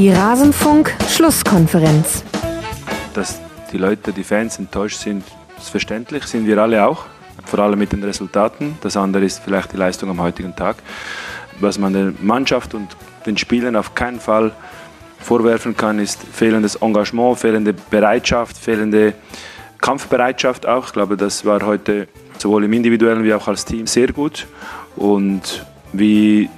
Die Rasenfunk-Schlusskonferenz. Dass die Leute, die Fans enttäuscht sind, ist verständlich, sind wir alle auch. Vor allem mit den Resultaten. Das andere ist vielleicht die Leistung am heutigen Tag. Was man der Mannschaft und den Spielern auf keinen Fall vorwerfen kann, ist fehlendes Engagement, fehlende Bereitschaft, fehlende Kampfbereitschaft auch. Ich glaube, das war heute sowohl im individuellen wie auch als Team sehr gut. Und wie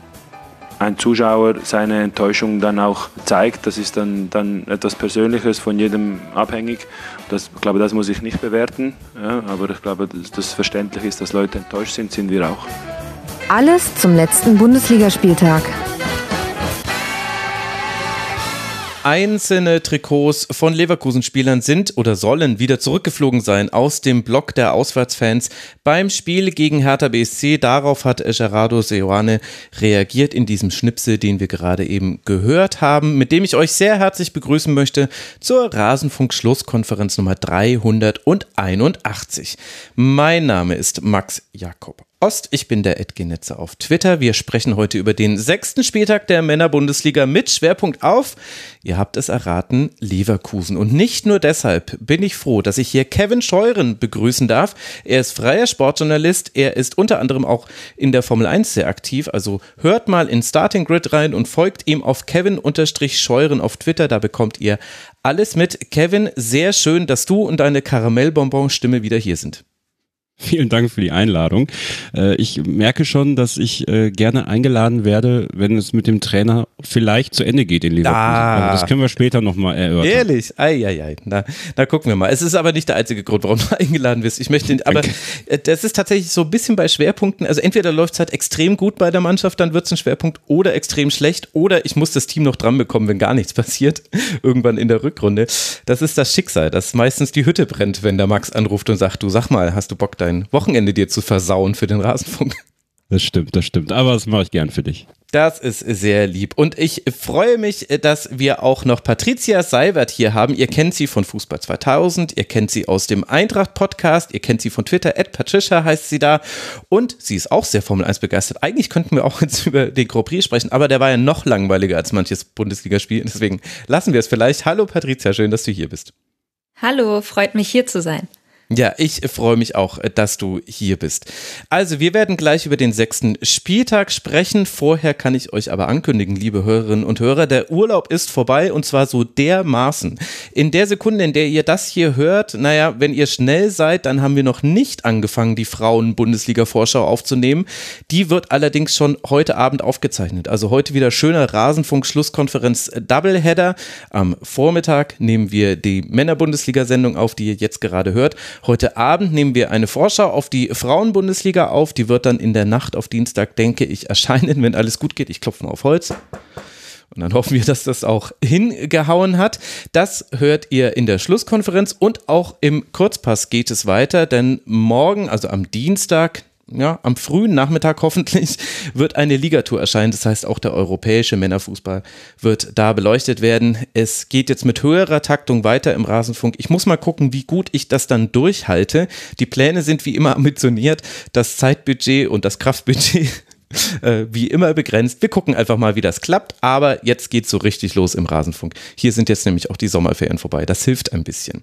ein Zuschauer seine Enttäuschung dann auch zeigt, das ist dann, dann etwas Persönliches von jedem abhängig. Das, ich glaube, das muss ich nicht bewerten, ja, aber ich glaube, dass das verständlich ist, dass Leute enttäuscht sind, sind wir auch. Alles zum letzten Bundesligaspieltag. Einzelne Trikots von Leverkusen-Spielern sind oder sollen wieder zurückgeflogen sein aus dem Block der Auswärtsfans beim Spiel gegen Hertha BSC. Darauf hat Gerardo Seoane reagiert in diesem Schnipsel, den wir gerade eben gehört haben, mit dem ich euch sehr herzlich begrüßen möchte zur Rasenfunk-Schlusskonferenz Nummer 381. Mein Name ist Max Jakob. Ost. Ich bin der Edgenetzer auf Twitter. Wir sprechen heute über den sechsten Spieltag der Männerbundesliga mit Schwerpunkt auf, ihr habt es erraten, Leverkusen. Und nicht nur deshalb bin ich froh, dass ich hier Kevin Scheuren begrüßen darf. Er ist freier Sportjournalist. Er ist unter anderem auch in der Formel 1 sehr aktiv. Also hört mal in Starting Grid rein und folgt ihm auf Kevin-Scheuren auf Twitter. Da bekommt ihr alles mit. Kevin, sehr schön, dass du und deine Karamellbonbon-Stimme wieder hier sind. Vielen Dank für die Einladung. Äh, ich merke schon, dass ich äh, gerne eingeladen werde, wenn es mit dem Trainer vielleicht zu Ende geht in Leverkusen. Ah. Also das können wir später nochmal erörtern. Ehrlich? Eieiei. Na, na, gucken wir mal. Es ist aber nicht der einzige Grund, warum du eingeladen wirst. Ich möchte, aber. Äh, das ist tatsächlich so ein bisschen bei Schwerpunkten. Also entweder läuft es halt extrem gut bei der Mannschaft, dann wird es ein Schwerpunkt, oder extrem schlecht, oder ich muss das Team noch dran bekommen, wenn gar nichts passiert. Irgendwann in der Rückrunde. Das ist das Schicksal, dass meistens die Hütte brennt, wenn der Max anruft und sagt, du sag mal, hast du Bock, dein dein Wochenende dir zu versauen für den Rasenfunk. Das stimmt, das stimmt. Aber das mache ich gern für dich. Das ist sehr lieb. Und ich freue mich, dass wir auch noch Patricia Seiwert hier haben. Ihr kennt sie von Fußball 2000, ihr kennt sie aus dem Eintracht-Podcast, ihr kennt sie von Twitter, at Patricia heißt sie da. Und sie ist auch sehr Formel 1 begeistert. Eigentlich könnten wir auch jetzt über den Grand Prix sprechen, aber der war ja noch langweiliger als manches Bundesligaspiel. Deswegen lassen wir es vielleicht. Hallo Patricia, schön, dass du hier bist. Hallo, freut mich hier zu sein. Ja, ich freue mich auch, äh, dass du hier bist. Also, wir werden gleich über den sechsten Spieltag sprechen. Vorher kann ich euch aber ankündigen, liebe Hörerinnen und Hörer, der Urlaub ist vorbei und zwar so dermaßen. In der Sekunde, in der ihr das hier hört, naja, wenn ihr schnell seid, dann haben wir noch nicht angefangen, die Frauen-Bundesliga-Vorschau aufzunehmen. Die wird allerdings schon heute Abend aufgezeichnet. Also heute wieder schöner Rasenfunk-Schlusskonferenz Doubleheader. Am Vormittag nehmen wir die Männer-Bundesliga-Sendung auf, die ihr jetzt gerade hört. Heute Abend nehmen wir eine Vorschau auf die Frauenbundesliga auf. Die wird dann in der Nacht auf Dienstag, denke ich, erscheinen, wenn alles gut geht. Ich klopfe mal auf Holz. Und dann hoffen wir, dass das auch hingehauen hat. Das hört ihr in der Schlusskonferenz und auch im Kurzpass geht es weiter, denn morgen, also am Dienstag, ja, am frühen Nachmittag hoffentlich wird eine Ligatour erscheinen. Das heißt, auch der europäische Männerfußball wird da beleuchtet werden. Es geht jetzt mit höherer Taktung weiter im Rasenfunk. Ich muss mal gucken, wie gut ich das dann durchhalte. Die Pläne sind wie immer ambitioniert. Das Zeitbudget und das Kraftbudget äh, wie immer begrenzt. Wir gucken einfach mal, wie das klappt. Aber jetzt geht's so richtig los im Rasenfunk. Hier sind jetzt nämlich auch die Sommerferien vorbei. Das hilft ein bisschen.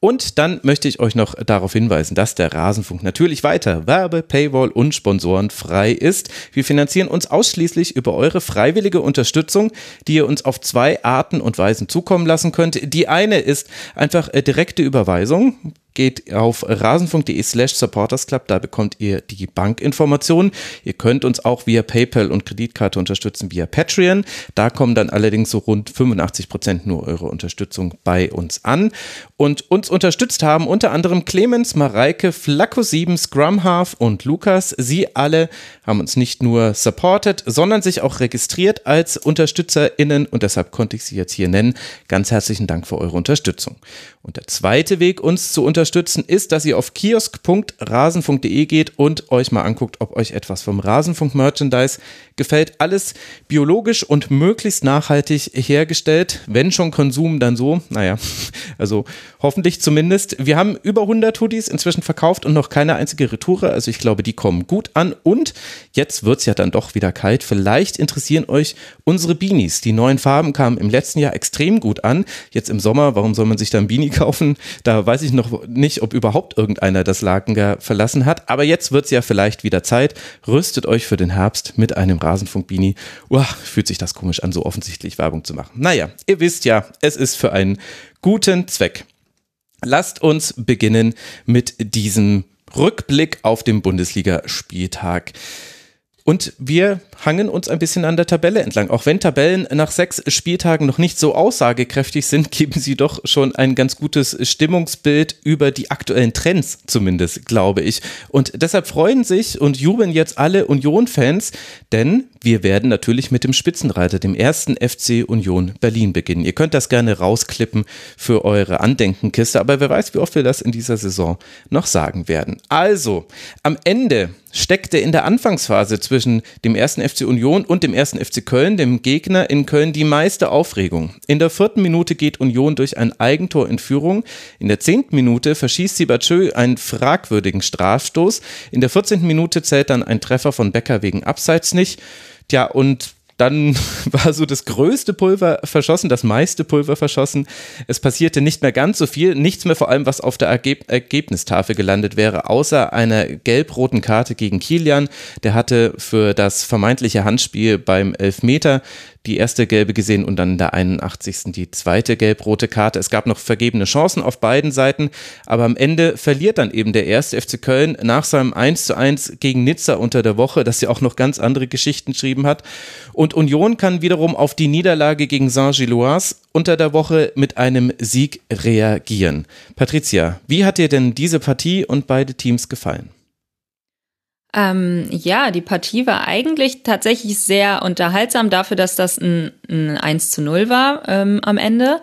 Und dann möchte ich euch noch darauf hinweisen, dass der Rasenfunk natürlich weiter Werbe, Paywall und Sponsoren frei ist. Wir finanzieren uns ausschließlich über eure freiwillige Unterstützung, die ihr uns auf zwei Arten und Weisen zukommen lassen könnt. Die eine ist einfach äh, direkte Überweisung geht auf rasenfunk.de slash supportersclub, da bekommt ihr die Bankinformationen. Ihr könnt uns auch via PayPal und Kreditkarte unterstützen, via Patreon. Da kommen dann allerdings so rund 85 Prozent nur eure Unterstützung bei uns an. Und uns unterstützt haben unter anderem Clemens, Mareike, Flacco7, Scrumhalf und Lukas. Sie alle haben uns nicht nur supported, sondern sich auch registriert als UnterstützerInnen und deshalb konnte ich sie jetzt hier nennen. Ganz herzlichen Dank für eure Unterstützung. Und der zweite Weg, uns zu unterstützen, ist, dass ihr auf kiosk.rasenfunk.de geht und euch mal anguckt, ob euch etwas vom Rasenfunk-Merchandise gefällt. Alles biologisch und möglichst nachhaltig hergestellt. Wenn schon Konsum, dann so. Naja, also Hoffentlich zumindest. Wir haben über 100 Hoodies inzwischen verkauft und noch keine einzige Retoure. Also ich glaube, die kommen gut an. Und jetzt wird es ja dann doch wieder kalt. Vielleicht interessieren euch unsere Beanies. Die neuen Farben kamen im letzten Jahr extrem gut an. Jetzt im Sommer, warum soll man sich da ein Beanie kaufen? Da weiß ich noch nicht, ob überhaupt irgendeiner das Lager verlassen hat. Aber jetzt wird es ja vielleicht wieder Zeit. Rüstet euch für den Herbst mit einem Rasenfunk-Beanie. Uah, fühlt sich das komisch an, so offensichtlich Werbung zu machen. Naja, ihr wisst ja, es ist für einen guten Zweck. Lasst uns beginnen mit diesem Rückblick auf den Bundesligaspieltag. Und wir hangen uns ein bisschen an der Tabelle entlang. Auch wenn Tabellen nach sechs Spieltagen noch nicht so aussagekräftig sind, geben sie doch schon ein ganz gutes Stimmungsbild über die aktuellen Trends, zumindest, glaube ich. Und deshalb freuen sich und jubeln jetzt alle Union-Fans, denn wir werden natürlich mit dem Spitzenreiter, dem ersten FC Union Berlin beginnen. Ihr könnt das gerne rausklippen für eure Andenkenkiste, aber wer weiß, wie oft wir das in dieser Saison noch sagen werden. Also, am Ende steckte in der Anfangsphase zwischen dem ersten FC Union und dem ersten FC Köln, dem Gegner in Köln, die meiste Aufregung. In der vierten Minute geht Union durch ein Eigentor in Führung. In der zehnten Minute verschießt Sibachö einen fragwürdigen Strafstoß. In der vierzehnten Minute zählt dann ein Treffer von Becker wegen Abseits nicht. Tja, und dann war so das größte Pulver verschossen, das meiste Pulver verschossen. Es passierte nicht mehr ganz so viel, nichts mehr vor allem, was auf der Ergeb Ergebnistafel gelandet wäre, außer einer gelb-roten Karte gegen Kilian. Der hatte für das vermeintliche Handspiel beim Elfmeter die erste gelbe gesehen und dann in der 81. die zweite gelb-rote Karte. Es gab noch vergebene Chancen auf beiden Seiten, aber am Ende verliert dann eben der erste FC Köln nach seinem 1 zu 1 gegen Nizza unter der Woche, das ja auch noch ganz andere Geschichten geschrieben hat. Und Union kann wiederum auf die Niederlage gegen Saint-Gilloise unter der Woche mit einem Sieg reagieren. Patricia, wie hat dir denn diese Partie und beide Teams gefallen? Ähm, ja, die Partie war eigentlich tatsächlich sehr unterhaltsam dafür, dass das ein, ein 1 zu 0 war ähm, am Ende.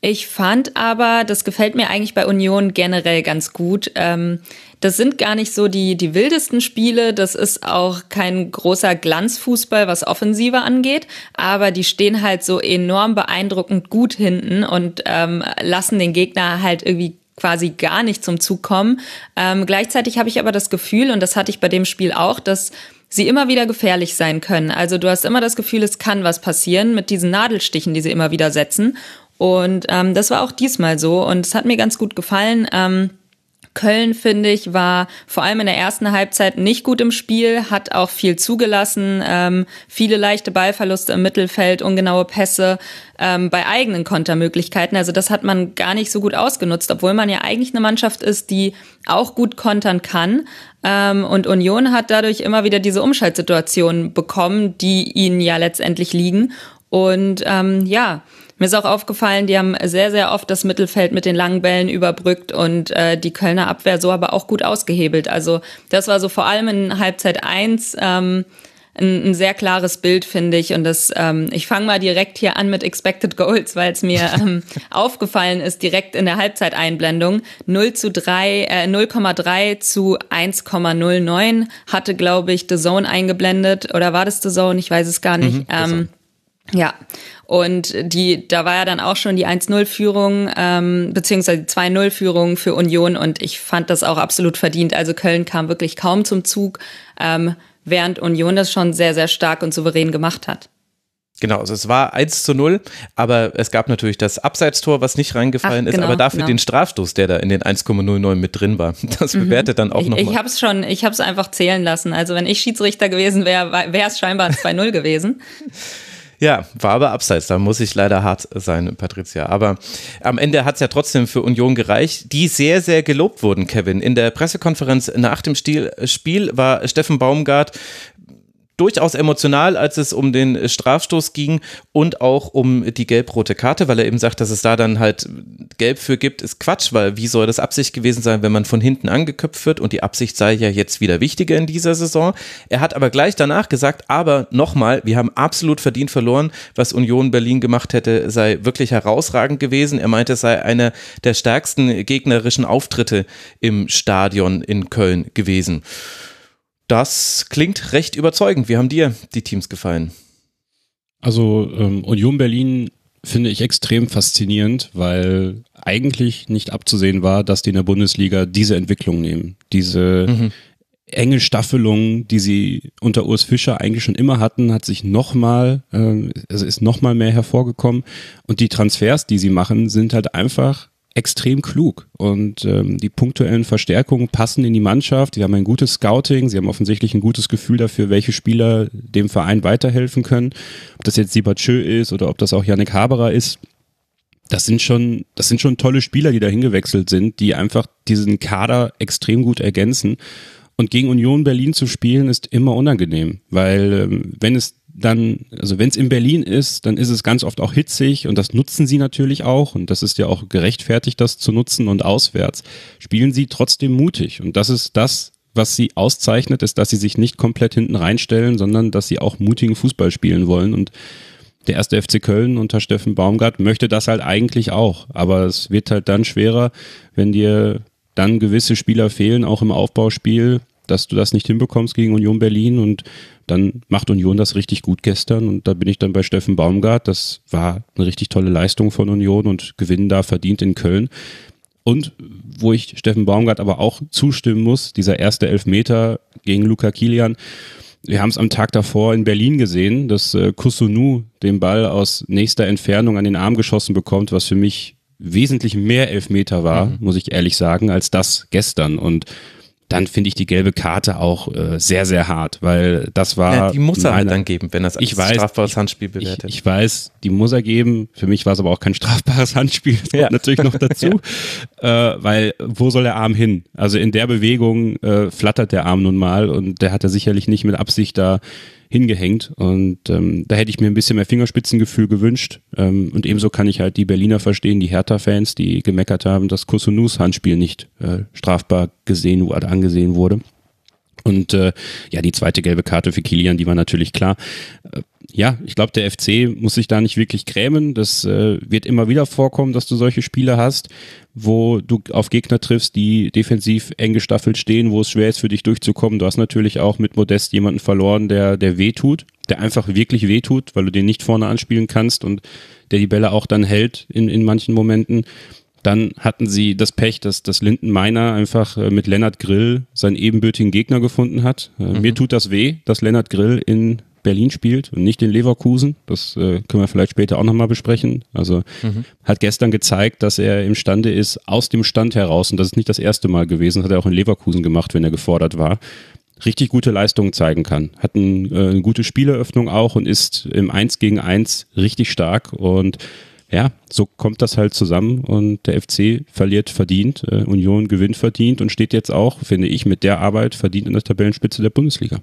Ich fand aber, das gefällt mir eigentlich bei Union generell ganz gut. Ähm, das sind gar nicht so die, die wildesten Spiele. Das ist auch kein großer Glanzfußball, was Offensive angeht. Aber die stehen halt so enorm beeindruckend gut hinten und ähm, lassen den Gegner halt irgendwie quasi gar nicht zum Zug kommen. Ähm, gleichzeitig habe ich aber das Gefühl, und das hatte ich bei dem Spiel auch, dass sie immer wieder gefährlich sein können. Also du hast immer das Gefühl, es kann was passieren mit diesen Nadelstichen, die sie immer wieder setzen. Und ähm, das war auch diesmal so und es hat mir ganz gut gefallen. Ähm, Köln, finde ich, war vor allem in der ersten Halbzeit nicht gut im Spiel, hat auch viel zugelassen, ähm, viele leichte Ballverluste im Mittelfeld, ungenaue Pässe ähm, bei eigenen Kontermöglichkeiten. Also das hat man gar nicht so gut ausgenutzt, obwohl man ja eigentlich eine Mannschaft ist, die auch gut kontern kann. Ähm, und Union hat dadurch immer wieder diese Umschaltsituationen bekommen, die ihnen ja letztendlich liegen. Und ähm, ja, mir ist auch aufgefallen, die haben sehr, sehr oft das Mittelfeld mit den langen Bällen überbrückt und äh, die Kölner Abwehr so aber auch gut ausgehebelt. Also das war so vor allem in Halbzeit eins ähm, ein, ein sehr klares Bild, finde ich. Und das, ähm, ich fange mal direkt hier an mit Expected Goals, weil es mir ähm, aufgefallen ist, direkt in der Halbzeiteinblendung. 0 zu 3, äh, 0,3 zu 1,09 hatte, glaube ich, The Zone eingeblendet. Oder war das The Zone? Ich weiß es gar nicht. Mhm, ähm, ja, und die, da war ja dann auch schon die 1-0-Führung, ähm, beziehungsweise die 2-0-Führung für Union und ich fand das auch absolut verdient. Also Köln kam wirklich kaum zum Zug, ähm, während Union das schon sehr, sehr stark und souverän gemacht hat. Genau, also es war 1 zu 0, aber es gab natürlich das Abseitstor, was nicht reingefallen Ach, genau, ist, aber dafür genau. den Strafstoß, der da in den 1,09 mit drin war. Das mhm. bewertet dann auch nochmal. Ich, ich habe es schon, ich habe es einfach zählen lassen. Also wenn ich Schiedsrichter gewesen wäre, wäre es scheinbar 2-0 gewesen. Ja, war aber abseits. Da muss ich leider hart sein, Patricia. Aber am Ende hat es ja trotzdem für Union gereicht, die sehr, sehr gelobt wurden, Kevin. In der Pressekonferenz nach dem Spiel war Steffen Baumgart durchaus emotional, als es um den Strafstoß ging und auch um die gelb-rote Karte, weil er eben sagt, dass es da dann halt gelb für gibt, ist Quatsch, weil wie soll das Absicht gewesen sein, wenn man von hinten angeköpft wird und die Absicht sei ja jetzt wieder wichtiger in dieser Saison. Er hat aber gleich danach gesagt, aber nochmal, wir haben absolut verdient verloren, was Union Berlin gemacht hätte, sei wirklich herausragend gewesen. Er meinte, es sei einer der stärksten gegnerischen Auftritte im Stadion in Köln gewesen. Das klingt recht überzeugend. Wie haben dir die Teams gefallen? Also ähm, Union Berlin finde ich extrem faszinierend, weil eigentlich nicht abzusehen war, dass die in der Bundesliga diese Entwicklung nehmen. Diese mhm. enge Staffelung, die sie unter Urs Fischer eigentlich schon immer hatten, hat sich nochmal, äh, also ist nochmal mehr hervorgekommen. Und die Transfers, die sie machen, sind halt einfach extrem klug und ähm, die punktuellen Verstärkungen passen in die Mannschaft. Sie haben ein gutes Scouting, sie haben offensichtlich ein gutes Gefühl dafür, welche Spieler dem Verein weiterhelfen können. Ob das jetzt Sibachö ist oder ob das auch Yannick Haberer ist. Das sind schon, das sind schon tolle Spieler, die da hingewechselt sind, die einfach diesen Kader extrem gut ergänzen. Und gegen Union Berlin zu spielen ist immer unangenehm, weil ähm, wenn es dann, also wenn es in Berlin ist, dann ist es ganz oft auch hitzig und das nutzen sie natürlich auch und das ist ja auch gerechtfertigt, das zu nutzen und auswärts spielen sie trotzdem mutig. Und das ist das, was sie auszeichnet, ist, dass sie sich nicht komplett hinten reinstellen, sondern dass sie auch mutigen Fußball spielen wollen. Und der erste FC Köln unter Steffen Baumgart möchte das halt eigentlich auch, aber es wird halt dann schwerer, wenn dir dann gewisse Spieler fehlen, auch im Aufbauspiel, dass du das nicht hinbekommst gegen Union Berlin und dann macht Union das richtig gut gestern und da bin ich dann bei Steffen Baumgart. Das war eine richtig tolle Leistung von Union und gewinnen da verdient in Köln. Und wo ich Steffen Baumgart aber auch zustimmen muss, dieser erste Elfmeter gegen Luca Kilian. Wir haben es am Tag davor in Berlin gesehen, dass äh, Kusunu den Ball aus nächster Entfernung an den Arm geschossen bekommt, was für mich wesentlich mehr Elfmeter war, mhm. muss ich ehrlich sagen, als das gestern. Und dann finde ich die gelbe Karte auch äh, sehr, sehr hart, weil das war. Ja, die muss er halt dann geben, wenn das als ich weiß, strafbares Handspiel bewertet. Ich, ich, weiß, die muss er geben. Für mich war es aber auch kein strafbares Handspiel. Das ja. kommt natürlich noch dazu. ja. äh, weil wo soll der Arm hin? Also in der Bewegung äh, flattert der Arm nun mal und der hat er sicherlich nicht mit Absicht da hingehängt. Und ähm, da hätte ich mir ein bisschen mehr Fingerspitzengefühl gewünscht. Ähm, und ebenso kann ich halt die Berliner verstehen, die Hertha-Fans, die gemeckert haben, dass Kusunus Handspiel nicht äh, strafbar gesehen oder angesehen wurde. Und äh, ja, die zweite gelbe Karte für Kilian, die war natürlich klar. Ja, ich glaube, der FC muss sich da nicht wirklich grämen. Das äh, wird immer wieder vorkommen, dass du solche Spiele hast, wo du auf Gegner triffst, die defensiv eng gestaffelt stehen, wo es schwer ist für dich durchzukommen. Du hast natürlich auch mit Modest jemanden verloren, der, der weh tut, der einfach wirklich weh tut, weil du den nicht vorne anspielen kannst und der die Bälle auch dann hält in, in manchen Momenten. Dann hatten sie das Pech, dass, dass Linden Meiner einfach äh, mit Lennart Grill seinen ebenbürtigen Gegner gefunden hat. Äh, mhm. Mir tut das weh, dass Lennart Grill in Berlin spielt und nicht in Leverkusen. Das äh, können wir vielleicht später auch nochmal besprechen. Also mhm. hat gestern gezeigt, dass er imstande ist, aus dem Stand heraus, und das ist nicht das erste Mal gewesen, hat er auch in Leverkusen gemacht, wenn er gefordert war, richtig gute Leistungen zeigen kann. Hat ein, äh, eine gute Spieleröffnung auch und ist im 1 gegen 1 richtig stark und ja, so kommt das halt zusammen und der FC verliert verdient, äh, Union gewinnt verdient und steht jetzt auch, finde ich, mit der Arbeit verdient in der Tabellenspitze der Bundesliga.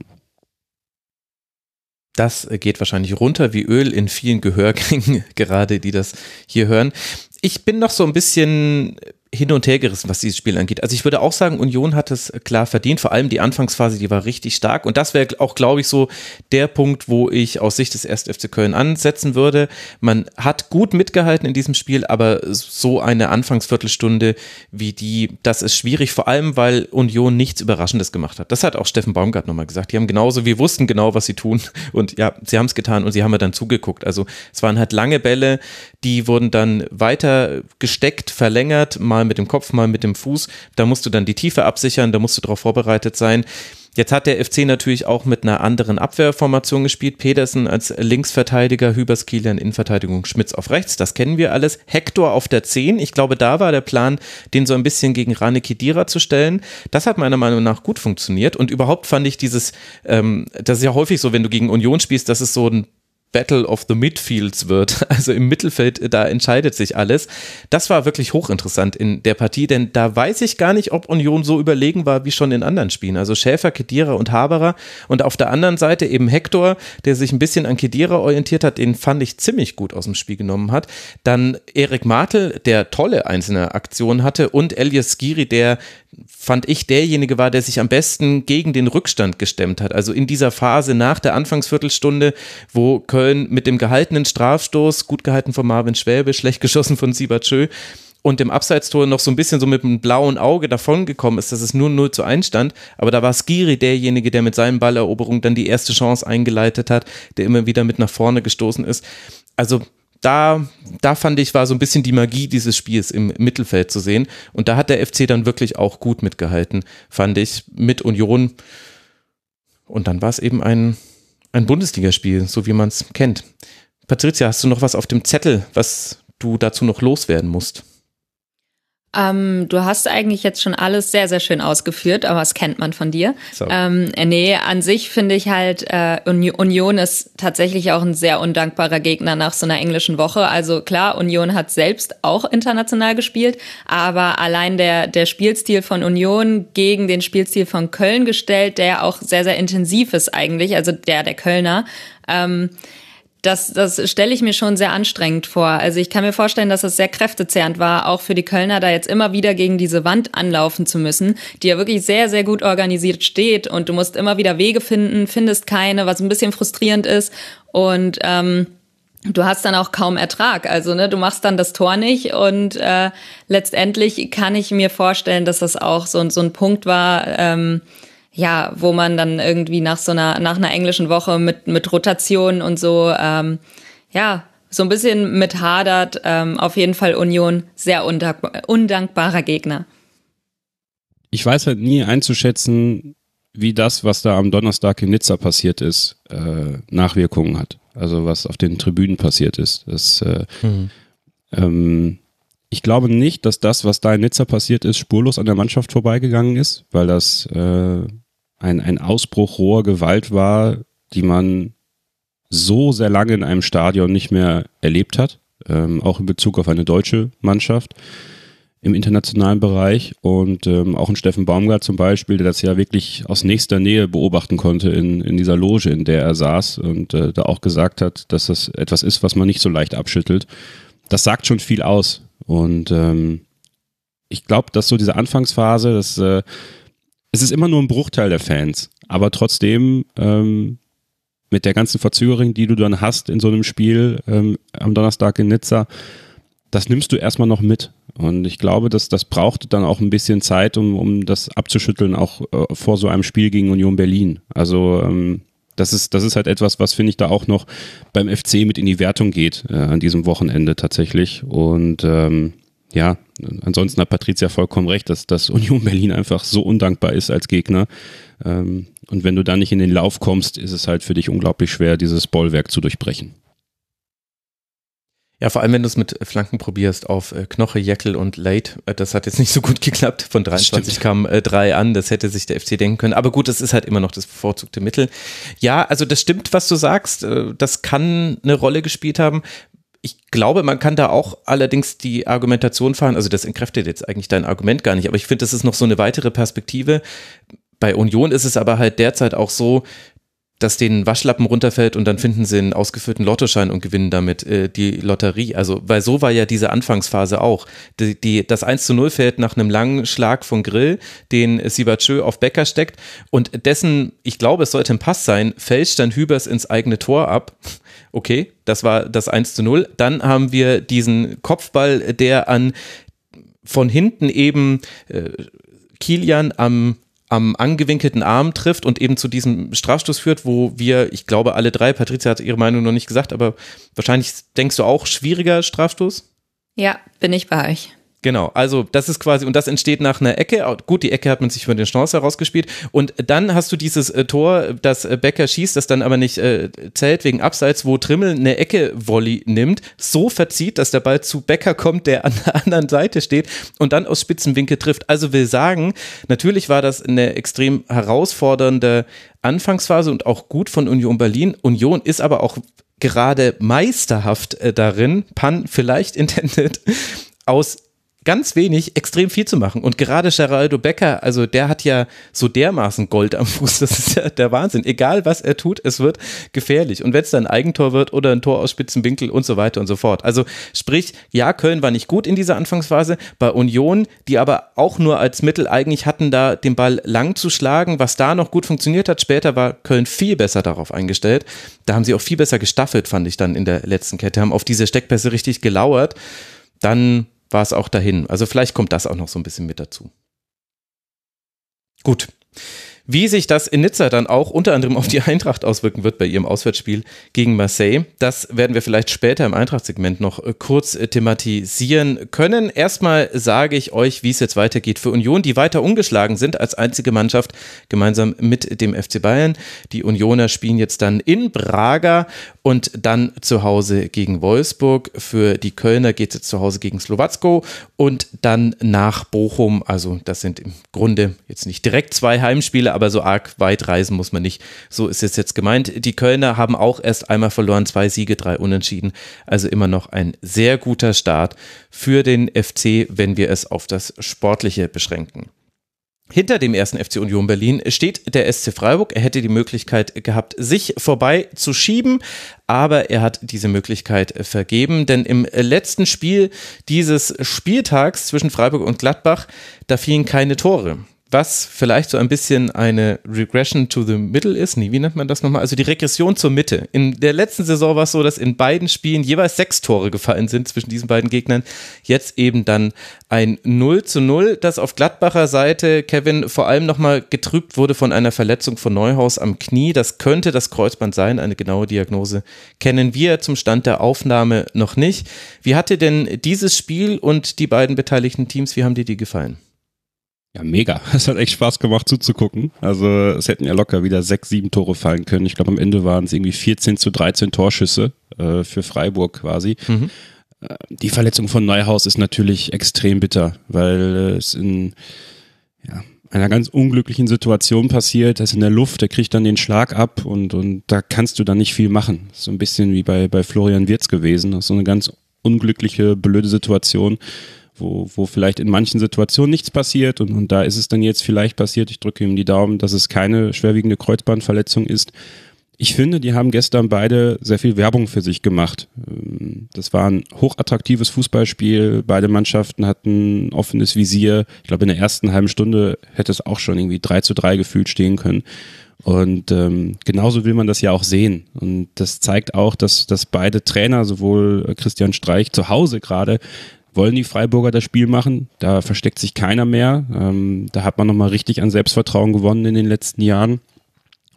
Das geht wahrscheinlich runter wie Öl in vielen Gehörgängen, gerade die das hier hören. Ich bin noch so ein bisschen hin und her gerissen, was dieses Spiel angeht. Also ich würde auch sagen, Union hat es klar verdient. Vor allem die Anfangsphase, die war richtig stark. Und das wäre auch, glaube ich, so der Punkt, wo ich aus Sicht des 1. FC Köln ansetzen würde. Man hat gut mitgehalten in diesem Spiel, aber so eine Anfangsviertelstunde wie die, das ist schwierig. Vor allem, weil Union nichts Überraschendes gemacht hat. Das hat auch Steffen Baumgart nochmal gesagt. Die haben genauso, wir wussten genau, was sie tun. Und ja, sie haben es getan und sie haben ja dann zugeguckt. Also es waren halt lange Bälle, die wurden dann weiter gesteckt, verlängert, mal mal mit dem Kopf, mal mit dem Fuß. Da musst du dann die Tiefe absichern, da musst du darauf vorbereitet sein. Jetzt hat der FC natürlich auch mit einer anderen Abwehrformation gespielt. Pedersen als Linksverteidiger, Hübers Kilian Innenverteidigung, Schmitz auf rechts. Das kennen wir alles. Hector auf der 10. Ich glaube, da war der Plan, den so ein bisschen gegen Rane Kidira zu stellen. Das hat meiner Meinung nach gut funktioniert. Und überhaupt fand ich dieses, ähm, das ist ja häufig so, wenn du gegen Union spielst, dass es so ein Battle of the Midfields wird. Also im Mittelfeld, da entscheidet sich alles. Das war wirklich hochinteressant in der Partie, denn da weiß ich gar nicht, ob Union so überlegen war wie schon in anderen Spielen. Also Schäfer, Kedira und Haberer und auf der anderen Seite eben Hector, der sich ein bisschen an Kedira orientiert hat, den fand ich ziemlich gut aus dem Spiel genommen hat. Dann Erik Martel, der tolle einzelne Aktionen hatte und Elias Skiri, der fand ich derjenige war, der sich am besten gegen den Rückstand gestemmt hat. Also in dieser Phase nach der Anfangsviertelstunde, wo Köln mit dem gehaltenen Strafstoß, gut gehalten von Marvin Schwäbe, schlecht geschossen von Sibachö und dem Abseitstor noch so ein bisschen so mit einem blauen Auge davongekommen ist, dass es nur 0 zu 1 stand. Aber da war Skiri derjenige, der mit seinen Balleroberungen dann die erste Chance eingeleitet hat, der immer wieder mit nach vorne gestoßen ist. Also da, da fand ich, war so ein bisschen die Magie dieses Spiels im Mittelfeld zu sehen. Und da hat der FC dann wirklich auch gut mitgehalten, fand ich, mit Union. Und dann war es eben ein, ein Bundesligaspiel, so wie man es kennt. Patricia, hast du noch was auf dem Zettel, was du dazu noch loswerden musst? Ähm, du hast eigentlich jetzt schon alles sehr, sehr schön ausgeführt, aber das kennt man von dir. So. Ähm, äh, nee, an sich finde ich halt, äh, Union ist tatsächlich auch ein sehr undankbarer Gegner nach so einer englischen Woche. Also klar, Union hat selbst auch international gespielt, aber allein der, der Spielstil von Union gegen den Spielstil von Köln gestellt, der auch sehr, sehr intensiv ist eigentlich, also der der Kölner. Ähm, das, das stelle ich mir schon sehr anstrengend vor. Also ich kann mir vorstellen, dass es sehr kräftezehrend war, auch für die Kölner, da jetzt immer wieder gegen diese Wand anlaufen zu müssen, die ja wirklich sehr, sehr gut organisiert steht und du musst immer wieder Wege finden, findest keine, was ein bisschen frustrierend ist und ähm, du hast dann auch kaum Ertrag. Also ne, du machst dann das Tor nicht und äh, letztendlich kann ich mir vorstellen, dass das auch so, so ein Punkt war, ähm, ja, wo man dann irgendwie nach so einer, nach einer englischen Woche mit, mit Rotation und so, ähm, ja, so ein bisschen mit hadert. Ähm, auf jeden Fall Union, sehr undankbar, undankbarer Gegner. Ich weiß halt nie einzuschätzen, wie das, was da am Donnerstag in Nizza passiert ist, äh, Nachwirkungen hat. Also was auf den Tribünen passiert ist. Das, äh, mhm. ähm, ich glaube nicht, dass das, was da in Nizza passiert ist, spurlos an der Mannschaft vorbeigegangen ist, weil das äh, ein, ein Ausbruch roher Gewalt war, die man so sehr lange in einem Stadion nicht mehr erlebt hat, ähm, auch in Bezug auf eine deutsche Mannschaft im internationalen Bereich und ähm, auch ein Steffen Baumgart zum Beispiel, der das ja wirklich aus nächster Nähe beobachten konnte in, in dieser Loge, in der er saß und äh, da auch gesagt hat, dass das etwas ist, was man nicht so leicht abschüttelt. Das sagt schon viel aus und ähm, ich glaube, dass so diese Anfangsphase, das äh, es ist immer nur ein Bruchteil der Fans, aber trotzdem ähm, mit der ganzen Verzögerung, die du dann hast in so einem Spiel ähm, am Donnerstag in Nizza, das nimmst du erstmal noch mit. Und ich glaube, dass das braucht dann auch ein bisschen Zeit, um, um das abzuschütteln, auch äh, vor so einem Spiel gegen Union Berlin. Also ähm, das ist, das ist halt etwas, was finde ich da auch noch beim FC mit in die Wertung geht äh, an diesem Wochenende tatsächlich. Und ähm, ja, ansonsten hat Patricia vollkommen recht, dass, dass Union Berlin einfach so undankbar ist als Gegner. Ähm, und wenn du da nicht in den Lauf kommst, ist es halt für dich unglaublich schwer, dieses Bollwerk zu durchbrechen. Ja, vor allem, wenn du es mit Flanken probierst auf äh, Knoche, Jeckel und Late. Äh, das hat jetzt nicht so gut geklappt. Von 23 kamen äh, drei an. Das hätte sich der FC denken können. Aber gut, das ist halt immer noch das bevorzugte Mittel. Ja, also das stimmt, was du sagst. Äh, das kann eine Rolle gespielt haben. Ich glaube, man kann da auch allerdings die Argumentation fahren, also das entkräftet jetzt eigentlich dein Argument gar nicht, aber ich finde, das ist noch so eine weitere Perspektive. Bei Union ist es aber halt derzeit auch so, dass denen Waschlappen runterfällt und dann finden sie einen ausgeführten Lottoschein und gewinnen damit äh, die Lotterie. Also, weil so war ja diese Anfangsphase auch. Die, die, das 1 zu 0 fällt nach einem langen Schlag von Grill, den Sibachö auf Becker steckt und dessen, ich glaube, es sollte ein Pass sein, fälscht dann Hübers ins eigene Tor ab Okay, das war das 1 zu 0. Dann haben wir diesen Kopfball, der an von hinten eben äh, Kilian am am angewinkelten Arm trifft und eben zu diesem Strafstoß führt, wo wir, ich glaube, alle drei, Patricia hat ihre Meinung noch nicht gesagt, aber wahrscheinlich denkst du auch schwieriger Strafstoß? Ja, bin ich bei euch. Genau, also das ist quasi, und das entsteht nach einer Ecke. Gut, die Ecke hat man sich für den Chance herausgespielt. Und dann hast du dieses äh, Tor, das äh, Becker schießt, das dann aber nicht äh, zählt wegen Abseits, wo Trimmel eine Ecke-Volley nimmt, so verzieht, dass der Ball zu Becker kommt, der an der anderen Seite steht und dann aus Spitzenwinkel trifft. Also will sagen, natürlich war das eine extrem herausfordernde Anfangsphase und auch gut von Union Berlin. Union ist aber auch gerade meisterhaft äh, darin, Pan vielleicht intended, aus ganz wenig extrem viel zu machen. Und gerade Geraldo Becker, also der hat ja so dermaßen Gold am Fuß, das ist ja der Wahnsinn. Egal was er tut, es wird gefährlich. Und wenn es dann ein Eigentor wird oder ein Tor aus Spitzenwinkel und so weiter und so fort. Also sprich, ja, Köln war nicht gut in dieser Anfangsphase. Bei Union, die aber auch nur als Mittel eigentlich hatten, da den Ball lang zu schlagen, was da noch gut funktioniert hat. Später war Köln viel besser darauf eingestellt. Da haben sie auch viel besser gestaffelt, fand ich dann in der letzten Kette, haben auf diese Steckpässe richtig gelauert. Dann war es auch dahin. Also vielleicht kommt das auch noch so ein bisschen mit dazu. Gut. Wie sich das in Nizza dann auch unter anderem auf die Eintracht auswirken wird bei ihrem Auswärtsspiel gegen Marseille, das werden wir vielleicht später im Eintracht-Segment noch äh, kurz äh, thematisieren können. Erstmal sage ich euch, wie es jetzt weitergeht für Union, die weiter ungeschlagen sind als einzige Mannschaft gemeinsam mit dem FC Bayern. Die Unioner spielen jetzt dann in Braga und dann zu Hause gegen Wolfsburg. Für die Kölner geht es jetzt zu Hause gegen Slowacko und dann nach Bochum. Also das sind im Grunde jetzt nicht direkt zwei Heimspiele, aber so arg weit reisen muss man nicht. So ist es jetzt gemeint. Die Kölner haben auch erst einmal verloren, zwei Siege, drei Unentschieden. Also immer noch ein sehr guter Start für den FC, wenn wir es auf das Sportliche beschränken. Hinter dem ersten FC Union Berlin steht der SC Freiburg. Er hätte die Möglichkeit gehabt, sich vorbei zu schieben, aber er hat diese Möglichkeit vergeben, denn im letzten Spiel dieses Spieltags zwischen Freiburg und Gladbach, da fielen keine Tore was vielleicht so ein bisschen eine Regression to the Middle ist. Nee, wie nennt man das nochmal? Also die Regression zur Mitte. In der letzten Saison war es so, dass in beiden Spielen jeweils sechs Tore gefallen sind zwischen diesen beiden Gegnern. Jetzt eben dann ein 0 zu 0, das auf Gladbacher Seite, Kevin, vor allem nochmal getrübt wurde von einer Verletzung von Neuhaus am Knie. Das könnte das Kreuzband sein. Eine genaue Diagnose kennen wir zum Stand der Aufnahme noch nicht. Wie hat dir denn dieses Spiel und die beiden beteiligten Teams, wie haben dir die gefallen? Ja, mega. Es hat echt Spaß gemacht zuzugucken. Also es hätten ja locker wieder sechs, sieben Tore fallen können. Ich glaube, am Ende waren es irgendwie 14 zu 13 Torschüsse äh, für Freiburg quasi. Mhm. Äh, die Verletzung von Neuhaus ist natürlich extrem bitter, weil es in ja, einer ganz unglücklichen Situation passiert. Er ist in der Luft, der kriegt dann den Schlag ab und, und da kannst du dann nicht viel machen. So ein bisschen wie bei, bei Florian Wirz gewesen. Das ist so eine ganz unglückliche, blöde Situation wo, wo vielleicht in manchen Situationen nichts passiert und, und da ist es dann jetzt vielleicht passiert. Ich drücke ihm die Daumen, dass es keine schwerwiegende Kreuzbandverletzung ist. Ich finde, die haben gestern beide sehr viel Werbung für sich gemacht. Ähm, das war ein hochattraktives Fußballspiel. Beide Mannschaften hatten offenes Visier. Ich glaube, in der ersten halben Stunde hätte es auch schon irgendwie 3 zu 3 gefühlt stehen können. Und ähm, genauso will man das ja auch sehen. Und das zeigt auch, dass, dass beide Trainer, sowohl Christian Streich zu Hause gerade, wollen die Freiburger das Spiel machen. Da versteckt sich keiner mehr. Ähm, da hat man nochmal richtig an Selbstvertrauen gewonnen in den letzten Jahren.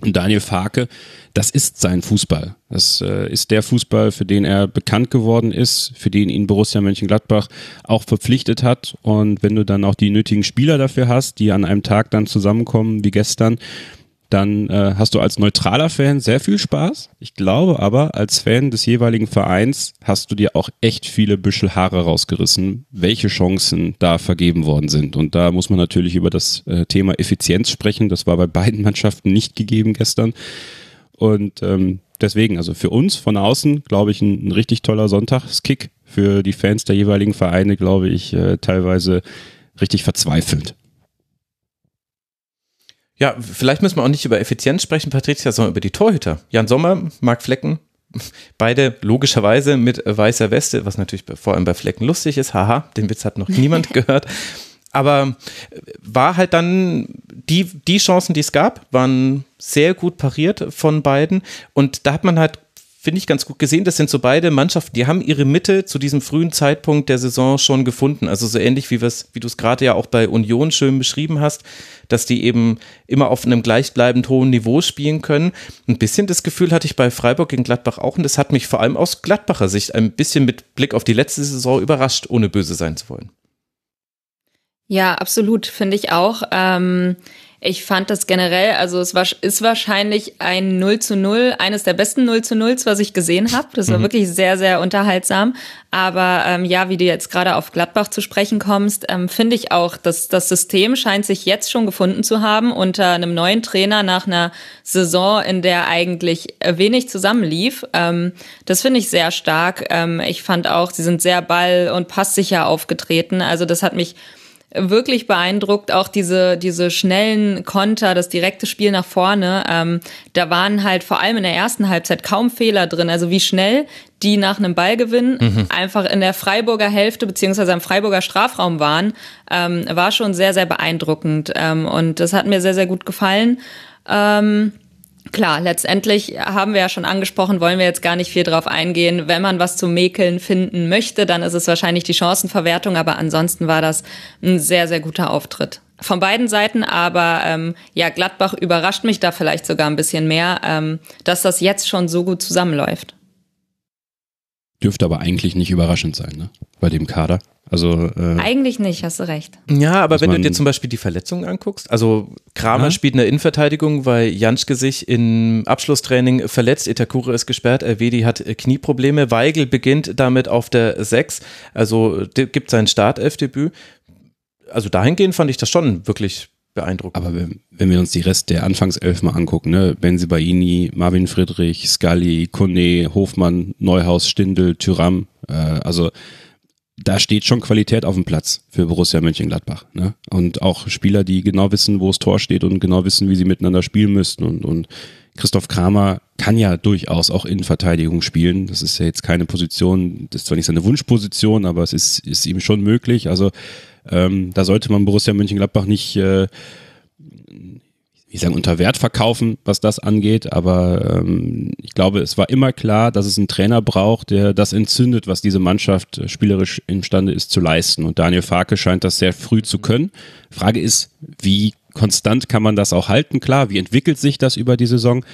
Und Daniel Farke, das ist sein Fußball. Das äh, ist der Fußball, für den er bekannt geworden ist, für den ihn Borussia Mönchengladbach auch verpflichtet hat. Und wenn du dann auch die nötigen Spieler dafür hast, die an einem Tag dann zusammenkommen wie gestern, dann äh, hast du als neutraler Fan sehr viel Spaß. Ich glaube aber, als Fan des jeweiligen Vereins hast du dir auch echt viele Büschel Haare rausgerissen, welche Chancen da vergeben worden sind. Und da muss man natürlich über das äh, Thema Effizienz sprechen. Das war bei beiden Mannschaften nicht gegeben gestern. Und ähm, deswegen, also für uns von außen, glaube ich, ein, ein richtig toller Sonntagskick. Für die Fans der jeweiligen Vereine, glaube ich, äh, teilweise richtig verzweifelnd. Ja, vielleicht müssen wir auch nicht über Effizienz sprechen, Patricia, sondern über die Torhüter. Jan Sommer, Marc Flecken, beide logischerweise mit weißer Weste, was natürlich vor allem bei Flecken lustig ist. Haha, den Witz hat noch niemand gehört. Aber war halt dann die, die Chancen, die es gab, waren sehr gut pariert von beiden. Und da hat man halt finde ich, ganz gut gesehen. Das sind so beide Mannschaften, die haben ihre Mitte zu diesem frühen Zeitpunkt der Saison schon gefunden. Also so ähnlich wie, wie du es gerade ja auch bei Union schön beschrieben hast, dass die eben immer auf einem gleichbleibend hohen Niveau spielen können. Ein bisschen das Gefühl hatte ich bei Freiburg gegen Gladbach auch und das hat mich vor allem aus Gladbacher Sicht ein bisschen mit Blick auf die letzte Saison überrascht, ohne böse sein zu wollen. Ja, absolut, finde ich auch. Ähm ich fand das generell, also es war, ist wahrscheinlich ein 0 zu 0, eines der besten 0 zu 0, was ich gesehen habe. Das war mhm. wirklich sehr, sehr unterhaltsam. Aber ähm, ja, wie du jetzt gerade auf Gladbach zu sprechen kommst, ähm, finde ich auch, dass das System scheint sich jetzt schon gefunden zu haben unter einem neuen Trainer nach einer Saison, in der eigentlich wenig zusammenlief. Ähm, das finde ich sehr stark. Ähm, ich fand auch, sie sind sehr ball- und passsicher aufgetreten. Also das hat mich wirklich beeindruckt, auch diese, diese schnellen Konter, das direkte Spiel nach vorne. Ähm, da waren halt vor allem in der ersten Halbzeit kaum Fehler drin. Also wie schnell die nach einem Ballgewinn mhm. einfach in der Freiburger Hälfte beziehungsweise am Freiburger Strafraum waren, ähm, war schon sehr, sehr beeindruckend. Ähm, und das hat mir sehr, sehr gut gefallen. Ähm, Klar, letztendlich haben wir ja schon angesprochen, wollen wir jetzt gar nicht viel drauf eingehen. Wenn man was zu mäkeln finden möchte, dann ist es wahrscheinlich die Chancenverwertung, aber ansonsten war das ein sehr, sehr guter Auftritt. von beiden Seiten, aber ähm, ja, Gladbach überrascht mich da vielleicht sogar ein bisschen mehr, ähm, dass das jetzt schon so gut zusammenläuft. Dürfte aber eigentlich nicht überraschend sein, ne? Bei dem Kader. Also äh, eigentlich nicht, hast du recht. Ja, aber wenn du dir zum Beispiel die Verletzungen anguckst, also Kramer ja. spielt in der Innenverteidigung, weil Janschke sich im Abschlusstraining verletzt, Itakura ist gesperrt, Erwedi hat Knieprobleme, Weigel beginnt damit auf der 6, also gibt sein Startelfdebüt. Also dahingehend fand ich das schon wirklich beeindruckend. Aber wenn, wenn wir uns die Rest der Anfangself mal angucken, ne, Benzibaini, Marvin Friedrich, Scully, Kone, Hofmann, Neuhaus, Stindel, Tyram, äh, also da steht schon Qualität auf dem Platz für Borussia Mönchengladbach. Ne? Und auch Spieler, die genau wissen, wo das Tor steht und genau wissen, wie sie miteinander spielen müssten. Und, und Christoph Kramer kann ja durchaus auch in Verteidigung spielen. Das ist ja jetzt keine Position, das ist zwar nicht seine Wunschposition, aber es ist, ist ihm schon möglich. Also ähm, da sollte man Borussia Mönchengladbach nicht äh, ich sagen, unter Wert verkaufen, was das angeht, aber ähm, ich glaube, es war immer klar, dass es einen Trainer braucht, der das entzündet, was diese Mannschaft spielerisch imstande ist zu leisten. Und Daniel Farke scheint das sehr früh zu können. Frage ist, wie konstant kann man das auch halten? Klar, wie entwickelt sich das über die Saison?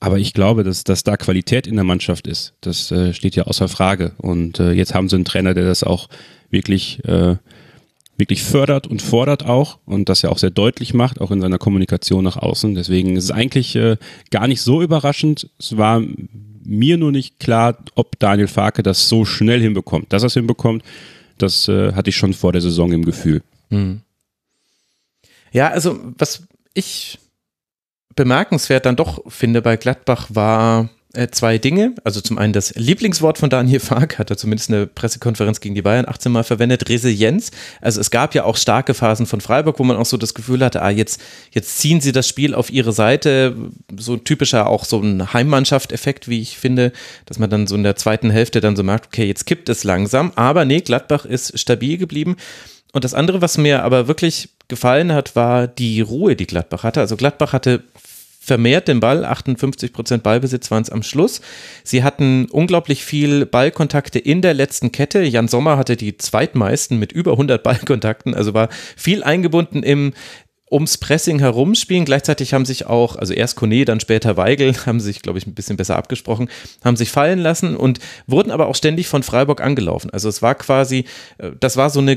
Aber ich glaube, dass, dass da Qualität in der Mannschaft ist. Das äh, steht ja außer Frage. Und äh, jetzt haben sie einen Trainer, der das auch wirklich äh, wirklich fördert und fordert auch und das ja auch sehr deutlich macht, auch in seiner Kommunikation nach außen. Deswegen ist es eigentlich äh, gar nicht so überraschend. Es war mir nur nicht klar, ob Daniel Farke das so schnell hinbekommt. Dass er es hinbekommt, das äh, hatte ich schon vor der Saison im Gefühl. Hm. Ja, also was ich bemerkenswert dann doch finde bei Gladbach war äh, zwei Dinge. Also zum einen das Lieblingswort von Daniel Fark, hat er zumindest eine Pressekonferenz gegen die Bayern 18 Mal verwendet, Resilienz. Also es gab ja auch starke Phasen von Freiburg, wo man auch so das Gefühl hatte, ah, jetzt, jetzt ziehen sie das Spiel auf ihre Seite. So typischer auch so ein Heimmannschaft-Effekt, wie ich finde, dass man dann so in der zweiten Hälfte dann so merkt, okay, jetzt kippt es langsam. Aber nee, Gladbach ist stabil geblieben. Und das andere, was mir aber wirklich gefallen hat, war die Ruhe, die Gladbach hatte. Also Gladbach hatte vermehrt den Ball, 58 Prozent Ballbesitz waren es am Schluss. Sie hatten unglaublich viel Ballkontakte in der letzten Kette. Jan Sommer hatte die zweitmeisten mit über 100 Ballkontakten, also war viel eingebunden im, ums Pressing herumspielen. Gleichzeitig haben sich auch, also erst Kone, dann später Weigel, haben sich, glaube ich, ein bisschen besser abgesprochen, haben sich fallen lassen und wurden aber auch ständig von Freiburg angelaufen. Also es war quasi, äh, das war so eine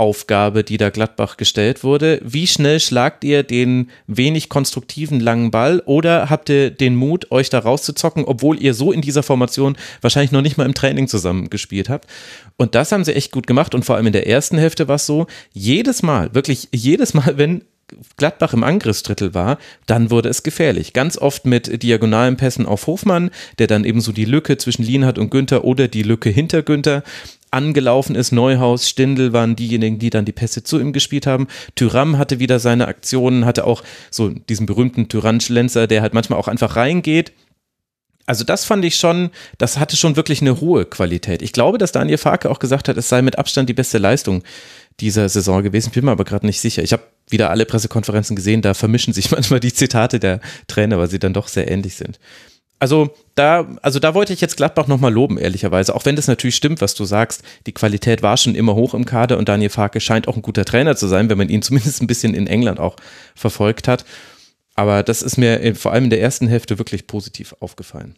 Geduldsaufgabe, die da Gladbach gestellt wurde. Wie schnell schlagt ihr den wenig konstruktiven langen Ball oder habt ihr den Mut, euch da rauszuzocken, obwohl ihr so in dieser Formation wahrscheinlich noch nicht mal im Training zusammen gespielt habt? Und das haben sie echt gut gemacht und vor allem in der ersten Hälfte war es so, jedes Mal, wirklich jedes Mal, wenn Gladbach im Angriffsdrittel war, dann wurde es gefährlich. Ganz oft mit diagonalen Pässen auf Hofmann, der dann eben so die Lücke zwischen Lienhardt und Günther oder die Lücke hinter Günther angelaufen ist. Neuhaus, Stindl waren diejenigen, die dann die Pässe zu ihm gespielt haben. Tyram hatte wieder seine Aktionen, hatte auch so diesen berühmten Tyrann-Schlenzer, der halt manchmal auch einfach reingeht also das fand ich schon, das hatte schon wirklich eine hohe Qualität. Ich glaube, dass Daniel Farke auch gesagt hat, es sei mit Abstand die beste Leistung dieser Saison gewesen. Bin mir aber gerade nicht sicher. Ich habe wieder alle Pressekonferenzen gesehen, da vermischen sich manchmal die Zitate der Trainer, weil sie dann doch sehr ähnlich sind. Also da, also da wollte ich jetzt Gladbach nochmal loben, ehrlicherweise. Auch wenn das natürlich stimmt, was du sagst. Die Qualität war schon immer hoch im Kader und Daniel Farke scheint auch ein guter Trainer zu sein, wenn man ihn zumindest ein bisschen in England auch verfolgt hat. Aber das ist mir vor allem in der ersten Hälfte wirklich positiv aufgefallen.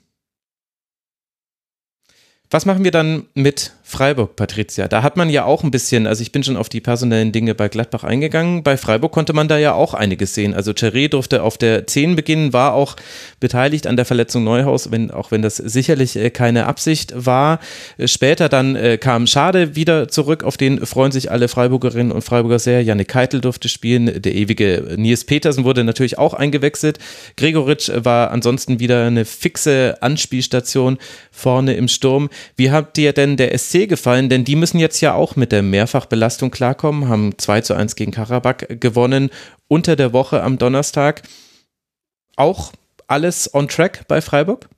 Was machen wir dann mit Freiburg, Patricia? Da hat man ja auch ein bisschen, also ich bin schon auf die personellen Dinge bei Gladbach eingegangen. Bei Freiburg konnte man da ja auch einiges sehen. Also Cheré durfte auf der 10 beginnen, war auch beteiligt an der Verletzung Neuhaus, wenn, auch wenn das sicherlich äh, keine Absicht war. Äh, später dann äh, kam Schade wieder zurück, auf den freuen sich alle Freiburgerinnen und Freiburger sehr. Janik Keitel durfte spielen, der ewige Nils Petersen wurde natürlich auch eingewechselt. Gregoritsch war ansonsten wieder eine fixe Anspielstation vorne im Sturm. Wie hat dir denn der SC gefallen? Denn die müssen jetzt ja auch mit der Mehrfachbelastung klarkommen, haben 2 zu 1 gegen Karabakh gewonnen, unter der Woche am Donnerstag. Auch alles on track bei Freiburg?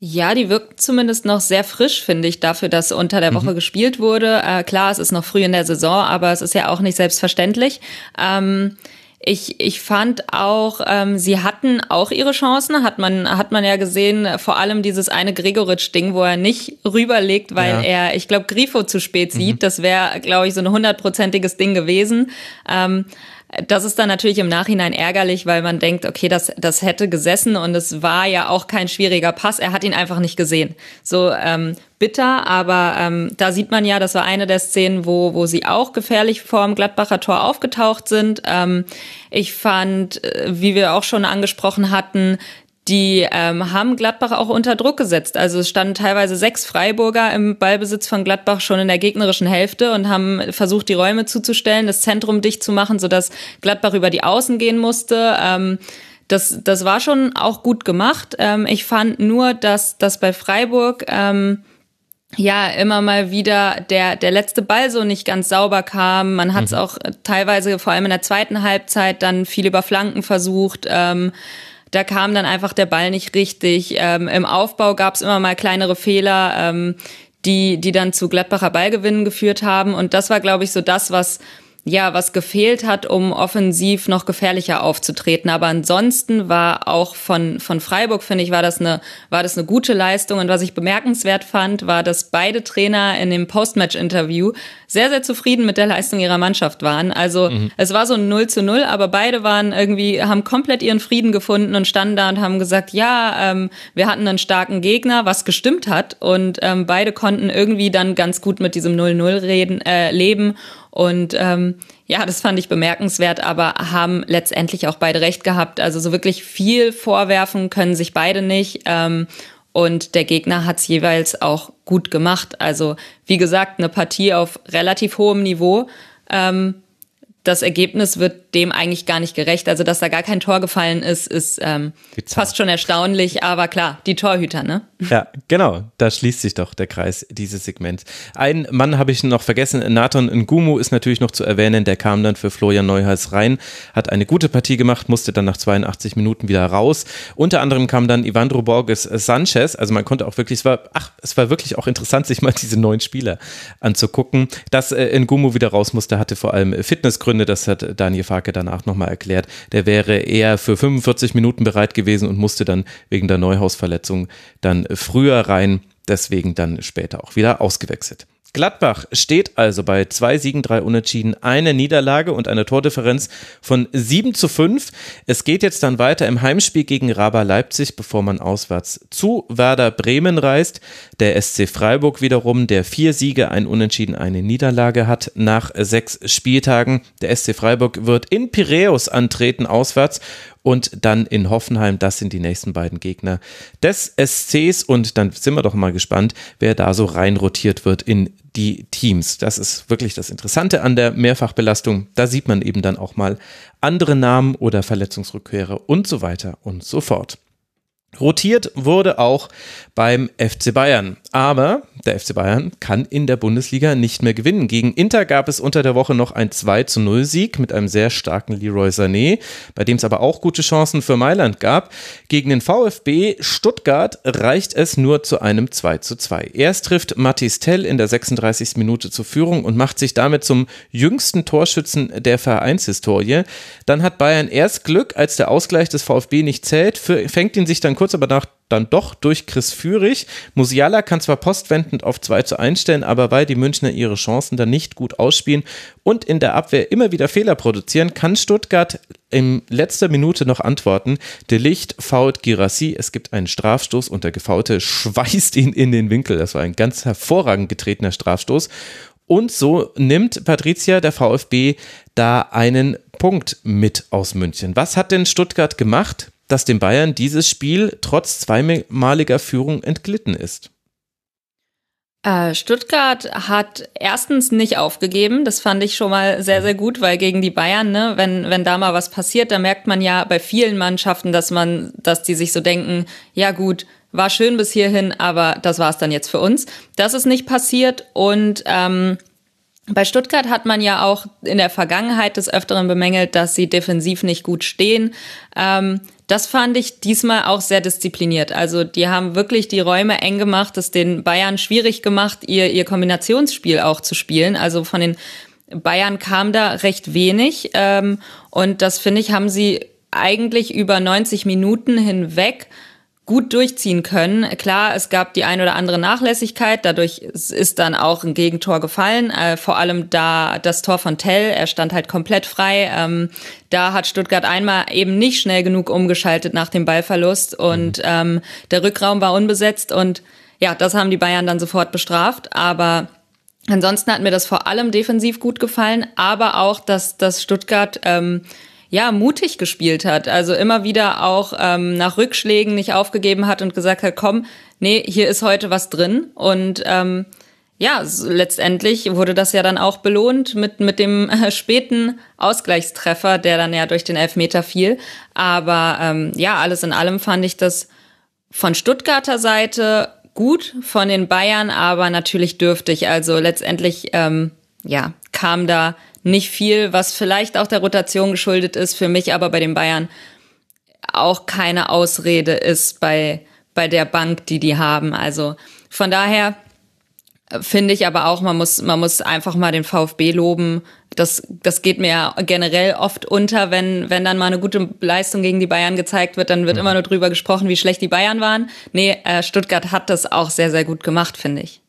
Ja, die wirkt zumindest noch sehr frisch, finde ich, dafür, dass unter der Woche mhm. gespielt wurde. Äh, klar, es ist noch früh in der Saison, aber es ist ja auch nicht selbstverständlich. Ähm, ich, ich fand auch, ähm, sie hatten auch ihre Chancen, hat man, hat man ja gesehen, vor allem dieses eine Gregoritsch-Ding, wo er nicht rüberlegt, weil ja. er, ich glaube, Grifo zu spät sieht. Mhm. Das wäre, glaube ich, so ein hundertprozentiges Ding gewesen. Ähm, das ist dann natürlich im Nachhinein ärgerlich, weil man denkt, okay, das, das hätte gesessen und es war ja auch kein schwieriger Pass. Er hat ihn einfach nicht gesehen. So ähm, bitter, aber ähm, da sieht man ja, das war eine der Szenen, wo, wo sie auch gefährlich vorm Gladbacher Tor aufgetaucht sind. Ähm, ich fand, äh, wie wir auch schon angesprochen hatten, die ähm, haben Gladbach auch unter Druck gesetzt. Also es standen teilweise sechs Freiburger im Ballbesitz von Gladbach schon in der gegnerischen Hälfte und haben versucht, die Räume zuzustellen, das Zentrum dicht zu machen, sodass Gladbach über die Außen gehen musste. Ähm, das, das war schon auch gut gemacht. Ähm, ich fand nur, dass, dass bei Freiburg ähm, ja immer mal wieder der, der letzte Ball so nicht ganz sauber kam. Man hat es mhm. auch teilweise, vor allem in der zweiten Halbzeit, dann viel über Flanken versucht. Ähm, da kam dann einfach der Ball nicht richtig. Ähm, Im Aufbau gab es immer mal kleinere Fehler, ähm, die, die dann zu Gladbacher Ballgewinnen geführt haben. Und das war, glaube ich, so das, was ja, was gefehlt hat, um offensiv noch gefährlicher aufzutreten. Aber ansonsten war auch von, von Freiburg, finde ich, war das eine, war das eine gute Leistung. Und was ich bemerkenswert fand, war, dass beide Trainer in dem Postmatch-Interview sehr, sehr zufrieden mit der Leistung ihrer Mannschaft waren. Also, mhm. es war so ein 0 zu 0, aber beide waren irgendwie, haben komplett ihren Frieden gefunden und standen da und haben gesagt, ja, ähm, wir hatten einen starken Gegner, was gestimmt hat. Und ähm, beide konnten irgendwie dann ganz gut mit diesem 0-0 reden, äh, leben und ähm, ja, das fand ich bemerkenswert, aber haben letztendlich auch beide recht gehabt. Also so wirklich viel vorwerfen können sich beide nicht. Ähm, und der Gegner hat es jeweils auch gut gemacht. Also wie gesagt, eine Partie auf relativ hohem Niveau. Ähm, das Ergebnis wird dem eigentlich gar nicht gerecht. Also, dass da gar kein Tor gefallen ist, ist ähm, fast schon erstaunlich. Aber klar, die Torhüter, ne? Ja, genau. Da schließt sich doch der Kreis dieses Segments. Ein Mann habe ich noch vergessen. Nathan Ngumu ist natürlich noch zu erwähnen. Der kam dann für Florian Neuhaus rein, hat eine gute Partie gemacht, musste dann nach 82 Minuten wieder raus. Unter anderem kam dann Ivandro Borges Sanchez. Also man konnte auch wirklich, es war, ach, es war wirklich auch interessant, sich mal diese neuen Spieler anzugucken. Dass äh, Ngumu wieder raus musste, hatte vor allem Fitnessgründe Gründe, das hat Daniel Farke danach nochmal erklärt. Der wäre eher für 45 Minuten bereit gewesen und musste dann wegen der Neuhausverletzung dann früher rein, deswegen dann später auch wieder ausgewechselt. Gladbach steht also bei zwei Siegen, drei Unentschieden, eine Niederlage und einer Tordifferenz von 7 zu 5. Es geht jetzt dann weiter im Heimspiel gegen Raba Leipzig, bevor man auswärts zu Werder Bremen reist. Der SC Freiburg wiederum, der vier Siege, ein Unentschieden, eine Niederlage hat nach sechs Spieltagen. Der SC Freiburg wird in Piräus antreten, auswärts und dann in Hoffenheim. Das sind die nächsten beiden Gegner des SCs und dann sind wir doch mal gespannt, wer da so reinrotiert wird in die Teams. Das ist wirklich das Interessante an der Mehrfachbelastung. Da sieht man eben dann auch mal andere Namen oder Verletzungsrückkehre und so weiter und so fort. Rotiert wurde auch beim FC Bayern. Aber der FC Bayern kann in der Bundesliga nicht mehr gewinnen. Gegen Inter gab es unter der Woche noch ein 2 zu 0 Sieg mit einem sehr starken Leroy Sané, bei dem es aber auch gute Chancen für Mailand gab. Gegen den VfB Stuttgart reicht es nur zu einem 2 zu 2. Erst trifft Mathis Tell in der 36. Minute zur Führung und macht sich damit zum jüngsten Torschützen der Vereinshistorie. Dann hat Bayern erst Glück, als der Ausgleich des VfB nicht zählt, fängt ihn sich dann kurz aber nach dann doch durch Chris Führig. Musiala kann zwar postwendend auf 2 zu 1 stellen, aber weil die Münchner ihre Chancen dann nicht gut ausspielen und in der Abwehr immer wieder Fehler produzieren, kann Stuttgart in letzter Minute noch antworten. De Licht fault Girassi, es gibt einen Strafstoß und der Gefaute schweißt ihn in den Winkel. Das war ein ganz hervorragend getretener Strafstoß. Und so nimmt Patricia, der VfB, da einen Punkt mit aus München. Was hat denn Stuttgart gemacht? Dass den Bayern dieses Spiel trotz zweimaliger Führung entglitten ist? Äh, Stuttgart hat erstens nicht aufgegeben. Das fand ich schon mal sehr, sehr gut, weil gegen die Bayern, ne, wenn, wenn da mal was passiert, da merkt man ja bei vielen Mannschaften, dass man, dass die sich so denken, ja gut, war schön bis hierhin, aber das war's dann jetzt für uns. Das ist nicht passiert und ähm, bei Stuttgart hat man ja auch in der Vergangenheit des Öfteren bemängelt, dass sie defensiv nicht gut stehen. Ähm, das fand ich diesmal auch sehr diszipliniert. Also die haben wirklich die Räume eng gemacht, es den Bayern schwierig gemacht, ihr, ihr Kombinationsspiel auch zu spielen. Also von den Bayern kam da recht wenig ähm, und das finde ich, haben sie eigentlich über 90 Minuten hinweg gut durchziehen können. Klar, es gab die ein oder andere Nachlässigkeit, dadurch ist dann auch ein Gegentor gefallen, äh, vor allem da das Tor von Tell, er stand halt komplett frei. Ähm, da hat Stuttgart einmal eben nicht schnell genug umgeschaltet nach dem Ballverlust. Und mhm. ähm, der Rückraum war unbesetzt. Und ja, das haben die Bayern dann sofort bestraft, aber ansonsten hat mir das vor allem defensiv gut gefallen, aber auch, dass, dass Stuttgart ähm, ja, mutig gespielt hat. Also immer wieder auch ähm, nach Rückschlägen nicht aufgegeben hat und gesagt hat, komm, nee, hier ist heute was drin. Und ähm, ja, letztendlich wurde das ja dann auch belohnt mit, mit dem äh, späten Ausgleichstreffer, der dann ja durch den Elfmeter fiel. Aber ähm, ja, alles in allem fand ich das von Stuttgarter Seite gut, von den Bayern aber natürlich dürftig. Also letztendlich, ähm, ja, kam da nicht viel, was vielleicht auch der Rotation geschuldet ist, für mich aber bei den Bayern auch keine Ausrede ist bei, bei der Bank, die die haben. Also von daher finde ich aber auch, man muss, man muss einfach mal den VfB loben. Das, das geht mir ja generell oft unter, wenn, wenn dann mal eine gute Leistung gegen die Bayern gezeigt wird, dann wird mhm. immer nur drüber gesprochen, wie schlecht die Bayern waren. Nee, äh, Stuttgart hat das auch sehr, sehr gut gemacht, finde ich.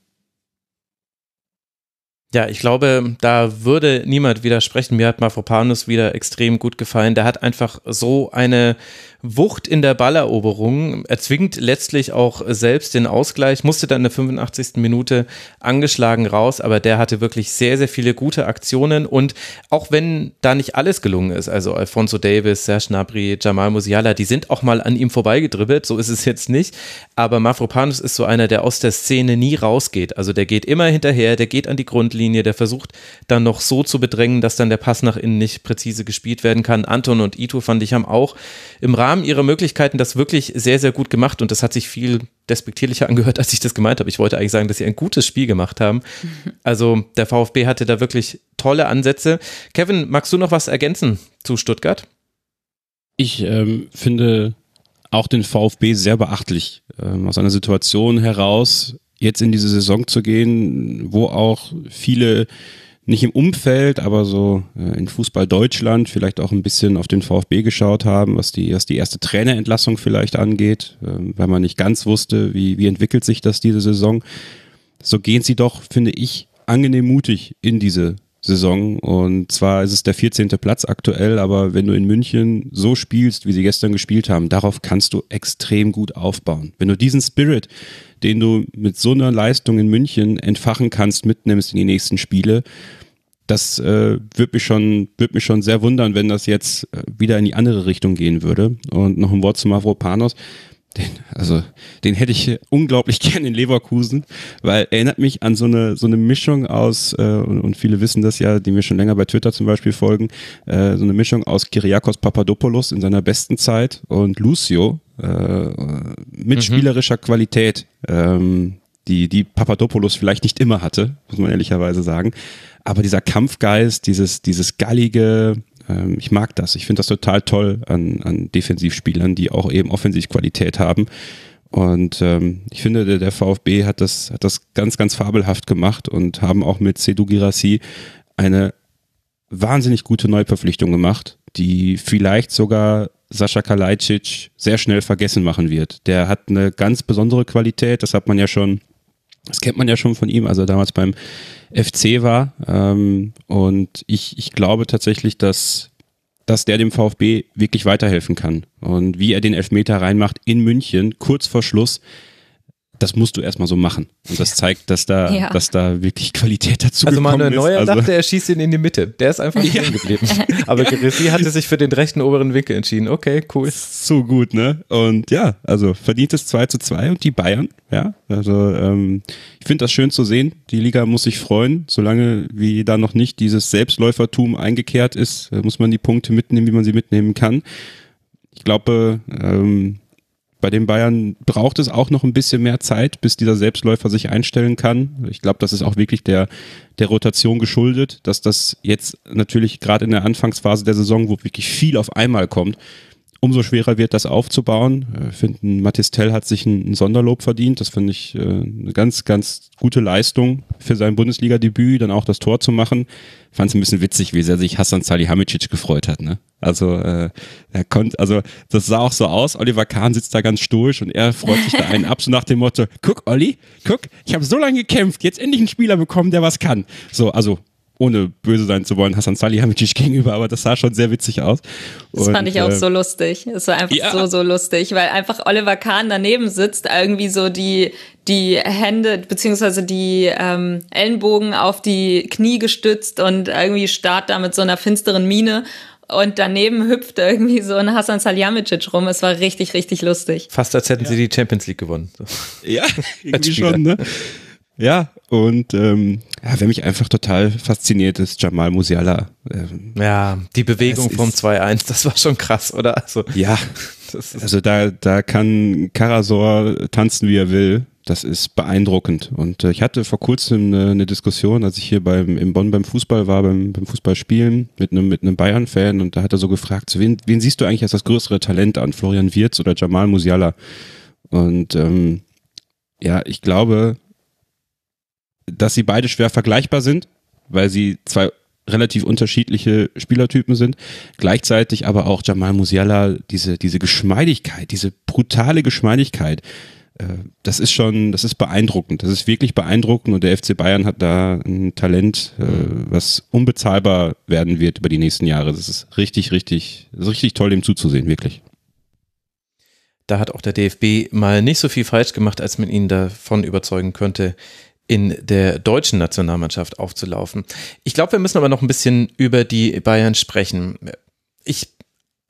Ja, ich glaube, da würde niemand widersprechen. Mir hat Mafropanus wieder extrem gut gefallen. Der hat einfach so eine Wucht in der Balleroberung, erzwingt letztlich auch selbst den Ausgleich, musste dann in der 85. Minute angeschlagen raus, aber der hatte wirklich sehr, sehr viele gute Aktionen und auch wenn da nicht alles gelungen ist, also Alfonso Davis, Serge Gnabry, Jamal Musiala, die sind auch mal an ihm vorbeigedribbelt, so ist es jetzt nicht, aber Mafropanus ist so einer, der aus der Szene nie rausgeht, also der geht immer hinterher, der geht an die Grundlinie, der versucht dann noch so zu bedrängen, dass dann der Pass nach innen nicht präzise gespielt werden kann. Anton und Ito fand ich haben auch im Rahmen Rahmen ihrer Möglichkeiten das wirklich sehr, sehr gut gemacht und das hat sich viel despektierlicher angehört, als ich das gemeint habe. Ich wollte eigentlich sagen, dass sie ein gutes Spiel gemacht haben. Also der VfB hatte da wirklich tolle Ansätze. Kevin, magst du noch was ergänzen zu Stuttgart? Ich ähm, finde auch den VfB sehr beachtlich, ähm, aus einer Situation heraus jetzt in diese Saison zu gehen, wo auch viele nicht im Umfeld, aber so äh, in Fußball Deutschland vielleicht auch ein bisschen auf den VfB geschaut haben, was die, was die erste Trainerentlassung vielleicht angeht, äh, weil man nicht ganz wusste, wie, wie entwickelt sich das diese Saison. So gehen sie doch, finde ich, angenehm mutig in diese Saison. Und zwar ist es der 14. Platz aktuell, aber wenn du in München so spielst, wie sie gestern gespielt haben, darauf kannst du extrem gut aufbauen. Wenn du diesen Spirit, den du mit so einer Leistung in München entfachen kannst, mitnimmst in die nächsten Spiele, das äh, würde mich schon würde mich schon sehr wundern, wenn das jetzt äh, wieder in die andere Richtung gehen würde. Und noch ein Wort zu Mavropanos. Den, also den hätte ich unglaublich gern in Leverkusen, weil erinnert mich an so eine so eine Mischung aus äh, und, und viele wissen das ja, die mir schon länger bei Twitter zum Beispiel folgen, äh, so eine Mischung aus Kyriakos Papadopoulos in seiner besten Zeit und Lucio äh, mit mhm. spielerischer Qualität, ähm, die die Papadopoulos vielleicht nicht immer hatte, muss man ehrlicherweise sagen. Aber dieser Kampfgeist, dieses, dieses gallige, ähm, ich mag das. Ich finde das total toll an, an Defensivspielern, die auch eben Offensivqualität haben. Und ähm, ich finde, der, der VfB hat das, hat das ganz, ganz fabelhaft gemacht und haben auch mit Sedu Girassi eine wahnsinnig gute Neuverpflichtung gemacht, die vielleicht sogar Sascha Kalajdzic sehr schnell vergessen machen wird. Der hat eine ganz besondere Qualität, das hat man ja schon das kennt man ja schon von ihm, als er damals beim FC war. Ähm, und ich, ich glaube tatsächlich, dass, dass der dem VfB wirklich weiterhelfen kann. Und wie er den Elfmeter reinmacht in München, kurz vor Schluss, das musst du erstmal so machen. Und das zeigt, dass da, ja. dass da wirklich Qualität dazu also gekommen ist. Also Neuer also dachte, er schießt ihn in die Mitte. Der ist einfach stehen geblieben. Aber Gerissi hatte sich für den rechten oberen Winkel entschieden. Okay, cool. So gut, ne? Und ja, also verdientes 2 zu 2 und die Bayern, ja. Also ähm, ich finde das schön zu sehen. Die Liga muss sich freuen. Solange wie da noch nicht dieses Selbstläufertum eingekehrt ist, äh, muss man die Punkte mitnehmen, wie man sie mitnehmen kann. Ich glaube, ähm, bei den Bayern braucht es auch noch ein bisschen mehr Zeit, bis dieser Selbstläufer sich einstellen kann. Ich glaube, das ist auch wirklich der, der Rotation geschuldet, dass das jetzt natürlich gerade in der Anfangsphase der Saison, wo wirklich viel auf einmal kommt, umso schwerer wird, das aufzubauen. Ich äh, finde, Mathis Tell hat sich ein, Sonderlob verdient. Das finde ich äh, eine ganz, ganz gute Leistung für sein Bundesliga-Debüt, dann auch das Tor zu machen. Fand es ein bisschen witzig, wie sehr sich Hassan Salihamidzic gefreut hat. Ne? Also äh, er konnte, also das sah auch so aus. Oliver Kahn sitzt da ganz stoisch und er freut sich da einen ab, so nach dem Motto: Guck, Olli, guck, ich habe so lange gekämpft, jetzt endlich einen Spieler bekommen, der was kann. So, also ohne böse sein zu wollen, Hassan Salihamidzic gegenüber, aber das sah schon sehr witzig aus. Das und, fand ich auch äh, so lustig. Es war einfach ja. so, so lustig, weil einfach Oliver Kahn daneben sitzt, irgendwie so die, die Hände beziehungsweise die ähm, Ellenbogen auf die Knie gestützt und irgendwie starrt da mit so einer finsteren Miene und daneben hüpft irgendwie so ein Hassan Salihamidzic rum. Es war richtig, richtig lustig. Fast als hätten ja. sie die Champions League gewonnen. Ja, irgendwie schon, ne? Ja, und ähm, ja, wer mich einfach total fasziniert, ist Jamal Musiala. Ähm, ja, die Bewegung vom 2-1, das war schon krass, oder? Also, ja, also da, da kann Karasor tanzen, wie er will. Das ist beeindruckend. Und äh, ich hatte vor kurzem eine, eine, Diskussion, als ich hier beim, in Bonn beim Fußball war, beim, beim Fußballspielen mit einem, mit einem Bayern-Fan und da hat er so gefragt, wen, wen siehst du eigentlich als das größere Talent an? Florian Wirz oder Jamal Musiala? Und ähm, ja, ich glaube, dass sie beide schwer vergleichbar sind, weil sie zwei relativ unterschiedliche Spielertypen sind. Gleichzeitig aber auch Jamal Musiala, diese, diese Geschmeidigkeit, diese brutale Geschmeidigkeit, äh, das ist schon, das ist beeindruckend. Das ist wirklich beeindruckend und der FC Bayern hat da ein Talent, äh, was unbezahlbar werden wird über die nächsten Jahre. Das ist richtig, richtig, richtig toll, dem zuzusehen, wirklich. Da hat auch der DFB mal nicht so viel falsch gemacht, als man ihn davon überzeugen könnte, in der deutschen Nationalmannschaft aufzulaufen. Ich glaube, wir müssen aber noch ein bisschen über die Bayern sprechen. Ich,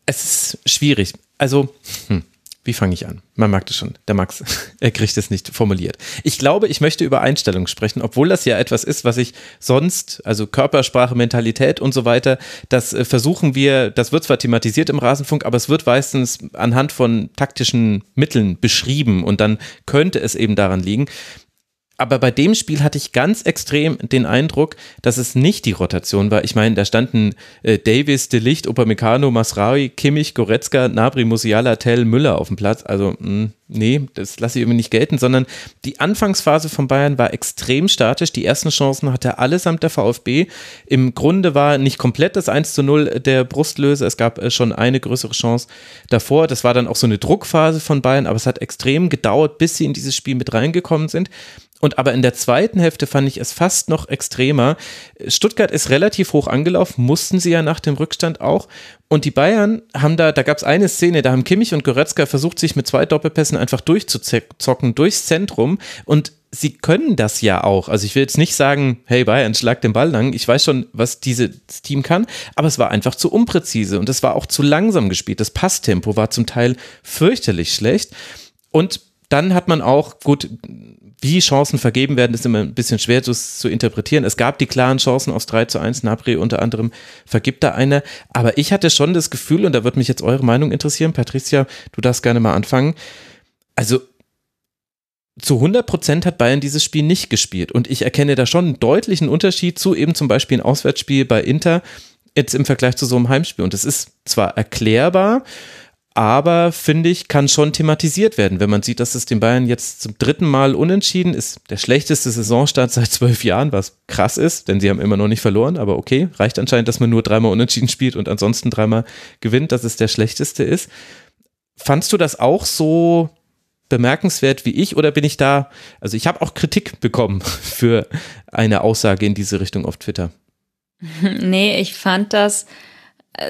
es ist schwierig. Also, hm, wie fange ich an? Man mag das schon. Der Max, er kriegt es nicht formuliert. Ich glaube, ich möchte über Einstellung sprechen, obwohl das ja etwas ist, was ich sonst, also Körpersprache, Mentalität und so weiter, das äh, versuchen wir, das wird zwar thematisiert im Rasenfunk, aber es wird meistens anhand von taktischen Mitteln beschrieben und dann könnte es eben daran liegen aber bei dem Spiel hatte ich ganz extrem den Eindruck, dass es nicht die Rotation war. Ich meine, da standen äh, Davis, De Licht, Upamecano, Masraui, Kimmich, Goretzka, Nabri, Musiala, Tell, Müller auf dem Platz. Also, mh, hm, nee, das lasse ich irgendwie nicht gelten, sondern die Anfangsphase von Bayern war extrem statisch. Die ersten Chancen hatte allesamt der VfB. Im Grunde war nicht komplett das 1 zu 0 der Brustlöse. Es gab äh, schon eine größere Chance davor. Das war dann auch so eine Druckphase von Bayern, aber es hat extrem gedauert, bis sie in dieses Spiel mit reingekommen sind. Und aber in der zweiten Hälfte fand ich es fast noch extremer. Stuttgart ist relativ hoch angelaufen, mussten sie ja nach dem Rückstand auch. Und die Bayern haben da, da gab es eine Szene, da haben Kimmich und Goretzka versucht, sich mit zwei Doppelpässen einfach durchzuzocken, durchs Zentrum. Und sie können das ja auch. Also ich will jetzt nicht sagen, hey Bayern, schlag den Ball lang. Ich weiß schon, was dieses Team kann, aber es war einfach zu unpräzise und es war auch zu langsam gespielt. Das Passtempo war zum Teil fürchterlich schlecht. Und dann hat man auch, gut, wie Chancen vergeben werden, ist immer ein bisschen schwer zu, zu, interpretieren. Es gab die klaren Chancen aus 3 zu 1. Napri unter anderem vergibt da eine. Aber ich hatte schon das Gefühl, und da würde mich jetzt eure Meinung interessieren, Patricia, du darfst gerne mal anfangen. Also zu 100 Prozent hat Bayern dieses Spiel nicht gespielt. Und ich erkenne da schon einen deutlichen Unterschied zu eben zum Beispiel ein Auswärtsspiel bei Inter jetzt im Vergleich zu so einem Heimspiel. Und das ist zwar erklärbar, aber finde ich, kann schon thematisiert werden, wenn man sieht, dass es den Bayern jetzt zum dritten Mal unentschieden ist. Der schlechteste Saisonstart seit zwölf Jahren, was krass ist, denn sie haben immer noch nicht verloren, aber okay, reicht anscheinend, dass man nur dreimal unentschieden spielt und ansonsten dreimal gewinnt, dass es der schlechteste ist. Fandst du das auch so bemerkenswert wie ich oder bin ich da, also ich habe auch Kritik bekommen für eine Aussage in diese Richtung auf Twitter. Nee, ich fand das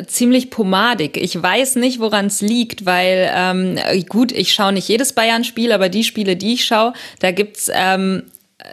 ziemlich pomadig. Ich weiß nicht, woran es liegt, weil ähm, gut, ich schaue nicht jedes Bayern-Spiel, aber die Spiele, die ich schaue, da gibt's ähm,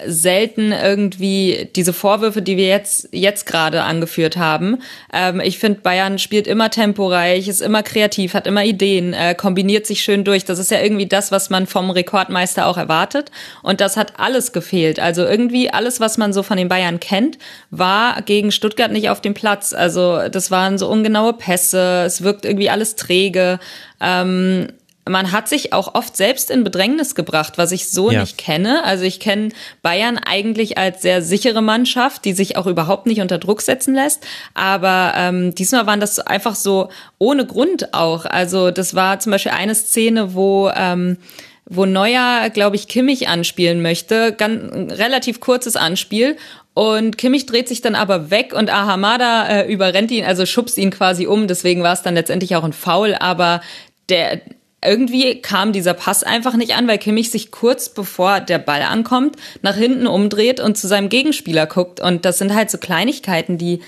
selten irgendwie diese Vorwürfe, die wir jetzt jetzt gerade angeführt haben. Ähm, ich finde, Bayern spielt immer temporeich, ist immer kreativ, hat immer Ideen, äh, kombiniert sich schön durch. Das ist ja irgendwie das, was man vom Rekordmeister auch erwartet. Und das hat alles gefehlt. Also irgendwie alles, was man so von den Bayern kennt, war gegen Stuttgart nicht auf dem Platz. Also das waren so ungenaue Pässe, es wirkt irgendwie alles träge. Ähm, man hat sich auch oft selbst in Bedrängnis gebracht, was ich so ja. nicht kenne. Also ich kenne Bayern eigentlich als sehr sichere Mannschaft, die sich auch überhaupt nicht unter Druck setzen lässt. Aber ähm, diesmal waren das einfach so ohne Grund auch. Also das war zum Beispiel eine Szene, wo ähm, wo Neuer, glaube ich, Kimmich anspielen möchte. Ganz, relativ kurzes Anspiel. Und Kimmich dreht sich dann aber weg und Ahamada äh, überrennt ihn, also schubst ihn quasi um. Deswegen war es dann letztendlich auch ein Foul. Aber der, irgendwie kam dieser Pass einfach nicht an, weil Kimmich sich kurz bevor der Ball ankommt, nach hinten umdreht und zu seinem Gegenspieler guckt. Und das sind halt so Kleinigkeiten, die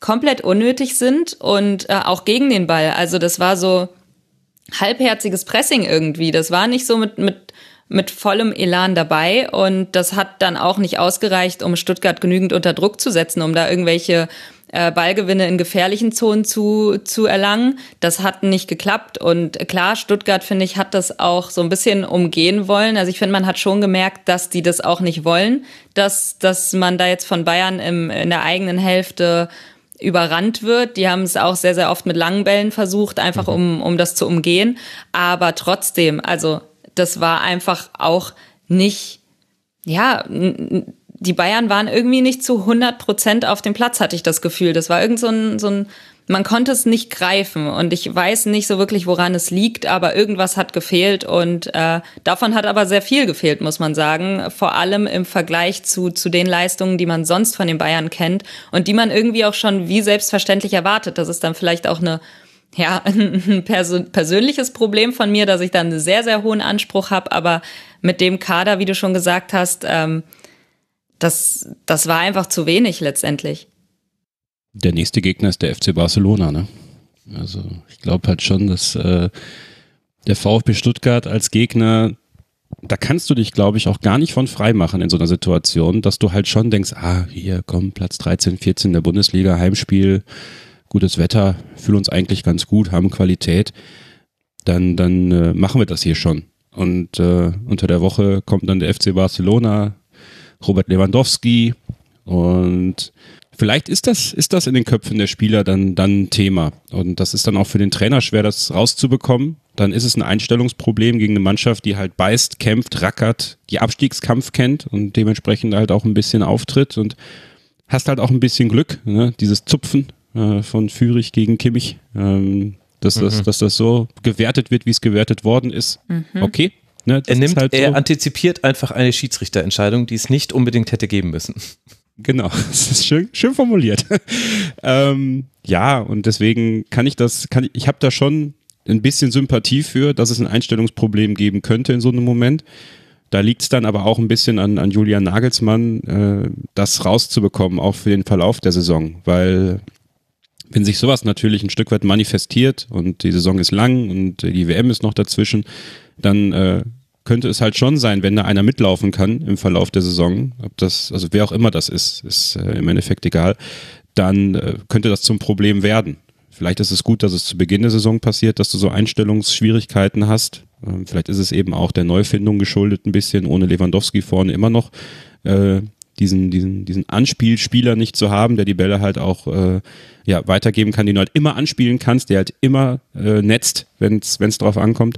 komplett unnötig sind und äh, auch gegen den Ball. Also das war so halbherziges Pressing irgendwie. Das war nicht so mit, mit, mit vollem Elan dabei und das hat dann auch nicht ausgereicht, um Stuttgart genügend unter Druck zu setzen, um da irgendwelche äh, Ballgewinne in gefährlichen Zonen zu, zu erlangen. Das hat nicht geklappt. Und klar, Stuttgart, finde ich, hat das auch so ein bisschen umgehen wollen. Also ich finde, man hat schon gemerkt, dass die das auch nicht wollen, dass, dass man da jetzt von Bayern im, in der eigenen Hälfte überrannt wird. Die haben es auch sehr, sehr oft mit langen Bällen versucht, einfach mhm. um, um das zu umgehen. Aber trotzdem, also das war einfach auch nicht, ja, die Bayern waren irgendwie nicht zu 100 Prozent auf dem Platz, hatte ich das Gefühl. Das war irgend so ein, so ein, man konnte es nicht greifen und ich weiß nicht so wirklich, woran es liegt, aber irgendwas hat gefehlt und äh, davon hat aber sehr viel gefehlt, muss man sagen. Vor allem im Vergleich zu, zu den Leistungen, die man sonst von den Bayern kennt und die man irgendwie auch schon wie selbstverständlich erwartet. Das ist dann vielleicht auch eine ja, ein persönliches Problem von mir, dass ich dann einen sehr, sehr hohen Anspruch habe, aber mit dem Kader, wie du schon gesagt hast, ähm, das, das war einfach zu wenig letztendlich. Der nächste Gegner ist der FC Barcelona, ne? Also ich glaube halt schon, dass äh, der VfB Stuttgart als Gegner, da kannst du dich, glaube ich, auch gar nicht von frei machen in so einer Situation, dass du halt schon denkst, ah, hier komm, Platz 13, 14 der Bundesliga, Heimspiel, gutes Wetter, fühlen uns eigentlich ganz gut, haben Qualität, dann, dann äh, machen wir das hier schon. Und äh, unter der Woche kommt dann der FC Barcelona, Robert Lewandowski und vielleicht ist das, ist das in den Köpfen der Spieler dann, dann ein Thema. Und das ist dann auch für den Trainer schwer, das rauszubekommen. Dann ist es ein Einstellungsproblem gegen eine Mannschaft, die halt beißt, kämpft, rackert, die Abstiegskampf kennt und dementsprechend halt auch ein bisschen auftritt und hast halt auch ein bisschen Glück, ne? dieses Zupfen äh, von Fürich gegen Kimmich, ähm, dass, mhm. das, dass das so gewertet wird, wie es gewertet worden ist. Mhm. Okay, Ne, er nimmt, halt so. er antizipiert einfach eine Schiedsrichterentscheidung, die es nicht unbedingt hätte geben müssen. Genau, das ist schön, schön formuliert. ähm, ja, und deswegen kann ich das, kann ich, ich habe da schon ein bisschen Sympathie für, dass es ein Einstellungsproblem geben könnte in so einem Moment. Da liegt es dann aber auch ein bisschen an, an Julian Nagelsmann, äh, das rauszubekommen, auch für den Verlauf der Saison, weil wenn sich sowas natürlich ein Stück weit manifestiert und die Saison ist lang und die WM ist noch dazwischen, dann äh, könnte es halt schon sein, wenn da einer mitlaufen kann im Verlauf der Saison, ob das, also wer auch immer das ist, ist äh, im Endeffekt egal, dann äh, könnte das zum Problem werden. Vielleicht ist es gut, dass es zu Beginn der Saison passiert, dass du so Einstellungsschwierigkeiten hast. Ähm, vielleicht ist es eben auch der Neufindung geschuldet, ein bisschen ohne Lewandowski vorne immer noch äh, diesen, diesen, diesen Anspielspieler nicht zu haben, der die Bälle halt auch äh, ja, weitergeben kann, den du halt immer anspielen kannst, der halt immer äh, netzt, wenn es drauf ankommt.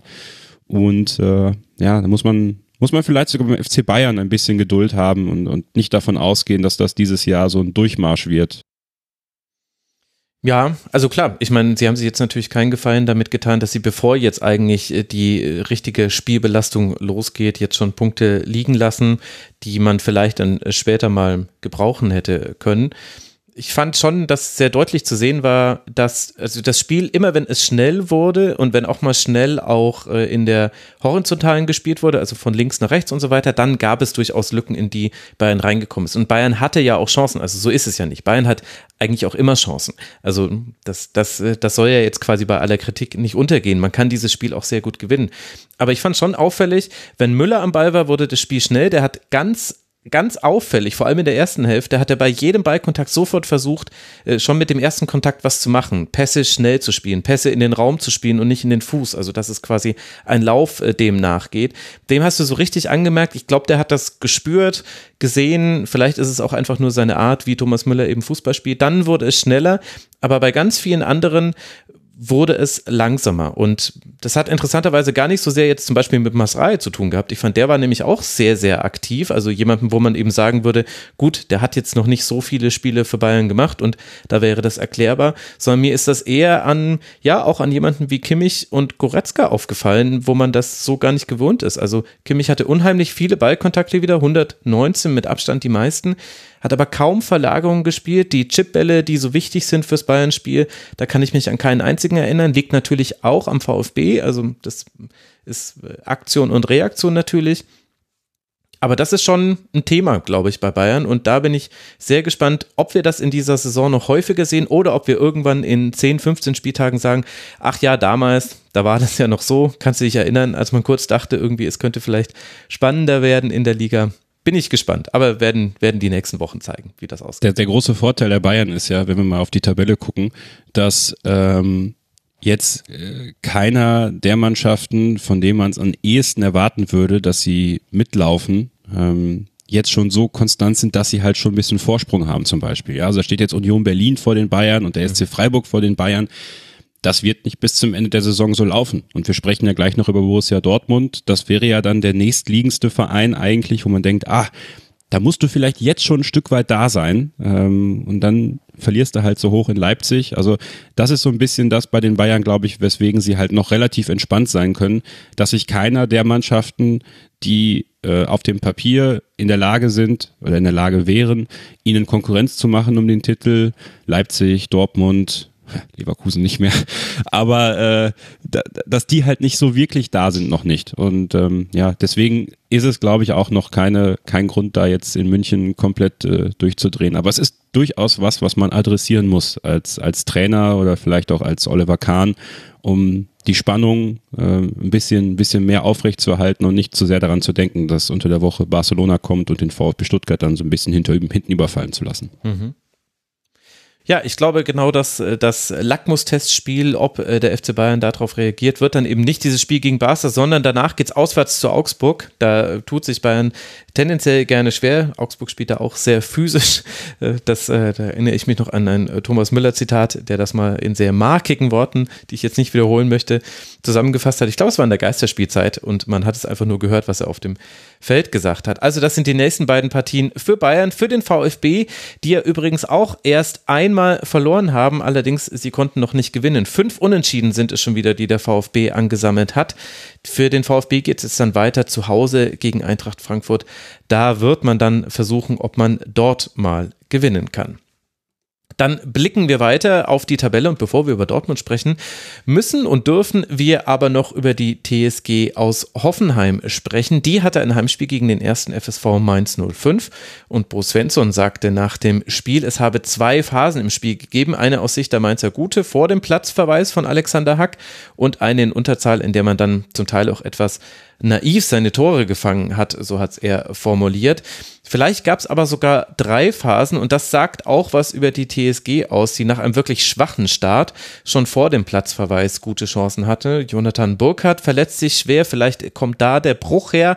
Und äh, ja, da muss man, muss man vielleicht sogar beim FC Bayern ein bisschen Geduld haben und, und nicht davon ausgehen, dass das dieses Jahr so ein Durchmarsch wird. Ja, also klar, ich meine, sie haben sich jetzt natürlich keinen Gefallen damit getan, dass sie, bevor jetzt eigentlich äh, die richtige Spielbelastung losgeht, jetzt schon Punkte liegen lassen, die man vielleicht dann später mal gebrauchen hätte können ich fand schon, dass sehr deutlich zu sehen war, dass also das Spiel immer, wenn es schnell wurde und wenn auch mal schnell auch äh, in der horizontalen gespielt wurde, also von links nach rechts und so weiter, dann gab es durchaus Lücken, in die Bayern reingekommen ist. Und Bayern hatte ja auch Chancen, also so ist es ja nicht. Bayern hat eigentlich auch immer Chancen. Also das, das, äh, das soll ja jetzt quasi bei aller Kritik nicht untergehen. Man kann dieses Spiel auch sehr gut gewinnen. Aber ich fand schon auffällig, wenn Müller am Ball war, wurde das Spiel schnell. Der hat ganz ganz auffällig, vor allem in der ersten Hälfte, hat er bei jedem Ballkontakt sofort versucht, äh, schon mit dem ersten Kontakt was zu machen, Pässe schnell zu spielen, Pässe in den Raum zu spielen und nicht in den Fuß, also dass es quasi ein Lauf äh, dem nachgeht. Dem hast du so richtig angemerkt, ich glaube, der hat das gespürt, gesehen, vielleicht ist es auch einfach nur seine Art, wie Thomas Müller eben Fußball spielt, dann wurde es schneller, aber bei ganz vielen anderen wurde es langsamer. Und das hat interessanterweise gar nicht so sehr jetzt zum Beispiel mit Masrai zu tun gehabt. Ich fand, der war nämlich auch sehr, sehr aktiv. Also jemanden, wo man eben sagen würde, gut, der hat jetzt noch nicht so viele Spiele für Bayern gemacht und da wäre das erklärbar. Sondern mir ist das eher an, ja, auch an jemanden wie Kimmich und Goretzka aufgefallen, wo man das so gar nicht gewohnt ist. Also Kimmich hatte unheimlich viele Ballkontakte wieder, 119 mit Abstand die meisten hat aber kaum Verlagerungen gespielt. Die Chipbälle, die so wichtig sind fürs Bayern-Spiel, da kann ich mich an keinen einzigen erinnern. Liegt natürlich auch am VfB, also das ist Aktion und Reaktion natürlich. Aber das ist schon ein Thema, glaube ich, bei Bayern. Und da bin ich sehr gespannt, ob wir das in dieser Saison noch häufiger sehen oder ob wir irgendwann in 10, 15 Spieltagen sagen, ach ja, damals, da war das ja noch so, kannst du dich erinnern, als man kurz dachte, irgendwie, es könnte vielleicht spannender werden in der Liga bin ich gespannt. Aber werden, werden die nächsten Wochen zeigen, wie das aussieht. Der, der große Vorteil der Bayern ist ja, wenn wir mal auf die Tabelle gucken, dass ähm, jetzt äh, keiner der Mannschaften, von denen man es am ehesten erwarten würde, dass sie mitlaufen, ähm, jetzt schon so konstant sind, dass sie halt schon ein bisschen Vorsprung haben zum Beispiel. Ja, also da steht jetzt Union Berlin vor den Bayern und der SC Freiburg vor den Bayern das wird nicht bis zum Ende der Saison so laufen. Und wir sprechen ja gleich noch über Borussia Dortmund. Das wäre ja dann der nächstliegendste Verein eigentlich, wo man denkt, ah, da musst du vielleicht jetzt schon ein Stück weit da sein. Ähm, und dann verlierst du halt so hoch in Leipzig. Also das ist so ein bisschen das bei den Bayern, glaube ich, weswegen sie halt noch relativ entspannt sein können, dass sich keiner der Mannschaften, die äh, auf dem Papier in der Lage sind oder in der Lage wären, ihnen Konkurrenz zu machen um den Titel, Leipzig, Dortmund, Leverkusen nicht mehr, aber äh, da, dass die halt nicht so wirklich da sind noch nicht und ähm, ja deswegen ist es glaube ich auch noch keine kein Grund da jetzt in München komplett äh, durchzudrehen, aber es ist durchaus was was man adressieren muss als als Trainer oder vielleicht auch als Oliver Kahn, um die Spannung äh, ein bisschen bisschen mehr aufrecht zu erhalten und nicht zu sehr daran zu denken, dass unter der Woche Barcelona kommt und den VfB Stuttgart dann so ein bisschen hinter hinten überfallen zu lassen. Mhm. Ja, ich glaube genau, dass äh, das Lackmustestspiel, ob äh, der FC Bayern darauf reagiert, wird dann eben nicht dieses Spiel gegen Barca, sondern danach geht's auswärts zu Augsburg. Da tut sich Bayern tendenziell gerne schwer. Augsburg spielt da auch sehr physisch. Äh, das, da erinnere ich mich noch an ein Thomas Müller-Zitat, der das mal in sehr markigen Worten, die ich jetzt nicht wiederholen möchte, zusammengefasst hat. Ich glaube, es war in der Geisterspielzeit und man hat es einfach nur gehört, was er auf dem Feld gesagt hat. Also das sind die nächsten beiden Partien für Bayern, für den VfB, die ja übrigens auch erst einmal verloren haben, allerdings sie konnten noch nicht gewinnen. Fünf Unentschieden sind es schon wieder, die der VfB angesammelt hat. Für den VfB geht es dann weiter zu Hause gegen Eintracht Frankfurt. Da wird man dann versuchen, ob man dort mal gewinnen kann. Dann blicken wir weiter auf die Tabelle und bevor wir über Dortmund sprechen, müssen und dürfen wir aber noch über die TSG aus Hoffenheim sprechen. Die hatte ein Heimspiel gegen den ersten FSV Mainz 05 und Bo Svensson sagte nach dem Spiel, es habe zwei Phasen im Spiel gegeben. Eine aus Sicht der Mainzer Gute vor dem Platzverweis von Alexander Hack und eine in Unterzahl, in der man dann zum Teil auch etwas naiv seine Tore gefangen hat, so hat es er formuliert. Vielleicht gab es aber sogar drei Phasen und das sagt auch was über die TSG aus, die nach einem wirklich schwachen Start schon vor dem Platzverweis gute Chancen hatte. Jonathan Burkhardt verletzt sich schwer, vielleicht kommt da der Bruch her.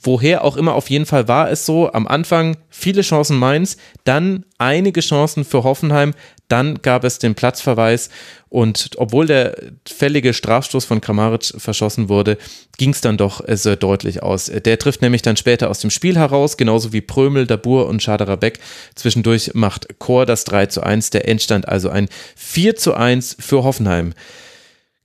Woher auch immer, auf jeden Fall war es so. Am Anfang viele Chancen Mainz, dann einige Chancen für Hoffenheim, dann gab es den Platzverweis und obwohl der fällige Strafstoß von Kramaric verschossen wurde, ging es dann doch sehr deutlich aus. Der trifft nämlich dann später aus dem Spiel heraus, genauso wie Prömel, Dabur und Schaderer Beck. Zwischendurch macht Chor das 3 zu 1, der Endstand also ein 4 zu 1 für Hoffenheim.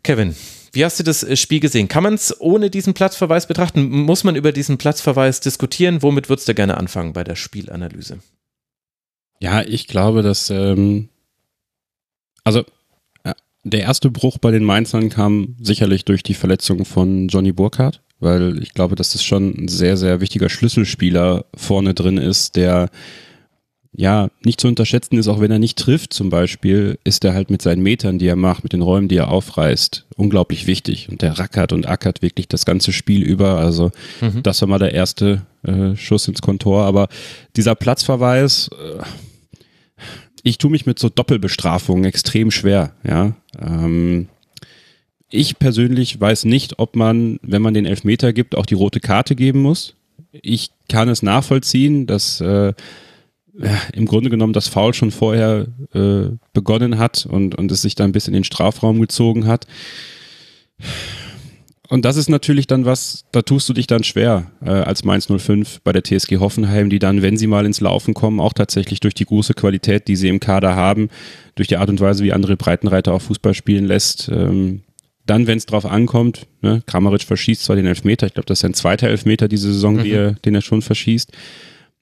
Kevin, wie hast du das Spiel gesehen? Kann man es ohne diesen Platzverweis betrachten? Muss man über diesen Platzverweis diskutieren? Womit würdest du gerne anfangen bei der Spielanalyse? Ja, ich glaube, dass ähm, also der erste Bruch bei den Mainzern kam sicherlich durch die Verletzung von Johnny Burkhardt, weil ich glaube, dass das schon ein sehr, sehr wichtiger Schlüsselspieler vorne drin ist, der ja nicht zu unterschätzen ist, auch wenn er nicht trifft zum Beispiel, ist er halt mit seinen Metern, die er macht, mit den Räumen, die er aufreißt, unglaublich wichtig. Und der rackert und ackert wirklich das ganze Spiel über. Also mhm. das war mal der erste äh, Schuss ins Kontor. Aber dieser Platzverweis, äh, ich tue mich mit so Doppelbestrafungen extrem schwer, ja. Ähm, ich persönlich weiß nicht, ob man, wenn man den Elfmeter gibt, auch die rote Karte geben muss. Ich kann es nachvollziehen, dass äh, ja, im Grunde genommen das Foul schon vorher äh, begonnen hat und, und es sich dann bis in den Strafraum gezogen hat. Und das ist natürlich dann was, da tust du dich dann schwer äh, als Mainz 05 bei der TSG Hoffenheim, die dann, wenn sie mal ins Laufen kommen, auch tatsächlich durch die große Qualität, die sie im Kader haben, durch die Art und Weise, wie andere Breitenreiter auch Fußball spielen lässt, ähm, dann, wenn es drauf ankommt, ne, Kramaric verschießt zwar den Elfmeter, ich glaube, das ist ein zweiter Elfmeter diese Saison, mhm. er, den er schon verschießt,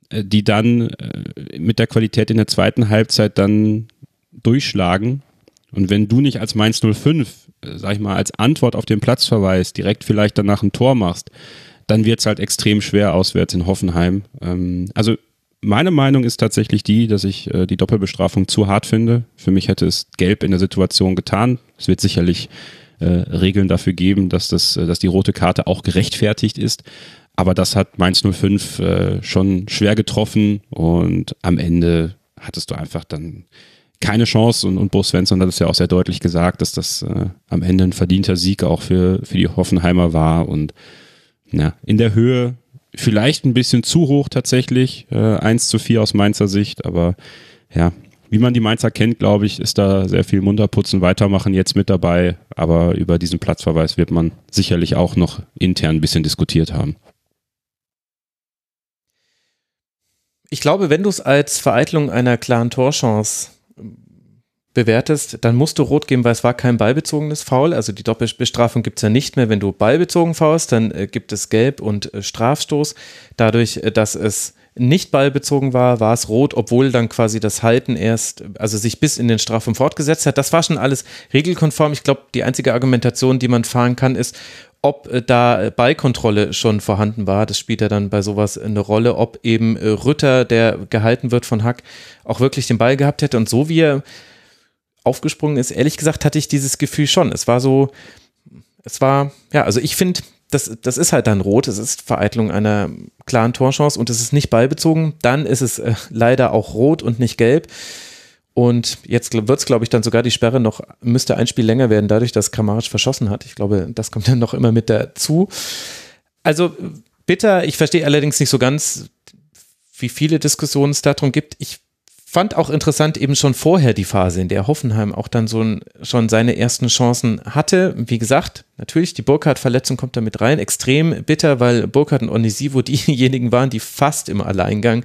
äh, die dann äh, mit der Qualität in der zweiten Halbzeit dann durchschlagen. Und wenn du nicht als Mainz 05, äh, sag ich mal, als Antwort auf den Platzverweis direkt vielleicht danach ein Tor machst, dann wird es halt extrem schwer auswärts in Hoffenheim. Ähm, also meine Meinung ist tatsächlich die, dass ich äh, die Doppelbestrafung zu hart finde. Für mich hätte es Gelb in der Situation getan. Es wird sicherlich äh, Regeln dafür geben, dass, das, äh, dass die rote Karte auch gerechtfertigt ist. Aber das hat Mainz 05 äh, schon schwer getroffen und am Ende hattest du einfach dann keine Chance und, und Bo Svensson hat es ja auch sehr deutlich gesagt, dass das äh, am Ende ein verdienter Sieg auch für, für die Hoffenheimer war und ja, in der Höhe vielleicht ein bisschen zu hoch tatsächlich, äh, 1 zu 4 aus Mainzer Sicht, aber ja, wie man die Mainzer kennt, glaube ich, ist da sehr viel Munterputzen, weitermachen jetzt mit dabei. Aber über diesen Platzverweis wird man sicherlich auch noch intern ein bisschen diskutiert haben. Ich glaube, wenn du es als Vereitlung einer klaren Torchance bewertest, dann musst du rot geben, weil es war kein ballbezogenes Foul. Also die Doppelbestrafung gibt es ja nicht mehr. Wenn du ballbezogen faust, dann äh, gibt es Gelb und äh, Strafstoß. Dadurch, äh, dass es nicht ballbezogen war, war es rot, obwohl dann quasi das Halten erst, also sich bis in den Strafraum fortgesetzt hat. Das war schon alles regelkonform. Ich glaube, die einzige Argumentation, die man fahren kann, ist, ob da Ballkontrolle schon vorhanden war. Das spielt ja dann bei sowas eine Rolle, ob eben Rütter, der gehalten wird von Hack, auch wirklich den Ball gehabt hätte. Und so wie er aufgesprungen ist, ehrlich gesagt, hatte ich dieses Gefühl schon. Es war so, es war, ja, also ich finde, das, das ist halt dann rot, es ist Vereitlung einer klaren Torchance und es ist nicht ballbezogen, dann ist es äh, leider auch rot und nicht gelb. Und jetzt wird es, glaube ich, dann sogar die Sperre noch, müsste ein Spiel länger werden, dadurch, dass Kramaric verschossen hat. Ich glaube, das kommt dann noch immer mit dazu. Also bitter, ich verstehe allerdings nicht so ganz, wie viele Diskussionen es darum gibt. Ich fand auch interessant eben schon vorher die Phase, in der Hoffenheim auch dann so ein, schon seine ersten Chancen hatte. Wie gesagt, natürlich, die Burkhardt-Verletzung kommt da mit rein. Extrem bitter, weil Burkhardt und Onisivo diejenigen waren, die fast im Alleingang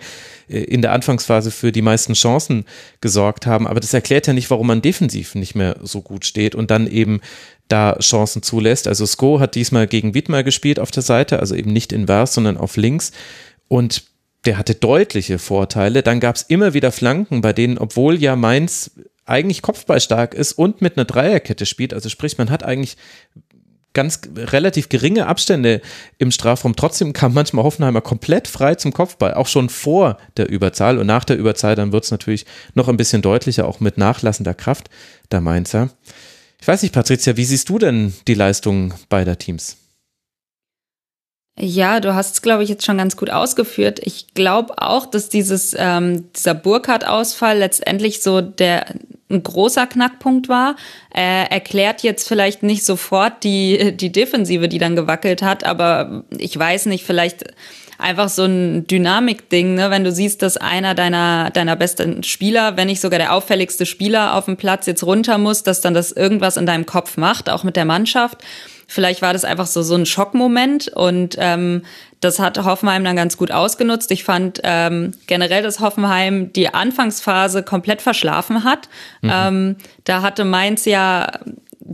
äh, in der Anfangsphase für die meisten Chancen gesorgt haben. Aber das erklärt ja nicht, warum man defensiv nicht mehr so gut steht und dann eben da Chancen zulässt. Also Sko hat diesmal gegen Wittmer gespielt auf der Seite, also eben nicht invers, sondern auf links. Und der hatte deutliche Vorteile. Dann gab es immer wieder Flanken, bei denen, obwohl ja Mainz eigentlich kopfballstark ist und mit einer Dreierkette spielt, also sprich, man hat eigentlich ganz relativ geringe Abstände im Strafraum. Trotzdem kam manchmal Hoffenheimer komplett frei zum Kopfball, auch schon vor der Überzahl. Und nach der Überzahl, dann wird es natürlich noch ein bisschen deutlicher, auch mit nachlassender Kraft der Mainzer. Ich weiß nicht, Patricia, wie siehst du denn die Leistung beider Teams? Ja, du hast es, glaube ich, jetzt schon ganz gut ausgeführt. Ich glaube auch, dass dieses ähm, dieser Burkhardt-Ausfall letztendlich so der ein großer Knackpunkt war. Er erklärt jetzt vielleicht nicht sofort die die Defensive, die dann gewackelt hat, aber ich weiß nicht, vielleicht einfach so ein Dynamik-Ding, ne? wenn du siehst, dass einer deiner, deiner besten Spieler, wenn nicht sogar der auffälligste Spieler auf dem Platz jetzt runter muss, dass dann das irgendwas in deinem Kopf macht, auch mit der Mannschaft. Vielleicht war das einfach so, so ein Schockmoment und ähm, das hat Hoffenheim dann ganz gut ausgenutzt. Ich fand ähm, generell, dass Hoffenheim die Anfangsphase komplett verschlafen hat. Mhm. Ähm, da hatte Mainz ja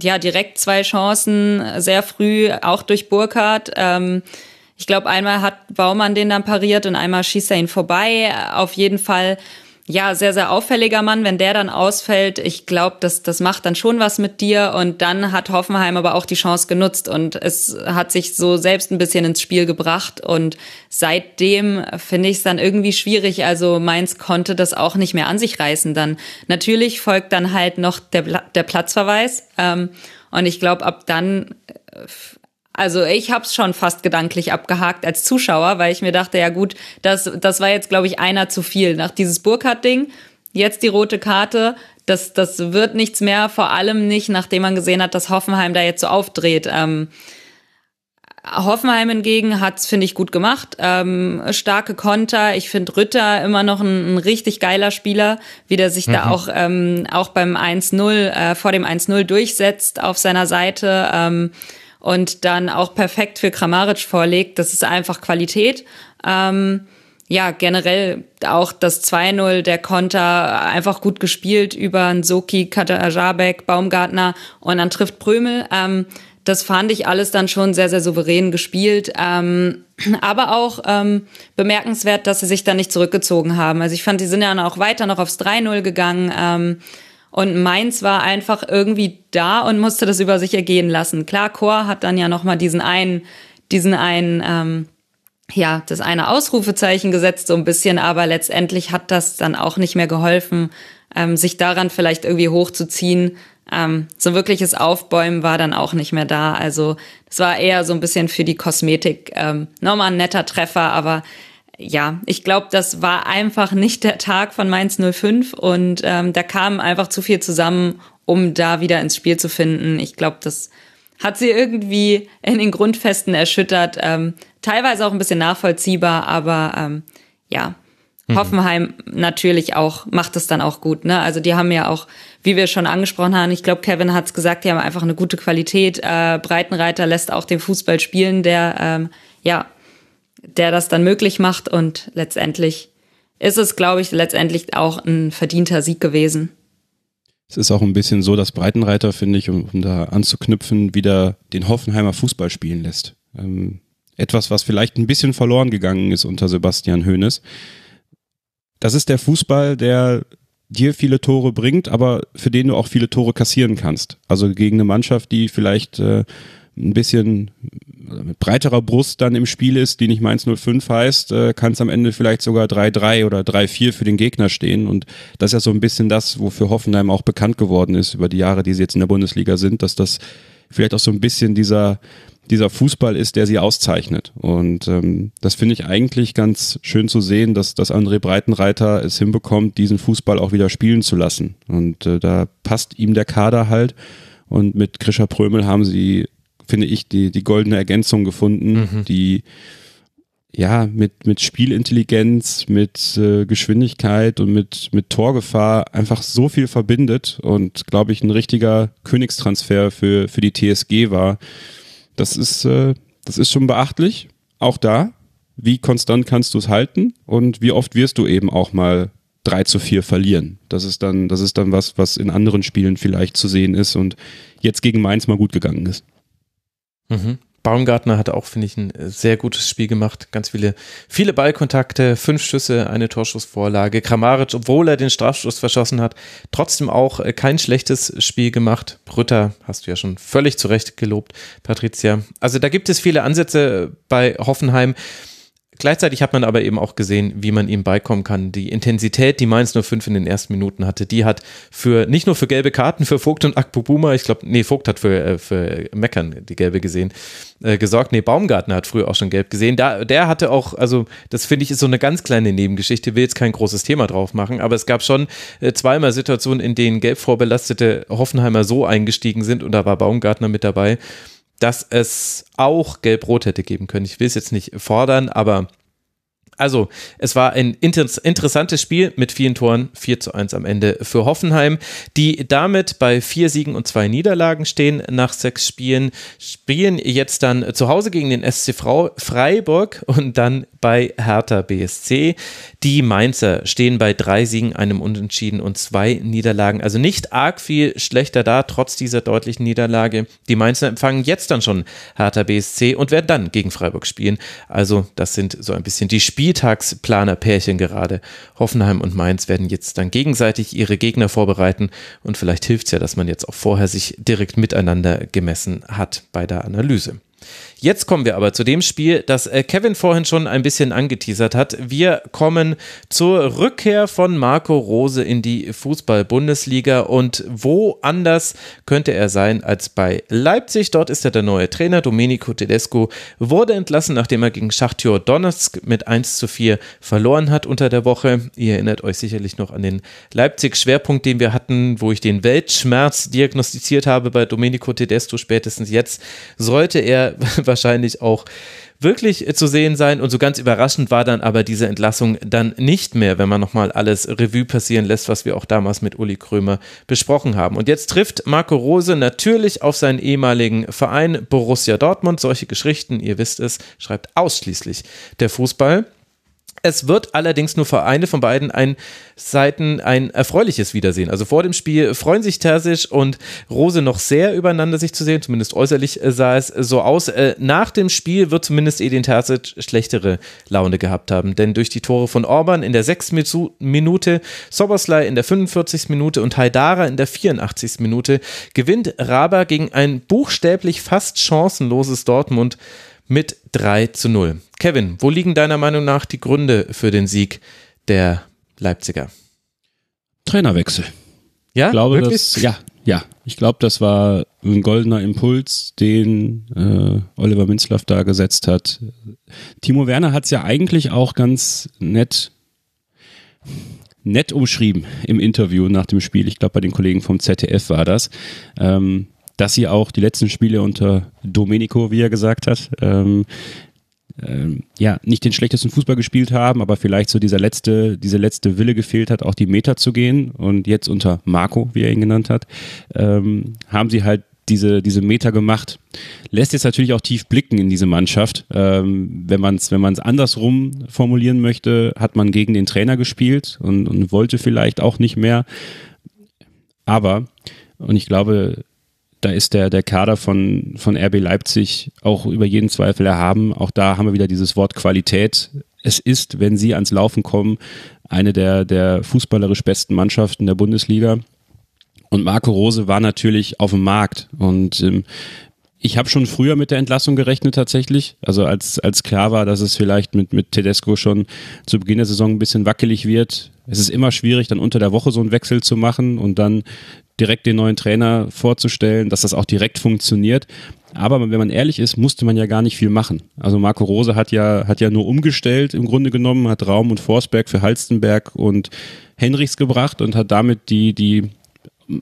ja direkt zwei Chancen sehr früh, auch durch Burkhardt. Ähm, ich glaube, einmal hat Baumann den dann pariert und einmal schießt er ihn vorbei. Auf jeden Fall ja, sehr, sehr auffälliger Mann. Wenn der dann ausfällt, ich glaube, das, das macht dann schon was mit dir. Und dann hat Hoffenheim aber auch die Chance genutzt und es hat sich so selbst ein bisschen ins Spiel gebracht. Und seitdem finde ich es dann irgendwie schwierig. Also Mainz konnte das auch nicht mehr an sich reißen. Dann natürlich folgt dann halt noch der, der Platzverweis. Ähm, und ich glaube, ab dann äh, also ich habe es schon fast gedanklich abgehakt als Zuschauer, weil ich mir dachte, ja gut, das, das war jetzt, glaube ich, einer zu viel. Nach dieses Burkhardt-Ding, jetzt die rote Karte, das, das wird nichts mehr, vor allem nicht, nachdem man gesehen hat, dass Hoffenheim da jetzt so aufdreht. Ähm, Hoffenheim hingegen hat's finde ich, gut gemacht. Ähm, starke Konter. Ich finde Rütter immer noch ein, ein, richtig geiler Spieler, wie der sich mhm. da auch, ähm, auch beim 1-0, äh, vor dem 1-0 durchsetzt auf seiner Seite ähm, und dann auch perfekt für Kramaric vorlegt. Das ist einfach Qualität. Ähm, ja, generell auch das 2-0, der Konter einfach gut gespielt über Nsoki, Katajabek, Baumgartner und dann trifft Prömel. Ähm, das fand ich alles dann schon sehr, sehr souverän gespielt. Ähm, aber auch ähm, bemerkenswert, dass sie sich dann nicht zurückgezogen haben. Also ich fand, die sind ja auch weiter noch aufs 3-0 gegangen. Ähm, und Mainz war einfach irgendwie da und musste das über sich ergehen lassen. Klar, Chor hat dann ja nochmal diesen einen, diesen einen, ähm, ja, das eine Ausrufezeichen gesetzt, so ein bisschen, aber letztendlich hat das dann auch nicht mehr geholfen, ähm, sich daran vielleicht irgendwie hochzuziehen. Ähm, so wirkliches Aufbäumen war dann auch nicht mehr da. Also das war eher so ein bisschen für die Kosmetik. Ähm, nochmal ein netter Treffer, aber ja, ich glaube, das war einfach nicht der Tag von Mainz 05 und ähm, da kam einfach zu viel zusammen, um da wieder ins Spiel zu finden. Ich glaube, das hat sie irgendwie in den Grundfesten erschüttert. Ähm, teilweise auch ein bisschen nachvollziehbar, aber ähm, ja, Mhm. Hoffenheim natürlich auch, macht es dann auch gut. Ne? Also die haben ja auch, wie wir schon angesprochen haben, ich glaube, Kevin hat es gesagt, die haben einfach eine gute Qualität. Äh, Breitenreiter lässt auch den Fußball spielen, der ähm, ja, der das dann möglich macht. Und letztendlich ist es, glaube ich, letztendlich auch ein verdienter Sieg gewesen. Es ist auch ein bisschen so, dass Breitenreiter, finde ich, um, um, da anzuknüpfen, wieder den Hoffenheimer Fußball spielen lässt. Ähm, etwas, was vielleicht ein bisschen verloren gegangen ist unter Sebastian Hoeneß das ist der Fußball, der dir viele Tore bringt, aber für den du auch viele Tore kassieren kannst. Also gegen eine Mannschaft, die vielleicht äh, ein bisschen mit breiterer Brust dann im Spiel ist, die nicht Mainz 05 heißt, äh, kann es am Ende vielleicht sogar 3-3 oder 3-4 für den Gegner stehen. Und das ist ja so ein bisschen das, wofür Hoffenheim auch bekannt geworden ist über die Jahre, die sie jetzt in der Bundesliga sind, dass das vielleicht auch so ein bisschen dieser dieser Fußball ist, der sie auszeichnet. Und ähm, das finde ich eigentlich ganz schön zu sehen, dass, dass André Breitenreiter es hinbekommt, diesen Fußball auch wieder spielen zu lassen. Und äh, da passt ihm der Kader halt. Und mit Grisha Prömel haben sie, finde ich, die, die goldene Ergänzung gefunden, mhm. die ja mit, mit Spielintelligenz, mit äh, Geschwindigkeit und mit, mit Torgefahr einfach so viel verbindet und glaube ich ein richtiger Königstransfer für, für die TSG war das ist, äh, das ist schon beachtlich. Auch da, wie konstant kannst du es halten und wie oft wirst du eben auch mal 3 zu 4 verlieren. Das ist dann, das ist dann was, was in anderen Spielen vielleicht zu sehen ist und jetzt gegen Mainz mal gut gegangen ist. Mhm. Baumgartner hat auch, finde ich, ein sehr gutes Spiel gemacht. Ganz viele, viele Ballkontakte, fünf Schüsse, eine Torschussvorlage. Kramaric, obwohl er den Strafstoß verschossen hat, trotzdem auch äh, kein schlechtes Spiel gemacht. Brütter hast du ja schon völlig zu Recht gelobt, Patricia. Also da gibt es viele Ansätze bei Hoffenheim. Gleichzeitig hat man aber eben auch gesehen, wie man ihm beikommen kann. Die Intensität, die Mainz 05 in den ersten Minuten hatte, die hat für nicht nur für gelbe Karten für Vogt und Akpobuma, ich glaube, nee, Vogt hat für, äh, für Meckern die gelbe gesehen, äh, gesorgt. Nee, Baumgartner hat früher auch schon gelb gesehen. Da, der hatte auch, also das finde ich ist so eine ganz kleine Nebengeschichte, will jetzt kein großes Thema drauf machen, aber es gab schon äh, zweimal Situationen, in denen gelb vorbelastete Hoffenheimer so eingestiegen sind und da war Baumgartner mit dabei dass es auch Gelb-Rot hätte geben können. Ich will es jetzt nicht fordern, aber also, es war ein inter interessantes Spiel mit vielen Toren, 4 zu 1 am Ende für Hoffenheim, die damit bei vier Siegen und zwei Niederlagen stehen nach sechs Spielen, spielen jetzt dann zu Hause gegen den SC Freiburg und dann bei Hertha BSC. Die Mainzer stehen bei drei Siegen, einem Unentschieden und zwei Niederlagen, also nicht arg viel schlechter da, trotz dieser deutlichen Niederlage. Die Mainzer empfangen jetzt dann schon Hertha BSC und werden dann gegen Freiburg spielen. Also, das sind so ein bisschen die Spieltagsplaner-Pärchen gerade. Hoffenheim und Mainz werden jetzt dann gegenseitig ihre Gegner vorbereiten und vielleicht hilft es ja, dass man jetzt auch vorher sich direkt miteinander gemessen hat bei der Analyse. Jetzt kommen wir aber zu dem Spiel, das äh, Kevin vorhin schon ein bisschen angeteasert hat. Wir kommen zur Rückkehr von Marco Rose in die Fußball-Bundesliga und wo anders könnte er sein als bei Leipzig. Dort ist er der neue Trainer. Domenico Tedesco wurde entlassen, nachdem er gegen Schachtjor Donetsk mit 1 zu 4 verloren hat unter der Woche. Ihr erinnert euch sicherlich noch an den Leipzig-Schwerpunkt, den wir hatten, wo ich den Weltschmerz diagnostiziert habe bei Domenico Tedesco. Spätestens jetzt sollte er er wahrscheinlich auch wirklich zu sehen sein. Und so ganz überraschend war dann aber diese Entlassung dann nicht mehr, wenn man nochmal alles Revue passieren lässt, was wir auch damals mit Uli Krömer besprochen haben. Und jetzt trifft Marco Rose natürlich auf seinen ehemaligen Verein Borussia Dortmund. Solche Geschichten, ihr wisst es, schreibt ausschließlich der Fußball. Es wird allerdings nur für eine von beiden ein Seiten ein erfreuliches Wiedersehen. Also vor dem Spiel freuen sich Terzic und Rose noch sehr übereinander sich zu sehen. Zumindest äußerlich äh, sah es so aus. Äh, nach dem Spiel wird zumindest Edin Terzic schlechtere Laune gehabt haben. Denn durch die Tore von Orban in der 6. Minute, Soboslai in der 45. Minute und Haidara in der 84. Minute gewinnt Raba gegen ein buchstäblich fast chancenloses Dortmund mit 3 zu 0. Kevin, wo liegen deiner Meinung nach die Gründe für den Sieg der Leipziger? Trainerwechsel. Ja, ich glaube, wirklich? Das, ja, ja. Ich glaube, das war ein goldener Impuls, den äh, Oliver Minzlaff da gesetzt hat. Timo Werner hat es ja eigentlich auch ganz nett nett umschrieben im Interview nach dem Spiel. Ich glaube, bei den Kollegen vom ZDF war das. Ähm, dass sie auch die letzten Spiele unter Domenico, wie er gesagt hat, ähm, ähm, ja, nicht den schlechtesten Fußball gespielt haben, aber vielleicht so dieser letzte, diese letzte Wille gefehlt hat, auch die Meter zu gehen. Und jetzt unter Marco, wie er ihn genannt hat, ähm, haben sie halt diese, diese Meter gemacht. Lässt jetzt natürlich auch tief blicken in diese Mannschaft. Ähm, wenn man es wenn man's andersrum formulieren möchte, hat man gegen den Trainer gespielt und, und wollte vielleicht auch nicht mehr. Aber, und ich glaube, da ist der, der Kader von, von RB Leipzig auch über jeden Zweifel erhaben. Auch da haben wir wieder dieses Wort Qualität. Es ist, wenn sie ans Laufen kommen, eine der, der fußballerisch besten Mannschaften der Bundesliga. Und Marco Rose war natürlich auf dem Markt. Und ähm, ich habe schon früher mit der Entlassung gerechnet tatsächlich. Also als, als klar war, dass es vielleicht mit, mit Tedesco schon zu Beginn der Saison ein bisschen wackelig wird. Es ist immer schwierig, dann unter der Woche so einen Wechsel zu machen und dann direkt den neuen Trainer vorzustellen, dass das auch direkt funktioniert. Aber wenn man ehrlich ist, musste man ja gar nicht viel machen. Also Marco Rose hat ja, hat ja nur umgestellt im Grunde genommen, hat Raum und Forsberg für Halstenberg und Henrichs gebracht und hat damit die, die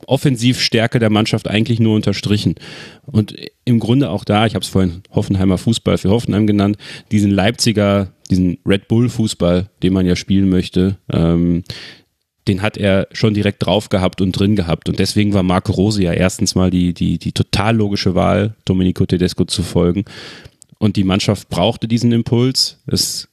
Offensivstärke der Mannschaft eigentlich nur unterstrichen. Und im Grunde auch da, ich habe es vorhin Hoffenheimer Fußball für Hoffenheim genannt, diesen Leipziger, diesen Red Bull Fußball, den man ja spielen möchte, ähm, den hat er schon direkt drauf gehabt und drin gehabt. Und deswegen war Marco Rose ja erstens mal die, die, die total logische Wahl, Domenico Tedesco zu folgen. Und die Mannschaft brauchte diesen Impuls. Es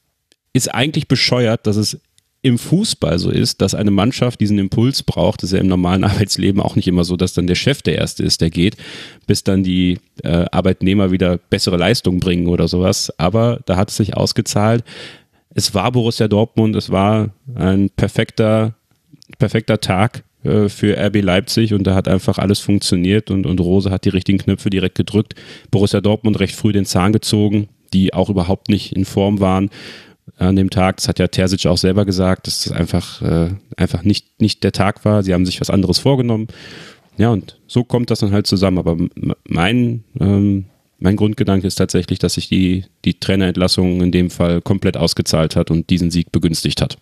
ist eigentlich bescheuert, dass es im Fußball so ist, dass eine Mannschaft diesen Impuls braucht. Das ist ja im normalen Arbeitsleben auch nicht immer so, dass dann der Chef der Erste ist, der geht, bis dann die äh, Arbeitnehmer wieder bessere Leistungen bringen oder sowas. Aber da hat es sich ausgezahlt. Es war Borussia Dortmund, es war ein perfekter perfekter Tag äh, für RB Leipzig und da hat einfach alles funktioniert und, und Rose hat die richtigen Knöpfe direkt gedrückt. Borussia Dortmund recht früh den Zahn gezogen, die auch überhaupt nicht in Form waren an dem Tag. Das hat ja Terzic auch selber gesagt, dass es einfach, äh, einfach nicht, nicht der Tag war. Sie haben sich was anderes vorgenommen. Ja, und so kommt das dann halt zusammen. Aber mein, ähm, mein Grundgedanke ist tatsächlich, dass sich die, die Trainerentlassung in dem Fall komplett ausgezahlt hat und diesen Sieg begünstigt hat.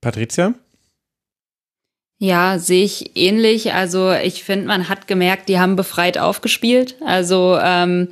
Patricia? Ja, sehe ich ähnlich. Also ich finde, man hat gemerkt, die haben befreit aufgespielt. Also ähm,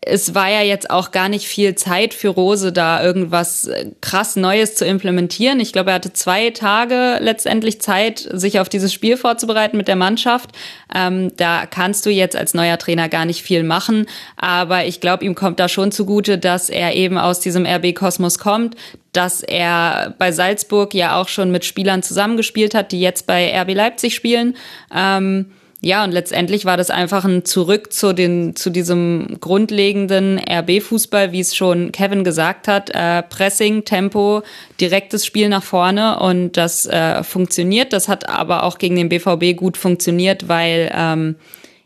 es war ja jetzt auch gar nicht viel Zeit für Rose, da irgendwas äh, krass Neues zu implementieren. Ich glaube, er hatte zwei Tage letztendlich Zeit, sich auf dieses Spiel vorzubereiten mit der Mannschaft. Ähm, da kannst du jetzt als neuer Trainer gar nicht viel machen. Aber ich glaube, ihm kommt da schon zugute, dass er eben aus diesem RB-Kosmos kommt, dass er bei Salzburg ja auch schon mit Spielern zusammengespielt hat, die jetzt bei RB Leipzig spielen. Ähm, ja, und letztendlich war das einfach ein Zurück zu, den, zu diesem grundlegenden RB-Fußball, wie es schon Kevin gesagt hat. Äh, Pressing, Tempo, direktes Spiel nach vorne und das äh, funktioniert. Das hat aber auch gegen den BVB gut funktioniert, weil ähm,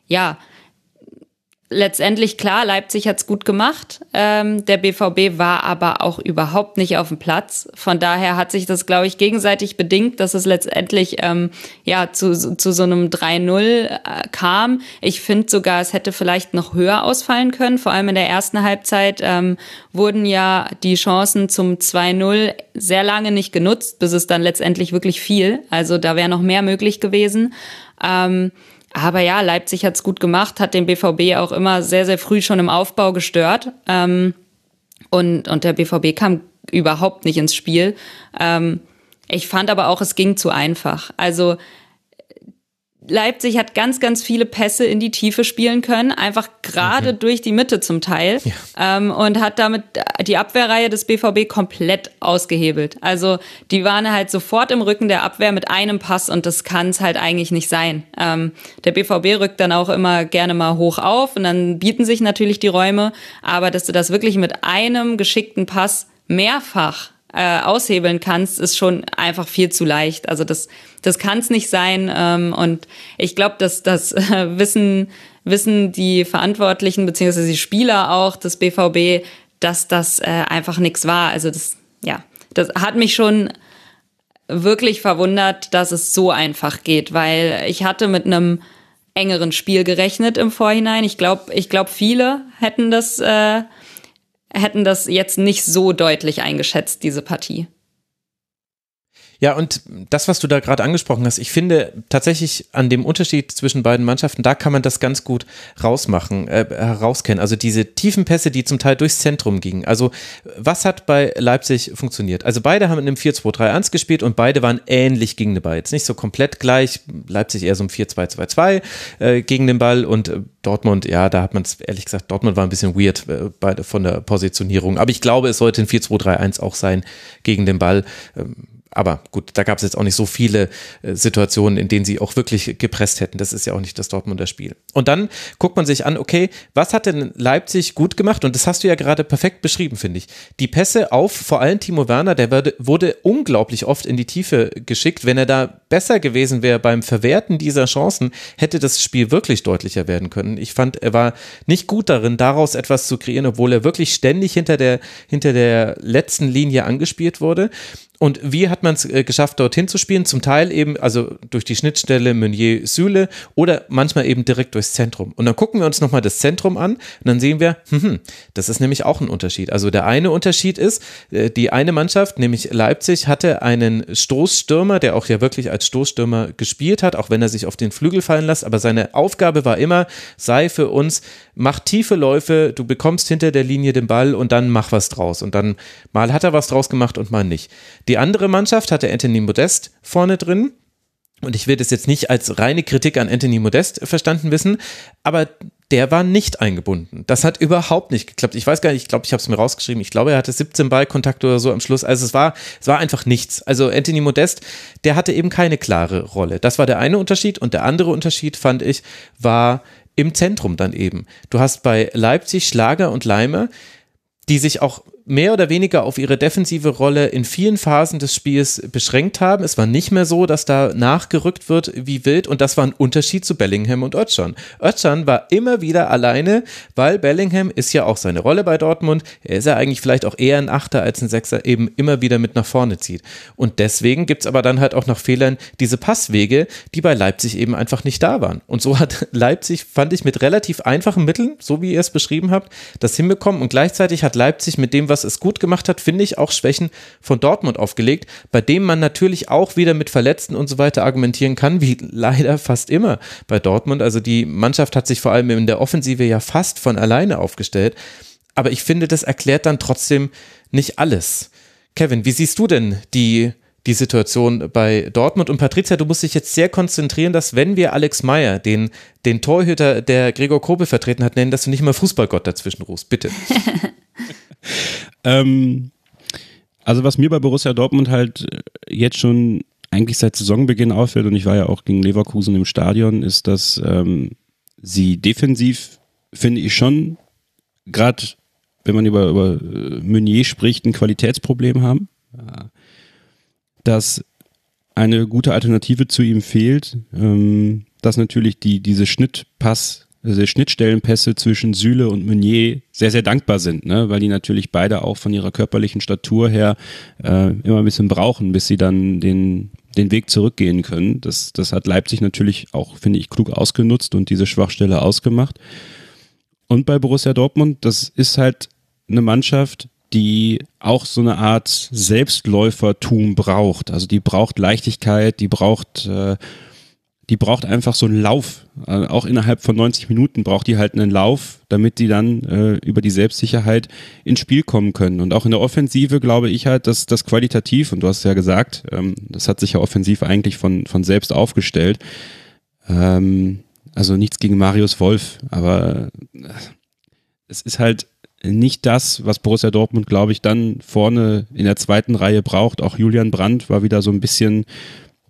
ja, letztendlich klar, Leipzig hat's gut gemacht. Ähm, der BVB war aber auch überhaupt nicht auf dem Platz. Von daher hat sich das, glaube ich, gegenseitig bedingt, dass es letztendlich ähm, ja zu, zu so einem 3-0 äh, kam. Ich finde sogar, es hätte vielleicht noch höher ausfallen können. Vor allem in der ersten Halbzeit ähm, wurden ja die Chancen zum 2-0 sehr lange nicht genutzt, bis es dann letztendlich wirklich fiel. Also da wäre noch mehr möglich gewesen. Ähm, Aber ja, Leipzig hat's gut gemacht, hat den BVB auch immer sehr, sehr früh schon im Aufbau gestört. Ähm, und, und der BVB kam überhaupt nicht ins Spiel. Ähm, ich fand aber auch, es ging zu einfach. Also Leipzig hat ganz, ganz viele Pässe in die Tiefe spielen können, einfach gerade mhm. durch die Mitte zum Teil ja. ähm, und hat damit die Abwehrreihe des BVB komplett ausgehebelt. Also die waren halt sofort im Rücken der Abwehr mit einem Pass und das kann es halt eigentlich nicht sein. Ähm, der BVB rückt dann auch immer gerne mal hoch auf und dann bieten sich natürlich die Räume, aber dass du das wirklich mit einem geschickten Pass mehrfach äh, aushebeln kannst, ist schon einfach viel zu leicht. Also das, das kann es nicht sein. Ähm, und ich glaube, dass das äh, wissen, wissen die Verantwortlichen beziehungsweise die Spieler auch des BVB, dass das äh, einfach nichts war. Also das, ja, das hat mich schon wirklich verwundert, dass es so einfach geht, weil ich hatte mit einem engeren Spiel gerechnet im Vorhinein. Ich glaube, ich glaube, viele hätten das äh, hätten das jetzt nicht so deutlich eingeschätzt, diese Partie. Ja, und das, was du da gerade angesprochen hast, ich finde tatsächlich an dem Unterschied zwischen beiden Mannschaften, da kann man das ganz gut rausmachen, äh, herauskennen. Also diese tiefen Pässe, die zum Teil durchs Zentrum gingen. Also was hat bei Leipzig funktioniert? Also beide haben in einem 4-2-3-1 gespielt und beide waren ähnlich gegen den Ball. Jetzt nicht so komplett gleich, Leipzig eher so ein 4-2-2-2 äh, gegen den Ball und äh, Dortmund, ja, da hat man es ehrlich gesagt, Dortmund war ein bisschen weird äh, bei, von der Positionierung. Aber ich glaube, es sollte ein 4-2-3-1 auch sein gegen den Ball. Ähm, aber gut, da gab es jetzt auch nicht so viele äh, Situationen, in denen sie auch wirklich gepresst hätten. Das ist ja auch nicht das Dortmunder Spiel. Und dann guckt man sich an, okay, was hat denn Leipzig gut gemacht? Und das hast du ja gerade perfekt beschrieben, finde ich. Die Pässe auf vor allem Timo Werner, der wurde, wurde unglaublich oft in die Tiefe geschickt. Wenn er da besser gewesen wäre beim Verwerten dieser Chancen, hätte das Spiel wirklich deutlicher werden können. Ich fand, er war nicht gut darin, daraus etwas zu kreieren, obwohl er wirklich ständig hinter der, hinter der letzten Linie angespielt wurde. Und wie hat man es äh, geschafft, dorthin zu spielen? Zum Teil eben, also durch die Schnittstelle Meunier-Süle oder manchmal eben direkt durchs Zentrum. Und dann gucken wir uns nochmal das Zentrum an und dann sehen wir, hm, hm, das ist nämlich auch ein Unterschied. Also der eine Unterschied ist, äh, die eine Mannschaft, nämlich Leipzig, hatte einen Stoßstürmer, der auch ja wirklich als Stoßstürmer gespielt hat, auch wenn er sich auf den Flügel fallen lässt. Aber seine Aufgabe war immer, sei für uns, mach tiefe Läufe, du bekommst hinter der Linie den Ball und dann mach was draus. Und dann mal hat er was draus gemacht und mal nicht. Die andere Mannschaft hatte Anthony Modest vorne drin. Und ich will das jetzt nicht als reine Kritik an Anthony Modest verstanden wissen, aber der war nicht eingebunden. Das hat überhaupt nicht geklappt. Ich weiß gar nicht, ich glaube, ich habe es mir rausgeschrieben. Ich glaube, er hatte 17 Ballkontakte oder so am Schluss. Also es war, es war einfach nichts. Also Anthony Modest, der hatte eben keine klare Rolle. Das war der eine Unterschied. Und der andere Unterschied, fand ich, war im Zentrum dann eben. Du hast bei Leipzig Schlager und Leimer, die sich auch mehr oder weniger auf ihre defensive Rolle in vielen Phasen des Spiels beschränkt haben. Es war nicht mehr so, dass da nachgerückt wird wie wild und das war ein Unterschied zu Bellingham und Özcan. Özcan war immer wieder alleine, weil Bellingham ist ja auch seine Rolle bei Dortmund. Er ist ja eigentlich vielleicht auch eher ein Achter als ein Sechser, eben immer wieder mit nach vorne zieht. Und deswegen gibt es aber dann halt auch noch Fehlern diese Passwege, die bei Leipzig eben einfach nicht da waren. Und so hat Leipzig, fand ich, mit relativ einfachen Mitteln, so wie ihr es beschrieben habt, das hinbekommen und gleichzeitig hat Leipzig mit dem, was es gut gemacht hat, finde ich auch Schwächen von Dortmund aufgelegt, bei dem man natürlich auch wieder mit Verletzten und so weiter argumentieren kann, wie leider fast immer bei Dortmund. Also die Mannschaft hat sich vor allem in der Offensive ja fast von alleine aufgestellt. Aber ich finde, das erklärt dann trotzdem nicht alles. Kevin, wie siehst du denn die die Situation bei Dortmund. Und Patricia, du musst dich jetzt sehr konzentrieren, dass wenn wir Alex Meyer, den, den Torhüter, der Gregor Kobel vertreten hat, nennen, dass du nicht immer Fußballgott dazwischen rufst. Bitte. Ähm, also was mir bei Borussia Dortmund halt äh, jetzt schon eigentlich seit Saisonbeginn auffällt, und ich war ja auch gegen Leverkusen im Stadion, ist, dass ähm, sie defensiv, finde ich schon, gerade wenn man über, über äh, Meunier spricht, ein Qualitätsproblem haben. Dass eine gute Alternative zu ihm fehlt, ähm, dass natürlich die, diese Schnittpass also Schnittstellenpässe zwischen Süle und Meunier sehr, sehr dankbar sind, ne? weil die natürlich beide auch von ihrer körperlichen Statur her äh, immer ein bisschen brauchen, bis sie dann den, den Weg zurückgehen können. Das, das hat Leipzig natürlich auch, finde ich, klug ausgenutzt und diese Schwachstelle ausgemacht. Und bei Borussia Dortmund, das ist halt eine Mannschaft, die auch so eine Art Selbstläufertum braucht. Also die braucht Leichtigkeit, die braucht äh, die braucht einfach so einen Lauf. Also auch innerhalb von 90 Minuten braucht die halt einen Lauf, damit die dann äh, über die Selbstsicherheit ins Spiel kommen können. Und auch in der Offensive glaube ich halt, dass das qualitativ, und du hast ja gesagt, ähm, das hat sich ja offensiv eigentlich von, von selbst aufgestellt. Ähm, also nichts gegen Marius Wolf, aber äh, es ist halt nicht das, was Borussia Dortmund, glaube ich, dann vorne in der zweiten Reihe braucht. Auch Julian Brandt war wieder so ein bisschen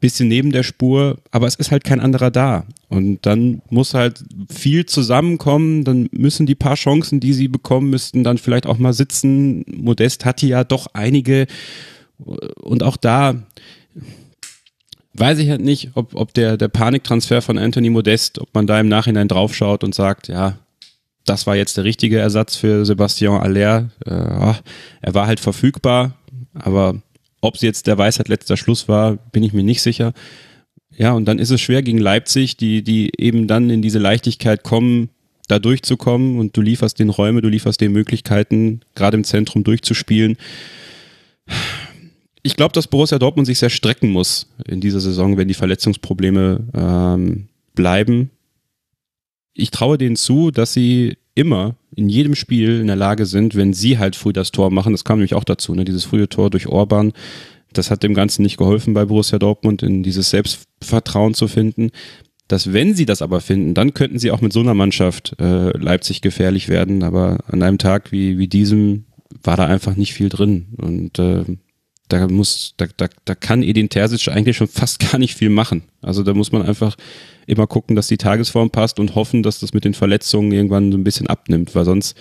bisschen neben der Spur, aber es ist halt kein anderer da. Und dann muss halt viel zusammenkommen, dann müssen die paar Chancen, die sie bekommen müssten, dann vielleicht auch mal sitzen. Modest hatte ja doch einige und auch da weiß ich halt nicht, ob, ob der, der Paniktransfer von Anthony Modest, ob man da im Nachhinein draufschaut und sagt, ja, das war jetzt der richtige Ersatz für Sebastian Aller. Äh, er war halt verfügbar, aber ob es jetzt der Weisheit letzter Schluss war, bin ich mir nicht sicher. Ja, und dann ist es schwer gegen Leipzig, die, die eben dann in diese Leichtigkeit kommen, da durchzukommen und du lieferst den Räume, du lieferst den Möglichkeiten, gerade im Zentrum durchzuspielen. Ich glaube, dass Borussia Dortmund sich sehr strecken muss in dieser Saison, wenn die Verletzungsprobleme ähm, bleiben. Ich traue denen zu, dass sie immer in jedem Spiel in der Lage sind, wenn sie halt früh das Tor machen, das kam nämlich auch dazu, ne, dieses frühe Tor durch Orban, das hat dem Ganzen nicht geholfen bei Borussia Dortmund, in dieses Selbstvertrauen zu finden, dass wenn sie das aber finden, dann könnten sie auch mit so einer Mannschaft äh, Leipzig gefährlich werden, aber an einem Tag wie, wie diesem war da einfach nicht viel drin und äh, da muss, da, da, da kann Edin Terzic eigentlich schon fast gar nicht viel machen. Also da muss man einfach immer gucken, dass die Tagesform passt und hoffen, dass das mit den Verletzungen irgendwann so ein bisschen abnimmt, weil sonst,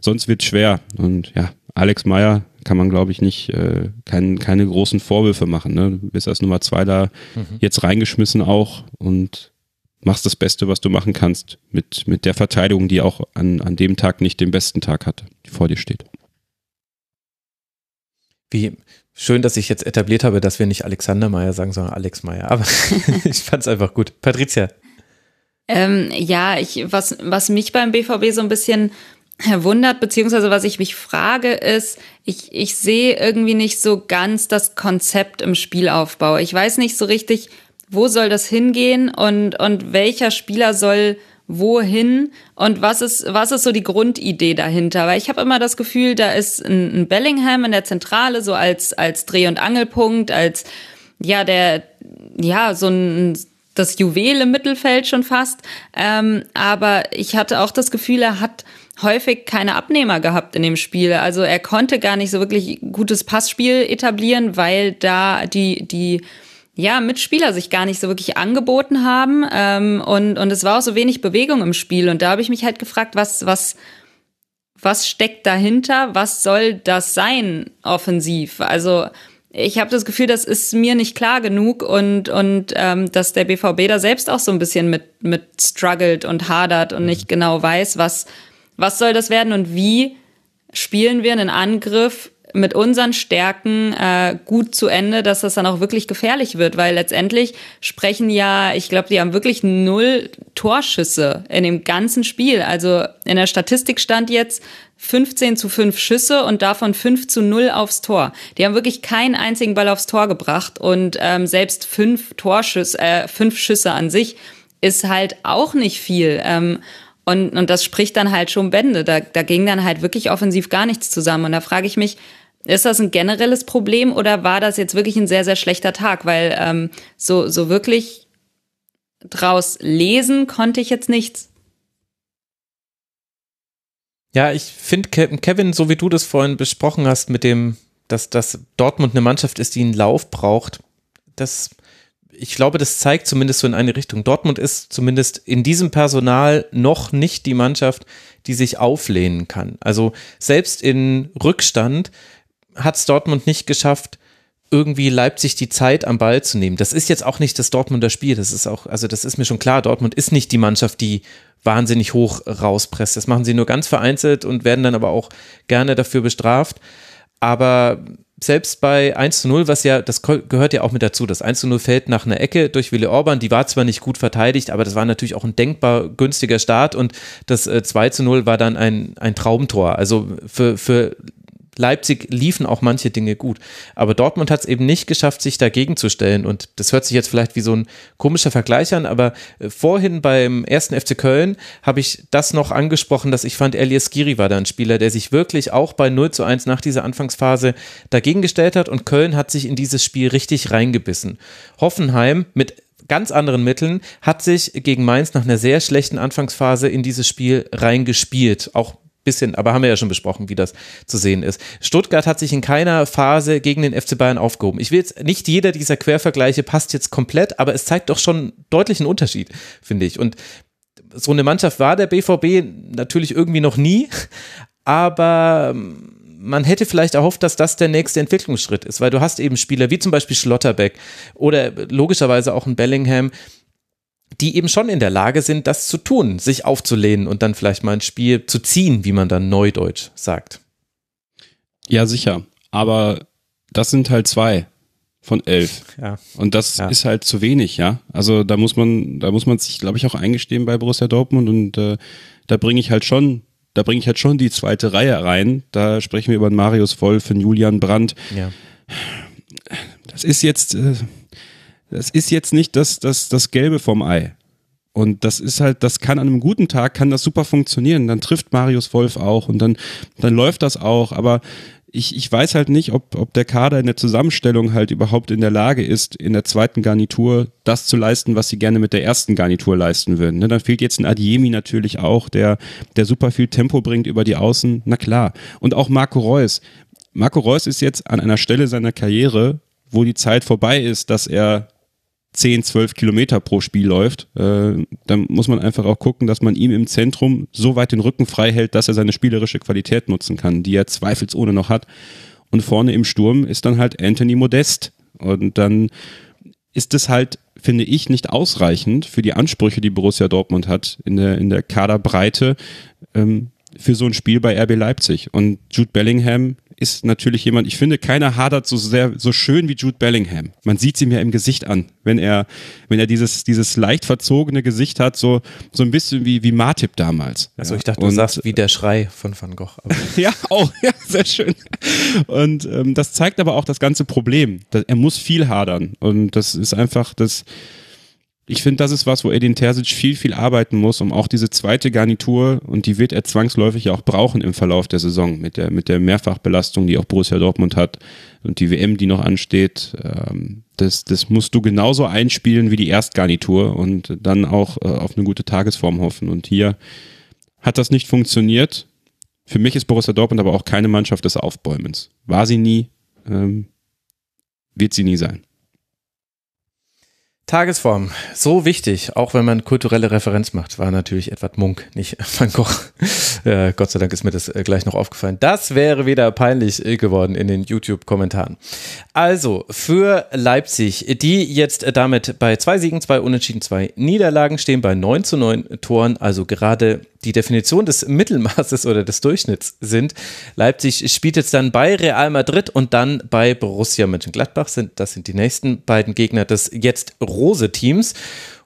sonst wird schwer. Und ja, Alex Meyer kann man, glaube ich, nicht äh, kein, keine großen Vorwürfe machen. Ne? Du bist als Nummer zwei da mhm. jetzt reingeschmissen auch und machst das Beste, was du machen kannst mit, mit der Verteidigung, die auch an, an dem Tag nicht den besten Tag hatte, die vor dir steht. Wie, Schön, dass ich jetzt etabliert habe, dass wir nicht Alexander Meyer sagen, sondern Alex Meyer. Aber ich fand es einfach gut. Patricia. Ähm, ja, ich, was, was mich beim BVB so ein bisschen wundert, beziehungsweise was ich mich frage, ist, ich, ich sehe irgendwie nicht so ganz das Konzept im Spielaufbau. Ich weiß nicht so richtig, wo soll das hingehen und, und welcher Spieler soll wohin und was ist, was ist so die Grundidee dahinter? Weil ich habe immer das Gefühl, da ist ein, ein Bellingham in der Zentrale so als, als Dreh- und Angelpunkt, als ja, der, ja, so ein das Juwel im Mittelfeld schon fast. Ähm, aber ich hatte auch das Gefühl, er hat häufig keine Abnehmer gehabt in dem Spiel. Also er konnte gar nicht so wirklich gutes Passspiel etablieren, weil da die, die ja, Mitspieler sich gar nicht so wirklich angeboten haben. Ähm, und, und es war auch so wenig Bewegung im Spiel. Und da habe ich mich halt gefragt, was, was, was steckt dahinter? Was soll das sein, offensiv? Also ich habe das Gefühl, das ist mir nicht klar genug und, und ähm, dass der BVB da selbst auch so ein bisschen mit, mit struggelt und hadert und nicht genau weiß, was, was soll das werden und wie spielen wir einen Angriff mit unseren Stärken äh, gut zu Ende, dass das dann auch wirklich gefährlich wird, weil letztendlich sprechen ja, ich glaube, die haben wirklich null Torschüsse in dem ganzen Spiel. Also in der Statistik stand jetzt 15 zu 5 Schüsse und davon 5 zu 0 aufs Tor. Die haben wirklich keinen einzigen Ball aufs Tor gebracht und ähm, selbst fünf Torschüsse, äh, fünf Schüsse an sich ist halt auch nicht viel. Ähm, und, und das spricht dann halt schon Bände. Da, da ging dann halt wirklich offensiv gar nichts zusammen. Und da frage ich mich, ist das ein generelles Problem oder war das jetzt wirklich ein sehr, sehr schlechter Tag? Weil ähm, so, so wirklich draus lesen konnte ich jetzt nichts. Ja, ich finde, Kevin, so wie du das vorhin besprochen hast, mit dem, dass, dass Dortmund eine Mannschaft ist, die einen Lauf braucht, das, ich glaube, das zeigt zumindest so in eine Richtung. Dortmund ist zumindest in diesem Personal noch nicht die Mannschaft, die sich auflehnen kann. Also selbst in Rückstand hat es Dortmund nicht geschafft, irgendwie Leipzig die Zeit am Ball zu nehmen. Das ist jetzt auch nicht das Dortmunder Spiel. Das ist auch, also das ist mir schon klar. Dortmund ist nicht die Mannschaft, die wahnsinnig hoch rauspresst. Das machen sie nur ganz vereinzelt und werden dann aber auch gerne dafür bestraft. Aber selbst bei 1 zu 0, was ja, das gehört ja auch mit dazu, das 1 zu 0 fällt nach einer Ecke durch Willi Orban, die war zwar nicht gut verteidigt, aber das war natürlich auch ein denkbar günstiger Start und das 2 äh, zu 0 war dann ein, ein Traumtor. Also für, für Leipzig liefen auch manche Dinge gut. Aber Dortmund hat es eben nicht geschafft, sich dagegen zu stellen. Und das hört sich jetzt vielleicht wie so ein komischer Vergleich an, aber äh, vorhin beim ersten FC Köln habe ich das noch angesprochen, dass ich fand, Elias Giri war da ein Spieler, der sich wirklich auch bei 0 zu 1 nach dieser Anfangsphase dagegen gestellt hat und Köln hat sich in dieses Spiel richtig reingebissen. Hoffenheim mit ganz anderen Mitteln hat sich gegen Mainz nach einer sehr schlechten Anfangsphase in dieses Spiel reingespielt. Auch bisschen, aber haben wir ja schon besprochen, wie das zu sehen ist. Stuttgart hat sich in keiner Phase gegen den FC Bayern aufgehoben. Ich will jetzt, nicht jeder dieser Quervergleiche passt jetzt komplett, aber es zeigt doch schon deutlichen Unterschied, finde ich. Und so eine Mannschaft war der BVB natürlich irgendwie noch nie, aber ähm, man hätte vielleicht erhofft, dass das der nächste Entwicklungsschritt ist, weil du hast eben Spieler wie zum Beispiel Schlotterbeck oder logischerweise auch ein Bellingham, die eben schon in der Lage sind, das zu tun, sich aufzulehnen und dann vielleicht mal ein Spiel zu ziehen, wie man dann neudeutsch sagt. Ja, sicher. Aber das sind halt zwei von elf. Ja. Und das Ja. ist halt zu wenig, ja. Also da muss man, da muss man sich, glaube ich, auch eingestehen bei Borussia Dortmund und äh, da bringe ich halt schon, da bringe ich halt schon die zweite Reihe rein. Da sprechen wir über Marius Wolf, einen Julian Brandt. Ja. Das ist jetzt, äh, das ist jetzt nicht das, das, das Gelbe vom Ei. Und das ist halt, das kann an einem guten Tag, kann das super funktionieren. Dann trifft Marius Wolf auch und dann, dann läuft das auch. Aber ich, ich weiß halt nicht, ob, ob der Kader in der Zusammenstellung halt überhaupt in der Lage ist, in der zweiten Garnitur das zu leisten, was sie gerne mit der ersten Garnitur leisten würden. Ne? Dann fehlt jetzt ein Adiemi natürlich auch, der, der super viel Tempo bringt über die Außen. Na klar. Und auch Marco Reus. Marco Reus ist jetzt an einer Stelle seiner Karriere, wo die Zeit vorbei ist, dass er 10, 12 Kilometer pro Spiel läuft, äh, dann muss man einfach auch gucken, dass man ihm im Zentrum so weit den Rücken frei hält, dass er seine spielerische Qualität nutzen kann, die er zweifelsohne noch hat. Und vorne im Sturm ist dann halt Anthony Modest. Und dann ist es halt, finde ich, nicht ausreichend für die Ansprüche, die Borussia Dortmund hat in der, in der Kaderbreite ähm, für so ein Spiel bei RB Leipzig. Und Jude Bellingham ist natürlich jemand, ich finde, keiner hadert so sehr, so schön wie Jude Bellingham. Man sieht ihm ja im Gesicht an, wenn er, wenn er dieses, dieses leicht verzogene Gesicht hat, so, so ein bisschen wie, wie Martip damals. Also Ja. ich dachte, du Und- sagst wie der Schrei von Van Gogh. Ja, auch, ja, sehr schön. Und ähm, das zeigt aber auch das ganze Problem. Da- Er muss viel hadern. Und das ist einfach das. Ich finde, das ist was, wo Edin Terzic viel, viel arbeiten muss, um auch diese zweite Garnitur, und die wird er zwangsläufig auch brauchen im Verlauf der Saison, mit der, mit der Mehrfachbelastung, die auch Borussia Dortmund hat und die WM, die noch ansteht. Ähm, das, das musst du genauso einspielen wie die Erstgarnitur und dann auch äh, auf eine gute Tagesform hoffen. Und hier hat das nicht funktioniert. Für mich ist Borussia Dortmund aber auch keine Mannschaft des Aufbäumens. War sie nie, ähm, wird sie nie sein. Tagesform, so wichtig, auch wenn man kulturelle Referenz macht, war natürlich Edward Munk, nicht Van Gogh. Äh, Gott sei Dank ist mir das äh, gleich noch aufgefallen. Das wäre wieder peinlich äh, geworden in den YouTube-Kommentaren. Also, für Leipzig, die jetzt äh, damit bei zwei Siegen, zwei Unentschieden, zwei Niederlagen stehen, bei 9 zu 9 Toren, also gerade die Definition des Mittelmaßes oder des Durchschnitts sind. Leipzig spielt jetzt dann bei Real Madrid und dann bei Borussia Mönchengladbach. Sind, das sind die nächsten beiden Gegner des jetzt Rose-Teams.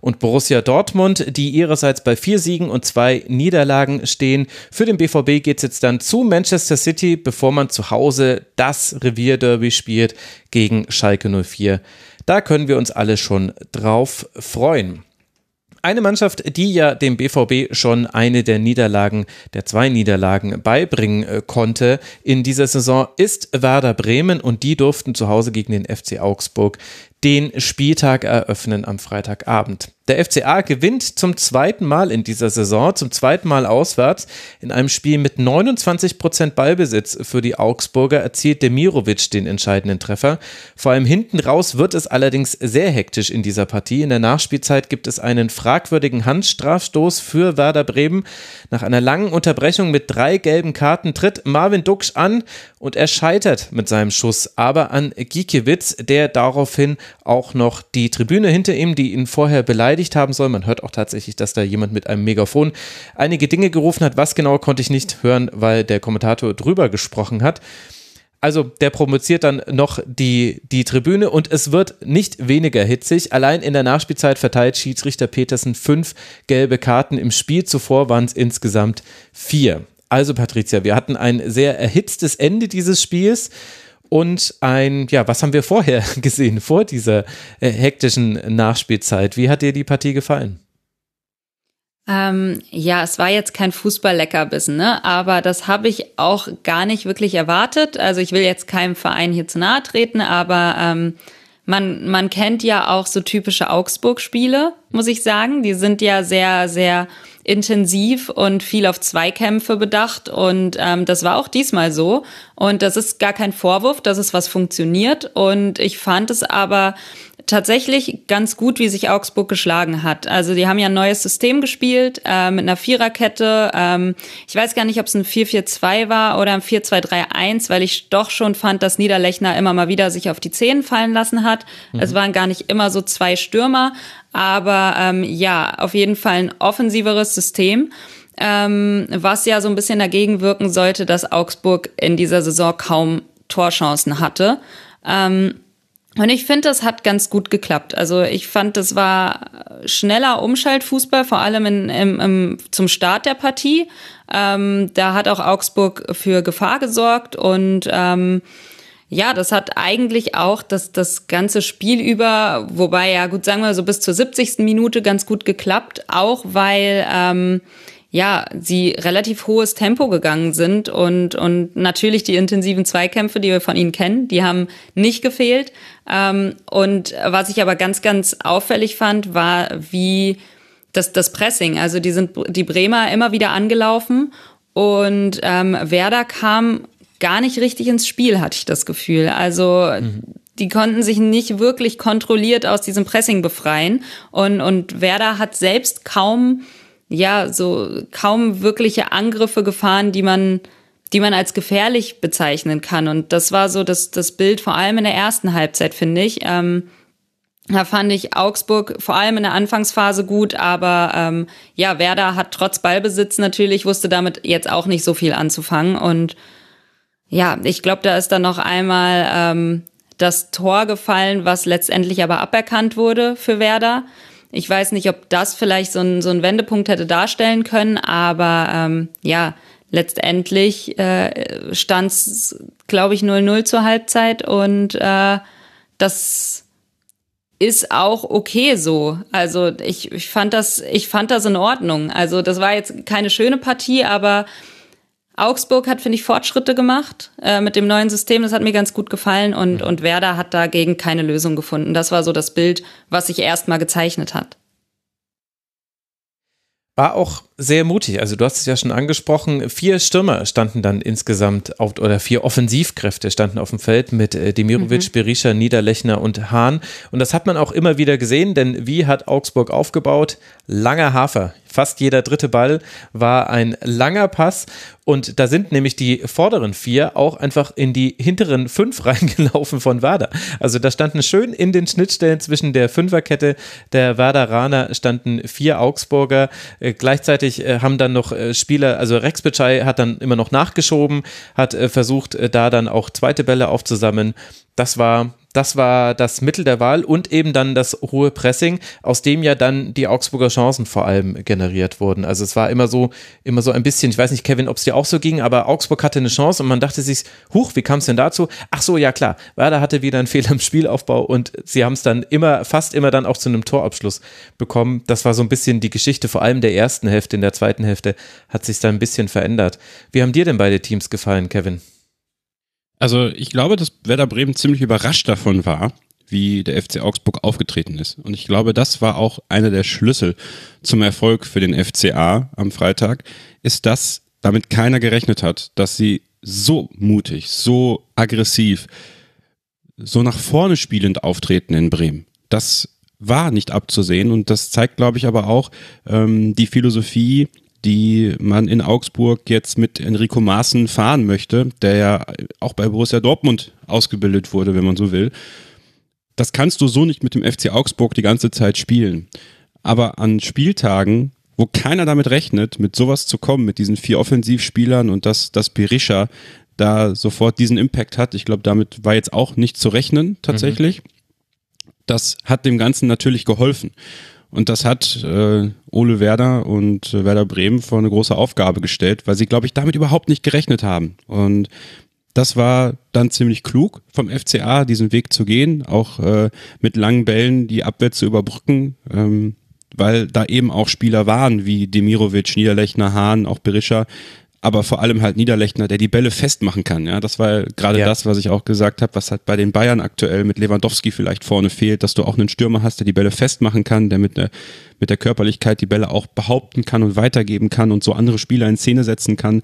Und Borussia Dortmund, die ihrerseits bei vier Siegen und zwei Niederlagen stehen. Für den BVB geht es jetzt dann zu Manchester City, bevor man zu Hause das Revierderby spielt gegen Schalke 04. Da können wir uns alle schon drauf freuen. Eine Mannschaft, die ja dem BVB schon eine der Niederlagen, der zwei Niederlagen beibringen äh, konnte in dieser Saison, ist Werder Bremen und die durften zu Hause gegen den FC Augsburg den Spieltag eröffnen am Freitagabend. Der FCA gewinnt zum zweiten Mal in dieser Saison, zum zweiten Mal auswärts. In einem Spiel mit 29 Prozent Ballbesitz für die Augsburger erzielt Demirovic den entscheidenden Treffer. Vor allem hinten raus wird es allerdings sehr hektisch in dieser Partie. In der Nachspielzeit gibt es einen fragwürdigen Handstrafstoß für Werder Bremen. Nach einer langen Unterbrechung mit drei gelben Karten tritt Marvin Duksch an und er scheitert mit seinem Schuss, aber an Gikiewicz, der daraufhin auch noch die Tribüne hinter ihm, die ihn vorher beleidigt haben soll. Man hört auch tatsächlich, dass da jemand mit einem Megafon einige Dinge gerufen hat. Was genau konnte ich nicht hören, weil der Kommentator drüber gesprochen hat. Also der provoziert dann noch die, die Tribüne und es wird nicht weniger hitzig. Allein in der Nachspielzeit verteilt Schiedsrichter Petersen fünf gelbe Karten. Im Spiel zuvor waren es insgesamt vier. Also Patricia, wir hatten ein sehr erhitztes Ende dieses Spiels und ein, ja, was haben wir vorher gesehen, vor dieser äh, hektischen Nachspielzeit? Wie hat dir die Partie gefallen? Ähm, ja, es war jetzt kein Fußball-Leckerbissen, ne? aber das habe ich auch gar nicht wirklich erwartet. Also ich will jetzt keinem Verein hier zu nahe treten, aber ähm, man, man kennt ja auch so typische Augsburg-Spiele, muss ich sagen. Die sind ja sehr, sehr intensiv und viel auf Zweikämpfe bedacht. Und ähm, das war auch diesmal so. Und das ist gar kein Vorwurf, dass es was funktioniert. Und ich fand es aber tatsächlich ganz gut, wie sich Augsburg geschlagen hat. Also die haben ja ein neues System gespielt äh, mit einer Viererkette. Ähm, ich weiß gar nicht, ob es ein 4-4-2 war oder ein 4-2-3-1, weil ich doch schon fand, dass Niederlechner immer mal wieder sich auf die Zehen fallen lassen hat. Mhm. Es waren gar nicht immer so zwei Stürmer, aber ähm, ja, auf jeden Fall ein offensiveres System. Ähm, was ja so ein bisschen dagegen wirken sollte, dass Augsburg in dieser Saison kaum Torchancen hatte. Ähm, und ich finde, das hat ganz gut geklappt. Also ich fand, das war schneller Umschaltfußball, vor allem in, im, im, zum Start der Partie. Ähm, da hat auch Augsburg für Gefahr gesorgt und ähm, ja, das hat eigentlich auch das, das ganze Spiel über, wobei ja gut, sagen wir so bis zur 70. Minute ganz gut geklappt, auch weil ähm, ja, sie relativ hohes Tempo gegangen sind und, und natürlich die intensiven Zweikämpfe, die wir von ihnen kennen, die haben nicht gefehlt. Ähm, und was ich aber ganz, ganz auffällig fand, war, wie das, das Pressing, also die sind die Bremer immer wieder angelaufen und ähm, Werder kam gar nicht richtig ins Spiel, hatte ich das Gefühl. Also mhm die konnten sich nicht wirklich kontrolliert aus diesem Pressing befreien. Und, und Werder hat selbst kaum ja, so kaum wirkliche Angriffe gefahren, die man, die man als gefährlich bezeichnen kann. Und das war so das, das Bild, vor allem in der ersten Halbzeit, finde ich. Ähm, da fand ich Augsburg vor allem in der Anfangsphase gut, aber ähm, ja, Werder hat trotz Ballbesitz natürlich, wusste damit jetzt auch nicht so viel anzufangen. Und ja, ich glaube, da ist dann noch einmal ähm, das Tor gefallen, was letztendlich aber aberkannt wurde für Werder. Ich weiß nicht, ob das vielleicht so ein, so ein Wendepunkt hätte darstellen können, aber ähm, ja, letztendlich äh, stand es, glaube ich, 0-0 zur Halbzeit und äh, das ist auch okay so. Also ich, ich fand das, ich fand das in Ordnung. Also das war jetzt keine schöne Partie, aber Augsburg hat, finde ich, Fortschritte gemacht äh, mit dem neuen System. Das hat mir ganz gut gefallen und, mhm. und Werder hat dagegen keine Lösung gefunden. Das war so das Bild, was sich erstmal gezeichnet hat. War auch sehr mutig. Also du hast es ja schon angesprochen. Vier Stürmer standen dann insgesamt auf, oder vier Offensivkräfte standen auf dem Feld mit äh, Demirovic, mhm. Berisha, Niederlechner und Hahn. Und das hat man auch immer wieder gesehen, denn wie hat Augsburg aufgebaut? Langer Hafer. Fast jeder dritte Ball war ein langer Pass und da sind nämlich die vorderen vier auch einfach in die hinteren fünf reingelaufen von Werder. Also da standen schön in den Schnittstellen zwischen der Fünferkette der Werderaner standen vier Augsburger. Äh, gleichzeitig äh, haben dann noch äh, Spieler, also Rex Bitschei hat dann immer noch nachgeschoben, hat äh, versucht, äh, da dann auch zweite Bälle aufzusammeln. Das war das war das Mittel der Wahl und eben dann das hohe Pressing, aus dem ja dann die Augsburger Chancen vor allem generiert wurden. Also es war immer so, immer so ein bisschen, ich weiß nicht, Kevin, ob es dir auch so ging, aber Augsburg hatte eine Chance und man dachte sich, huch, wie kam es denn dazu? Ach so, ja klar, Werder hatte wieder einen Fehler im Spielaufbau und sie haben es dann immer, fast immer dann auch zu einem Torabschluss bekommen. Das war so ein bisschen die Geschichte, vor allem der ersten Hälfte. In der zweiten Hälfte hat sich dann ein bisschen verändert. Wie haben dir denn beide Teams gefallen, Kevin? Also ich glaube, dass Werder Bremen ziemlich überrascht davon war, wie der FC Augsburg aufgetreten ist. Und ich glaube, das war auch einer der Schlüssel zum Erfolg für den FCA am Freitag, ist, dass damit keiner gerechnet hat, dass sie so mutig, so aggressiv, so nach vorne spielend auftreten in Bremen. Das war nicht abzusehen und das zeigt, glaube ich, aber auch ähm, die Philosophie die man in Augsburg jetzt mit Enrico Maaßen fahren möchte, der ja auch bei Borussia Dortmund ausgebildet wurde, wenn man so will. Das kannst du so nicht mit dem FC Augsburg die ganze Zeit spielen. Aber an Spieltagen, wo keiner damit rechnet, mit sowas zu kommen, mit diesen vier Offensivspielern und dass, dass Berisha da sofort diesen Impact hat, ich glaube, damit war jetzt auch nicht zu rechnen tatsächlich. Mhm. Das hat dem Ganzen natürlich geholfen. Und das hat äh, Ole Werder und äh, Werder Bremen vor eine große Aufgabe gestellt, weil sie, glaube ich, damit überhaupt nicht gerechnet haben. Und das war dann ziemlich klug vom FCA, diesen Weg zu gehen, auch äh, mit langen Bällen die Abwehr zu überbrücken, ähm, weil da eben auch Spieler waren wie Demirovic, Niederlechner, Hahn, auch Berischer, aber vor allem halt Niederlechner, der die Bälle festmachen kann. Ja, das war gerade ja. das, was ich auch gesagt habe, was halt bei den Bayern aktuell mit Lewandowski vielleicht vorne fehlt, dass du auch einen Stürmer hast, der die Bälle festmachen kann, der mit der, mit der Körperlichkeit die Bälle auch behaupten kann und weitergeben kann und so andere Spieler in Szene setzen kann.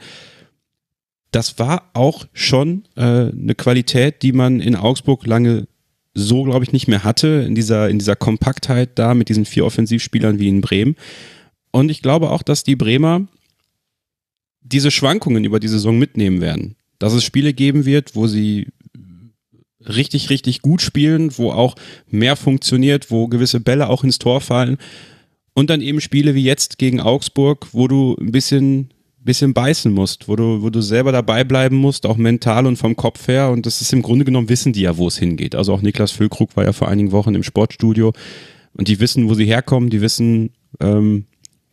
Das war auch schon äh, eine Qualität, die man in Augsburg lange so, glaube ich, nicht mehr hatte, in dieser, in dieser Kompaktheit da mit diesen vier Offensivspielern wie in Bremen. Und ich glaube auch, dass die Bremer diese Schwankungen über die Saison mitnehmen werden. Dass es Spiele geben wird, wo sie richtig, richtig gut spielen, wo auch mehr funktioniert, wo gewisse Bälle auch ins Tor fallen. Und dann eben Spiele wie jetzt gegen Augsburg, wo du ein bisschen, bisschen beißen musst, wo du, wo du selber dabei bleiben musst, auch mental und vom Kopf her. Und das ist im Grunde genommen, wissen die ja, wo es hingeht. Also auch Niklas Füllkrug war ja vor einigen Wochen im Sportstudio und die wissen, wo sie herkommen, die wissen, ähm,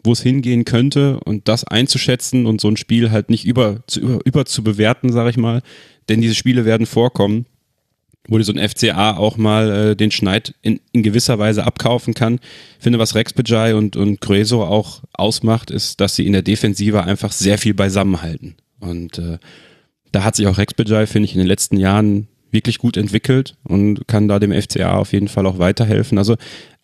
wo es hingehen könnte und das einzuschätzen und so ein Spiel halt nicht über zu, über, über zu bewerten, sage ich mal, denn diese Spiele werden vorkommen, wo dir so ein FCA auch mal äh, den Schneid in, in gewisser Weise abkaufen kann. Ich finde, was Rex Bejai und, und Grueso auch ausmacht, ist, dass sie in der Defensive einfach sehr viel beisammenhalten. Und äh, da hat sich auch Rex Bejai, finde ich, in den letzten Jahren wirklich gut entwickelt und kann da dem FCA auf jeden Fall auch weiterhelfen. Also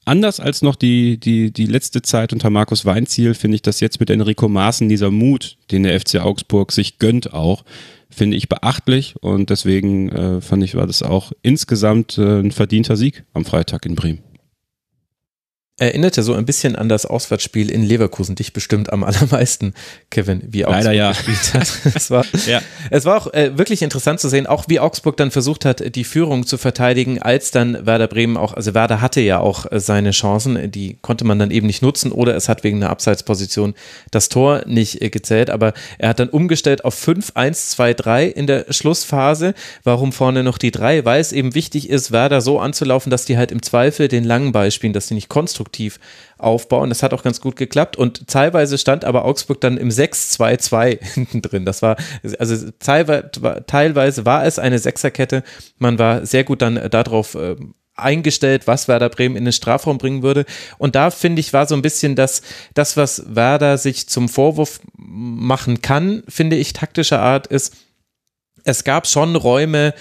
anders als noch die, die, die letzte Zeit unter Markus Weinziel, finde ich das jetzt mit Enrico Maaßen, dieser Mut, den der FC Augsburg sich gönnt auch, finde ich beachtlich. Und deswegen äh, fand ich, war das auch insgesamt äh, ein verdienter Sieg am Freitag in Bremen erinnerte so ein bisschen an das Auswärtsspiel in Leverkusen, dich bestimmt am allermeisten, Kevin, wie Augsburg Leider ja. gespielt hat. es war, ja. es war auch äh, wirklich interessant zu sehen, auch wie Augsburg dann versucht hat, die Führung zu verteidigen, als dann Werder Bremen auch, also Werder hatte ja auch äh, seine Chancen, die konnte man dann eben nicht nutzen oder es hat wegen einer Abseitsposition das Tor nicht äh, gezählt, aber er hat dann umgestellt auf 5-1-2-3 in der Schlussphase. Warum vorne noch die drei? Weil es eben wichtig ist, Werder so anzulaufen, dass die halt im Zweifel den langen Ball spielen, dass die nicht konstruktiv konstruktiv aufbauen. Das hat auch ganz gut geklappt und teilweise stand aber Augsburg dann im 6-2-2 hinten drin. Das war, also teilweise war es eine Sechserkette. Man war sehr gut dann darauf äh, eingestellt, was Werder Bremen in den Strafraum bringen würde. Und da finde ich, war so ein bisschen das, das, was Werder sich zum Vorwurf machen kann, finde ich, taktischer Art ist, es gab schon Räume,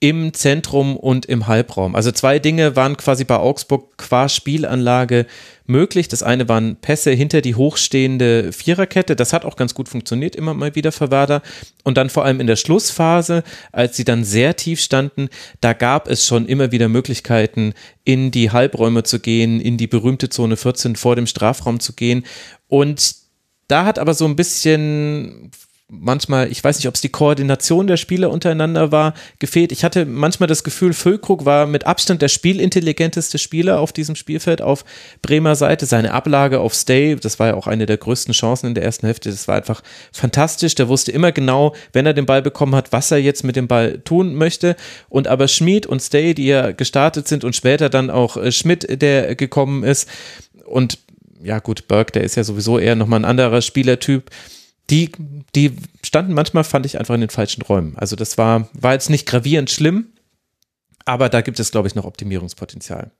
im Zentrum und im Halbraum. Also zwei Dinge waren quasi bei Augsburg qua Spielanlage möglich. Das eine waren Pässe hinter die hochstehende Viererkette. Das hat auch ganz gut funktioniert, immer mal wieder für Werder. Und dann vor allem in der Schlussphase, als sie dann sehr tief standen, da gab es schon immer wieder Möglichkeiten, in die Halbräume zu gehen, in die berühmte Zone 14 vor dem Strafraum zu gehen. Und da hat aber so ein bisschen manchmal, ich weiß nicht, ob es die Koordination der Spieler untereinander war, gefehlt. Ich hatte manchmal das Gefühl, Füllkrug war mit Abstand der spielintelligenteste Spieler auf diesem Spielfeld auf Bremer Seite. Seine Ablage auf Stay, das war ja auch eine der größten Chancen in der ersten Hälfte, das war einfach fantastisch. Der wusste immer genau, wenn er den Ball bekommen hat, was er jetzt mit dem Ball tun möchte. Und aber Schmid und Stay, die ja gestartet sind und später dann auch äh, Schmidt, der gekommen ist und ja gut, Burke, der ist ja sowieso eher nochmal ein anderer Spielertyp die, die standen manchmal, fand ich, einfach in den falschen Räumen. Also das war, war jetzt nicht gravierend schlimm, aber da gibt es, glaube ich, noch Optimierungspotenzial.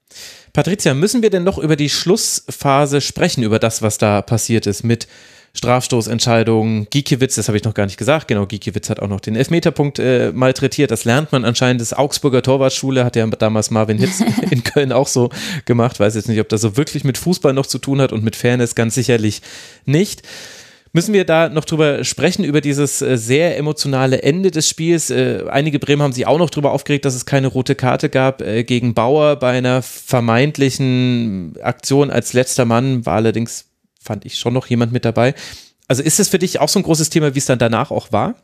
Patricia, müssen wir denn noch über die Schlussphase sprechen, über das, was da passiert ist mit Strafstoßentscheidungen, Giekiewicz, das habe ich noch gar nicht gesagt, genau, Giekiewicz hat auch noch den Elfmeterpunkt äh, malträtiert, das lernt man anscheinend, das Augsburger Torwartschule hat ja damals Marvin Hitz in Köln auch so gemacht, weiß jetzt nicht, ob das so wirklich mit Fußball noch zu tun hat und mit Fairness ganz sicherlich nicht. Müssen wir da noch drüber sprechen, über dieses äh, sehr emotionale Ende des Spiels? Äh, einige Bremen haben sich auch noch drüber aufgeregt, dass es keine rote Karte gab äh, gegen Bauer bei einer vermeintlichen Aktion als letzter Mann. War allerdings, fand ich, schon noch jemand mit dabei. Also ist es für dich auch so ein großes Thema, wie es dann danach auch war?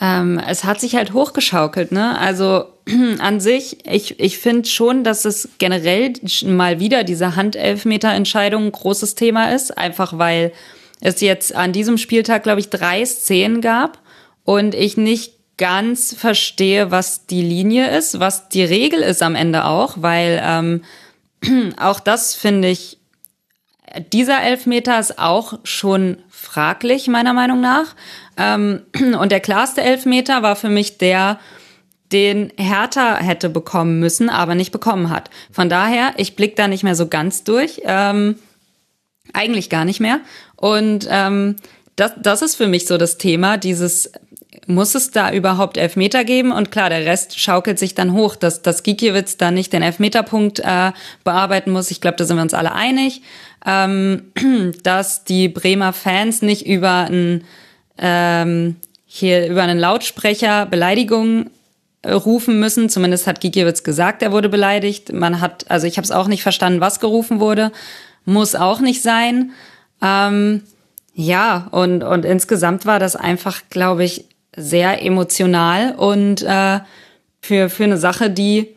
Ähm, es hat sich halt hochgeschaukelt, ne? Also an sich, ich, ich finde schon, dass es generell mal wieder diese Handelfmeter-Entscheidung ein großes Thema ist, einfach weil es jetzt an diesem Spieltag, glaube ich, drei Szenen gab und ich nicht ganz verstehe, was die Linie ist, was die Regel ist am Ende auch, weil ähm, auch das finde ich, dieser Elfmeter ist auch schon fraglich, meiner Meinung nach. Ähm, und der klarste Elfmeter war für mich der, den Hertha hätte bekommen müssen, aber nicht bekommen hat. Von daher, ich blick da nicht mehr so ganz durch. Ähm, eigentlich gar nicht mehr. Und ähm, das, das ist für mich so das Thema, dieses muss es da überhaupt Elfmeter geben? Und klar, der Rest schaukelt sich dann hoch, dass, dass Gikiewicz da nicht den Elfmeterpunkt äh, bearbeiten muss. Ich glaube, da sind wir uns alle einig. Ähm, dass die Bremer Fans nicht über ein ähm, hier über einen Lautsprecher Beleidigungen äh, rufen müssen. Zumindest hat Gikiewicz gesagt, er wurde beleidigt. Man hat, also ich habe es auch nicht verstanden, was gerufen wurde. Muss auch nicht sein. Ähm, ja, und, und insgesamt war das einfach, glaube ich, sehr emotional und äh, für, für eine Sache, die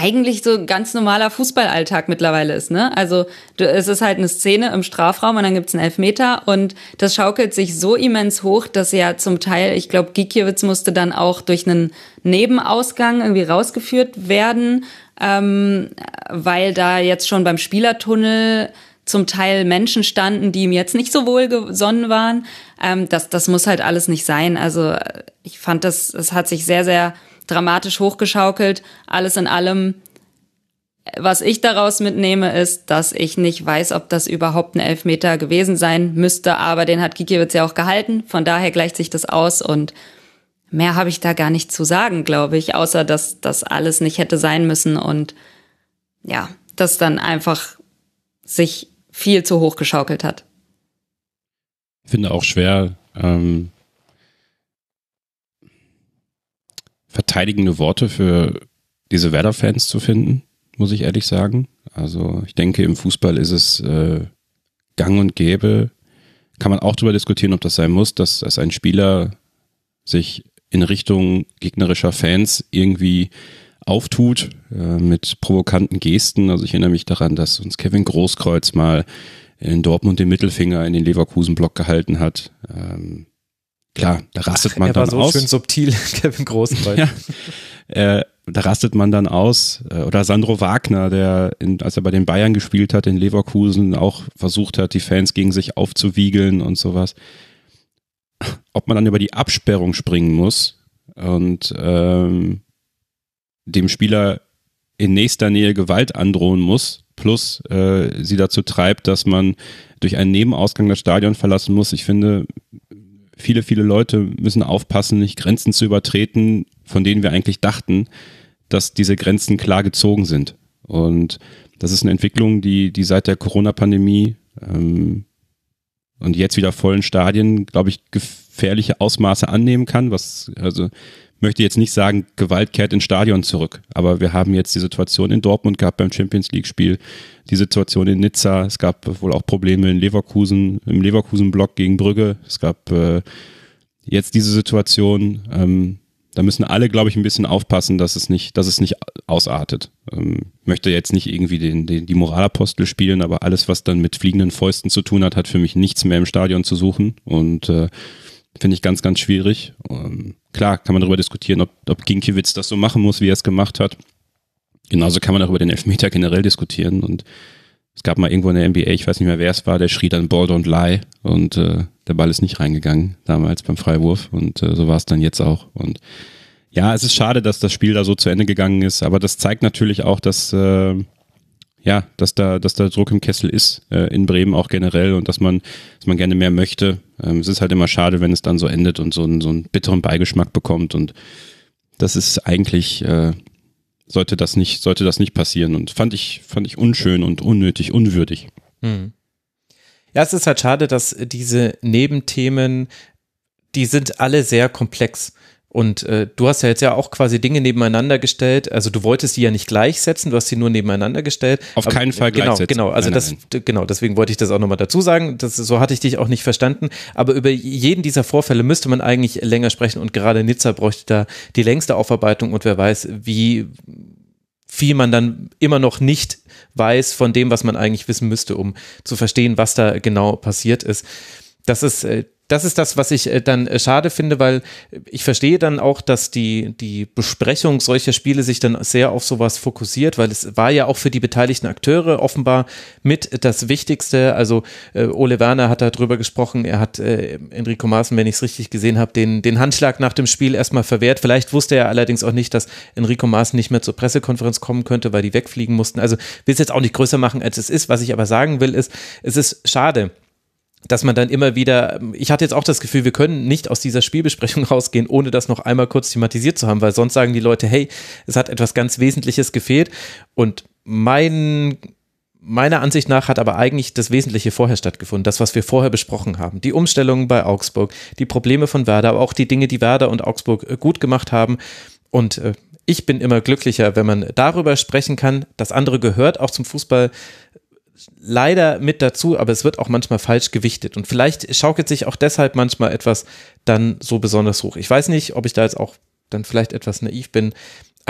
eigentlich so ganz normaler Fußballalltag mittlerweile ist, ne? Also du, es ist halt eine Szene im Strafraum und dann gibt's einen Elfmeter und das schaukelt sich so immens hoch, dass ja zum Teil, ich glaube, Gikiewicz musste dann auch durch einen Nebenausgang irgendwie rausgeführt werden, ähm, weil da jetzt schon beim Spielertunnel zum Teil Menschen standen, die ihm jetzt nicht so wohl gesonnen waren. Ähm, das, das muss halt alles nicht sein. Also ich fand das, es hat sich sehr, sehr dramatisch hochgeschaukelt. Alles in allem, was ich daraus mitnehme, ist, dass ich nicht weiß, ob das überhaupt ein Elfmeter gewesen sein müsste, aber den hat Gikiewicz ja auch gehalten. Von daher gleicht sich das aus und mehr habe ich da gar nicht zu sagen, glaube ich, außer dass das alles nicht hätte sein müssen und ja, das dann einfach sich viel zu hoch geschaukelt hat. Ich finde auch schwer, ähm, verteidigende Worte für diese Werder-Fans zu finden, muss ich ehrlich sagen. Also ich denke, im Fußball ist es äh, gang und gäbe, kann man auch darüber diskutieren, ob das sein muss, dass, dass ein Spieler sich in Richtung gegnerischer Fans irgendwie auftut äh, mit provokanten Gesten. Also ich erinnere mich daran, dass uns Kevin Großkreuz mal in Dortmund den Mittelfinger in den Leverkusen-Block gehalten hat. Ähm, klar, da rastet Ach, man dann aus. Er war so schön subtil, Kevin Großkreuz. ja, äh, da rastet man dann aus. Äh, oder Sandro Wagner, der, in, als er bei den Bayern gespielt hat, in Leverkusen auch versucht hat, die Fans gegen sich aufzuwiegeln und sowas. Ob man dann über die Absperrung springen muss und ähm, dem Spieler in nächster Nähe Gewalt androhen muss, plus äh, sie dazu treibt, dass man durch einen Nebenausgang das Stadion verlassen muss. Ich finde, viele, viele Leute müssen aufpassen, nicht Grenzen zu übertreten, von denen wir eigentlich dachten, dass diese Grenzen klar gezogen sind. Und das ist eine Entwicklung, die, die seit der Corona-Pandemie ähm, und jetzt wieder vollen Stadien, glaube ich, gefährliche Ausmaße annehmen kann, was also möchte jetzt nicht sagen, Gewalt kehrt ins Stadion zurück. Aber wir haben jetzt die Situation in Dortmund gehabt beim Champions League-Spiel, die Situation in Nizza. Es gab wohl auch Probleme in Leverkusen, im Leverkusen-Block gegen Brügge. Es gab äh, jetzt diese Situation. Ähm, da müssen alle, glaube ich, ein bisschen aufpassen, dass es nicht, dass es nicht ausartet. Ähm, möchte jetzt nicht irgendwie den, den, die Moralapostel spielen, aber alles, was dann mit fliegenden Fäusten zu tun hat, hat für mich nichts mehr im Stadion zu suchen. Und äh, Finde ich ganz, ganz schwierig. Ähm, klar kann man darüber diskutieren, ob, ob Ginkiewicz das so machen muss, wie er es gemacht hat. Genauso kann man auch über den Elfmeter generell diskutieren. Und es gab mal irgendwo in der NBA, ich weiß nicht mehr, wer es war, der schrie dann Ball don't lie und äh, der Ball ist nicht reingegangen damals beim Freiwurf und äh, so war es dann jetzt auch. Und ja, es ist schade, dass das Spiel da so zu Ende gegangen ist, aber das zeigt natürlich auch, dass äh, ja, dass da, dass da Druck im Kessel ist, äh, in Bremen auch generell und dass man, dass man gerne mehr möchte. Ähm, es ist halt immer schade, wenn es dann so endet und so, einen so einen bitteren Beigeschmack bekommt und das ist eigentlich, äh, sollte das nicht, sollte das nicht passieren und fand ich, fand ich unschön und unnötig, unwürdig. Hm. Ja, es ist halt schade, dass diese Nebenthemen, die sind alle sehr komplex. Und äh, du hast ja jetzt ja auch quasi Dinge nebeneinander gestellt. Also du wolltest sie ja nicht gleichsetzen, du hast sie nur nebeneinander gestellt. Auf Aber, keinen Fall genau, gleichsetzen. Genau, also nein, das, nein. genau, deswegen wollte ich das auch nochmal dazu sagen. Das, so hatte ich dich auch nicht verstanden. Aber über jeden dieser Vorfälle müsste man eigentlich länger sprechen und gerade Nizza bräuchte da die längste Aufarbeitung und wer weiß, wie viel man dann immer noch nicht weiß von dem, was man eigentlich wissen müsste, um zu verstehen, was da genau passiert ist. Das ist äh, das ist das, was ich äh, dann äh, schade finde, weil ich verstehe dann auch, dass die, die Besprechung solcher Spiele sich dann sehr auf sowas fokussiert, weil es war ja auch für die beteiligten Akteure offenbar mit das Wichtigste. Also äh, Ole Werner hat darüber gesprochen, er hat äh, Enrico Maaßen, wenn ich es richtig gesehen habe, den, den Handschlag nach dem Spiel erstmal verwehrt. Vielleicht wusste er allerdings auch nicht, dass Enrico Maaßen nicht mehr zur Pressekonferenz kommen könnte, weil die wegfliegen mussten. Also will es jetzt auch nicht größer machen, als es ist. Was ich aber sagen will, ist, es ist schade, dass man dann immer wieder, ich hatte jetzt auch das Gefühl, wir können nicht aus dieser Spielbesprechung rausgehen, ohne das noch einmal kurz thematisiert zu haben, weil sonst sagen die Leute, hey, es hat etwas ganz Wesentliches gefehlt und mein meiner Ansicht nach hat aber eigentlich das Wesentliche vorher stattgefunden, das, was wir vorher besprochen haben. Die Umstellungen bei Augsburg, die Probleme von Werder, aber auch die Dinge, die Werder und Augsburg äh, gut gemacht haben. Und äh, ich bin immer glücklicher, wenn man darüber sprechen kann. Das andere gehört auch zum Fußball leider mit dazu, aber es wird auch manchmal falsch gewichtet. Und vielleicht schaukelt sich auch deshalb manchmal etwas dann so besonders hoch. Ich weiß nicht, ob ich da jetzt auch dann vielleicht etwas naiv bin.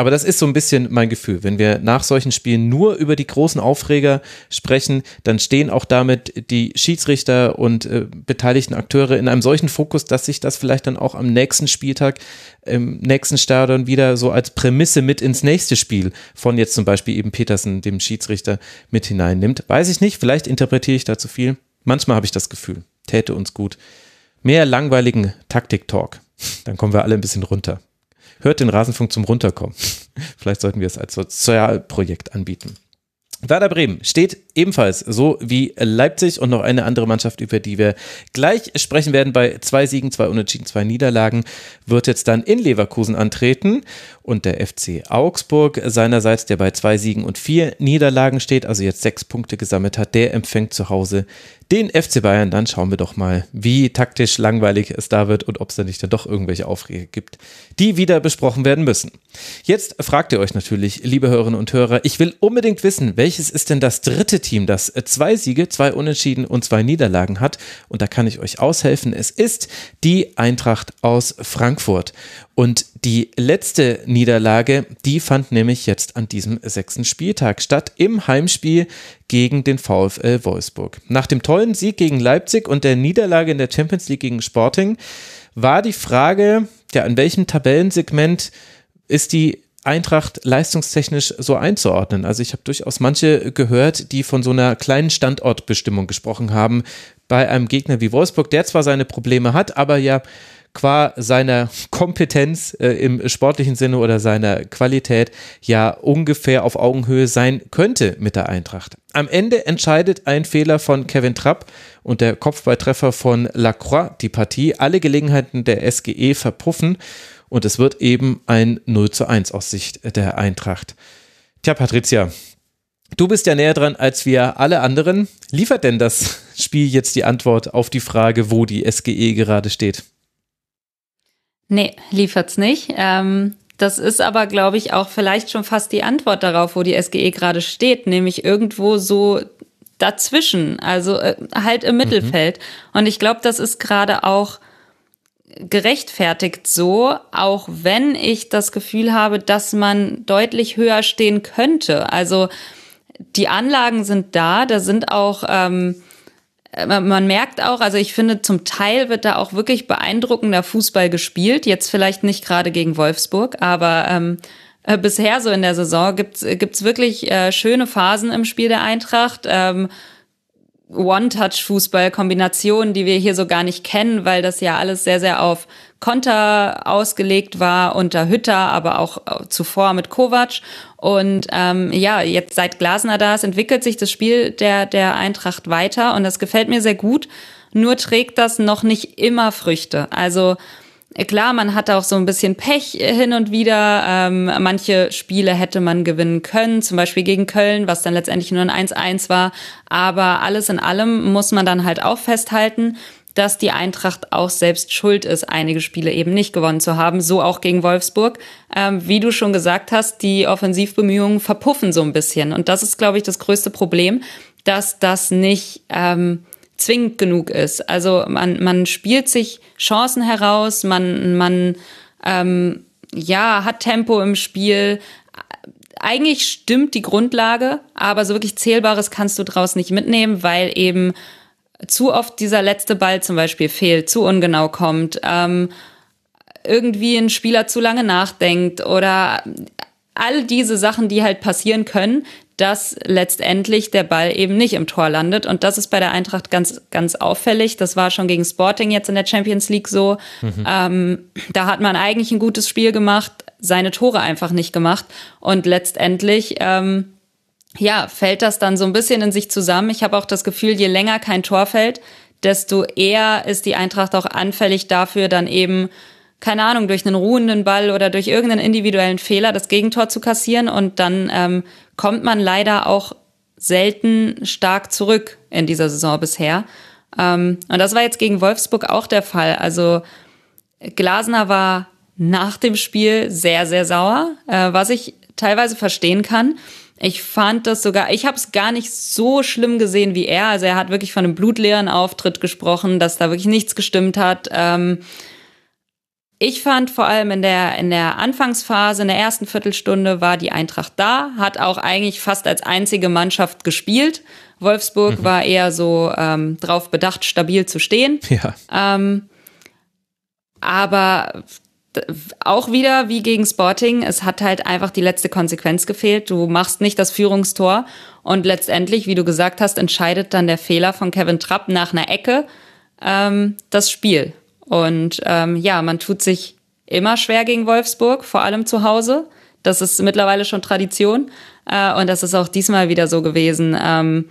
Aber das ist so ein bisschen mein Gefühl. Wenn wir nach solchen Spielen nur über die großen Aufreger sprechen, dann stehen auch damit die Schiedsrichter und äh, beteiligten Akteure in einem solchen Fokus, dass sich das vielleicht dann auch am nächsten Spieltag, im nächsten Stadion wieder so als Prämisse mit ins nächste Spiel von jetzt zum Beispiel eben Petersen, dem Schiedsrichter, mit hineinnimmt. Weiß ich nicht, vielleicht interpretiere ich da zu viel. Manchmal habe ich das Gefühl, täte uns gut. Mehr langweiligen Taktik-Talk. Dann kommen wir alle ein bisschen runter hört den Rasenfunk zum Runterkommen. Vielleicht sollten wir es als Sozialprojekt anbieten. Werder Bremen steht ebenfalls so wie Leipzig und noch eine andere Mannschaft, über die wir gleich sprechen werden. Bei zwei Siegen, zwei Unentschieden, zwei Niederlagen wird jetzt dann in Leverkusen antreten und der FC Augsburg seinerseits, der bei zwei Siegen und vier Niederlagen steht, also jetzt sechs Punkte gesammelt hat, der empfängt zu Hause den FC Bayern. Dann schauen wir doch mal, wie taktisch langweilig es da wird und ob es da nicht dann doch irgendwelche Aufreger gibt, die wieder besprochen werden müssen. Jetzt fragt ihr euch natürlich, liebe Hörerinnen und Hörer, ich will unbedingt wissen, welches ist denn das dritte Team, das zwei Siege, zwei Unentschieden und zwei Niederlagen hat? Und da kann ich euch aushelfen. Es ist die Eintracht aus Frankfurt. Und die letzte Niederlage, die fand nämlich jetzt an diesem sechsten Spieltag statt, im Heimspiel gegen den VfL Wolfsburg. Nach dem tollen Sieg gegen Leipzig und der Niederlage in der Champions League gegen Sporting war die Frage, ja, in welchem Tabellensegment ist die Eintracht leistungstechnisch so einzuordnen. Also ich habe durchaus manche gehört, die von so einer kleinen Standortbestimmung gesprochen haben bei einem Gegner wie Wolfsburg, der zwar seine Probleme hat, aber ja qua seiner Kompetenz äh, im sportlichen Sinne oder seiner Qualität ja ungefähr auf Augenhöhe sein könnte mit der Eintracht. Am Ende entscheidet ein Fehler von Kevin Trapp und der Kopfballtreffer von Lacroix die Partie. Alle Gelegenheiten der SGE verpuffen und es wird eben ein 0 zu 1 aus Sicht der Eintracht. Tja, Patricia, du bist ja näher dran als wir alle anderen. Liefert denn das Spiel jetzt die Antwort auf die Frage, wo die SGE gerade steht? Nee, liefert's nicht. Ähm, das ist aber, glaube ich, auch vielleicht schon fast die Antwort darauf, wo die SGE gerade steht, nämlich irgendwo so dazwischen, also äh, halt im mhm. Mittelfeld. Und ich glaube, das ist gerade auch gerechtfertigt so, auch wenn ich das Gefühl habe, dass man deutlich höher stehen könnte. Also die Anlagen sind da, da sind auch ähm, äh, man merkt auch, also ich finde, zum Teil wird da auch wirklich beeindruckender Fußball gespielt. Jetzt vielleicht nicht gerade gegen Wolfsburg, aber ähm, äh, bisher so in der Saison gibt's gibt's wirklich äh, schöne Phasen im Spiel der Eintracht. Ähm, One-Touch-Fußball-Kombinationen, die wir hier so gar nicht kennen, weil das ja alles sehr, sehr auf Konter ausgelegt war unter Hütter, aber auch äh, zuvor mit Kovac. Und ähm, ja, jetzt seit Glasner da ist, entwickelt sich das Spiel der, der Eintracht weiter und das gefällt mir sehr gut. Nur trägt das noch nicht immer Früchte. Also Klar, man hat auch so ein bisschen Pech hin und wieder. Ähm, manche Spiele hätte man gewinnen können, zum Beispiel gegen Köln, was dann letztendlich nur ein 1-1 war. Aber alles in allem muss man dann halt auch festhalten, dass die Eintracht auch selbst schuld ist, einige Spiele eben nicht gewonnen zu haben. So auch gegen Wolfsburg. Ähm, wie du schon gesagt hast, die Offensivbemühungen verpuffen so ein bisschen. Und das ist, glaube ich, das größte Problem, dass das nicht ähm, zwingend genug ist. Also man, man spielt sich Chancen heraus, man, man ähm, ja, hat Tempo im Spiel. Eigentlich stimmt die Grundlage, aber so wirklich Zählbares kannst du draus nicht mitnehmen, weil eben zu oft dieser letzte Ball zum Beispiel fehlt, zu ungenau kommt, ähm, irgendwie ein Spieler zu lange nachdenkt oder all diese Sachen, die halt passieren können, dass letztendlich der Ball eben nicht im Tor landet. Und das ist bei der Eintracht ganz, ganz auffällig. Das war schon gegen Sporting jetzt in der Champions League so. Mhm. Ähm, da hat man eigentlich ein gutes Spiel gemacht, seine Tore einfach nicht gemacht. Und letztendlich, ähm, ja, fällt das dann so ein bisschen in sich zusammen. Ich habe auch das Gefühl, je länger kein Tor fällt, desto eher ist die Eintracht auch anfällig dafür, dann eben keine Ahnung, durch einen ruhenden Ball oder durch irgendeinen individuellen Fehler das Gegentor zu kassieren. Und dann ähm, kommt man leider auch selten stark zurück in dieser Saison bisher. Ähm, und das war jetzt gegen Wolfsburg auch der Fall. Also Glasner war nach dem Spiel sehr, sehr sauer, äh, was ich teilweise verstehen kann. Ich fand das sogar, ich habe es gar nicht so schlimm gesehen wie er. Also er hat wirklich von einem blutleeren Auftritt gesprochen, dass da wirklich nichts gestimmt hat. Ähm, ich fand vor allem in der, in der Anfangsphase, in der ersten Viertelstunde war die Eintracht da, hat auch eigentlich fast als einzige Mannschaft gespielt. Wolfsburg mhm. war eher so ähm, drauf bedacht, stabil zu stehen. Ja. Ähm, aber auch wieder wie gegen Sporting, es hat halt einfach die letzte Konsequenz gefehlt. Du machst nicht das Führungstor und letztendlich, wie du gesagt hast, entscheidet dann der Fehler von Kevin Trapp nach einer Ecke ähm, das Spiel. Und ähm, ja, man tut sich immer schwer gegen Wolfsburg, vor allem zu Hause. Das ist mittlerweile schon Tradition. Äh, und das ist auch diesmal wieder so gewesen. Ähm,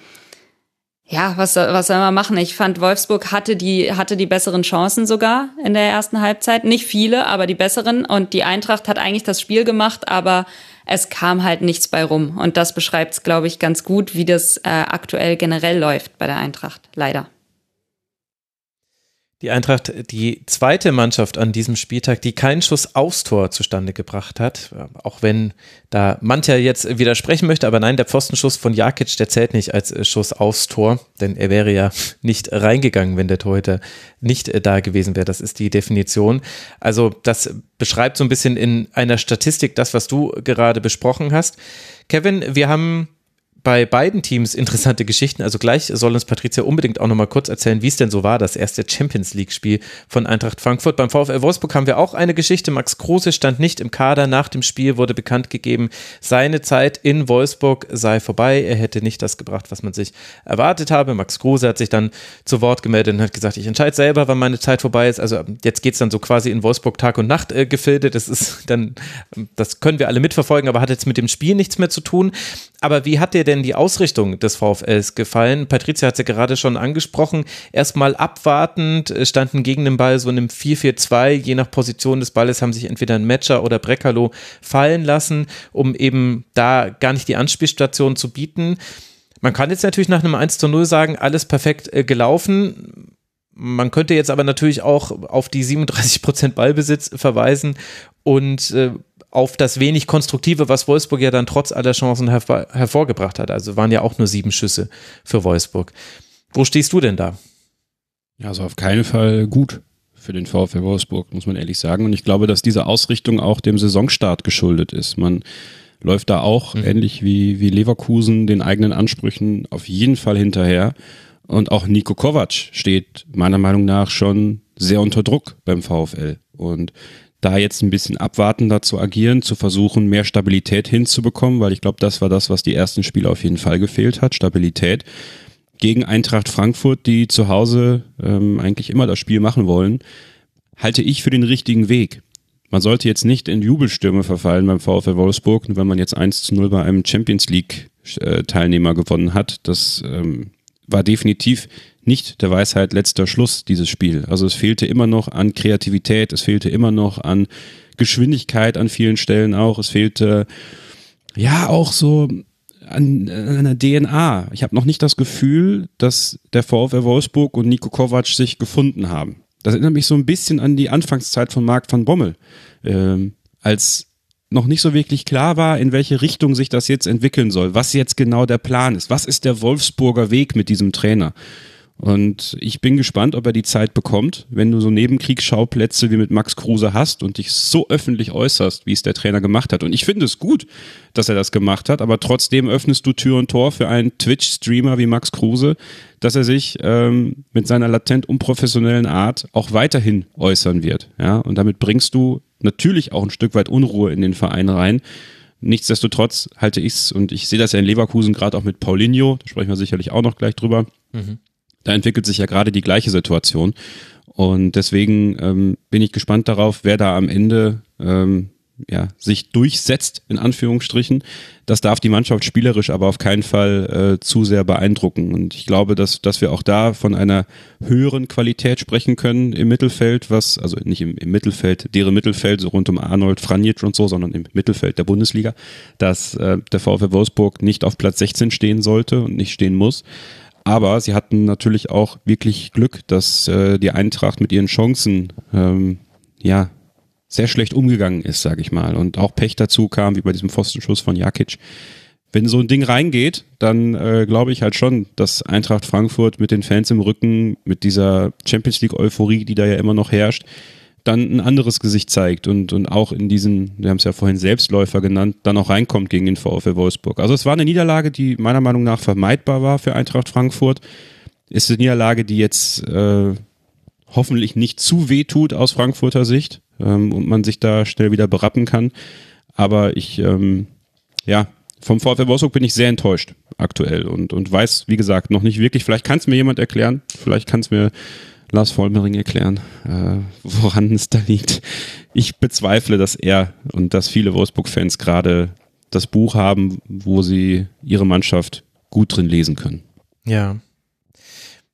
ja, was, was soll man machen? Ich fand, Wolfsburg hatte die, hatte die besseren Chancen sogar in der ersten Halbzeit. Nicht viele, aber die besseren. Und die Eintracht hat eigentlich das Spiel gemacht, aber es kam halt nichts bei rum. Und das beschreibt es, glaube ich, ganz gut, wie das äh, aktuell generell läuft bei der Eintracht. Leider. Die Eintracht, die zweite Mannschaft an diesem Spieltag, die keinen Schuss aufs Tor zustande gebracht hat. Auch wenn da mancher jetzt widersprechen möchte, aber nein, der Pfostenschuss von Jakic, der zählt nicht als äh, Schuss aufs Tor, denn er wäre ja nicht reingegangen, wenn der Torhüter nicht äh, da gewesen wäre. Das ist die Definition. Also das beschreibt so ein bisschen in einer Statistik das, was du gerade besprochen hast. Kevin, wir haben bei beiden Teams interessante Geschichten. Also gleich soll uns Patricia unbedingt auch nochmal kurz erzählen, wie es denn so war, das erste Champions League-Spiel von Eintracht Frankfurt. Beim VfL Wolfsburg haben wir auch eine Geschichte. Max Kruse stand nicht im Kader. Nach dem Spiel wurde bekannt gegeben, seine Zeit in Wolfsburg sei vorbei. Er hätte nicht das gebracht, was man sich erwartet habe. Max Kruse hat sich dann zu Wort gemeldet und hat gesagt, ich entscheide selber, wann meine Zeit vorbei ist. Also jetzt geht es dann so quasi in Wolfsburg Tag und Nacht äh, Gefilde. Das ist dann, das können wir alle mitverfolgen, aber hat jetzt mit dem Spiel nichts mehr zu tun. Aber wie hat dir denn die Ausrichtung des VfLs gefallen? Patricia hat es ja gerade schon angesprochen. Erstmal abwartend, äh, standen gegen den Ball so in einem 4-4-2. Je nach Position des Balles haben sich entweder ein Matcher oder Breckerlo fallen lassen, um eben da gar nicht die Anspielstation zu bieten. Man kann jetzt natürlich nach einem 1 0 sagen, alles perfekt äh, gelaufen. Man könnte jetzt aber natürlich auch auf die 37% Ballbesitz verweisen und äh, auf das wenig Konstruktive, was Wolfsburg ja dann trotz aller Chancen hervor, hervorgebracht hat. Also waren ja auch nur sieben Schüsse für Wolfsburg. Wo stehst du denn da? Ja, also auf keinen Fall gut für den VfL Wolfsburg, muss man ehrlich sagen. Und ich glaube, dass diese Ausrichtung auch dem Saisonstart geschuldet ist. Man läuft da auch, mhm. ähnlich wie, wie Leverkusen, den eigenen Ansprüchen auf jeden Fall hinterher. Und auch Nico Kovac steht meiner Meinung nach schon sehr unter Druck beim VfL. Und da jetzt ein bisschen abwartender zu agieren, zu versuchen, mehr Stabilität hinzubekommen, weil ich glaube, das war das, was die ersten Spiele auf jeden Fall gefehlt hat, Stabilität. Gegen Eintracht Frankfurt, die zu Hause ähm, eigentlich immer das Spiel machen wollen, halte ich für den richtigen Weg. Man sollte jetzt nicht in Jubelstürme verfallen beim VfL Wolfsburg, wenn man jetzt 1 zu 0 bei einem Champions League äh, Teilnehmer gewonnen hat. Das ähm, war definitiv nicht der Weisheit letzter Schluss, dieses Spiel. Also es fehlte immer noch an Kreativität, es fehlte immer noch an Geschwindigkeit an vielen Stellen auch. Es fehlte ja auch so an, einer DNA. Ich habe noch nicht das Gefühl, dass der VfL Wolfsburg und Nico Kovac sich gefunden haben. Das erinnert mich so ein bisschen an die Anfangszeit von Marc van Bommel, ähm, als noch nicht so wirklich klar war, in welche Richtung sich das jetzt entwickeln soll, was jetzt genau der Plan ist, was ist der Wolfsburger Weg mit diesem Trainer. Und ich bin gespannt, ob er die Zeit bekommt, wenn du so Nebenkriegsschauplätze wie mit Max Kruse hast und dich so öffentlich äußerst, wie es der Trainer gemacht hat. Und ich finde es gut, dass er das gemacht hat, aber trotzdem öffnest du Tür und Tor für einen Twitch-Streamer wie Max Kruse, dass er sich ähm, mit seiner latent unprofessionellen Art auch weiterhin äußern wird. Ja? Und damit bringst du natürlich auch ein Stück weit Unruhe in den Verein rein. Nichtsdestotrotz halte ich es, und ich sehe das ja in Leverkusen gerade auch mit Paulinho, da sprechen wir sicherlich auch noch gleich drüber. Mhm da entwickelt sich ja gerade die gleiche Situation. Und deswegen ähm, bin ich gespannt darauf, wer da am Ende ähm, ja, sich durchsetzt, in Anführungsstrichen. Das darf die Mannschaft spielerisch aber auf keinen Fall äh, zu sehr beeindrucken. Und ich glaube, dass, dass wir auch da von einer höheren Qualität sprechen können im Mittelfeld, was, also nicht im, im Mittelfeld, deren Mittelfeld, so rund um Arnold, Franjic und so, sondern im Mittelfeld der Bundesliga, dass äh, der VfL Wolfsburg nicht auf Platz 16 stehen sollte und nicht stehen muss. Aber sie hatten natürlich auch wirklich Glück, dass äh, die Eintracht mit ihren Chancen ähm, ja sehr schlecht umgegangen ist, sage ich mal. Und auch Pech dazu kam, wie bei diesem Pfostenschuss von Jakic. Wenn so ein Ding reingeht, dann äh, glaube ich halt schon, dass Eintracht Frankfurt mit den Fans im Rücken, mit dieser Champions League-Euphorie, die da ja immer noch herrscht, dann ein anderes Gesicht zeigt und, und auch in diesen, wir haben es ja vorhin Selbstläufer genannt, dann auch reinkommt gegen den VfL Wolfsburg. Also es war eine Niederlage, die meiner Meinung nach vermeidbar war für Eintracht Frankfurt. Ist eine Niederlage, die jetzt äh, hoffentlich nicht zu weh tut aus Frankfurter Sicht ähm, und man sich da schnell wieder berappen kann. Aber ich, ähm, ja, vom VfL Wolfsburg bin ich sehr enttäuscht aktuell und, und weiß, wie gesagt, noch nicht wirklich. Vielleicht kann es mir jemand erklären, vielleicht kann es mir Lars Vollmering erklären, äh, woran es da liegt. Ich bezweifle, dass er und dass viele Wolfsburg-Fans gerade das Buch haben, wo sie ihre Mannschaft gut drin lesen können. Ja,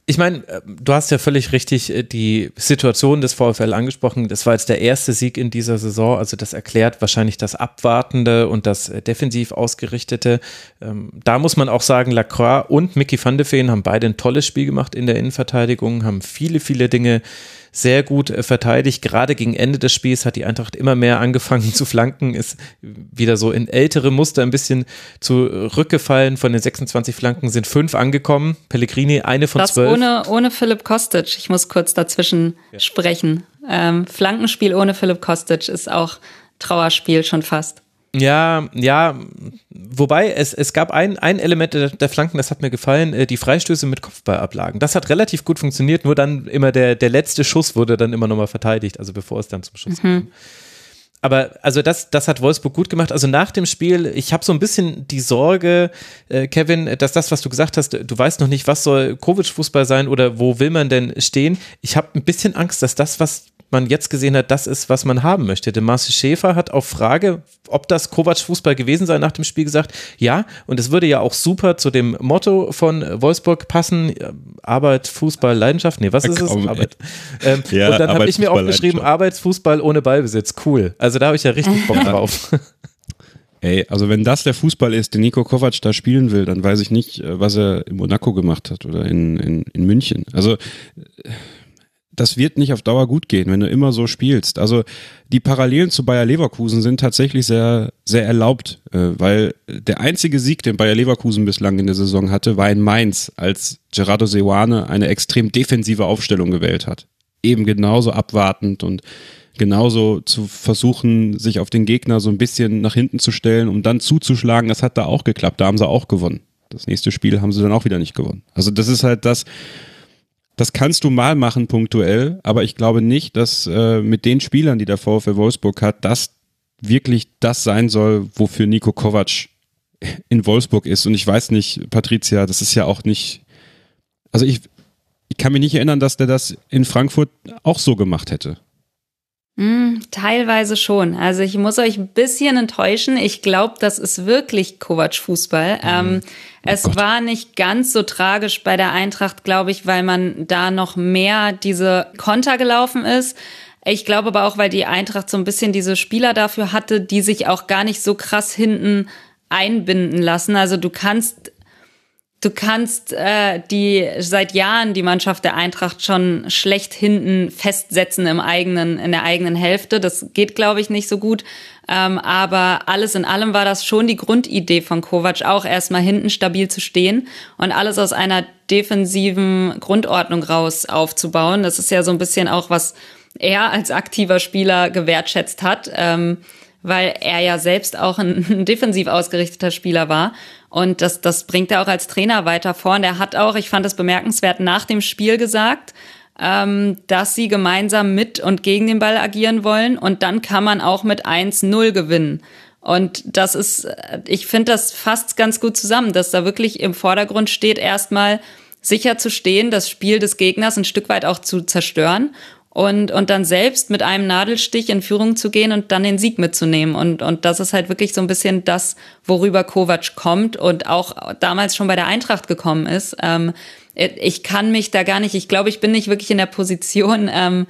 ich meine, äh, du hast ja völlig richtig äh, die Situation des VfL angesprochen. Das war jetzt der erste Sieg in dieser Saison. Also das erklärt wahrscheinlich das Abwartende und das äh, defensiv ausgerichtete. Ähm, da muss man auch sagen, Lacroix und Mickey van de Feen haben beide ein tolles Spiel gemacht in der Innenverteidigung, haben viele, viele Dinge sehr gut äh, verteidigt. Gerade gegen Ende des Spiels hat die Eintracht immer mehr angefangen zu flanken, ist wieder so in ältere Muster ein bisschen zurückgefallen. Von den 26 Flanken sind fünf angekommen. Pellegrini eine von das zwölf. Ohne, ohne Philipp Kostic. Ich muss kurz dazwischen ja. sprechen. Ähm, Flankenspiel ohne Philipp Kostic ist auch Trauerspiel schon fast. Ja, ja, wobei es, es gab ein, ein Element der, der Flanken, das hat mir gefallen, äh, die Freistöße mit Kopfballablagen. Das hat relativ gut funktioniert, nur dann immer der, der letzte Schuss wurde dann immer nochmal verteidigt, also bevor es dann zum Schuss mhm. kam. Aber also das, das hat Wolfsburg gut gemacht. Also nach dem Spiel, ich habe so ein bisschen die Sorge, äh, Kevin, dass das, was du gesagt hast, du weißt noch nicht, was soll Kovic-Fußball sein oder wo will man denn stehen. Ich habe ein bisschen Angst, dass das, was man jetzt gesehen hat, das ist, was man haben möchte. Denn Marcel Schäfer hat auf Frage, ob das Kovac-Fußball gewesen sei, nach dem Spiel gesagt, ja, und es würde ja auch super zu dem Motto von Wolfsburg passen, Arbeit, Fußball, Leidenschaft, nee, was ist es? Arbeit. Ähm, ja, und dann habe ich mir auch geschrieben, Arbeitsfußball ohne Ballbesitz, cool. Also da habe ich ja richtig Bock drauf. Ey, also wenn das der Fußball ist, den Nico Kovac da spielen will, dann weiß ich nicht, äh, was er in Monaco gemacht hat oder in, in, in München. Also das wird nicht auf Dauer gut gehen, wenn du immer so spielst. Also die Parallelen zu Bayer Leverkusen sind tatsächlich sehr, sehr erlaubt, äh, weil der einzige Sieg, den Bayer Leverkusen bislang in der Saison hatte, war in Mainz, als Gerardo Seoane eine extrem defensive Aufstellung gewählt hat. Eben genauso abwartend und genauso zu versuchen, sich auf den Gegner so ein bisschen nach hinten zu stellen, um dann zuzuschlagen. Das hat da auch geklappt, da haben sie auch gewonnen. Das nächste Spiel haben sie dann auch wieder nicht gewonnen. Also das ist halt das, das kannst du mal machen punktuell, aber ich glaube nicht, dass äh, mit den Spielern, die der VfL Wolfsburg hat, das wirklich das sein soll, wofür Nico Kovac in Wolfsburg ist. Und ich weiß nicht, Patricia, das ist ja auch nicht. Also ich, ich kann mich nicht erinnern, dass der das in Frankfurt auch so gemacht hätte. Mm, teilweise schon. Also ich muss euch ein bisschen enttäuschen. Ich glaube, das ist wirklich Kovac-Fußball. Mhm. Ähm, es Gott. war nicht ganz so tragisch bei der Eintracht, glaube ich, weil man da noch mehr diese Konter gelaufen ist. Ich glaube aber auch, weil die Eintracht so ein bisschen diese Spieler dafür hatte, die sich auch gar nicht so krass hinten einbinden lassen. Also du kannst du kannst äh, die seit Jahren die Mannschaft der Eintracht schon schlecht hinten festsetzen im eigenen in der eigenen Hälfte. Das geht, glaube ich, nicht so gut. Ähm, aber alles in allem war das schon die Grundidee von Kovac, auch erstmal hinten stabil zu stehen und alles aus einer defensiven Grundordnung raus aufzubauen. Das ist ja so ein bisschen auch was er als aktiver Spieler gewertschätzt hat. Ähm, weil er ja selbst auch ein, defensiv ausgerichteter Spieler war. Und das, das bringt er auch als Trainer weiter vor. Und er hat auch, ich fand es bemerkenswert, nach dem Spiel gesagt, ähm, dass sie gemeinsam mit und gegen den Ball agieren wollen. Und dann kann man auch mit 1-0 gewinnen. Und das ist, ich finde das fast ganz gut zusammen, dass da wirklich im Vordergrund steht, erstmal sicher zu stehen, das Spiel des Gegners ein Stück weit auch zu zerstören und, und dann selbst mit einem Nadelstich in Führung zu gehen und dann den Sieg mitzunehmen. Und, und das ist halt wirklich so ein bisschen das, worüber Kovac kommt und auch damals schon bei der Eintracht gekommen ist. Ähm, ich kann mich da gar nicht, ich glaube, ich bin nicht wirklich in der Position, ähm,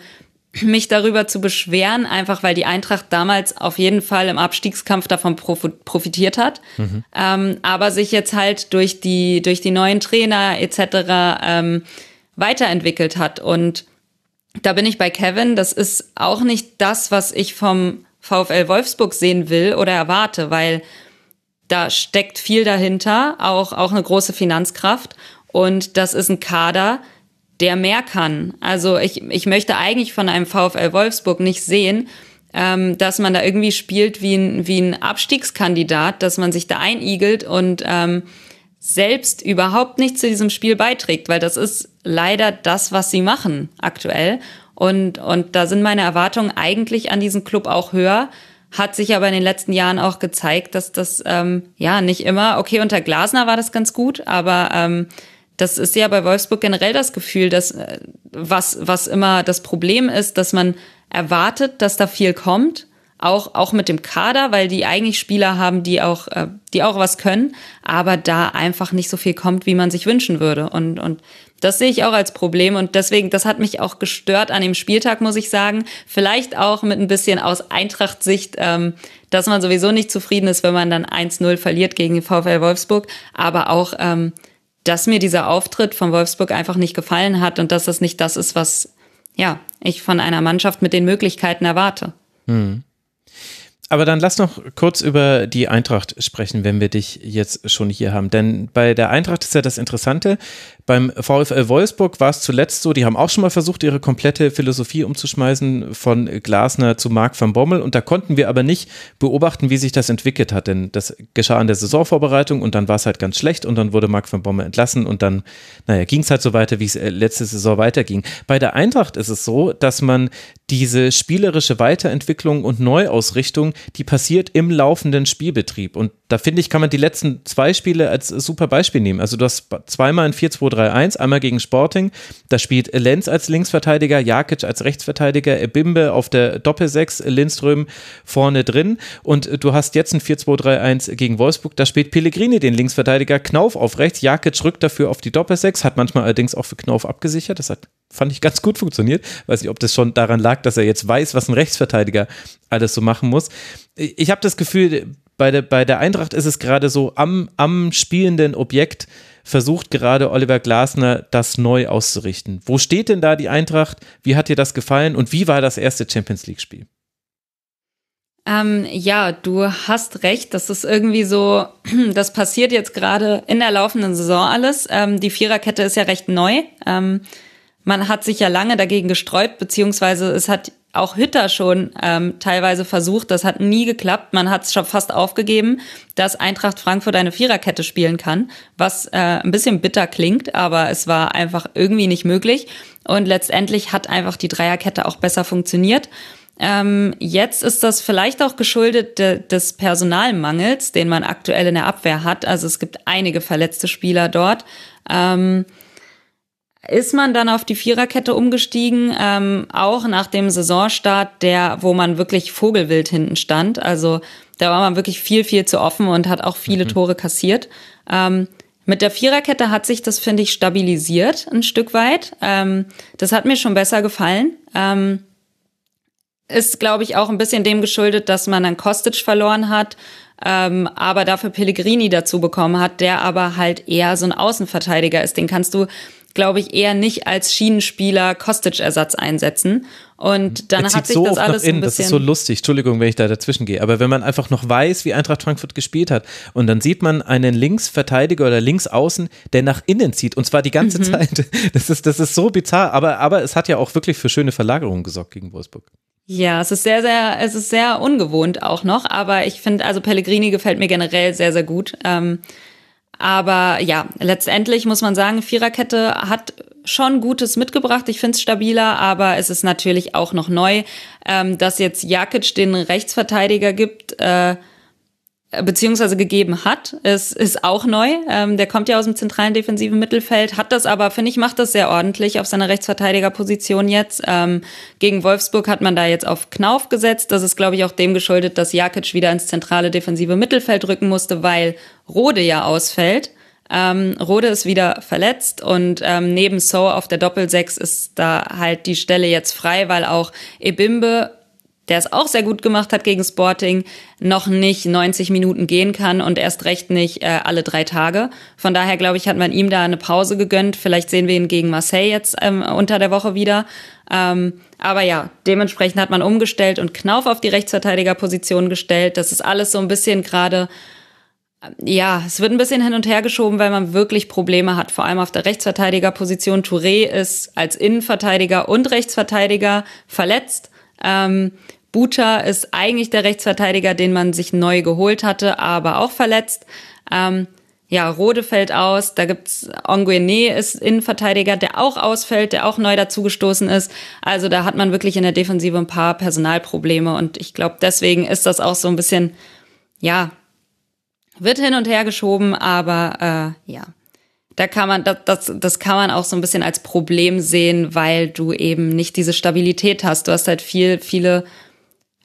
mich darüber zu beschweren, einfach weil die Eintracht damals auf jeden Fall im Abstiegskampf davon profitiert hat, mhm. ähm, aber sich jetzt halt durch die durch die neuen Trainer etc. Ähm, weiterentwickelt hat und da bin ich bei Kevin. Das ist auch nicht das, was ich vom VfL Wolfsburg sehen will oder erwarte, weil da steckt viel dahinter, auch, auch eine große Finanzkraft. Und das ist ein Kader, der mehr kann. Also ich, ich möchte eigentlich von einem VfL Wolfsburg nicht sehen, ähm, dass man da irgendwie spielt wie ein, wie ein Abstiegskandidat, dass man sich da einigelt und ähm, selbst überhaupt nicht zu diesem Spiel beiträgt, weil das ist leider das, was sie machen aktuell. Und, und da sind meine Erwartungen eigentlich an diesen Club auch höher. Hat sich aber in den letzten Jahren auch gezeigt, dass das ähm, ja nicht immer, okay, unter Glasner war das ganz gut, aber ähm, das ist ja bei Wolfsburg generell das Gefühl, dass äh, was, was immer das Problem ist, dass man erwartet, dass da viel kommt auch, auch mit dem Kader, weil die eigentlich Spieler haben, die auch, äh, die auch was können, aber da einfach nicht so viel kommt, wie man sich wünschen würde. Und, und das sehe ich auch als Problem und deswegen, das hat mich auch gestört an dem Spieltag, muss ich sagen. Vielleicht auch mit ein bisschen aus Eintracht-Sicht, ähm, dass man sowieso nicht zufrieden ist, wenn man dann 1-0 verliert gegen den VfL Wolfsburg, aber auch, ähm, dass mir dieser Auftritt von Wolfsburg einfach nicht gefallen hat und dass das nicht das ist, was ja ich von einer Mannschaft mit den Möglichkeiten erwarte. Hm. Aber dann lass noch kurz über die Eintracht sprechen, wenn wir dich jetzt schon hier haben. Denn bei der Eintracht ist ja das Interessante, beim VfL Wolfsburg war es zuletzt so, die haben auch schon mal versucht, ihre komplette Philosophie umzuschmeißen von Glasner zu Marc van Bommel. Und da konnten wir aber nicht beobachten, wie sich das entwickelt hat, denn das geschah in der Saisonvorbereitung und dann war es halt ganz schlecht und dann wurde Marc van Bommel entlassen und dann, naja, ging es halt so weiter, wie es äh, letzte Saison weiterging. Bei der Eintracht ist es so, dass man diese spielerische Weiterentwicklung und Neuausrichtung, die passiert im laufenden Spielbetrieb. Und da finde ich, kann man die letzten zwei Spiele als super Beispiel nehmen. Also du hast zweimal ein 4-2-3-1, einmal gegen Sporting. Da spielt Lenz als Linksverteidiger, Jakic als Rechtsverteidiger, Ebimbe auf der Doppelsechs, Lindström vorne drin. Und du hast jetzt ein 4-2-3-1 gegen Wolfsburg. Da spielt Pellegrini den Linksverteidiger, Knauf auf rechts, Jakic rückt dafür auf die Doppelsechs, hat manchmal allerdings auch für Knauf abgesichert. Das hat fand ich ganz gut funktioniert. Weiß nicht, ob das schon daran lag, dass er jetzt weiß, was ein Rechtsverteidiger alles so machen muss. Ich habe das Gefühl, bei der, bei der Eintracht ist es gerade so, am, am spielenden Objekt versucht gerade Oliver Glasner, das neu auszurichten. Wo steht denn da die Eintracht? Wie hat dir das gefallen und wie war das erste Champions League-Spiel? Ähm, ja, du hast recht. Das ist irgendwie so, das passiert jetzt gerade in der laufenden Saison alles. Ähm, die Viererkette ist ja recht neu. Ähm, man hat sich ja lange dagegen gesträubt, beziehungsweise es hat auch Hütter schon ähm, teilweise versucht. Das hat nie geklappt. Man hat es schon fast aufgegeben, dass Eintracht Frankfurt eine Viererkette spielen kann, was äh, ein bisschen bitter klingt, aber es war einfach irgendwie nicht möglich. Und letztendlich hat einfach die Dreierkette auch besser funktioniert. Ähm, jetzt ist das vielleicht auch geschuldet de des Personalmangels, den man aktuell in der Abwehr hat. Also es gibt einige verletzte Spieler dort. Ähm, ist man dann auf die Viererkette umgestiegen, ähm, auch nach dem Saisonstart, der, wo man wirklich Vogelwild hinten stand. Also da war man wirklich viel, viel zu offen und hat auch viele mhm. Tore kassiert. Ähm, mit der Viererkette hat sich das, finde ich, stabilisiert ein Stück weit. Ähm, das hat mir schon besser gefallen. Ähm, ist, glaube ich, auch ein bisschen dem geschuldet, dass man dann Kostic verloren hat. ähm, aber dafür Pellegrini dazu bekommen hat, der aber halt eher so ein Außenverteidiger ist. Den kannst du glaube ich, eher nicht als Schienenspieler Kostic-Ersatz einsetzen. Und dann hat sich so das alles in, ein bisschen. Das ist so lustig. Entschuldigung, wenn ich da dazwischen gehe. Aber wenn man einfach noch weiß, wie Eintracht Frankfurt gespielt hat und dann sieht man einen Linksverteidiger oder Linksaußen, der nach innen zieht und zwar die ganze mhm. Zeit. Das ist, das ist so bizarr. Aber, aber es hat ja auch wirklich für schöne Verlagerungen gesorgt gegen Wolfsburg. Ja, es ist sehr, sehr, es ist sehr ungewohnt auch noch. Aber ich finde, also Pellegrini gefällt mir generell sehr, sehr gut. Ähm, aber ja, letztendlich muss man sagen, Viererkette hat schon Gutes mitgebracht. Ich finde es stabiler, aber es ist natürlich auch noch neu, ähm, dass jetzt Jakic den Rechtsverteidiger gibt. Äh, beziehungsweise gegeben hat, ist, ist auch neu. Ähm, der kommt ja aus dem zentralen defensiven Mittelfeld, hat das aber, finde ich, macht das sehr ordentlich auf seiner Rechtsverteidigerposition jetzt. Ähm, gegen Wolfsburg hat man da jetzt auf Knauf gesetzt. Das ist, glaube ich, auch dem geschuldet, dass Jakic wieder ins zentrale defensive Mittelfeld rücken musste, weil Rode ja ausfällt. Ähm, Rode ist wieder verletzt und ähm, neben So auf der Doppelsechs ist da halt die Stelle jetzt frei, weil auch Ebimbe der es auch sehr gut gemacht hat gegen Sporting, noch nicht 90 Minuten gehen kann und erst recht nicht äh, alle drei Tage. Von daher glaube ich, hat man ihm da eine Pause gegönnt. Vielleicht sehen wir ihn gegen Marseille jetzt ähm, unter der Woche wieder. Ähm, aber ja, dementsprechend hat man umgestellt und Knauf auf die Rechtsverteidigerposition gestellt. Das ist alles so ein bisschen gerade ja, es wird ein bisschen hin und her geschoben, weil man wirklich Probleme hat, vor allem auf der Rechtsverteidigerposition. Touré ist als Innenverteidiger und Rechtsverteidiger verletzt. Ähm, Buta ist eigentlich der Rechtsverteidiger, den man sich neu geholt hatte, aber auch verletzt. Ähm, ja, Rode fällt aus. Da gibt's Onguene ist Innenverteidiger, der auch ausfällt, der auch neu dazugestoßen ist. Also da hat man wirklich in der Defensive ein paar Personalprobleme und ich glaube, deswegen ist das auch so ein bisschen, ja, wird hin und her geschoben, aber äh, ja, da kann man, das, das, das kann man auch so ein bisschen als Problem sehen, weil du eben nicht diese Stabilität hast. Du hast halt viel, viele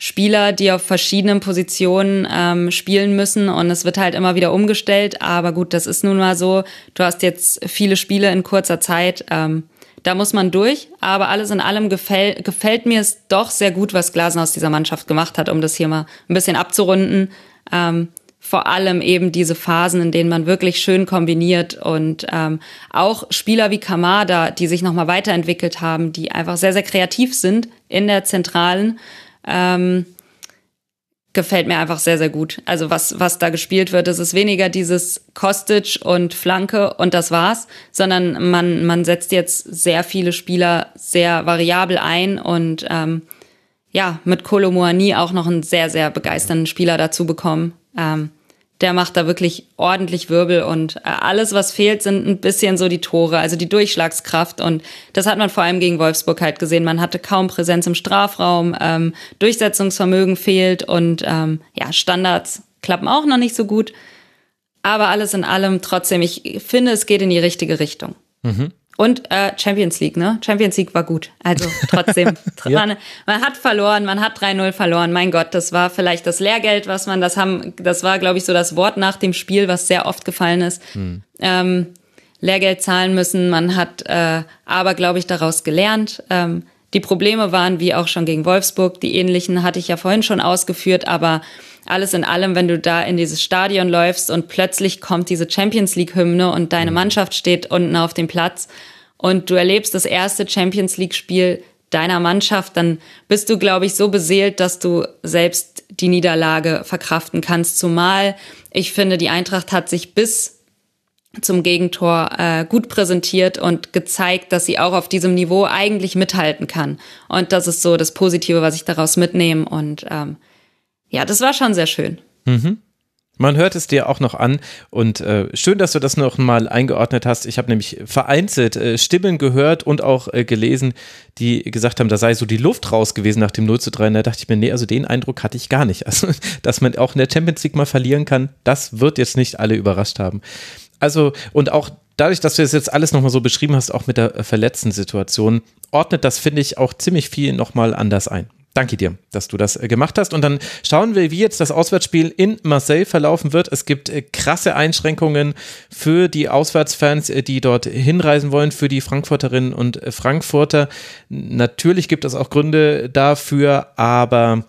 Spieler, die auf verschiedenen Positionen ähm, spielen müssen und es wird halt immer wieder umgestellt. Aber gut, das ist nun mal so. Du hast jetzt viele Spiele in kurzer Zeit. Ähm, da muss man durch. Aber alles in allem gefällt, gefällt mir es doch sehr gut, was Glasen aus dieser Mannschaft gemacht hat, um das hier mal ein bisschen abzurunden. Ähm, vor allem eben diese Phasen, in denen man wirklich schön kombiniert und ähm, auch Spieler wie Kamada, die sich nochmal weiterentwickelt haben, die einfach sehr, sehr kreativ sind in der Zentralen, ähm, gefällt mir einfach sehr, sehr gut. Also was, was da gespielt wird, es ist weniger dieses Kostic und Flanke und das war's, sondern man, man setzt jetzt sehr viele Spieler sehr variabel ein und ähm, ja, mit Kolo Muani auch noch einen sehr, sehr begeisternden Spieler dazu bekommen. Ähm, der macht da wirklich ordentlich Wirbel und äh, alles, was fehlt, sind ein bisschen so die Tore, also die Durchschlagskraft. Und das hat man vor allem gegen Wolfsburg halt gesehen. Man hatte kaum Präsenz im Strafraum, ähm, Durchsetzungsvermögen fehlt und ähm, ja, Standards klappen auch noch nicht so gut. Aber alles in allem trotzdem, ich finde, es geht in die richtige Richtung. Mhm. Und äh, Champions League, ne? Champions League war gut. Also trotzdem. ja. man, man, hat verloren, man hat 3-0 verloren. Mein Gott, das war vielleicht das Lehrgeld, was man, das haben, das war, glaube ich, so das Wort nach dem Spiel, was sehr oft gefallen ist. Hm. Ähm, Lehrgeld zahlen müssen. Man hat äh, aber, glaube ich, daraus gelernt. Ähm, die Probleme waren, wie auch schon gegen Wolfsburg, die ähnlichen hatte ich ja vorhin schon ausgeführt, aber alles in allem, wenn du da in dieses Stadion läufst und plötzlich kommt diese Champions League Hymne und deine mhm. Mannschaft steht unten auf dem Platz und du erlebst das erste Champions League Spiel deiner Mannschaft, dann bist du, glaube ich, so beseelt, dass du selbst die Niederlage verkraften kannst. Zumal ich finde, die Eintracht hat sich bis zum Gegentor äh, gut präsentiert und gezeigt, dass sie auch auf diesem Niveau eigentlich mithalten kann. Und das ist so das Positive, was ich daraus mitnehme. Und ähm, ja, das war schon sehr schön. Mhm. Man hört es dir auch noch an und äh, schön, dass du das noch mal eingeordnet hast. Ich habe nämlich vereinzelt äh, Stimmen gehört und auch äh, gelesen, die gesagt haben, da sei so die Luft raus gewesen nach dem 0 zu 3. Und da dachte ich mir, nee, also den Eindruck hatte ich gar nicht. Also, dass man auch in der Champions League mal verlieren kann, das wird jetzt nicht alle überrascht haben. Also, und auch dadurch, dass du das jetzt alles nochmal so beschrieben hast, auch mit der äh, verletzten Situation, ordnet das, finde ich, auch ziemlich viel nochmal anders ein. Danke dir, dass du das äh, gemacht hast. Und dann schauen wir, wie jetzt das Auswärtsspiel in Marseille verlaufen wird. Es gibt äh, krasse Einschränkungen für die Auswärtsfans, äh, die dort hinreisen wollen, für die Frankfurterinnen und Frankfurter. Natürlich gibt es auch Gründe dafür, aber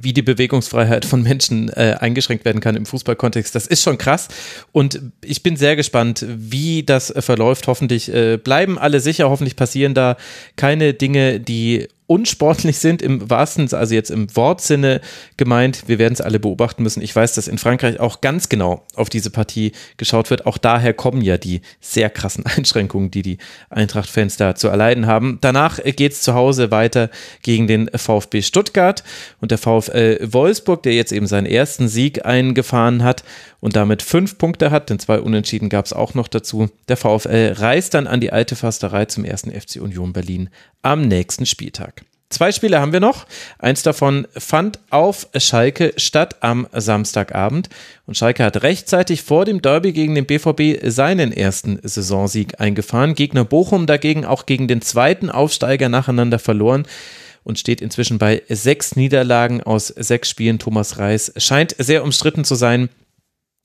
wie die Bewegungsfreiheit von Menschen äh, eingeschränkt werden kann im Fußballkontext. Das ist schon krass und ich bin sehr gespannt, wie das verläuft. Hoffentlich äh, bleiben alle sicher, hoffentlich passieren da keine Dinge, die unsportlich sind im wahrsten, also jetzt im Wortsinne gemeint. Wir werden es alle beobachten müssen. Ich weiß, dass in Frankreich auch ganz genau auf diese Partie geschaut wird. Auch daher kommen ja die sehr krassen Einschränkungen, die die Eintracht-Fans da zu erleiden haben. Danach geht es zu Hause weiter gegen den VfB Stuttgart und der VfL Wolfsburg, der jetzt eben seinen ersten Sieg eingefahren hat und damit fünf Punkte hat, denn zwei Unentschieden gab es auch noch dazu. Der VfL reist dann an die alte Fasterei zum ersten FC Union Berlin am nächsten Spieltag. Zwei Spiele haben wir noch. Eins davon fand auf Schalke statt am Samstagabend. Und Schalke hat rechtzeitig vor dem Derby gegen den BVB seinen ersten Saisonsieg eingefahren. Gegner Bochum dagegen auch gegen den zweiten Aufsteiger nacheinander verloren und steht inzwischen bei sechs Niederlagen aus sechs Spielen. Thomas Reis scheint sehr umstritten zu sein.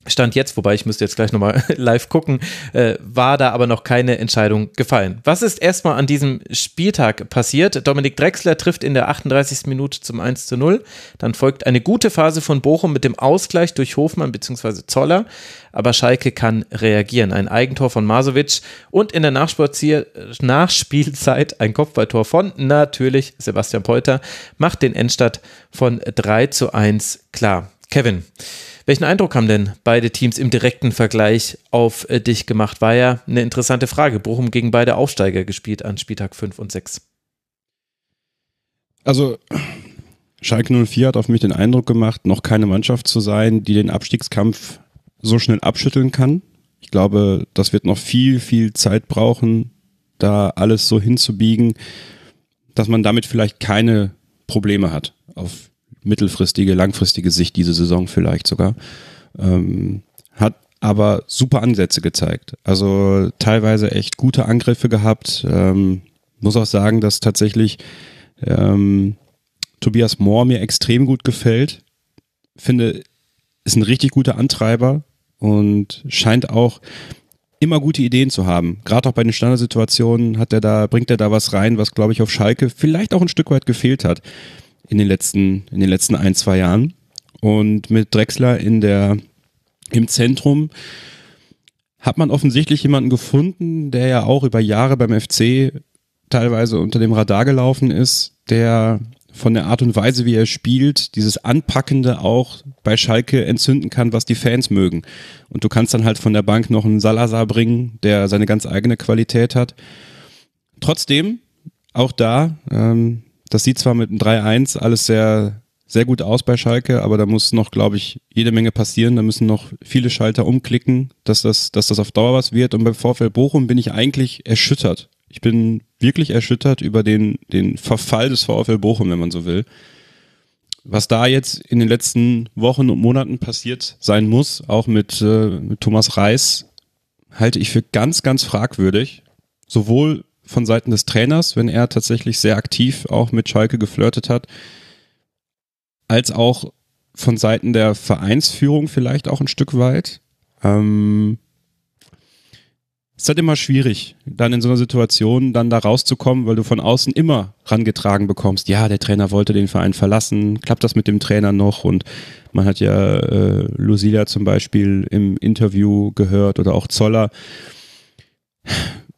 Stand jetzt, wobei ich müsste jetzt gleich nochmal live gucken, äh, war da aber noch keine Entscheidung gefallen. Was ist erstmal an diesem Spieltag passiert? Dominik Drexler trifft in der 38. Minute zum 1 zu 0. Dann folgt eine gute Phase von Bochum mit dem Ausgleich durch Hofmann bzw. Zoller. Aber Schalke kann reagieren. Ein Eigentor von Masovic und in der Nachspielzeit ein Kopfballtor von natürlich Sebastian Polter macht den Endstand von 3 zu 1 klar. Kevin, welchen Eindruck haben denn beide Teams im direkten Vergleich auf äh, dich gemacht? War ja eine interessante Frage. Bochum gegen beide Aufsteiger gespielt an Spieltag 5 und 6. Also Schalke 04 hat auf mich den Eindruck gemacht, noch keine Mannschaft zu sein, die den Abstiegskampf so schnell abschütteln kann. Ich glaube, das wird noch viel, viel Zeit brauchen, da alles so hinzubiegen, dass man damit vielleicht keine Probleme hat auf mittelfristige, langfristige Sicht diese Saison vielleicht sogar. Ähm, hat aber super Ansätze gezeigt. Also teilweise echt gute Angriffe gehabt. Ähm, muss auch sagen, dass tatsächlich ähm, Tobias Mohr mir extrem gut gefällt. Finde, ist ein richtig guter Antreiber und scheint auch immer gute Ideen zu haben. Gerade auch bei den Standardsituationen hat er da, bringt er da was rein, was glaube ich auf Schalke vielleicht auch ein Stück weit gefehlt hat in den letzten, in den letzten ein, zwei Jahren. Und mit Drexler in der, im Zentrum hat man offensichtlich jemanden gefunden, der ja auch über Jahre beim FC teilweise unter dem Radar gelaufen ist, der von der Art und Weise, wie er spielt, dieses Anpackende auch bei Schalke entzünden kann, was die Fans mögen. Und du kannst dann halt von der Bank noch einen Salazar bringen, der seine ganz eigene Qualität hat. Trotzdem, auch da, ähm, das sieht zwar mit einem 3-1 alles sehr, sehr gut aus bei Schalke, aber da muss noch, glaube ich, jede Menge passieren. Da müssen noch viele Schalter umklicken, dass das, dass das auf Dauer was wird. Und beim Vorfeld Bochum bin ich eigentlich erschüttert. Ich bin wirklich erschüttert über den, den Verfall des VfL Bochum, wenn man so will. Was da jetzt in den letzten Wochen und Monaten passiert sein muss, auch mit, äh, mit Thomas Reis, halte ich für ganz, ganz fragwürdig. Sowohl von Seiten des Trainers, wenn er tatsächlich sehr aktiv auch mit Schalke geflirtet hat, als auch von Seiten der Vereinsführung vielleicht auch ein Stück weit. Ähm, es ist halt immer schwierig, dann in so einer Situation dann da rauszukommen, weil du von außen immer rangetragen bekommst, ja, der Trainer wollte den Verein verlassen, klappt das mit dem Trainer noch? Und man hat ja äh, Lucilia zum Beispiel im Interview gehört oder auch Zoller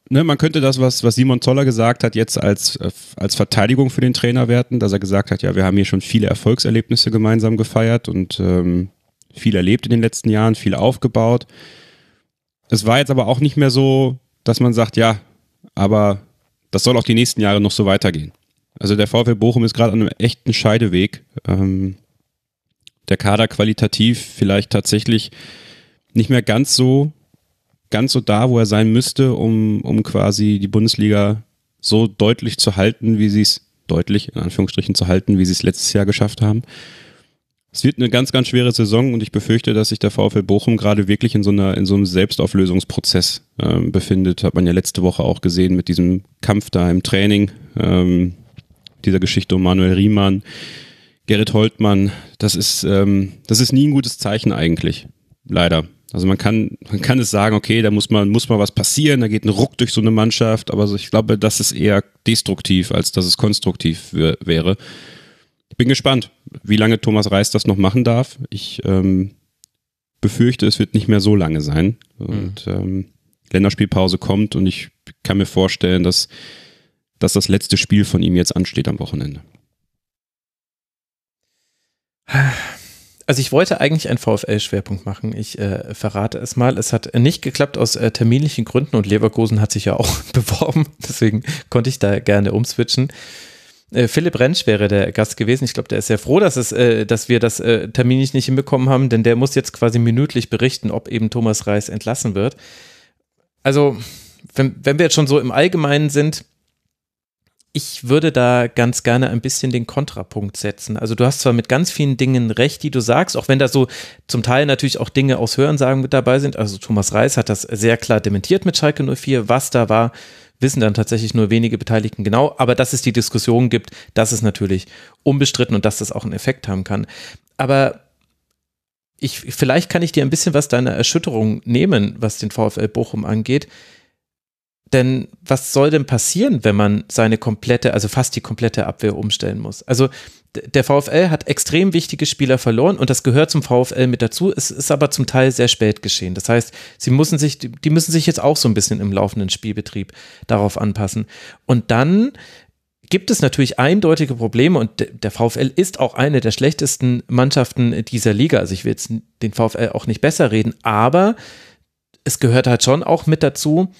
ne, man könnte das, was, was Simon Zoller gesagt hat, jetzt als, als Verteidigung für den Trainer werten, dass er gesagt hat, ja, wir haben hier schon viele Erfolgserlebnisse gemeinsam gefeiert und ähm, viel erlebt in den letzten Jahren, viel aufgebaut. Es war jetzt aber auch nicht mehr so, dass man sagt, ja, aber das soll auch die nächsten Jahre noch so weitergehen. Also der VfL Bochum ist gerade an einem echten Scheideweg. Ähm, der Kader qualitativ vielleicht tatsächlich nicht mehr ganz so ganz so da, wo er sein müsste, um, um quasi die Bundesliga so deutlich zu halten, wie sie es deutlich in Anführungsstrichen zu halten, wie sie es letztes Jahr geschafft haben. Es wird eine ganz, ganz schwere Saison und ich befürchte, dass sich der VfL Bochum gerade wirklich in so einer, in so einem Selbstauflösungsprozess äh, befindet. Hat man ja letzte Woche auch gesehen mit diesem Kampf da im Training, ähm, dieser Geschichte um Manuel Riemann, Gerrit Holtmann. Das ist, ähm, das ist nie ein gutes Zeichen eigentlich. Leider. Also man kann, man kann es sagen, okay, da muss man, muss mal was passieren, da geht ein Ruck durch so eine Mannschaft, aber ich glaube, das ist eher destruktiv, als dass es konstruktiv wäre. bin gespannt, wie lange Thomas Reis das noch machen darf. Ich ähm, befürchte, es wird nicht mehr so lange sein. Und mhm. ähm, Länderspielpause kommt und ich kann mir vorstellen, dass, dass das letzte Spiel von ihm jetzt ansteht am Wochenende. Also ich wollte eigentlich einen VfL-Schwerpunkt machen. Ich äh, verrate es mal. Es hat nicht geklappt aus äh, terminlichen Gründen und Leverkusen hat sich ja auch beworben. Deswegen konnte ich da gerne umswitchen. Äh, Philipp Rentsch wäre der Gast gewesen. Ich glaube, der ist sehr froh, dass, es, äh, dass wir das äh, terminlich nicht hinbekommen haben, denn der muss jetzt quasi minütlich berichten, ob eben Thomas Reis entlassen wird. Also, wenn, wenn wir jetzt schon so im Allgemeinen sind, ich würde da ganz gerne ein bisschen den Kontrapunkt setzen. Also du hast zwar mit ganz vielen Dingen recht, die du sagst, auch wenn da so zum Teil natürlich auch Dinge aus Hörensagen mit dabei sind. Also Thomas Reis hat das sehr klar dementiert mit Schalke 04. Was da war, wissen dann tatsächlich nur wenige Beteiligten genau. Aber dass es die Diskussion gibt, das ist natürlich unbestritten und dass das auch einen Effekt haben kann. Aber ich, vielleicht kann ich dir ein bisschen was deiner Erschütterung nehmen, was den VfL Bochum angeht. Denn was soll denn passieren, wenn man seine komplette, also fast die komplette Abwehr umstellen muss? Also der VfL hat extrem wichtige Spieler verloren und das gehört zum VfL mit dazu. Es ist aber zum Teil sehr spät geschehen. Das heißt, sie müssen sich, die müssen sich jetzt auch so ein bisschen im laufenden Spielbetrieb darauf anpassen. Und dann gibt es natürlich eindeutige Probleme und der VfL ist auch eine der schlechtesten Mannschaften dieser Liga. Also ich will jetzt den VfL auch nicht besser reden, aber es gehört halt schon auch mit dazu,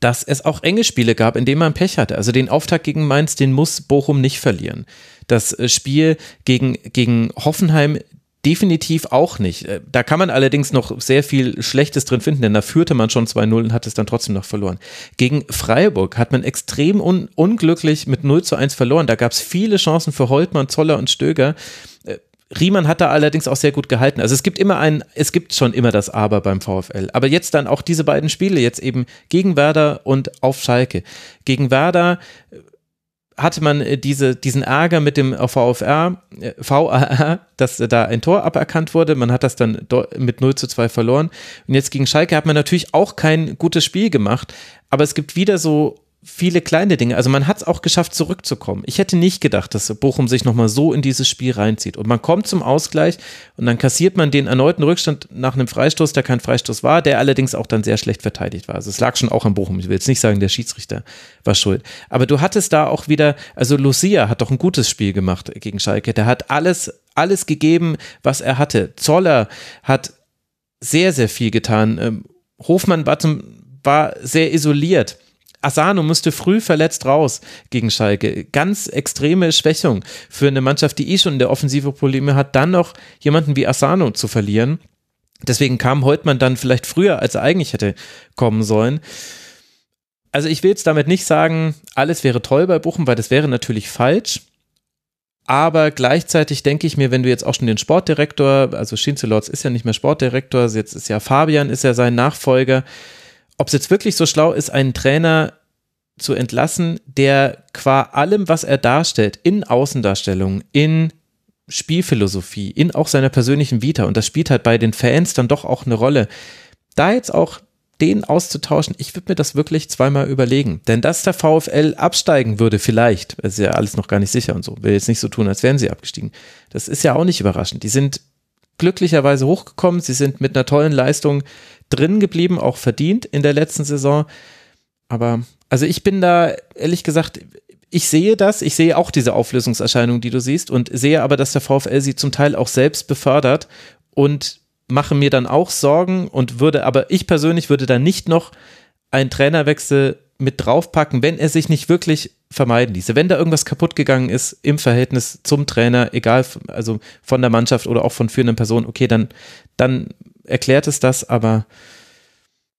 dass es auch enge Spiele gab, in denen man Pech hatte. Also den Auftakt gegen Mainz, den muss Bochum nicht verlieren. Das äh, Spiel gegen, gegen Hoffenheim definitiv auch nicht. Äh, da kann man allerdings noch sehr viel Schlechtes drin finden, denn da führte man schon 2-0 und hat es dann trotzdem noch verloren. Gegen Freiburg hat man extrem un unglücklich mit 0 zu 1 verloren. Da gab es viele Chancen für Holtmann, Zoller und Stöger. Riemann hat da allerdings auch sehr gut gehalten. Also es gibt immer ein, es gibt schon immer das Aber beim VfL. Aber jetzt dann auch diese beiden Spiele, jetzt eben gegen Werder und auf Schalke. Gegen Werder äh, hatte man äh, diese, diesen Ärger mit dem VfR, äh, VAR, dass da ein Tor aberkannt wurde. Man hat das dann mit 0 zu 2 verloren. Und jetzt gegen Schalke hat man natürlich auch kein gutes Spiel gemacht. Aber es gibt wieder so viele kleine Dinge. Also man hat es auch geschafft, zurückzukommen. Ich hätte nicht gedacht, dass Bochum sich nochmal so in dieses Spiel reinzieht. Und man kommt zum Ausgleich und dann kassiert man den erneuten Rückstand nach einem Freistoß, der kein Freistoß war, der allerdings auch dann sehr schlecht verteidigt war. Also es lag schon auch an Bochum. Ich will jetzt nicht sagen, der Schiedsrichter war schuld. Aber du hattest da auch wieder, also Lucia hat doch ein gutes Spiel gemacht gegen Schalke. Der hat alles, alles gegeben, was er hatte. Zoller hat sehr, sehr viel getan. Ähm, Hofmann war, zum, war sehr isoliert. Asano musste früh verletzt raus gegen Schalke. Ganz extreme Schwächung für eine Mannschaft, die eh schon in der Offensive Probleme hat, dann noch jemanden wie Asano zu verlieren. Deswegen kam Holtmann dann vielleicht früher, als er eigentlich hätte kommen sollen. Also ich will jetzt damit nicht sagen, alles wäre toll bei Bochum, weil das wäre natürlich falsch. Aber gleichzeitig denke ich mir, wenn du jetzt auch schon den Sportdirektor, also Schinzelotz ist ja nicht mehr Sportdirektor, jetzt ist ja Fabian, ist ja sein Nachfolger, ob es jetzt wirklich so schlau ist, einen Trainer zu entlassen, der qua allem, was er darstellt, in Außendarstellung, in Spielphilosophie, in auch seiner persönlichen Vita, und das spielt halt bei den Fans dann doch auch eine Rolle, da jetzt auch den auszutauschen, ich würde mir das wirklich zweimal überlegen. Denn dass der VfL absteigen würde, vielleicht, ist ja alles noch gar nicht sicher und so, will jetzt nicht so tun, als wären sie abgestiegen. Das ist ja auch nicht überraschend. Die sind glücklicherweise hochgekommen, sie sind mit einer tollen Leistung drin geblieben, auch verdient in der letzten Saison. Aber also ich bin da ehrlich gesagt, ich sehe das, ich sehe auch diese Auflösungserscheinung, die du siehst und sehe aber, dass der VfL sie zum Teil auch selbst befördert und mache mir dann auch Sorgen und würde, aber ich persönlich würde da nicht noch einen Trainerwechsel mit draufpacken, wenn er sich nicht wirklich vermeiden ließe. Wenn da irgendwas kaputt gegangen ist im Verhältnis zum Trainer, egal, also von der Mannschaft oder auch von führenden Personen, okay, dann, dann erklärt es das, aber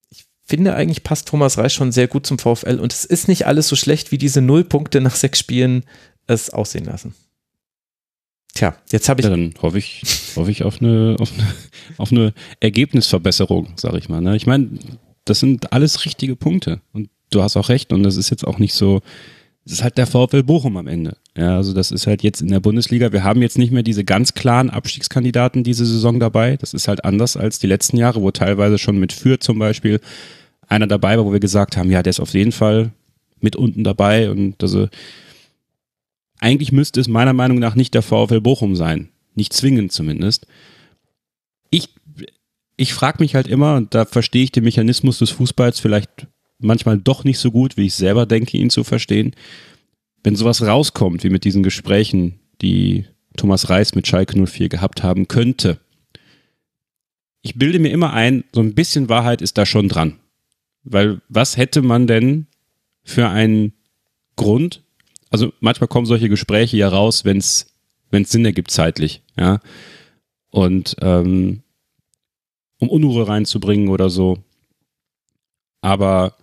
ich finde eigentlich passt Thomas Reis schon sehr gut zum VfL und es ist nicht alles so schlecht, wie diese Null Punkte nach sechs Spielen es aussehen lassen. Tja, jetzt habe ich. Ja, dann hoffe ich, hoffe ich auf eine, auf eine, auf eine Ergebnisverbesserung, sage ich mal. Ne? Ich meine, das sind alles richtige Punkte und du hast auch recht und das ist jetzt auch nicht so, das ist halt der VfL Bochum am Ende. Ja, also das ist halt jetzt in der Bundesliga. Wir haben jetzt nicht mehr diese ganz klaren Abstiegskandidaten diese Saison dabei. Das ist halt anders als die letzten Jahre, wo teilweise schon mit Fürth zum Beispiel einer dabei war, wo wir gesagt haben, ja, der ist auf jeden Fall mit unten dabei und also eigentlich müsste es meiner Meinung nach nicht der VfL Bochum sein. Nicht zwingend zumindest. Ich, ich frage mich halt immer, und da verstehe ich den Mechanismus des Fußballs vielleicht manchmal doch nicht so gut, wie ich selber denke, ihn zu verstehen. Wenn sowas rauskommt, wie mit diesen Gesprächen, die Thomas Reis mit Schalke 04 gehabt haben könnte, ich bilde mir immer ein, so ein bisschen Wahrheit ist da schon dran. Weil was hätte man denn für einen Grund? Also manchmal kommen solche Gespräche ja raus, wenn es Sinn ergibt zeitlich, ja. Und ähm, um Unruhe reinzubringen oder so. Aber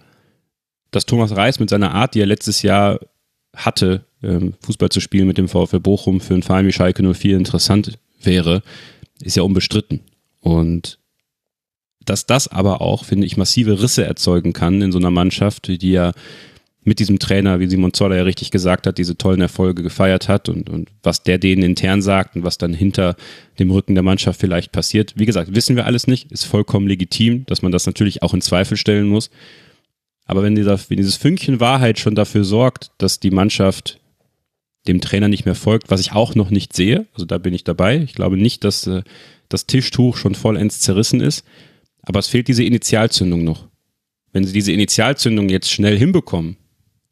dass Thomas Reis mit seiner Art, die er letztes Jahr hatte, ähm, Fußball zu spielen mit dem VfL Bochum für einen Verein wie Schalke 04 interessant wäre, ist ja unbestritten. Und dass das aber auch, finde ich, massive Risse erzeugen kann in so einer Mannschaft, die ja mit diesem Trainer, wie Simon Zoller ja richtig gesagt hat, diese tollen Erfolge gefeiert hat und, und was der denen intern sagt und was dann hinter dem Rücken der Mannschaft vielleicht passiert. Wie gesagt, wissen wir alles nicht, ist vollkommen legitim, dass man das natürlich auch in Zweifel stellen muss. Aber wenn, dieser, wenn dieses Fünkchen Wahrheit schon dafür sorgt, dass die Mannschaft dem Trainer nicht mehr folgt, was ich auch noch nicht sehe, also da bin ich dabei. Ich glaube nicht, dass äh, das Tischtuch schon vollends zerrissen ist, aber es fehlt diese Initialzündung noch. Wenn sie diese Initialzündung jetzt schnell hinbekommen,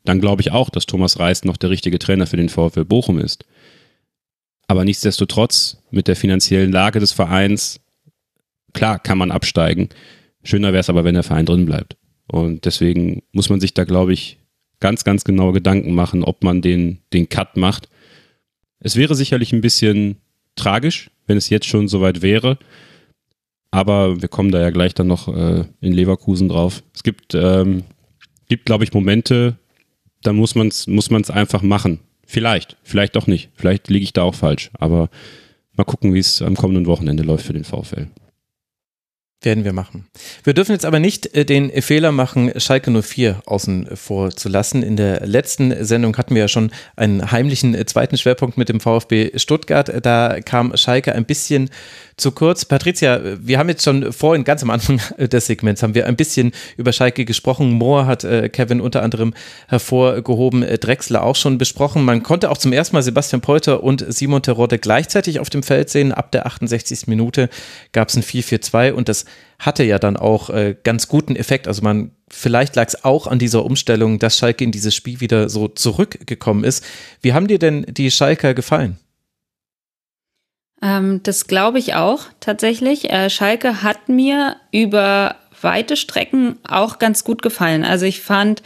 dann glaube ich auch, dass Thomas Reis noch der richtige Trainer für den VfL Bochum ist. Aber nichtsdestotrotz, mit der finanziellen Lage des Vereins, klar kann man absteigen. Schöner wäre es aber, wenn der Verein drin bleibt. Und deswegen muss man sich da, glaube ich, ganz, ganz genau Gedanken machen, ob man den, den Cut macht. Es wäre sicherlich ein bisschen tragisch, wenn es jetzt schon soweit wäre. Aber wir kommen da ja gleich dann noch äh, in Leverkusen drauf. Es gibt, ähm, gibt glaube ich, Momente, da muss man es muss man's einfach machen. Vielleicht, vielleicht auch nicht. Vielleicht liege ich da auch falsch. Aber mal gucken, wie es am kommenden Wochenende läuft für den VfL. Werden wir machen. Wir dürfen jetzt aber nicht äh, den Fehler machen, Schalke 04 außen vor zu lassen. In der letzten Sendung hatten wir ja schon einen heimlichen äh, zweiten Schwerpunkt mit dem VfB Stuttgart. Da kam Schalke ein bisschen zu kurz. Patricia, wir haben jetzt schon vorhin, ganz am Anfang des Segments, haben wir ein bisschen über Schalke gesprochen. Moore hat äh, Kevin unter anderem hervorgehoben, äh, Drexler auch schon besprochen. Man konnte auch zum ersten Mal Sebastian Polter und Simon Terodde gleichzeitig auf dem Feld sehen. Ab der 68. Minute gab es ein 4-4-2 und das hatte ja dann auch äh, ganz guten Effekt. Also man, vielleicht lag es auch an dieser Umstellung, dass Schalke in dieses Spiel wieder so zurückgekommen ist. Wie haben dir denn die Schalker gefallen? Ähm, das glaube ich auch tatsächlich. Äh, Schalke hat mir über weite Strecken auch ganz gut gefallen. Also ich fand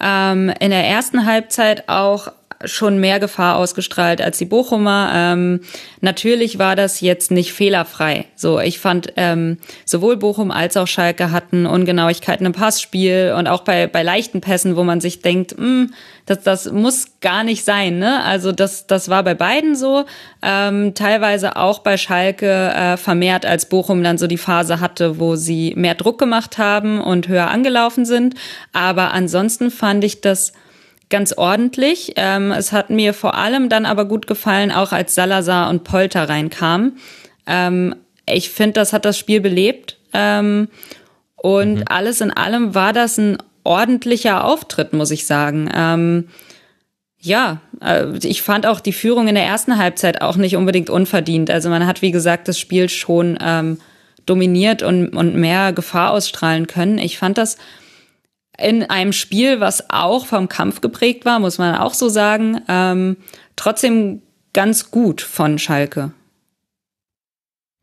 ähm, in der ersten Halbzeit auch schon mehr Gefahr ausgestrahlt als die Bochumer. Ähm, natürlich war das jetzt nicht fehlerfrei. So, ich fand ähm, sowohl Bochum als auch Schalke hatten Ungenauigkeiten im Passspiel und auch bei bei leichten Pässen, wo man sich denkt, hm, das das muss gar nicht sein. Ne? Also das das war bei beiden so. Ähm, teilweise auch bei Schalke äh, vermehrt, als Bochum dann so die Phase hatte, wo sie mehr Druck gemacht haben und höher angelaufen sind. Aber ansonsten fand ich das ganz ordentlich. Ähm, es hat mir vor allem dann aber gut gefallen, auch als Salazar und Polter reinkamen. Ähm, ich finde, das hat das Spiel belebt. Ähm, und mhm. alles in allem war das ein ordentlicher Auftritt, muss ich sagen. Ähm, ja, äh, ich fand auch die Führung in der ersten Halbzeit auch nicht unbedingt unverdient. Also man hat, wie gesagt, das Spiel schon ähm, dominiert und, und mehr Gefahr ausstrahlen können. Ich fand das in einem Spiel, was auch vom Kampf geprägt war, muss man auch so sagen, ähm, trotzdem ganz gut von Schalke.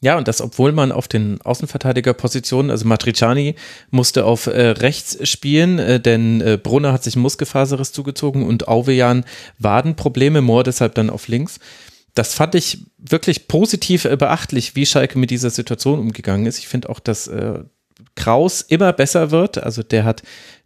Ja, und das, obwohl man auf den Außenverteidigerpositionen, also Matriciani musste auf äh, rechts spielen, äh, denn äh, Brunner hat sich Muskelfaserriss zugezogen und Auvejan Wadenprobleme, Mohr deshalb dann auf links. Das fand ich wirklich positiv äh, beachtlich, wie Schalke mit dieser Situation umgegangen ist. Ich finde auch, dass äh, Kraus immer besser wird. Also der hat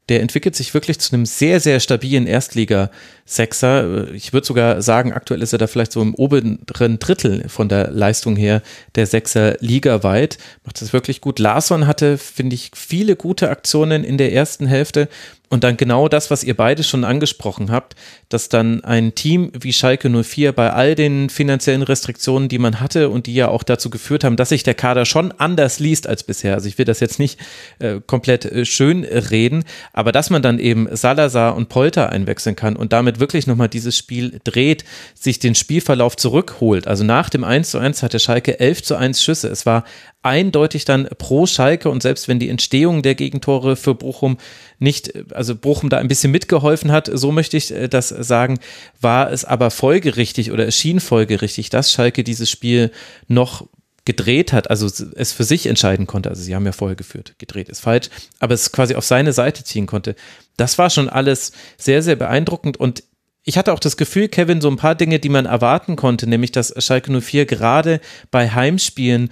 der entwickelt sich wirklich zu einem sehr, sehr stabilen Erstliga-Sechser. Ich würde sogar sagen, aktuell ist er da vielleicht so im oberen Drittel von der Leistung her der Sechser ligaweit. Macht das wirklich gut. Larsson hatte, finde ich, viele gute Aktionen in der ersten Hälfte. Und dann genau das, was ihr beide schon angesprochen habt, dass dann ein Team wie Schalke 04 bei all den finanziellen Restriktionen, die man hatte und die ja auch dazu geführt haben, dass sich der Kader schon anders liest als bisher. Also ich will das jetzt nicht äh, komplett äh, schön reden, aber dass man dann eben Salazar und Polter einwechseln kann und damit wirklich nochmal dieses Spiel dreht, sich den Spielverlauf zurückholt. Also nach dem 1 zu 1 hatte Schalke 11 zu 1 Schüsse. Es war eindeutig dann pro Schalke und selbst wenn die Entstehung der Gegentore für Bochum nicht, also Bochum da ein bisschen mitgeholfen hat, so möchte ich äh, das sagen, war es aber folgerichtig oder es schien folgerichtig, dass Schalke dieses Spiel noch gedreht hat, also es für sich entscheiden konnte. Also sie haben ja vorher geführt, gedreht ist falsch, aber es quasi auf seine Seite ziehen konnte. Das war schon alles sehr, sehr beeindruckend und ich hatte auch das Gefühl, Kevin, so ein paar Dinge, die man erwarten konnte, nämlich dass Schalke 04 gerade bei Heimspielen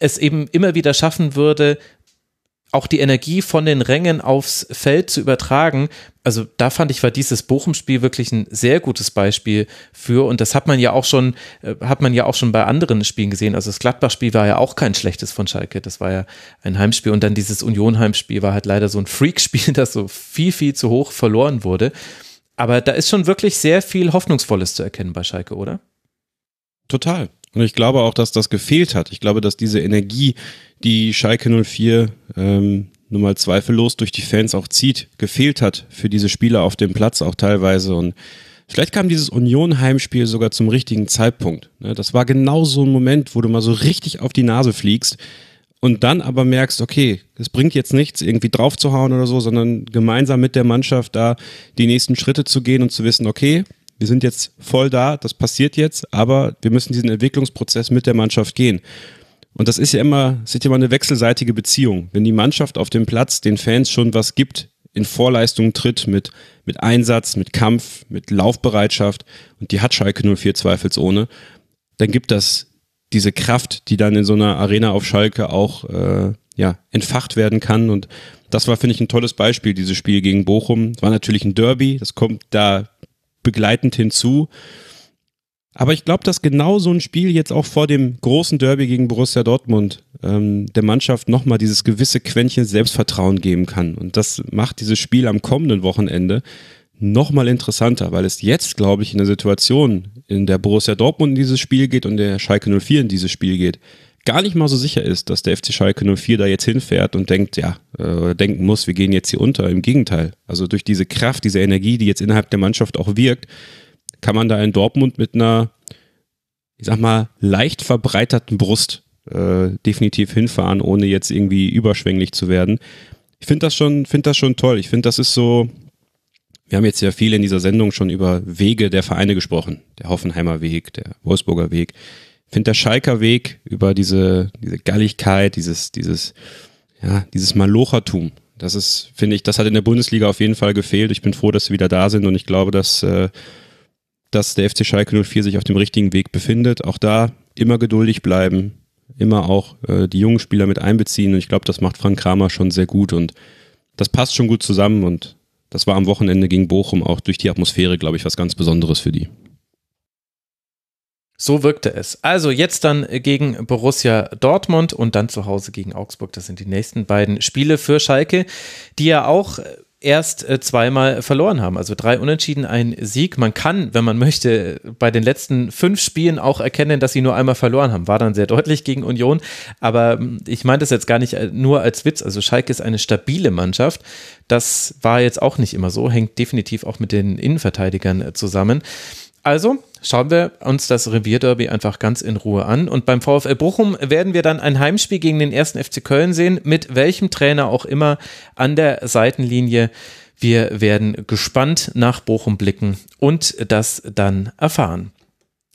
es eben immer wieder schaffen würde, auch die Energie von den Rängen aufs Feld zu übertragen. Also da fand ich, war dieses Bochum-Spiel wirklich ein sehr gutes Beispiel für. Und das hat man ja auch schon, äh, hat man ja auch schon bei anderen Spielen gesehen. Also das Gladbach-Spiel war ja auch kein schlechtes von Schalke. Das war ja ein Heimspiel. Und dann dieses Union-Heimspiel war halt leider so ein Freak-Spiel, das so viel, viel zu hoch verloren wurde. Aber da ist schon wirklich sehr viel Hoffnungsvolles zu erkennen bei Schalke, oder? Total. Und ich glaube auch, dass das gefehlt hat. Ich glaube, dass diese Energie, die Schalke 04 ähm, nun mal zweifellos durch die Fans auch zieht, gefehlt hat für diese Spieler auf dem Platz auch teilweise. Und vielleicht kam dieses Union-Heimspiel sogar zum richtigen Zeitpunkt. Ne? Das war genau so ein Moment, wo du mal so richtig auf die Nase fliegst und dann aber merkst, okay, es bringt jetzt nichts, irgendwie draufzuhauen oder so, sondern gemeinsam mit der Mannschaft da die nächsten Schritte zu gehen und zu wissen, okay, wir sind jetzt voll da, das passiert jetzt, aber wir müssen diesen Entwicklungsprozess mit der Mannschaft gehen. Und das ist ja immer, das ist ja immer eine wechselseitige Beziehung. Wenn die Mannschaft auf dem Platz den Fans schon was gibt, in Vorleistung tritt mit, mit Einsatz, mit Kampf, mit Laufbereitschaft, und die hat Schalke 04 zweifelsohne, dann gibt das diese Kraft, die dann in so einer Arena auf Schalke auch äh, ja, entfacht werden kann. Und das war, finde ich, ein tolles Beispiel, dieses Spiel gegen Bochum. Es war natürlich ein Derby, das kommt da begleitend hinzu. Aber ich glaube, dass genau so ein Spiel jetzt auch vor dem großen Derby gegen Borussia Dortmund ähm, der Mannschaft nochmal dieses gewisse Quäntchen Selbstvertrauen geben kann. Und das macht dieses Spiel am kommenden Wochenende nochmal interessanter, weil es jetzt, glaube ich, in der Situation, in der Borussia Dortmund in dieses Spiel geht und der Schalke 04 in dieses Spiel geht, gar nicht mal so sicher ist, dass der FC Schalke 04 da jetzt hinfährt und denkt, ja, äh, denken muss, wir gehen jetzt hier unter. Im Gegenteil. Also durch diese Kraft, diese Energie, die jetzt innerhalb der Mannschaft auch wirkt, kann man da in Dortmund mit einer, ich sag mal, leicht verbreiterten Brust äh, definitiv hinfahren, ohne jetzt irgendwie überschwänglich zu werden. Ich finde das schon, finde das schon toll. Ich finde, das ist so, wir haben jetzt ja viel in dieser Sendung schon über Wege der Vereine gesprochen. Der Hoffenheimer Weg, der Wolfsburger Weg finde der Schalker Weg über diese, diese Galligkeit, dieses, dieses, ja, dieses Malochertum. Das ist, finde ich, das hat in der Bundesliga auf jeden Fall gefehlt. Ich bin froh, dass sie wieder da sind und ich glaube, dass, äh, dass der FC Schalke 04 sich auf dem richtigen Weg befindet. Auch da immer geduldig bleiben, immer auch äh, die jungen Spieler mit einbeziehen und ich glaube, das macht Frank Kramer schon sehr gut und das passt schon gut zusammen und das war am Wochenende gegen Bochum auch durch die Atmosphäre, glaube ich, was ganz Besonderes für die. So wirkte es. Also jetzt dann gegen Borussia Dortmund und dann zu Hause gegen Augsburg. Das sind die nächsten beiden Spiele für Schalke, die ja auch erst äh, zweimal verloren haben. Also drei Unentschieden, ein Sieg. Man kann, wenn man möchte, bei den letzten fünf Spielen auch erkennen, dass sie nur einmal verloren haben. War dann sehr deutlich gegen Union. Aber hm, ich meine das jetzt gar nicht äh, nur als Witz. Also Schalke ist eine stabile Mannschaft. Das war jetzt auch nicht immer so. Hängt definitiv auch mit den Innenverteidigern äh, zusammen. Also schauen wir uns das Revierderby einfach ganz in Ruhe an. Und beim VfL Bochum werden wir dann ein Heimspiel gegen den ersten FC Köln sehen, mit welchem Trainer auch immer an der Seitenlinie. Wir werden gespannt nach Bochum blicken und das dann erfahren.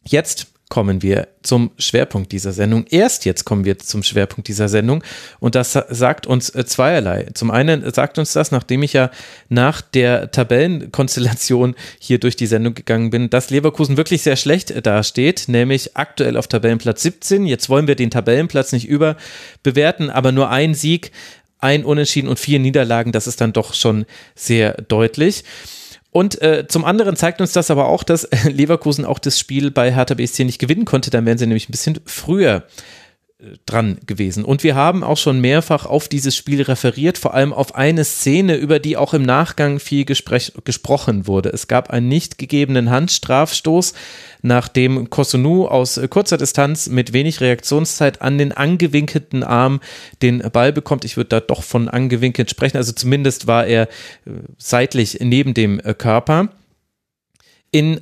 Jetzt kommen wir zum Schwerpunkt dieser Sendung. Erst jetzt kommen wir zum Schwerpunkt dieser Sendung und das sagt uns äh, zweierlei. Zum einen sagt uns das, nachdem ich ja nach der Tabellenkonstellation hier durch die Sendung gegangen bin, dass Leverkusen wirklich sehr schlecht dasteht, nämlich aktuell auf Tabellenplatz 17. Jetzt wollen wir den Tabellenplatz nicht überbewerten, aber nur ein Sieg, ein Unentschieden und vier Niederlagen, das ist dann doch schon sehr deutlich. Und äh, zum anderen zeigt uns das aber auch, dass Leverkusen auch das Spiel bei Hertha BSC nicht gewinnen konnte. Dann wären sie nämlich ein bisschen früher dran gewesen. Und wir haben auch schon mehrfach auf dieses Spiel referiert, vor allem auf eine Szene, über die auch im Nachgang viel gesprochen wurde. Es gab einen nicht gegebenen Handstrafstoß, nachdem Kosunu aus kurzer Distanz mit wenig Reaktionszeit an den angewinkelten Arm den Ball bekommt. Ich würde da doch von angewinkelt sprechen, also zumindest war er äh, seitlich neben dem äh, Körper. In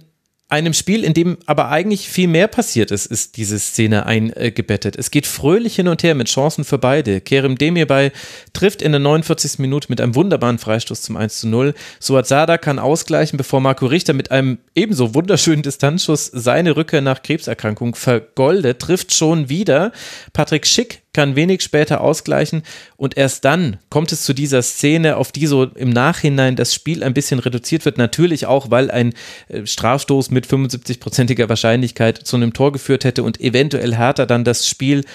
einem Spiel, in dem aber eigentlich viel mehr passiert ist, ist diese Szene eingebettet. Es geht fröhlich hin und her mit Chancen für beide. Kerem Demirbay trifft in der 49. Minute mit einem wunderbaren Freistoß zum 1 zu 0. Suat Sada kann ausgleichen, bevor Marco Richter mit einem ebenso wunderschönen Distanzschuss seine Rückkehr nach Krebserkrankung vergoldet, trifft schon wieder. Patrick Schick kann wenig später ausgleichen und erst dann kommt es zu dieser Szene, auf die so im Nachhinein das Spiel ein bisschen reduziert wird. Natürlich auch, weil ein äh, Strafstoß mit 75-prozentiger Wahrscheinlichkeit zu einem Tor geführt hätte und eventuell Hertha dann das Spiel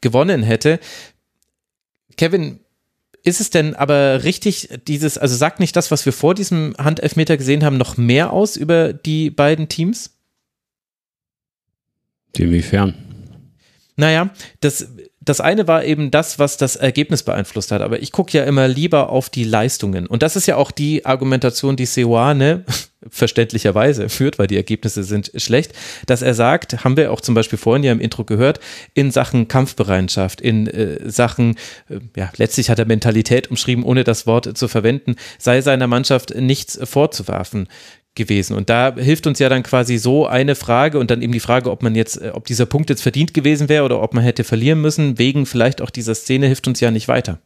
gewonnen hätte. Kevin, ist es denn aber richtig, dieses, also sagt nicht das, was wir vor diesem Handelfmeter gesehen haben, noch mehr aus über die beiden Teams? Inwiefern? Naja, das, das eine war eben das, was das Ergebnis beeinflusst hat, aber ich gucke ja immer lieber auf die Leistungen. Und das ist ja auch die Argumentation, die Seoane verständlicherweise führt, weil die Ergebnisse sind schlecht, dass er sagt, haben wir auch zum Beispiel vorhin ja im Intro gehört, in Sachen Kampfbereitschaft, in äh, Sachen, äh, ja, letztlich hat er Mentalität umschrieben, ohne das Wort zu verwenden, sei seiner Mannschaft nichts vorzuwerfen gewesen. Und da hilft uns ja dann quasi so eine Frage und dann eben die Frage, ob man jetzt, äh, ob dieser Punkt jetzt verdient gewesen wäre oder ob man hätte verlieren müssen, wegen vielleicht auch dieser Szene hilft uns ja nicht weiter.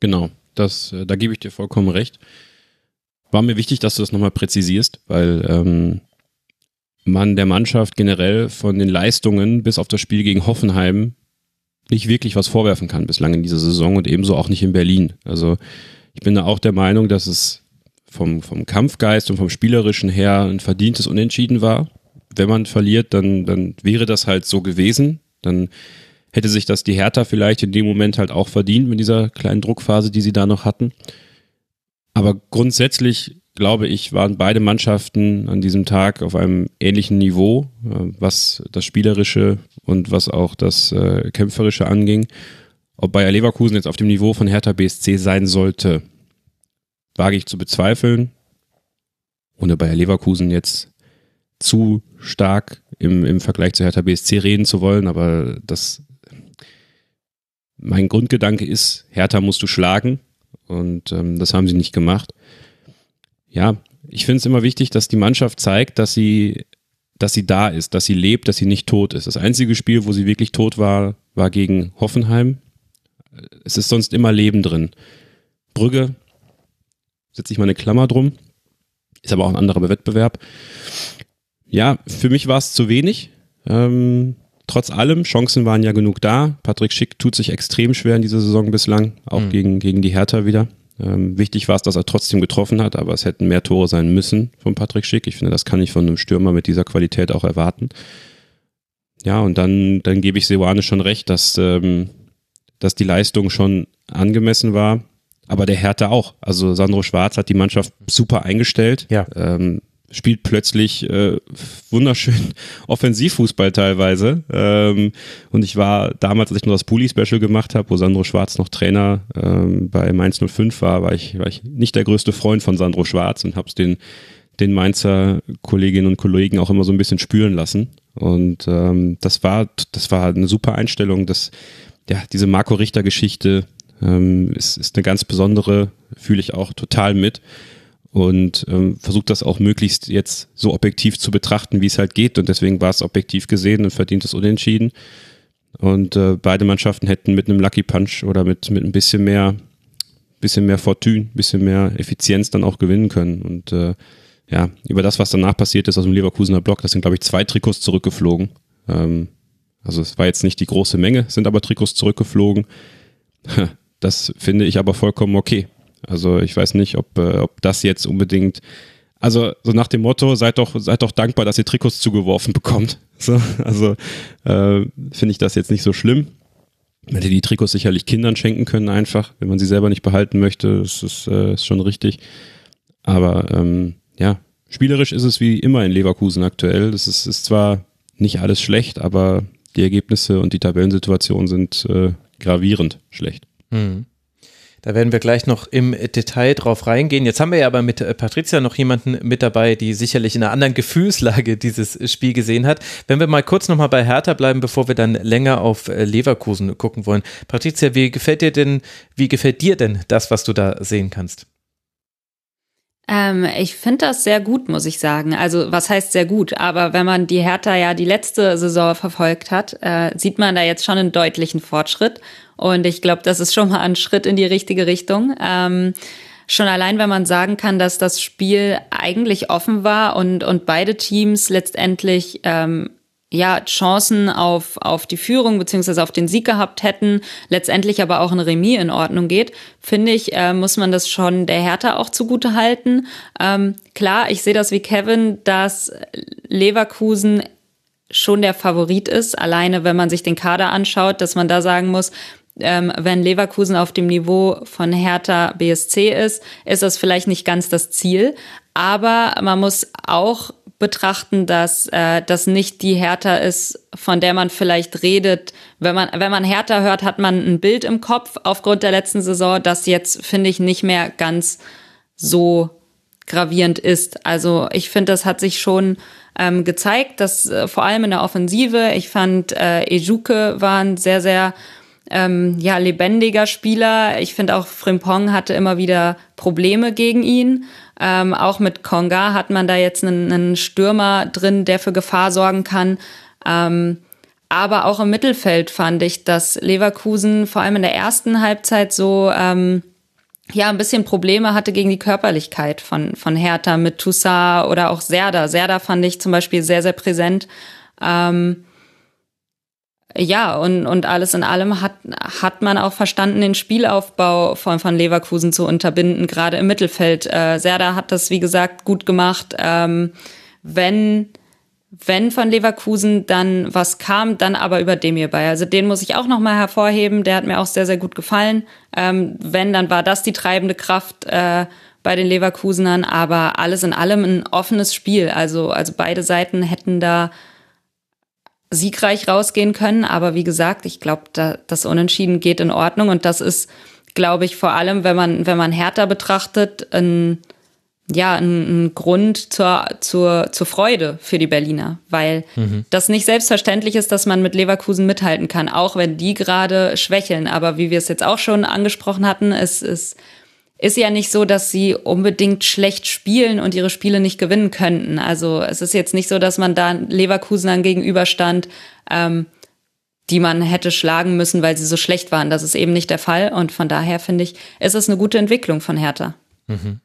Genau, das, äh, da gebe ich dir vollkommen recht. War mir wichtig, dass du das nochmal präzisierst, weil ähm, man der Mannschaft generell von den Leistungen bis auf das Spiel gegen Hoffenheim nicht wirklich was vorwerfen kann bislang in dieser Saison und ebenso auch nicht in Berlin. Also ich bin da auch der Meinung, dass es vom, vom Kampfgeist und vom Spielerischen her ein verdientes Unentschieden war. Wenn man verliert, dann, dann wäre das halt so gewesen. Dann hätte sich das die Hertha vielleicht in dem Moment halt auch verdient mit dieser kleinen Druckphase, die sie da noch hatten. Aber grundsätzlich glaube ich, waren beide Mannschaften an diesem Tag auf einem ähnlichen Niveau, äh, was das Spielerische und was auch das äh, Kämpferische anging. Ob Bayer Leverkusen jetzt auf dem Niveau von Hertha BSC sein sollte, wage ich zu bezweifeln. Ohne Bayer Leverkusen jetzt zu stark im, im Vergleich zu Hertha BSC reden zu wollen, aber das, mein Grundgedanke ist, Hertha musst du schlagen und ähm, das haben sie nicht gemacht. Ja, ich finde es immer wichtig, dass die Mannschaft zeigt, dass sie, dass sie da ist, dass sie lebt, dass sie nicht tot ist. Das einzige Spiel, wo sie wirklich tot war, war gegen Hoffenheim. Es ist sonst immer Leben drin. Brügge setze ich mal eine Klammer drum. Ist aber auch ein anderer Wettbewerb. Ja, für mich war es zu wenig. Ähm, trotz allem, Chancen waren ja genug da. Patrick Schick tut sich extrem schwer in dieser Saison bislang, auch mhm. gegen, gegen die Hertha wieder. Ähm, wichtig war es, dass er trotzdem getroffen hat, aber es hätten mehr Tore sein müssen von Patrick Schick. Ich finde, das kann ich von einem Stürmer mit dieser Qualität auch erwarten. Ja, und dann, dann gebe ich Seoane schon recht, dass, ähm, dass die Leistung schon angemessen war. Aber der Hertha auch. Also Sandro Schwarz hat die Mannschaft super eingestellt. Ja. Ähm, spielt plötzlich äh, wunderschön Offensivfußball teilweise. Ähm, und ich war damals, als ich noch das Puli-Special gemacht habe, wo Sandro Schwarz noch Trainer ähm, bei Mainz 05 war, war ich, war ich nicht der größte Freund von Sandro Schwarz und habe es den, den Mainzer Kolleginnen und Kollegen auch immer so ein bisschen spüren lassen. Und ähm, das war, das war eine super Einstellung, dass ja, diese Marco Richter-Geschichte ähm, ist, ist eine ganz besondere, fühle ich auch total mit und ähm, versucht das auch möglichst jetzt so objektiv zu betrachten, wie es halt geht. Und deswegen war es objektiv gesehen und verdient es unentschieden. Und äh, beide Mannschaften hätten mit einem Lucky Punch oder mit, mit ein bisschen mehr, bisschen mehr Fortune, bisschen mehr Effizienz dann auch gewinnen können. Und äh, ja, über das, was danach passiert ist aus dem Leverkusener Block, das sind, glaube ich, zwei Trikots zurückgeflogen. Ähm, also es war jetzt nicht die große Menge, sind aber Trikots zurückgeflogen. Das finde ich aber vollkommen okay. Also ich weiß nicht, ob, äh, ob das jetzt unbedingt, also so nach dem Motto, seid doch, seid doch dankbar, dass ihr Trikots zugeworfen bekommt. So, also äh, finde ich das jetzt nicht so schlimm. Man hätte die Trikots sicherlich Kindern schenken können, einfach, wenn man sie selber nicht behalten möchte. Das ist, äh, ist schon richtig. Aber ähm, ja, spielerisch ist es wie immer in Leverkusen aktuell. Das ist, ist zwar nicht alles schlecht, aber Die Ergebnisse und die Tabellensituation sind äh, gravierend schlecht. Mhm. Da werden wir gleich noch im Detail drauf reingehen. Jetzt haben wir ja aber mit äh, Patricia noch jemanden mit dabei, die sicherlich in einer anderen Gefühlslage dieses Spiel gesehen hat. Wenn wir mal kurz nochmal bei Hertha bleiben, bevor wir dann länger auf äh, Leverkusen gucken wollen. Patricia, wie gefällt dir denn, wie gefällt dir denn das, was du da sehen kannst? Ähm, ich finde das sehr gut, muss ich sagen. Also was heißt sehr gut? Aber wenn man die Hertha ja die letzte Saison verfolgt hat, äh, sieht man da jetzt schon einen deutlichen Fortschritt. Und ich glaube, das ist schon mal ein Schritt in die richtige Richtung. Ähm, schon allein, wenn man sagen kann, dass das Spiel eigentlich offen war und, und beide Teams letztendlich ähm, ja Chancen auf, auf die Führung beziehungsweise auf den Sieg gehabt hätten, letztendlich aber auch ein Remis in Ordnung geht, finde ich, äh, muss man das schon der Hertha auch zugute halten. Ähm, klar, ich sehe das wie Kevin, dass Leverkusen schon der Favorit ist, alleine wenn man sich den Kader anschaut, dass man da sagen muss, ähm, wenn Leverkusen auf dem Niveau von Hertha BSC ist, ist das vielleicht nicht ganz das Ziel. Aber man muss auch betrachten, dass äh, das nicht die Hertha ist, von der man vielleicht redet. Wenn man, wenn man Hertha hört, hat man ein Bild im Kopf aufgrund der letzten Saison, das jetzt, finde ich, nicht mehr ganz so gravierend ist. Also ich finde, das hat sich schon ähm, gezeigt, dass äh, vor allem in der Offensive, ich fand, äh, Ejuke war ein sehr, sehr ähm, ja, lebendiger Spieler. Ich finde auch Frimpong hatte immer wieder Probleme gegen ihn. Ähm, auch mit Konga hat man da jetzt einen, einen Stürmer drin, der für Gefahr sorgen kann. Ähm, aber auch im Mittelfeld fand ich, dass Leverkusen vor allem in der ersten Halbzeit so ähm, ja ein bisschen Probleme hatte gegen die Körperlichkeit von von Hertha mit Toussaint oder auch Serda. Serda fand ich zum Beispiel sehr sehr präsent. Ähm, ja, und, und alles in allem hat, hat man auch verstanden, den Spielaufbau von, von Leverkusen zu unterbinden, gerade im Mittelfeld. Äh, Serda hat das, wie gesagt, gut gemacht. Ähm, wenn, wenn von Leverkusen dann was kam, dann aber über Demir bei. Also den muss ich auch nochmal hervorheben. Der hat mir auch sehr, sehr gut gefallen. Ähm, wenn, dann war das die treibende Kraft äh, bei den Leverkusenern. Aber alles in allem ein offenes Spiel. Also, also beide Seiten hätten da siegreich rausgehen können. Aber wie gesagt, ich glaube, da, das Unentschieden geht in Ordnung und das ist, glaube ich, vor allem, wenn man, wenn man härter betrachtet, ein, ja, ein, ein Grund zur, zur, zur Freude für die Berliner, weil mhm. das nicht selbstverständlich ist, dass man mit Leverkusen mithalten kann, auch wenn die gerade schwächeln. Aber wie wir es jetzt auch schon angesprochen hatten, es ist ist ja nicht so, dass sie unbedingt schlecht spielen und ihre Spiele nicht gewinnen könnten. Also es ist jetzt nicht so, dass man da Leverkusenern gegenüberstand, ähm, die man hätte schlagen müssen, weil sie so schlecht waren. Das ist eben nicht der Fall. Und von daher finde ich, ist es eine gute Entwicklung von Hertha. Mhm.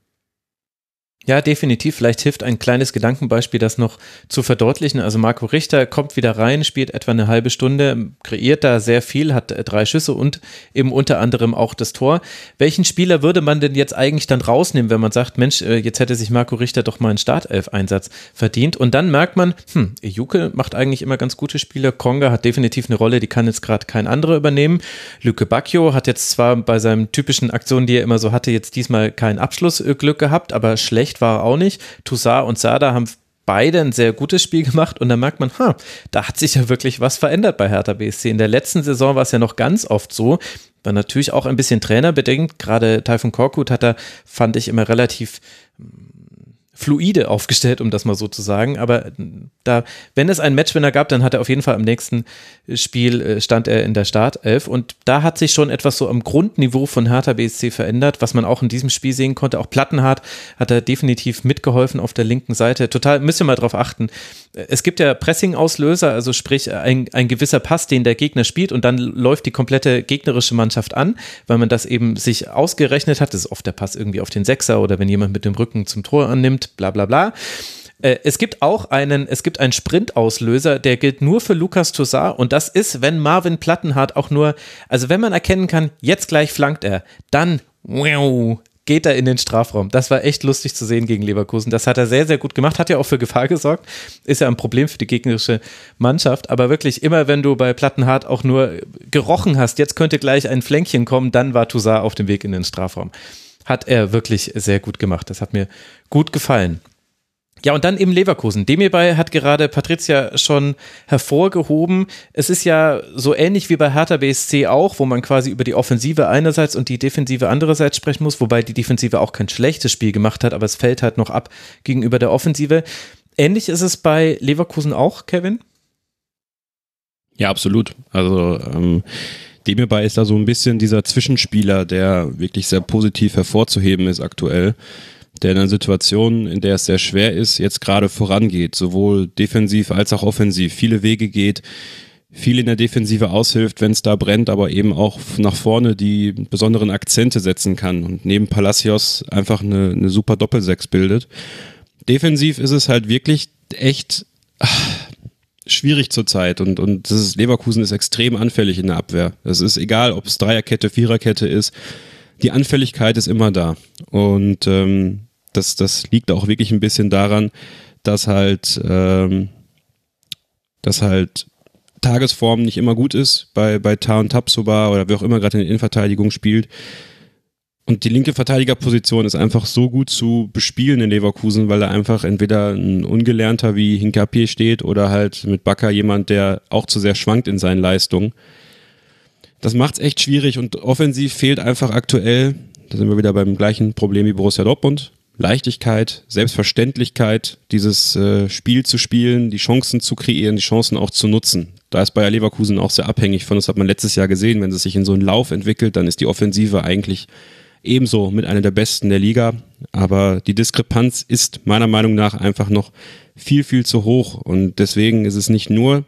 Ja, definitiv. Vielleicht hilft ein kleines Gedankenbeispiel, das noch zu verdeutlichen. Also Marco Richter kommt wieder rein, spielt etwa eine halbe Stunde, kreiert da sehr viel, hat äh, drei Schüsse und eben unter anderem auch das Tor. Welchen Spieler würde man denn jetzt eigentlich dann rausnehmen, wenn man sagt, Mensch, äh, jetzt hätte sich Marco Richter doch mal einen Startelf-Einsatz verdient? Und dann merkt man, hm, Juke macht eigentlich immer ganz gute Spiele. Konga hat definitiv eine Rolle, die kann jetzt gerade kein anderer übernehmen. Lüke Bacchio hat jetzt zwar bei seinen typischen Aktionen, die er immer so hatte, jetzt diesmal kein Abschlussglück gehabt, aber schlecht schlecht war er auch nicht. Toussaint und Sada haben beide ein sehr gutes Spiel gemacht und da merkt man, ha, da hat sich ja wirklich was verändert bei Hertha BSC. In der letzten Saison war es ja noch ganz oft so, war natürlich auch ein bisschen trainerbedingt. Gerade Taifun Korkut hat da, fand ich, immer relativ fluide aufgestellt, um das mal so zu sagen. Aber da, wenn es einen Matchwinner gab, dann hat er auf jeden Fall im nächsten Spiel äh, stand er in der Startelf und da hat sich schon etwas so am Grundniveau von Hertha BSC verändert, was man auch in diesem Spiel sehen konnte. Auch Plattenhardt hat er definitiv mitgeholfen auf der linken Seite. Total, müsst ihr mal drauf achten. Es gibt ja Pressing-Auslöser, also sprich ein, ein gewisser Pass, den der Gegner spielt und dann läuft die komplette gegnerische Mannschaft an, weil man das eben sich ausgerechnet hat. Das ist oft der Pass irgendwie auf den Sechser oder wenn jemand mit dem Rücken zum Tor annimmt bla bla bla. Äh, es gibt auch einen, es gibt einen Sprintauslöser, der gilt nur für Lukas Toussaint und das ist, wenn Marvin Plattenhardt auch nur, also wenn man erkennen kann, jetzt gleich flankt er, dann wow, geht er in den Strafraum. Das war echt lustig zu sehen gegen Leverkusen. Das hat er sehr, sehr gut gemacht, hat ja auch für Gefahr gesorgt. Ist ja ein Problem für die gegnerische Mannschaft. Aber wirklich, immer wenn du bei Plattenhardt auch nur gerochen hast, jetzt könnte gleich ein Flänkchen kommen, dann war Toussaint auf dem Weg in den Strafraum. Hat er wirklich sehr gut gemacht. Das hat mir gut gefallen. Ja, und dann eben Leverkusen. Dem hat gerade Patricia schon hervorgehoben. Es ist ja so ähnlich wie bei Hertha BSC auch, wo man quasi über die Offensive einerseits und die Defensive andererseits sprechen muss, wobei die Defensive auch kein schlechtes Spiel gemacht hat, aber es fällt halt noch ab gegenüber der Offensive. Ähnlich ist es bei Leverkusen auch, Kevin? Ja, absolut. Also ähm, dem hierbei ist da so ein bisschen dieser Zwischenspieler, der wirklich sehr positiv hervorzuheben ist aktuell der in einer Situation, in der es sehr schwer ist, jetzt gerade vorangeht, sowohl defensiv als auch offensiv, viele Wege geht, viel in der Defensive aushilft, wenn es da brennt, aber eben auch nach vorne die besonderen Akzente setzen kann und neben Palacios einfach eine, eine super Doppelsechs bildet. Defensiv ist es halt wirklich echt ach, schwierig zurzeit und, und das ist, Leverkusen ist extrem anfällig in der Abwehr. Es ist egal, ob es Dreierkette, Viererkette ist. Die Anfälligkeit ist immer da. Und ähm, das, das liegt auch wirklich ein bisschen daran, dass halt, ähm, dass halt Tagesform nicht immer gut ist bei, bei Taun Tapsoba oder wer auch immer gerade in der Innenverteidigung spielt. Und die linke Verteidigerposition ist einfach so gut zu bespielen in Leverkusen, weil da einfach entweder ein Ungelernter wie Hinkapier steht oder halt mit Bakker jemand, der auch zu sehr schwankt in seinen Leistungen. Das macht es echt schwierig und offensiv fehlt einfach aktuell, da sind wir wieder beim gleichen Problem wie Borussia Dortmund, Leichtigkeit, Selbstverständlichkeit, dieses äh, Spiel zu spielen, die Chancen zu kreieren, die Chancen auch zu nutzen. Da ist Bayer Leverkusen auch sehr abhängig von, das hat man letztes Jahr gesehen, wenn es sich in so einen Lauf entwickelt, dann ist die Offensive eigentlich ebenso mit einer der besten der Liga. Aber die Diskrepanz ist meiner Meinung nach einfach noch viel, viel zu hoch. Und deswegen ist es nicht nur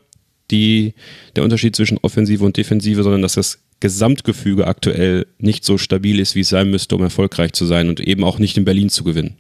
die, der Unterschied zwischen Offensive und Defensive, sondern dass das Gesamtgefüge aktuell nicht so stabil ist, wie es sein müsste, um erfolgreich zu sein und eben auch nicht in Berlin zu gewinnen.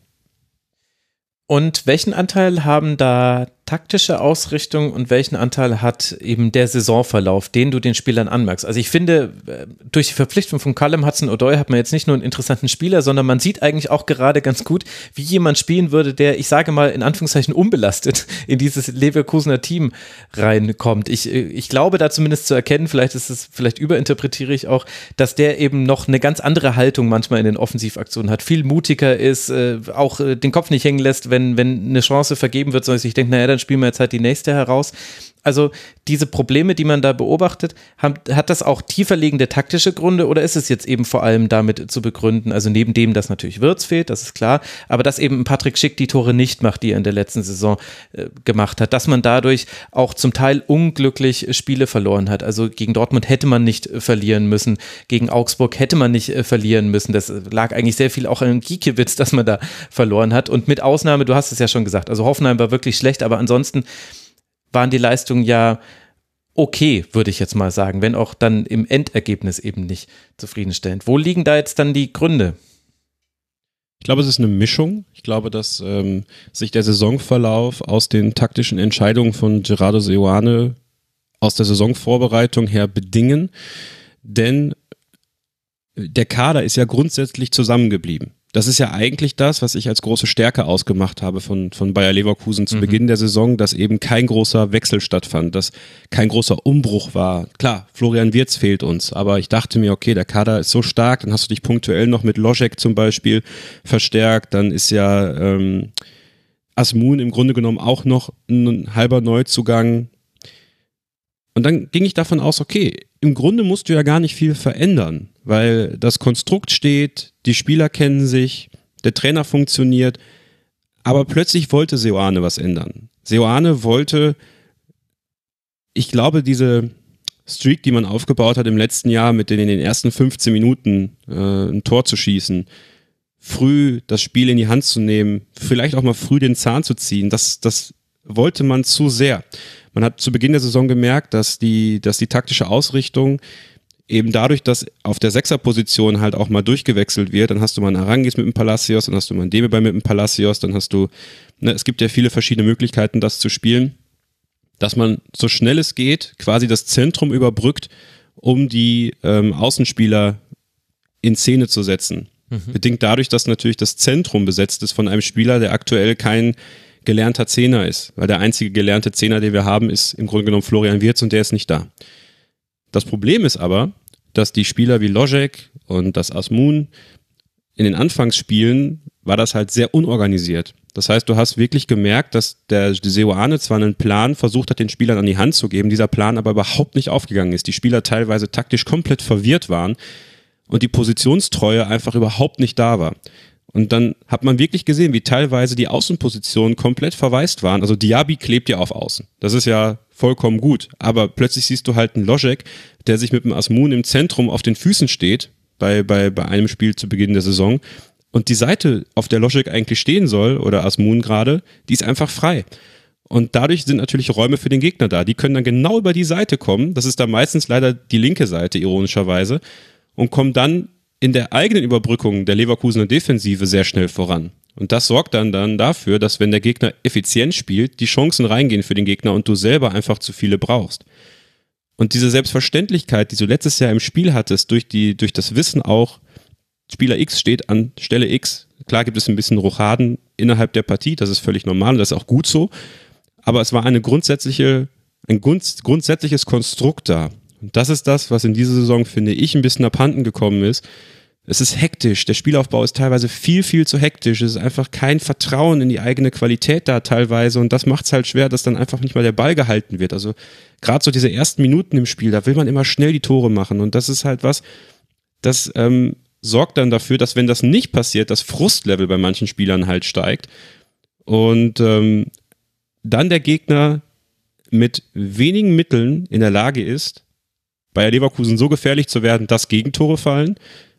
Und welchen Anteil haben da taktische Ausrichtung und welchen Anteil hat eben der Saisonverlauf, den du den Spielern anmerkst? Also ich finde, äh, durch die Verpflichtung von Callum Hudson-Odoi hat man jetzt nicht nur einen interessanten Spieler, sondern man sieht eigentlich auch gerade ganz gut, wie jemand spielen würde, der, ich sage mal, in Anführungszeichen unbelastet in dieses Leverkusener Team reinkommt. Ich, äh, ich glaube da zumindest zu erkennen, vielleicht ist es, vielleicht überinterpretiere ich auch, dass der eben noch eine ganz andere Haltung manchmal in den Offensivaktionen hat, viel mutiger ist, äh, auch den Kopf nicht hängen lässt, wenn, wenn eine Chance vergeben wird, sondern sich denkt, naja, dann spielen wir jetzt halt die nächste heraus. Also diese Probleme, die man da beobachtet, hat, das auch tiefer liegende taktische Gründe oder ist es jetzt eben vor allem damit zu begründen, also neben dem, dass natürlich Wirtz fehlt, das ist klar, aber dass eben Patrick Schick die Tore nicht macht, die er in der letzten Saison äh, gemacht hat, dass man dadurch auch zum Teil unglücklich Spiele verloren hat. Also gegen Dortmund hätte man nicht äh, verlieren müssen, gegen Augsburg hätte man nicht äh, verlieren müssen. Das lag eigentlich sehr viel auch an Giekewitz, dass man da verloren hat und mit Ausnahme, du hast es ja schon gesagt, also Hoffenheim war wirklich schlecht, aber ansonsten waren die Leistungen ja okay, würde ich jetzt mal sagen, wenn auch dann im Endergebnis eben nicht zufriedenstellend. Wo liegen da jetzt dann die Gründe? Ich glaube, es ist eine Mischung. Ich glaube, dass ähm, sich der Saisonverlauf aus den taktischen Entscheidungen von Gerardo Seoane aus der Saisonvorbereitung her bedingen. Denn der Kader ist ja grundsätzlich zusammengeblieben das ist ja eigentlich das, was ich als große Stärke ausgemacht habe von, von Bayer Leverkusen zu mhm. Beginn der Saison, dass eben kein großer Wechsel stattfand, dass kein großer Umbruch war. Klar, Florian Wirz fehlt uns, aber ich dachte mir, okay, der Kader ist so stark, dann hast du dich punktuell noch mit Loschek zum Beispiel verstärkt, dann ist ja ähm, Asmun im Grunde genommen auch noch ein halber Neuzugang. Und dann ging ich davon aus, okay, im Grunde musst du ja gar nicht viel verändern, weil das Konstrukt steht, die Spieler kennen sich, der Trainer funktioniert, aber plötzlich wollte Seoane was ändern. Seoane wollte, ich glaube, diese Streak, die man aufgebaut hat im letzten Jahr, mit den in den ersten 15 Minuten äh, ein Tor zu schießen, früh das Spiel in die Hand zu nehmen, vielleicht auch mal früh den Zahn zu ziehen, das, das wollte man zu sehr. Man hat zu Beginn der Saison gemerkt, dass die, dass die taktische Ausrichtung eben dadurch, dass auf der Sechserposition halt auch mal durchgewechselt wird, dann hast du mal einen Arangis mit dem Palacios, dann hast du mal einen Debebay mit dem Palacios, dann hast du, ne, es gibt ja viele verschiedene Möglichkeiten, das zu spielen, dass man so schnell es geht quasi das Zentrum überbrückt, um die ähm, Außenspieler in Szene zu setzen. Mhm. Bedingt dadurch, dass natürlich das Zentrum besetzt ist von einem Spieler, der aktuell kein gelernter Zehner ist. Weil der einzige gelernte Zehner, den wir haben, ist im Grunde genommen Florian Wirz und der ist nicht da. Das Problem ist aber, dass die Spieler wie Logic und das Asmun in den Anfangsspielen war das halt sehr unorganisiert. Das heißt, du hast wirklich gemerkt, dass der Seoane zwar einen Plan versucht hat, den Spielern an die Hand zu geben, dieser Plan aber überhaupt nicht aufgegangen ist. Die Spieler teilweise taktisch komplett verwirrt waren und die Positionstreue einfach überhaupt nicht da war. Und dann hat man wirklich gesehen, wie teilweise die Außenpositionen komplett verwaist waren. Also Diaby klebt ja auf Außen. Das ist ja vollkommen gut. Aber plötzlich siehst du halt einen Logic, der sich mit dem Asmun im Zentrum auf den Füßen steht, bei, bei, bei einem Spiel zu Beginn der Saison. Und die Seite, auf der Logic eigentlich stehen soll, oder Asmun gerade, die ist einfach frei. Und dadurch sind natürlich Räume für den Gegner da. Die können dann genau über die Seite kommen. Das ist dann meistens leider die linke Seite, ironischerweise. Und kommen dann in der eigenen Überbrückung der Leverkusener Defensive sehr schnell voran. Und das sorgt dann, dann dafür, dass wenn der Gegner effizient spielt, die Chancen reingehen für den Gegner und du selber einfach zu viele brauchst. Und diese Selbstverständlichkeit, die du letztes Jahr im Spiel hattest, durch, die, durch das Wissen auch, Spieler X steht an Stelle X. Klar gibt es ein bisschen Rochaden innerhalb der Partie, das ist völlig normal und das ist auch gut so. Aber es war eine grundsätzliche, ein grundsätzliches Konstrukt da. Das ist das, was in dieser Saison, finde ich, ein bisschen abhanden gekommen ist. Es ist hektisch. Der Spielaufbau ist teilweise viel, viel zu hektisch. Es ist einfach kein Vertrauen in die eigene Qualität da teilweise. Und das macht es halt schwer, dass dann einfach nicht mal der Ball gehalten wird. Also gerade so diese ersten Minuten im Spiel, da will man immer schnell die Tore machen. Und das ist halt was, das ähm, sorgt dann dafür, dass wenn das nicht passiert, das Frustlevel bei manchen Spielern halt steigt. Und ähm, dann der Gegner mit wenigen Mitteln in der Lage ist, Bayer Leverkusen so gefährlich zu werden, dass Gegentore fallen.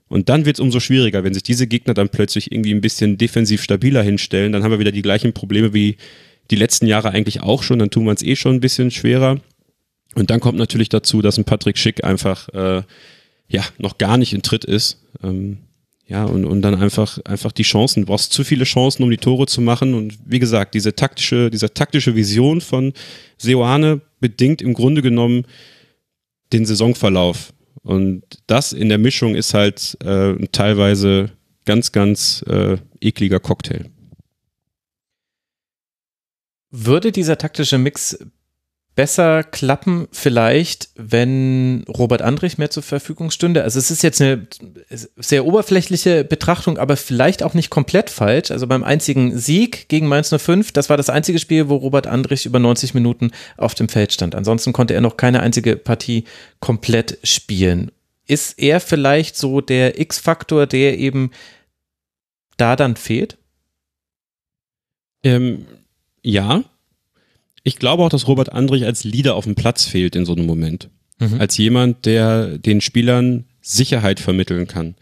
Und dann wird es umso schwieriger, wenn sich diese Gegner dann plötzlich irgendwie ein bisschen defensiv stabiler hinstellen. Dann haben wir wieder die gleichen Probleme wie die letzten Jahre eigentlich auch schon. Dann tun wir es eh schon ein bisschen schwerer. Und dann kommt natürlich dazu, dass ein Patrick Schick einfach äh, ja noch gar nicht in Tritt ist. Ähm, ja, und, und dann einfach, einfach die Chancen. Du brauchst zu viele Chancen, um die Tore zu machen. Und wie gesagt, diese taktische, diese taktische Vision von Seoane bedingt im Grunde genommen den Saisonverlauf. Und das in der Mischung ist halt äh, teilweise ganz, ganz äh, ekliger Cocktail. Würde dieser taktische Mix besser klappen, vielleicht, wenn Robert Andrich mehr zur Verfügung stünde. Also es ist jetzt eine sehr oberflächliche Betrachtung, aber vielleicht auch nicht komplett falsch. Also beim einzigen Sieg gegen Mainz 05, das war das einzige Spiel, wo Robert Andrich über 90 Minuten auf dem Feld stand. Ansonsten konnte er noch keine einzige Partie komplett spielen. Ist er vielleicht so der X-Faktor, der eben da dann fehlt? Ähm, ja, ich glaube auch, dass Robert Andrich als Leader auf dem Platz fehlt in so einem Moment. Mhm. Als jemand, der den Spielern Sicherheit vermitteln kann.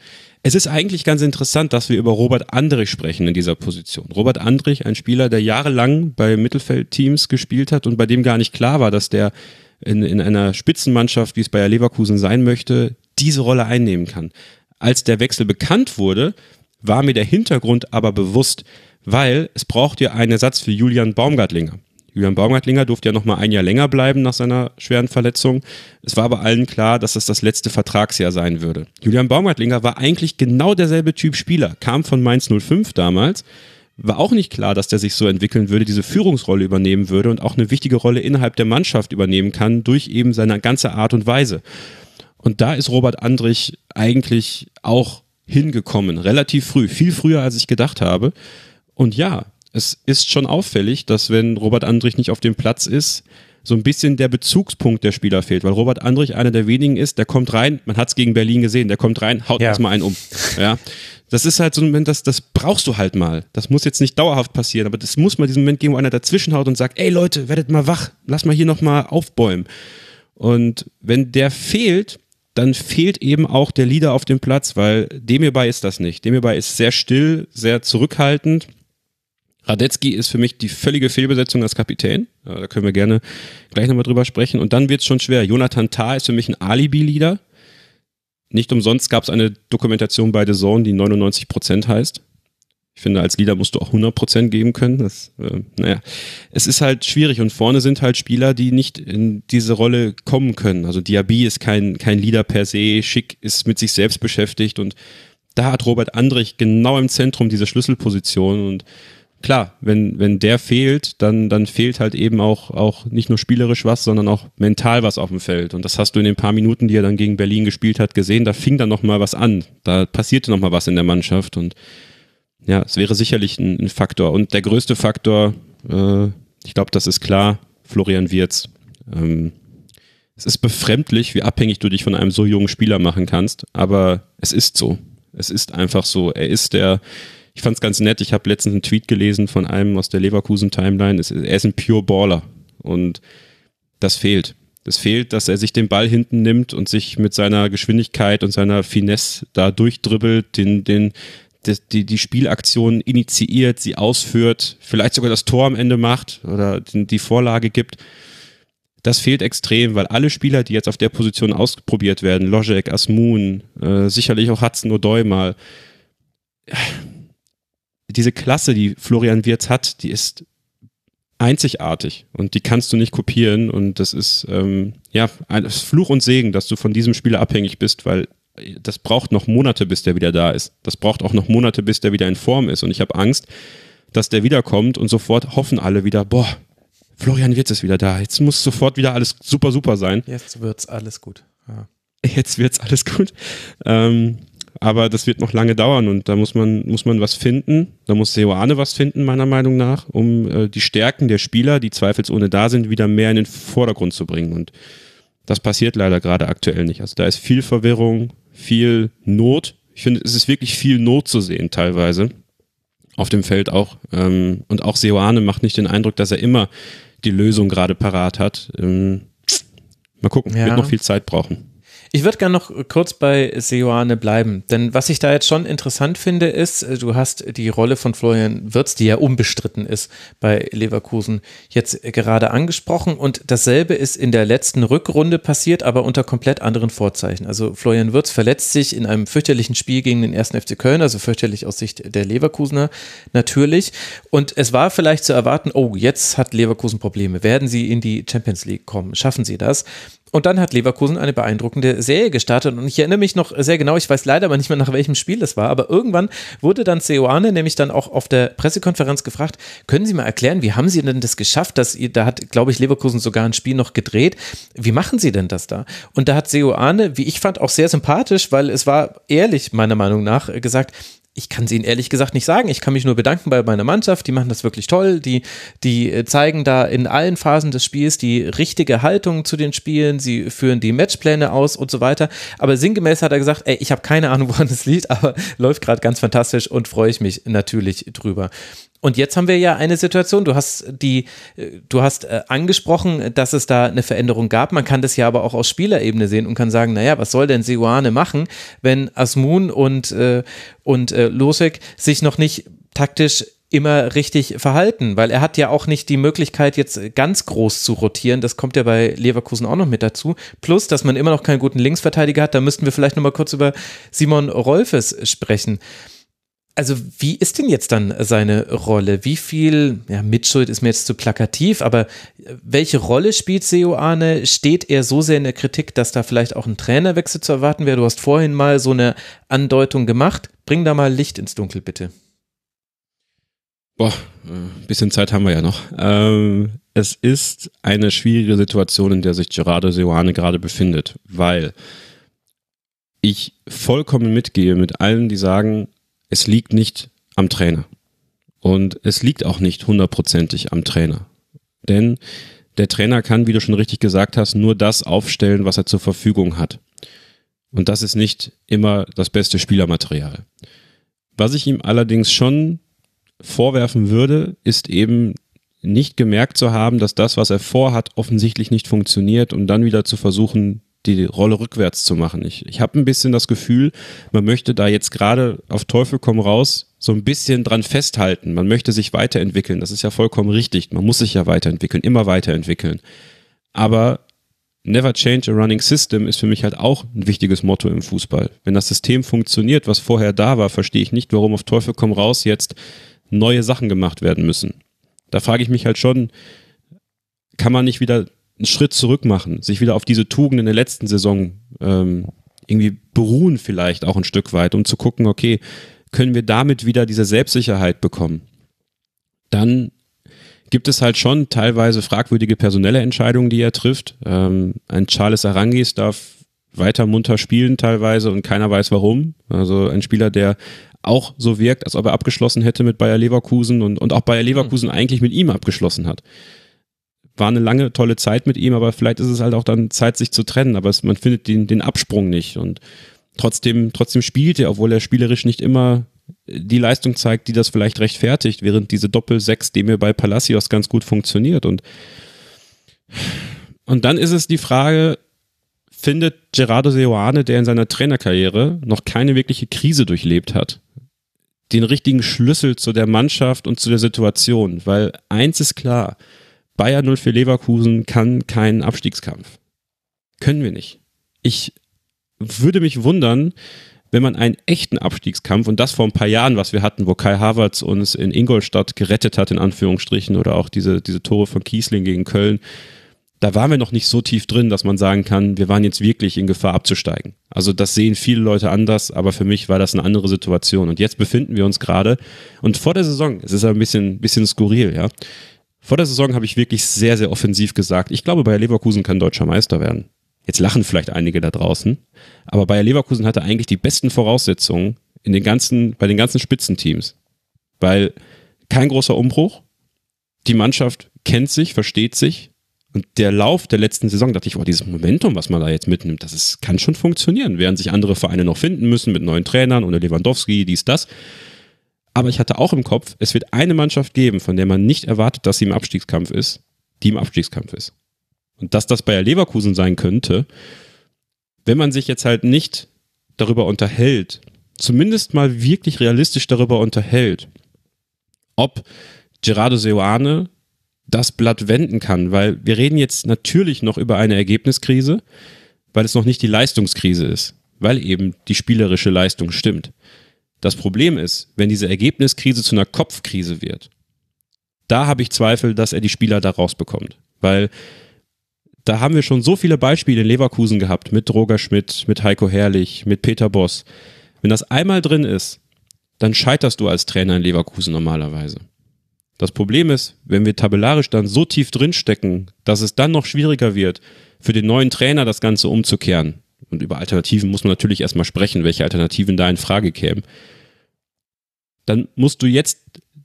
Es ist eigentlich ganz interessant, dass wir über Robert Andrich sprechen in dieser Position. Robert Andrich, ein Spieler, der jahrelang bei Mittelfeldteams gespielt hat und bei dem gar nicht klar war, dass der in, in einer Spitzenmannschaft, wie es Bayer Leverkusen sein möchte, diese Rolle einnehmen kann. Als der Wechsel bekannt wurde, war mir der Hintergrund aber bewusst, weil es braucht ja einen Ersatz für Julian Baumgartlinger. Julian Baumgartlinger durfte ja noch mal ein Jahr länger bleiben nach seiner schweren Verletzung. Es war aber allen klar, dass es das letzte Vertragsjahr sein würde. Julian Baumgartlinger war eigentlich genau derselbe Typ Spieler, kam von Mainz 05 damals, war auch nicht klar, dass der sich so entwickeln würde, diese Führungsrolle übernehmen würde und auch eine wichtige Rolle innerhalb der Mannschaft übernehmen kann durch eben seine ganze Art und Weise. Und da ist Robert Andrich eigentlich auch hingekommen, relativ früh, viel früher als ich gedacht habe. Und ja, es ist schon auffällig, dass wenn Robert Andrich nicht auf dem Platz ist, so ein bisschen der Bezugspunkt der Spieler fehlt, weil Robert Andrich einer der wenigen ist, der kommt rein, man hat es gegen Berlin gesehen, der kommt rein, haut ja. erstmal einen um. Ja. Das ist halt so ein Moment, das, das brauchst du halt mal. Das muss jetzt nicht dauerhaft passieren, aber das muss mal diesen Moment geben, wo einer dazwischen haut und sagt, ey Leute, werdet mal wach, lass mal hier nochmal aufbäumen. Und wenn der fehlt, dann fehlt eben auch der Leader auf dem Platz, weil Demirbay ist das nicht. Demirbay ist sehr still, sehr zurückhaltend, Radetzky ist für mich die völlige Fehlbesetzung als Kapitän. Da können wir gerne gleich nochmal drüber sprechen. Und dann wird es schon schwer. Jonathan Tah ist für mich ein Alibi-Leader. Nicht umsonst gab es eine Dokumentation bei The Zone, die 99 Prozent heißt. Ich finde, als Leader musst du auch 100 Prozent geben können. Das, äh, naja, es ist halt schwierig. Und vorne sind halt Spieler, die nicht in diese Rolle kommen können. Also Diaby ist kein, kein Leader per se. Schick ist mit sich selbst beschäftigt. Und da hat Robert Andrich genau im Zentrum diese Schlüsselposition. Und klar, wenn, wenn der fehlt, dann, dann fehlt halt eben auch, auch nicht nur spielerisch was, sondern auch mental was auf dem Feld. Und das hast du in den paar Minuten, die er dann gegen Berlin gespielt hat, gesehen. Da fing dann nochmal was an. Da passierte nochmal was in der Mannschaft. Und ja, es wäre sicherlich ein, ein Faktor. Und der größte Faktor, äh, ich glaube, das ist klar, Florian Wirz. Ähm, es ist befremdlich, wie abhängig du dich von einem so jungen Spieler machen kannst, aber es ist so. Es ist einfach so. Er ist der, ich fand es ganz nett, ich habe letztens einen Tweet gelesen von einem aus der Leverkusen-Timeline, er ist ein Pure Baller und das fehlt. Es fehlt, dass er sich den Ball hinten nimmt und sich mit seiner Geschwindigkeit und seiner Finesse da durchdribbelt, den, den, die, die Spielaktion initiiert, sie ausführt, vielleicht sogar das Tor am Ende macht oder die Vorlage gibt. Das fehlt extrem, weil alle Spieler, die jetzt auf der Position ausprobiert werden, Lojek, Asmun, äh, sicherlich auch Hudson O'Doy mal, diese Klasse, die Florian Wirz hat, die ist einzigartig und die kannst du nicht kopieren und das ist ähm, ja ein Fluch und Segen, dass du von diesem Spieler abhängig bist, weil das braucht noch Monate, bis der wieder da ist. Das braucht auch noch Monate, bis der wieder in Form ist und ich habe Angst, dass der wiederkommt und sofort hoffen alle wieder, boah, Florian Wirtz ist wieder da. Jetzt muss sofort wieder alles super, super sein. Jetzt wird's alles gut. Ja. Jetzt wird's alles gut. Ähm, aber das wird noch lange dauern und da muss man, muss man was finden. Da muss Seoane was finden, meiner Meinung nach, um äh, die Stärken der Spieler, die zweifelsohne da sind, wieder mehr in den Vordergrund zu bringen. Und das passiert leider gerade aktuell nicht. Also da ist viel Verwirrung, viel Not. Ich finde, es ist wirklich viel Not zu sehen teilweise auf dem Feld auch. Ähm, und auch Seoane macht nicht den Eindruck, dass er immer die Lösung gerade parat hat. Ähm, mal gucken, ja. wird noch viel Zeit brauchen. Ich würde gerne noch kurz bei Seoane bleiben, denn was ich da jetzt schon interessant finde, ist, äh, du hast die Rolle von Florian Wirtz, die ja unbestritten ist bei Leverkusen, jetzt gerade angesprochen und dasselbe ist in der letzten Rückrunde passiert, aber unter komplett anderen Vorzeichen. Also Florian Wirtz verletzt sich in einem fürchterlichen Spiel gegen den ersten FC Köln, also fürchterlich aus Sicht der Leverkusener natürlich und es war vielleicht zu erwarten, oh, jetzt hat Leverkusen Probleme, werden sie in die Champions League kommen, schaffen sie das? Und dann hat Leverkusen eine beeindruckende Serie gestartet. Und ich erinnere mich noch sehr genau, ich weiß leider aber nicht mehr, nach welchem Spiel es war, aber irgendwann wurde dann Ceoane nämlich dann auch auf der Pressekonferenz gefragt, können Sie mal erklären, wie haben Sie denn das geschafft, dass ihr, da hat, glaube ich, Leverkusen sogar ein Spiel noch gedreht. Wie machen Sie denn das da? Und da hat Ceoane, wie ich fand, auch sehr sympathisch, weil es war ehrlich, meiner Meinung nach, gesagt, ich kann es Ihnen ehrlich gesagt nicht sagen. Ich kann mich nur bedanken bei meiner Mannschaft. Die machen das wirklich toll. Die, die äh, zeigen da in allen Phasen des Spiels die richtige Haltung zu den Spielen. Sie führen die Matchpläne aus und so weiter. Aber sinngemäß hat er gesagt, ey, ich habe keine Ahnung, woran es liegt, aber läuft gerade ganz fantastisch und freue ich mich natürlich drüber. Und jetzt haben wir ja eine Situation, du hast die, du hast äh, angesprochen, dass es da eine Veränderung gab. Man kann das ja aber auch aus Spielerebene sehen und kann sagen, naja, was soll denn Siwane machen, wenn Asmun und, äh, und äh, Losek sich noch nicht taktisch immer richtig verhalten, weil er hat ja auch nicht die Möglichkeit, jetzt ganz groß zu rotieren. Das kommt ja bei Leverkusen auch noch mit dazu. Plus, dass man immer noch keinen guten Linksverteidiger hat. Da müssten wir vielleicht noch mal kurz über Simon Rolfes sprechen. Also wie ist denn jetzt dann seine Rolle? Wie viel, ja, Mitschuld ist mir jetzt zu plakativ, aber welche Rolle spielt Seoane? Steht er so sehr in der Kritik, dass da vielleicht auch ein Trainerwechsel zu erwarten wäre? Du hast vorhin mal so eine Andeutung gemacht. Bring da mal Licht ins Dunkel, bitte. Boah, ein bisschen Zeit haben wir ja noch. Ähm, es ist eine schwierige Situation, in der sich Gerardo Seoane gerade befindet, weil ich vollkommen mitgehe mit allen, die sagen, es liegt nicht am Trainer. Und es liegt auch nicht hundertprozentig am Trainer. Denn der Trainer kann, wie du schon richtig gesagt hast, nur das aufstellen, was er zur Verfügung hat. Und das ist nicht immer das beste Spielermaterial. Was ich ihm allerdings schon vorwerfen würde, ist eben nicht gemerkt zu haben, dass das, was er vorhat, offensichtlich nicht funktioniert und dann wieder zu versuchen, die Rolle rückwärts zu machen. Ich, ich habe ein bisschen das Gefühl, man möchte da jetzt gerade auf Teufel komm raus so ein bisschen dran festhalten. Man möchte sich weiterentwickeln. Das ist ja vollkommen richtig. Man muss sich ja weiterentwickeln, immer weiterentwickeln. Aber Never change a running system ist für mich halt auch ein wichtiges Motto im Fußball. Wenn das System funktioniert, was vorher da war, verstehe ich nicht, warum auf Teufel komm raus jetzt neue Sachen gemacht werden müssen. Da frage ich mich halt schon, kann man nicht wieder einen Schritt zurück machen, sich wieder auf diese Tugenden der letzten Saison ähm, irgendwie beruhen vielleicht auch ein Stück weit, um zu gucken, okay, können wir damit wieder diese Selbstsicherheit bekommen? Dann gibt es halt schon teilweise fragwürdige personelle Entscheidungen, die er trifft. Ähm, ein Charles Arangis darf weiter munter spielen teilweise und keiner weiß warum. Also ein Spieler, der auch so wirkt, als ob er abgeschlossen hätte mit Bayer Leverkusen und, und auch Bayer Leverkusen mhm. eigentlich mit ihm abgeschlossen hat. War eine lange, tolle Zeit mit ihm, aber vielleicht ist es halt auch dann Zeit, sich zu trennen, aber es, man findet den, den Absprung nicht und trotzdem, trotzdem spielt er, obwohl er spielerisch nicht immer die Leistung zeigt, die das vielleicht rechtfertigt, während diese Doppel-Sechs, die mir bei Palacios ganz gut funktioniert und und dann ist es die Frage, findet Gerardo Seoane, der in seiner Trainerkarriere noch keine wirkliche Krise durchlebt hat, den richtigen Schlüssel zu der Mannschaft und zu der Situation? Weil eins ist klar, Bayern 0 für Leverkusen kann keinen Abstiegskampf. Können wir nicht. Ich würde mich wundern, wenn man einen echten Abstiegskampf und das vor ein paar Jahren, was wir hatten, wo Kai Havertz uns in Ingolstadt gerettet hat, in Anführungsstrichen, oder auch diese, diese Tore von Kiesling gegen Köln, da waren wir noch nicht so tief drin, dass man sagen kann, wir waren jetzt wirklich in Gefahr abzusteigen. Also das sehen viele Leute anders, aber für mich war das eine andere Situation. Und jetzt befinden wir uns gerade und vor der Saison, es ist ein bisschen, bisschen skurril, ja. Vor der Saison habe ich wirklich sehr, sehr offensiv gesagt, ich glaube, Bayer Leverkusen kann deutscher Meister werden. Jetzt lachen vielleicht einige da draußen, aber Bayer Leverkusen hatte eigentlich die besten Voraussetzungen in den ganzen, bei den ganzen Spitzenteams. Weil kein großer Umbruch, die Mannschaft kennt sich, versteht sich, und der Lauf der letzten Saison, dachte ich, oh, dieses Momentum, was man da jetzt mitnimmt, das ist, kann schon funktionieren, während sich andere Vereine noch finden müssen mit neuen Trainern oder Lewandowski, dies, das. Aber ich hatte auch im Kopf, es wird eine Mannschaft geben, von der man nicht erwartet, dass sie im Abstiegskampf ist, die im Abstiegskampf ist. Und dass das Bayer Leverkusen sein könnte, wenn man sich jetzt halt nicht darüber unterhält, zumindest mal wirklich realistisch darüber unterhält, ob Gerardo Seoane das Blatt wenden kann, weil wir reden jetzt natürlich noch über eine Ergebniskrise, weil es noch nicht die Leistungskrise ist, weil eben die spielerische Leistung stimmt. Das Problem ist, wenn diese Ergebniskrise zu einer Kopfkrise wird, da habe ich Zweifel, dass er die Spieler da rausbekommt, weil da haben wir schon so viele Beispiele in Leverkusen gehabt, mit Roger Schmidt, mit Heiko Herrlich, mit Peter Boss. Wenn das einmal drin ist, dann scheiterst du als Trainer in Leverkusen normalerweise. Das Problem ist, wenn wir tabellarisch dann so tief drinstecken, dass es dann noch schwieriger wird, für den neuen Trainer das Ganze umzukehren. Und über Alternativen muss man natürlich erstmal sprechen, welche Alternativen da in Frage kämen. Dann musst du jetzt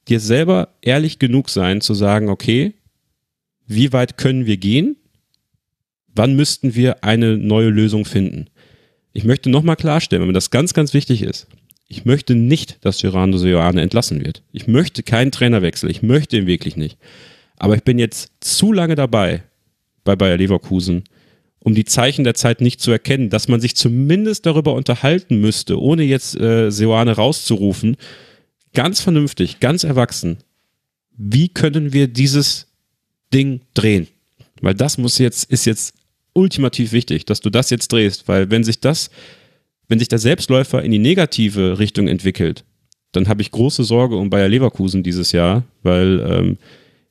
dir selber ehrlich genug sein, zu sagen, okay, wie weit können wir gehen? Wann müssten wir eine neue Lösung finden? Ich möchte nochmal klarstellen, wenn mir das ganz, ganz wichtig ist. Ich möchte nicht, dass Gerardo Seoane entlassen wird. Ich möchte keinen Trainerwechsel. Ich möchte ihn wirklich nicht. Aber ich bin jetzt zu lange dabei bei Bayer Leverkusen, um die Zeichen der Zeit nicht zu erkennen, dass man sich zumindest darüber unterhalten müsste, ohne jetzt äh, Seoane rauszurufen, ganz vernünftig, ganz erwachsen. Wie können wir dieses Ding drehen? Weil das muss jetzt, ist jetzt ultimativ wichtig, dass du das jetzt drehst, weil wenn sich das wenn sich der Selbstläufer in die negative Richtung entwickelt, dann habe ich große Sorge um Bayer Leverkusen dieses Jahr, weil ähm,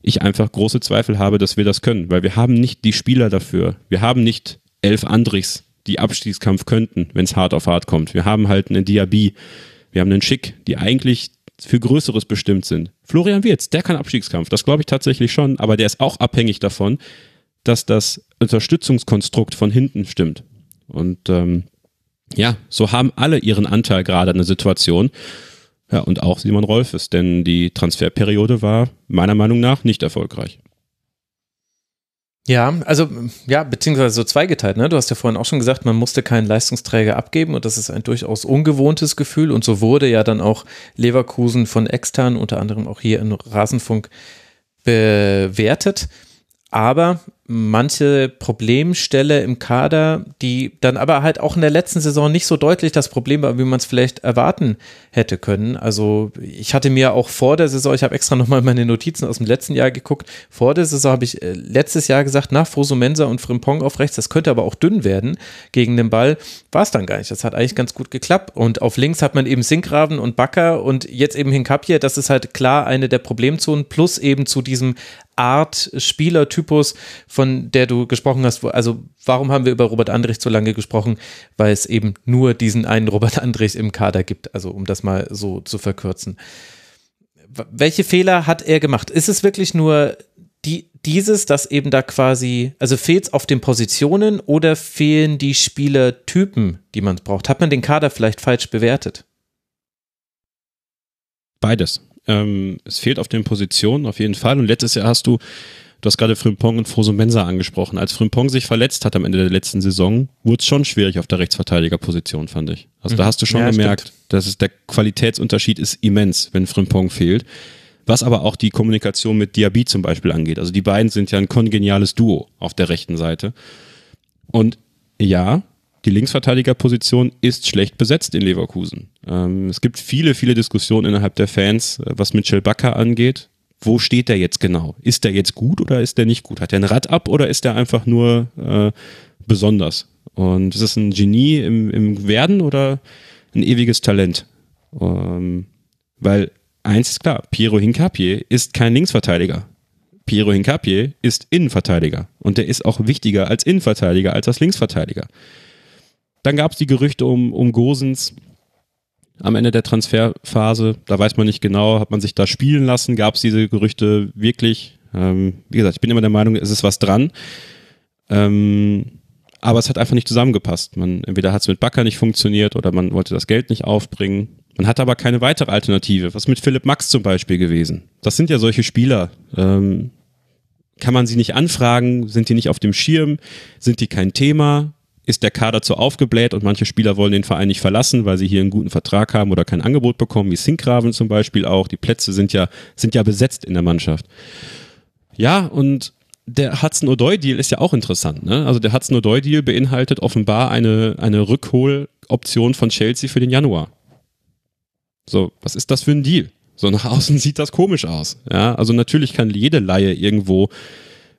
ich einfach große Zweifel habe, dass wir das können, weil wir haben nicht die Spieler dafür. Wir haben nicht elf Andrichs, die Abstiegskampf könnten, wenn es hart auf hart kommt. Wir haben halt einen Diaby, wir haben einen Schick, die eigentlich für Größeres bestimmt sind. Florian Wirz, der kann Abstiegskampf, das glaube ich tatsächlich schon, aber der ist auch abhängig davon, dass das Unterstützungskonstrukt von hinten stimmt. Und ähm, ja, so haben alle ihren Anteil gerade an der Situation. Ja, und auch Simon Rolfes, denn die Transferperiode war meiner Meinung nach nicht erfolgreich. Ja, also ja, beziehungsweise so zweigeteilt. Ne? Du hast ja vorhin auch schon gesagt, man musste keinen Leistungsträger abgeben und das ist ein durchaus ungewohntes Gefühl und so wurde ja dann auch Leverkusen von extern, unter anderem auch hier in Rasenfunk, bewertet. Aber manche Problemstelle im Kader, die dann aber halt auch in der letzten Saison nicht so deutlich das Problem war, wie man es vielleicht erwarten hätte können. Also ich hatte mir auch vor der Saison, ich habe extra nochmal meine Notizen aus dem letzten Jahr geguckt, vor der Saison habe ich äh, letztes Jahr gesagt, nach Fosumensa und Frimpong auf rechts, das könnte aber auch dünn werden gegen den Ball. War es dann gar nicht. Das hat eigentlich ganz gut geklappt. Und auf links hat man eben Sinkgraven und Bakker und jetzt eben Hinkapje. Das ist halt klar eine der Problemzonen, plus eben zu diesem Art Spielertypus, von der du gesprochen hast. Also warum haben wir über Robert Andrich so lange gesprochen? Weil es eben nur diesen einen Robert Andrich im Kader gibt. Also um das mal so zu verkürzen. Welche Fehler hat er gemacht? Ist es wirklich nur die, dieses, dass eben da quasi, also fehlt es auf den Positionen oder fehlen die Spielertypen, die man braucht? Hat man den Kader vielleicht falsch bewertet? Beides. Ähm, es fehlt auf den Positionen auf jeden Fall. Und letztes Jahr hast du, du hast gerade Frimpong und Foso Mensa angesprochen. Als Frimpong sich verletzt hat am Ende der letzten Saison, wurde es schon schwierig auf der Rechtsverteidigerposition, fand ich. Also da hast du schon Ja, gemerkt, stimmt. dass es der Qualitätsunterschied ist immens, wenn Frimpong fehlt. Was aber auch die Kommunikation mit Diaby zum Beispiel angeht. Also die beiden sind ja ein kongeniales Duo auf der rechten Seite. Und ja, die Linksverteidigerposition ist schlecht besetzt in Leverkusen. Ähm, es gibt viele, viele Diskussionen innerhalb der Fans, äh, was Mitchell Bakker angeht. Wo steht der jetzt genau? Ist der jetzt gut oder ist der nicht gut? Hat er ein Rad ab oder ist der einfach nur äh, besonders? Und ist es ein Genie im, im Werden oder ein ewiges Talent? Ähm, weil eins ist klar, Piero Hincapié ist kein Linksverteidiger. Piero Hincapié ist Innenverteidiger und der ist auch wichtiger als Innenverteidiger als als Linksverteidiger. Dann gab es die Gerüchte um, um Gosens am Ende der Transferphase. Da weiß man nicht genau, hat man sich da spielen lassen, gab es diese Gerüchte wirklich. Ähm, wie gesagt, ich bin immer der Meinung, es ist was dran. Ähm, aber es hat einfach nicht zusammengepasst. Man, entweder hat es mit Bakker nicht funktioniert oder man wollte das Geld nicht aufbringen. Man hatte aber keine weitere Alternative. Was mit Philipp Max zum Beispiel gewesen? Das sind ja solche Spieler. Ähm, kann man sie nicht anfragen? Sind die nicht auf dem Schirm? Sind die kein Thema? Ist der Kader zu aufgebläht und manche Spieler wollen den Verein nicht verlassen, weil sie hier einen guten Vertrag haben oder kein Angebot bekommen, wie Sinkgraven zum Beispiel auch. Die Plätze sind ja, sind ja besetzt in der Mannschaft. Ja, und der Hudson-Odoi-Deal ist ja auch interessant. Ne? Also der Hudson-Odoi-Deal beinhaltet offenbar eine, eine Rückholoption von Chelsea für den Januar. So, was ist das für ein Deal? So nach außen sieht das komisch aus. Ja, also natürlich kann jede Laie irgendwo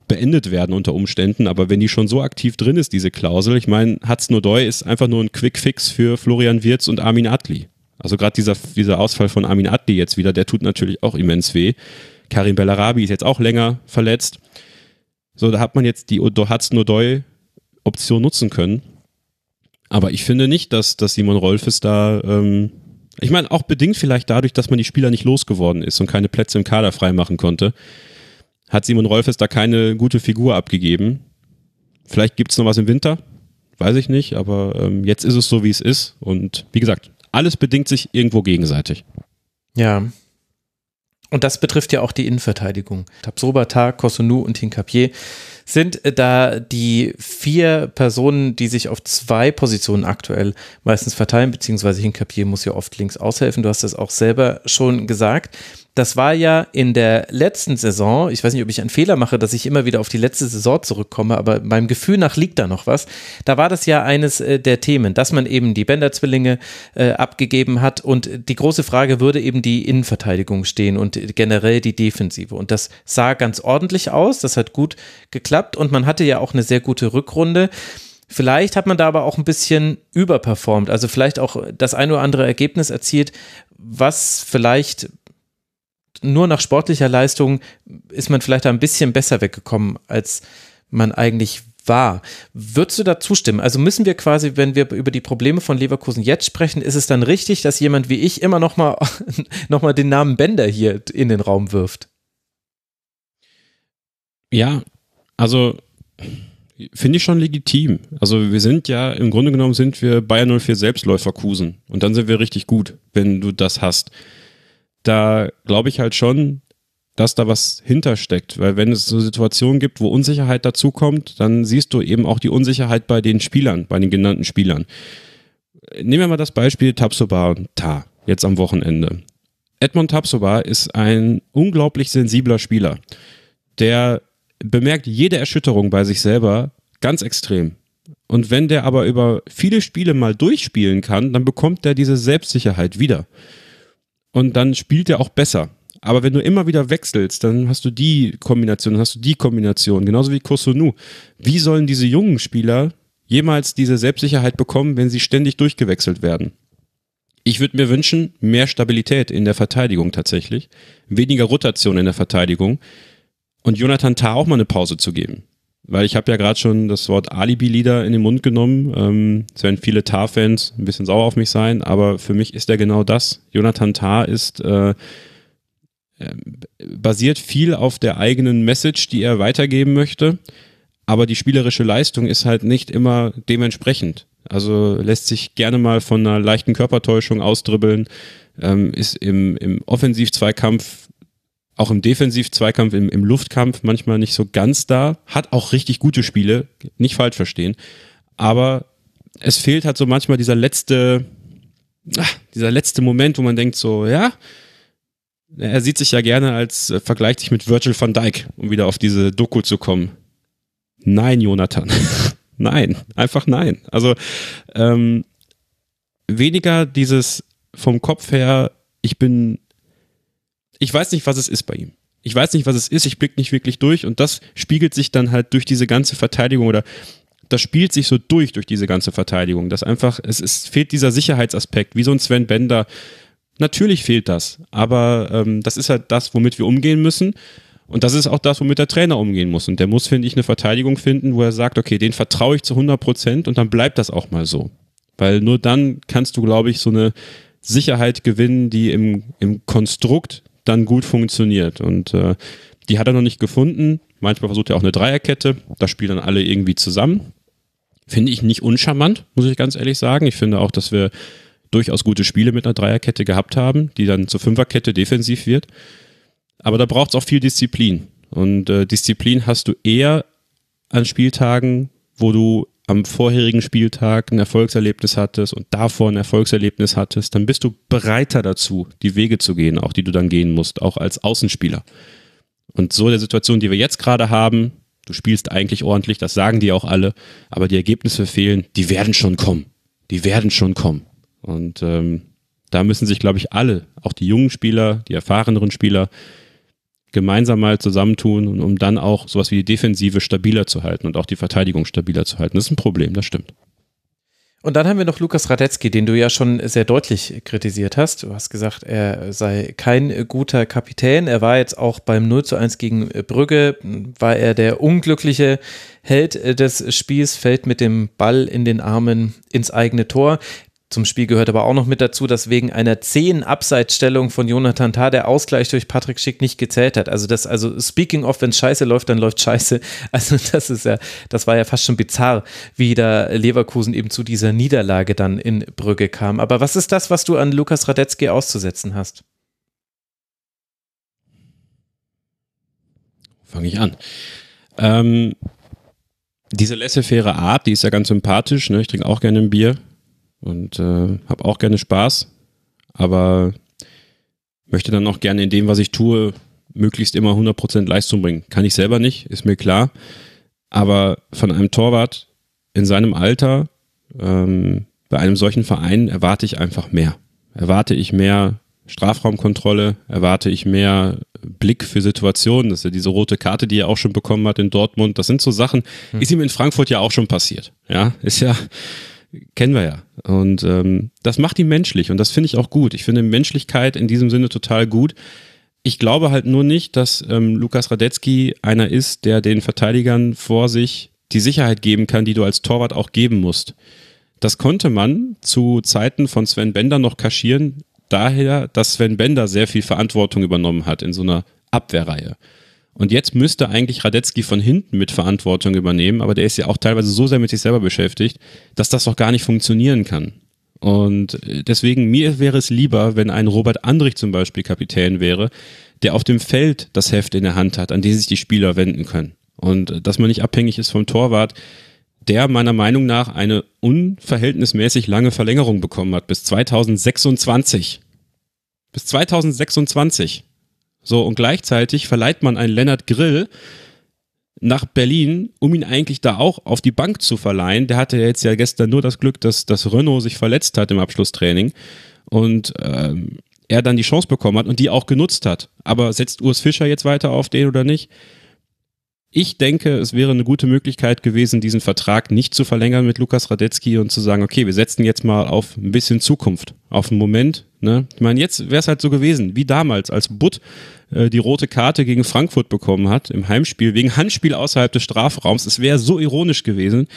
beendet werden unter Umständen, aber wenn die schon so aktiv drin ist, diese Klausel, ich meine, Hudson Odoi ist einfach nur ein Quick-Fix für Florian Wirz und Armin Adli. Also gerade dieser, dieser Ausfall von Armin Adli jetzt wieder, der tut natürlich auch immens weh. Karim Bellarabi ist jetzt auch länger verletzt. So, da hat man jetzt die Odo- Hudson Odoi Option nutzen können. Aber ich finde nicht, dass, dass Simon Rolfes da, ähm, ich meine, auch bedingt vielleicht dadurch, dass man die Spieler nicht losgeworden ist und keine Plätze im Kader freimachen konnte, hat Simon Rolfes da keine gute Figur abgegeben. Vielleicht gibt es noch was im Winter, weiß ich nicht, aber ähm, jetzt ist es so, wie es ist. Und wie gesagt, alles bedingt sich irgendwo gegenseitig. Ja. Und das betrifft ja auch die Innenverteidigung. Tabsoba, Kosunu und Hinkapier sind äh, da die vier Personen, die sich auf zwei Positionen aktuell meistens verteilen, beziehungsweise Hinkapier muss ja oft links aushelfen. Du hast das auch selber schon gesagt. Das war ja in der letzten Saison, ich weiß nicht, ob ich einen Fehler mache, dass ich immer wieder auf die letzte Saison zurückkomme, aber meinem Gefühl nach liegt da noch was. Da war das ja eines äh, der Themen, dass man eben die Bender-Zwillinge äh, abgegeben hat und die große Frage würde eben die Innenverteidigung stehen und generell die Defensive. Und das sah ganz ordentlich aus, das hat gut geklappt und man hatte ja auch eine sehr gute Rückrunde. Vielleicht hat man da aber auch ein bisschen überperformt, also vielleicht auch das ein oder andere Ergebnis erzielt, was vielleicht nur nach sportlicher Leistung ist man vielleicht ein bisschen besser weggekommen, als man eigentlich war. Würdest du da zustimmen? Also müssen wir quasi, wenn wir über die Probleme von Leverkusen jetzt sprechen, ist es dann richtig, dass jemand wie ich immer noch mal, noch mal den Namen Bender hier in den Raum wirft? Ja, also finde ich schon legitim. Also wir sind ja, im Grunde genommen sind wir Bayern 04 Selbstläuferkusen und dann sind wir richtig gut, wenn du das hast. Da glaube ich halt schon, dass da was hintersteckt, weil wenn es so Situationen gibt, wo Unsicherheit dazukommt, dann siehst du eben auch die Unsicherheit bei den Spielern, bei den genannten Spielern. Nehmen wir mal das Beispiel Tapsoba und Ta, jetzt am Wochenende. Edmond Tapsoba ist ein unglaublich sensibler Spieler, der bemerkt jede Erschütterung bei sich selber ganz extrem. Und wenn der aber über viele Spiele mal durchspielen kann, dann bekommt er diese Selbstsicherheit wieder. Und dann spielt er auch besser. Aber wenn du immer wieder wechselst, dann hast du die Kombination, dann hast du die Kombination, genauso wie Kosunu. Wie sollen diese jungen Spieler jemals diese Selbstsicherheit bekommen, wenn sie ständig durchgewechselt werden? Ich würde mir wünschen, mehr Stabilität in der Verteidigung tatsächlich, weniger Rotation in der Verteidigung und Jonathan Tah auch mal eine Pause zu geben. Weil ich habe ja gerade schon das Wort Alibi-Leader in den Mund genommen. Ähm, es werden viele Tar-Fans ein bisschen sauer auf mich sein, aber für mich ist er genau das. Jonathan Tah ist äh, äh, basiert viel auf der eigenen Message, die er weitergeben möchte, aber die spielerische Leistung ist halt nicht immer dementsprechend. Also lässt sich gerne mal von einer leichten Körpertäuschung ausdribbeln, ähm, ist im, im Offensiv-Zweikampf, auch im Defensiv-Zweikampf, im, im Luftkampf manchmal nicht so ganz da, hat auch richtig gute Spiele, nicht falsch verstehen, aber es fehlt halt so manchmal dieser letzte, ach, dieser letzte Moment, wo man denkt so, ja, er sieht sich ja gerne als, äh, vergleicht sich mit Virgil van Dijk, um wieder auf diese Doku zu kommen. Nein, Jonathan. nein, einfach nein. Also ähm, weniger dieses vom Kopf her, ich bin, ich weiß nicht, was es ist bei ihm. Ich weiß nicht, was es ist, ich blick nicht wirklich durch und das spiegelt sich dann halt durch diese ganze Verteidigung oder das spielt sich so durch durch diese ganze Verteidigung, dass einfach es ist, fehlt dieser Sicherheitsaspekt, wie so ein Sven Bender. Natürlich fehlt das, aber ähm, das ist halt das, womit wir umgehen müssen. Und das ist auch das, womit der Trainer umgehen muss. Und der muss, finde ich, eine Verteidigung finden, wo er sagt, okay, den vertraue ich zu 100 Prozent und dann bleibt das auch mal so. Weil nur dann kannst du, glaube ich, so eine Sicherheit gewinnen, die im, im Konstrukt dann gut funktioniert. Und äh, die hat er noch nicht gefunden. Manchmal versucht er auch eine Dreierkette. Da spielen dann alle irgendwie zusammen. Finde ich nicht uncharmant, muss ich ganz ehrlich sagen. Ich finde auch, dass wir durchaus gute Spiele mit einer Dreierkette gehabt haben, die dann zur Fünferkette defensiv wird. Aber da braucht es auch viel Disziplin. Und äh, Disziplin hast du eher an Spieltagen, wo du am vorherigen Spieltag ein Erfolgserlebnis hattest und davor ein Erfolgserlebnis hattest, dann bist du bereiter dazu, die Wege zu gehen, auch die du dann gehen musst, auch als Außenspieler. Und so der Situation, die wir jetzt gerade haben, du spielst eigentlich ordentlich, das sagen die auch alle, aber die Ergebnisse fehlen, die werden schon kommen. Die werden schon kommen. Und ähm, da müssen sich, glaube ich, alle, auch die jungen Spieler, die erfahreneren Spieler, gemeinsam mal zusammentun, um dann auch sowas wie die Defensive stabiler zu halten und auch die Verteidigung stabiler zu halten. Das ist ein Problem, das stimmt. Und dann haben wir noch Lukas Radetzky, den du ja schon sehr deutlich kritisiert hast. Du hast gesagt, er sei kein guter Kapitän. Er war jetzt auch beim 0 zu 1 gegen Brügge, war er der unglückliche Held des Spiels, fällt mit dem Ball in den Armen ins eigene Tor. Zum Spiel gehört aber auch noch mit dazu, dass wegen einer zehn Abseitsstellung von Jonathan Tah der Ausgleich durch Patrick Schick nicht gezählt hat. Also das, also speaking of, wenn scheiße läuft, dann läuft scheiße. Also das ist ja, das war ja fast schon bizarr, wie da Leverkusen eben zu dieser Niederlage dann in Brügge kam. Aber was ist das, was du an Lukas Radetzky auszusetzen hast? Fange ich an. Ähm, diese laissez-faire Art, die ist ja ganz sympathisch. Ne? Ich trinke auch gerne ein Bier und äh, habe auch gerne Spaß, aber möchte dann auch gerne in dem, was ich tue, möglichst immer 100% Leistung bringen. Kann ich selber nicht, ist mir klar, aber von einem Torwart in seinem Alter, ähm, bei einem solchen Verein erwarte ich einfach mehr. Erwarte ich mehr Strafraumkontrolle, erwarte ich mehr Blick für Situationen. Das ist ja diese rote Karte, die er auch schon bekommen hat in Dortmund. Das sind so Sachen, hm. ist ihm in Frankfurt ja auch schon passiert. Ja, ist ja, kennen wir ja. Und ähm, das macht ihn menschlich und das finde ich auch gut. Ich finde Menschlichkeit in diesem Sinne total gut. Ich glaube halt nur nicht, dass ähm, Lukas Radetzky einer ist, der den Verteidigern vor sich die Sicherheit geben kann, die du als Torwart auch geben musst. Das konnte man zu Zeiten von Sven Bender noch kaschieren, daher, dass Sven Bender sehr viel Verantwortung übernommen hat in so einer Abwehrreihe. Und jetzt müsste eigentlich Radetzky von hinten mit Verantwortung übernehmen, aber der ist ja auch teilweise so sehr mit sich selber beschäftigt, dass das doch gar nicht funktionieren kann. Und äh, deswegen, mir wäre es lieber, wenn ein Robert Andrich zum Beispiel Kapitän wäre, der auf dem Feld das Heft in der Hand hat, an die sich die Spieler wenden können. Und äh, dass man nicht abhängig ist vom Torwart, der meiner Meinung nach eine unverhältnismäßig lange Verlängerung bekommen hat, bis 2026. Bis 2026. So, und gleichzeitig verleiht man einen Lennart Grill nach Berlin, um ihn eigentlich da auch auf die Bank zu verleihen. Der hatte jetzt ja gestern nur das Glück, dass, dass Renault sich verletzt hat im Abschlusstraining und ähm, er dann die Chance bekommen hat und die auch genutzt hat. Aber setzt Urs Fischer jetzt weiter auf den oder nicht? Ich denke, es wäre eine gute Möglichkeit gewesen, diesen Vertrag nicht zu verlängern mit Lukas Radetzky und zu sagen, okay, wir setzen jetzt mal auf ein bisschen Zukunft, auf einen Moment. Ne? Ich meine, jetzt wäre es halt so gewesen, wie damals, als Butt äh, die rote Karte gegen Frankfurt bekommen hat im Heimspiel, wegen Handspiel außerhalb des Strafraums. Es wäre so ironisch gewesen.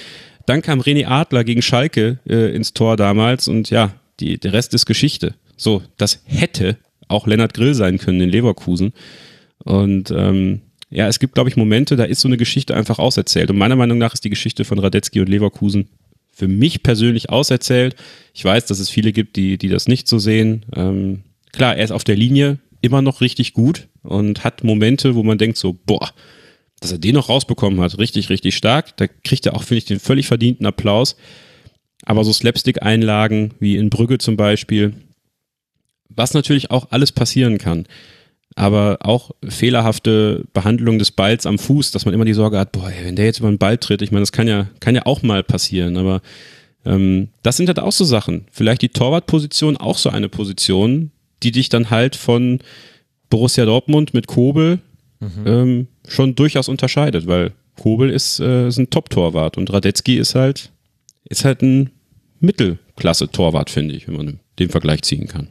Dann kam René Adler gegen Schalke äh, ins Tor damals und ja, die, der Rest ist Geschichte. So, das hätte auch Lennart Grill sein können in Leverkusen. Und ähm, ja, es gibt, glaube ich, Momente, da ist so eine Geschichte einfach auserzählt. Und meiner Meinung nach ist die Geschichte von Radetzky und Leverkusen für mich persönlich auserzählt. Ich weiß, dass es viele gibt, die, die das nicht so sehen. Ähm, klar, er ist auf der Linie immer noch richtig gut und hat Momente, wo man denkt so, boah, dass er den noch rausbekommen hat, richtig, richtig stark. Da kriegt er auch, finde ich, den völlig verdienten Applaus. Aber so Slapstick-Einlagen wie in Brügge zum Beispiel, was natürlich auch alles passieren kann. Aber auch fehlerhafte Behandlung des Balls am Fuß, dass man immer die Sorge hat, boah, wenn der jetzt über den Ball tritt, ich meine, das kann ja, kann ja auch mal passieren. Aber ähm, das sind halt auch so Sachen. Vielleicht die Torwartposition auch so eine Position, die dich dann halt von Borussia Dortmund mit Kobel mhm. ähm, schon durchaus unterscheidet, weil Kobel ist, äh, ist ein Top-Torwart und Radetzky ist halt, ist halt ein Mittelklasse-Torwart, finde ich, wenn man den Vergleich ziehen kann.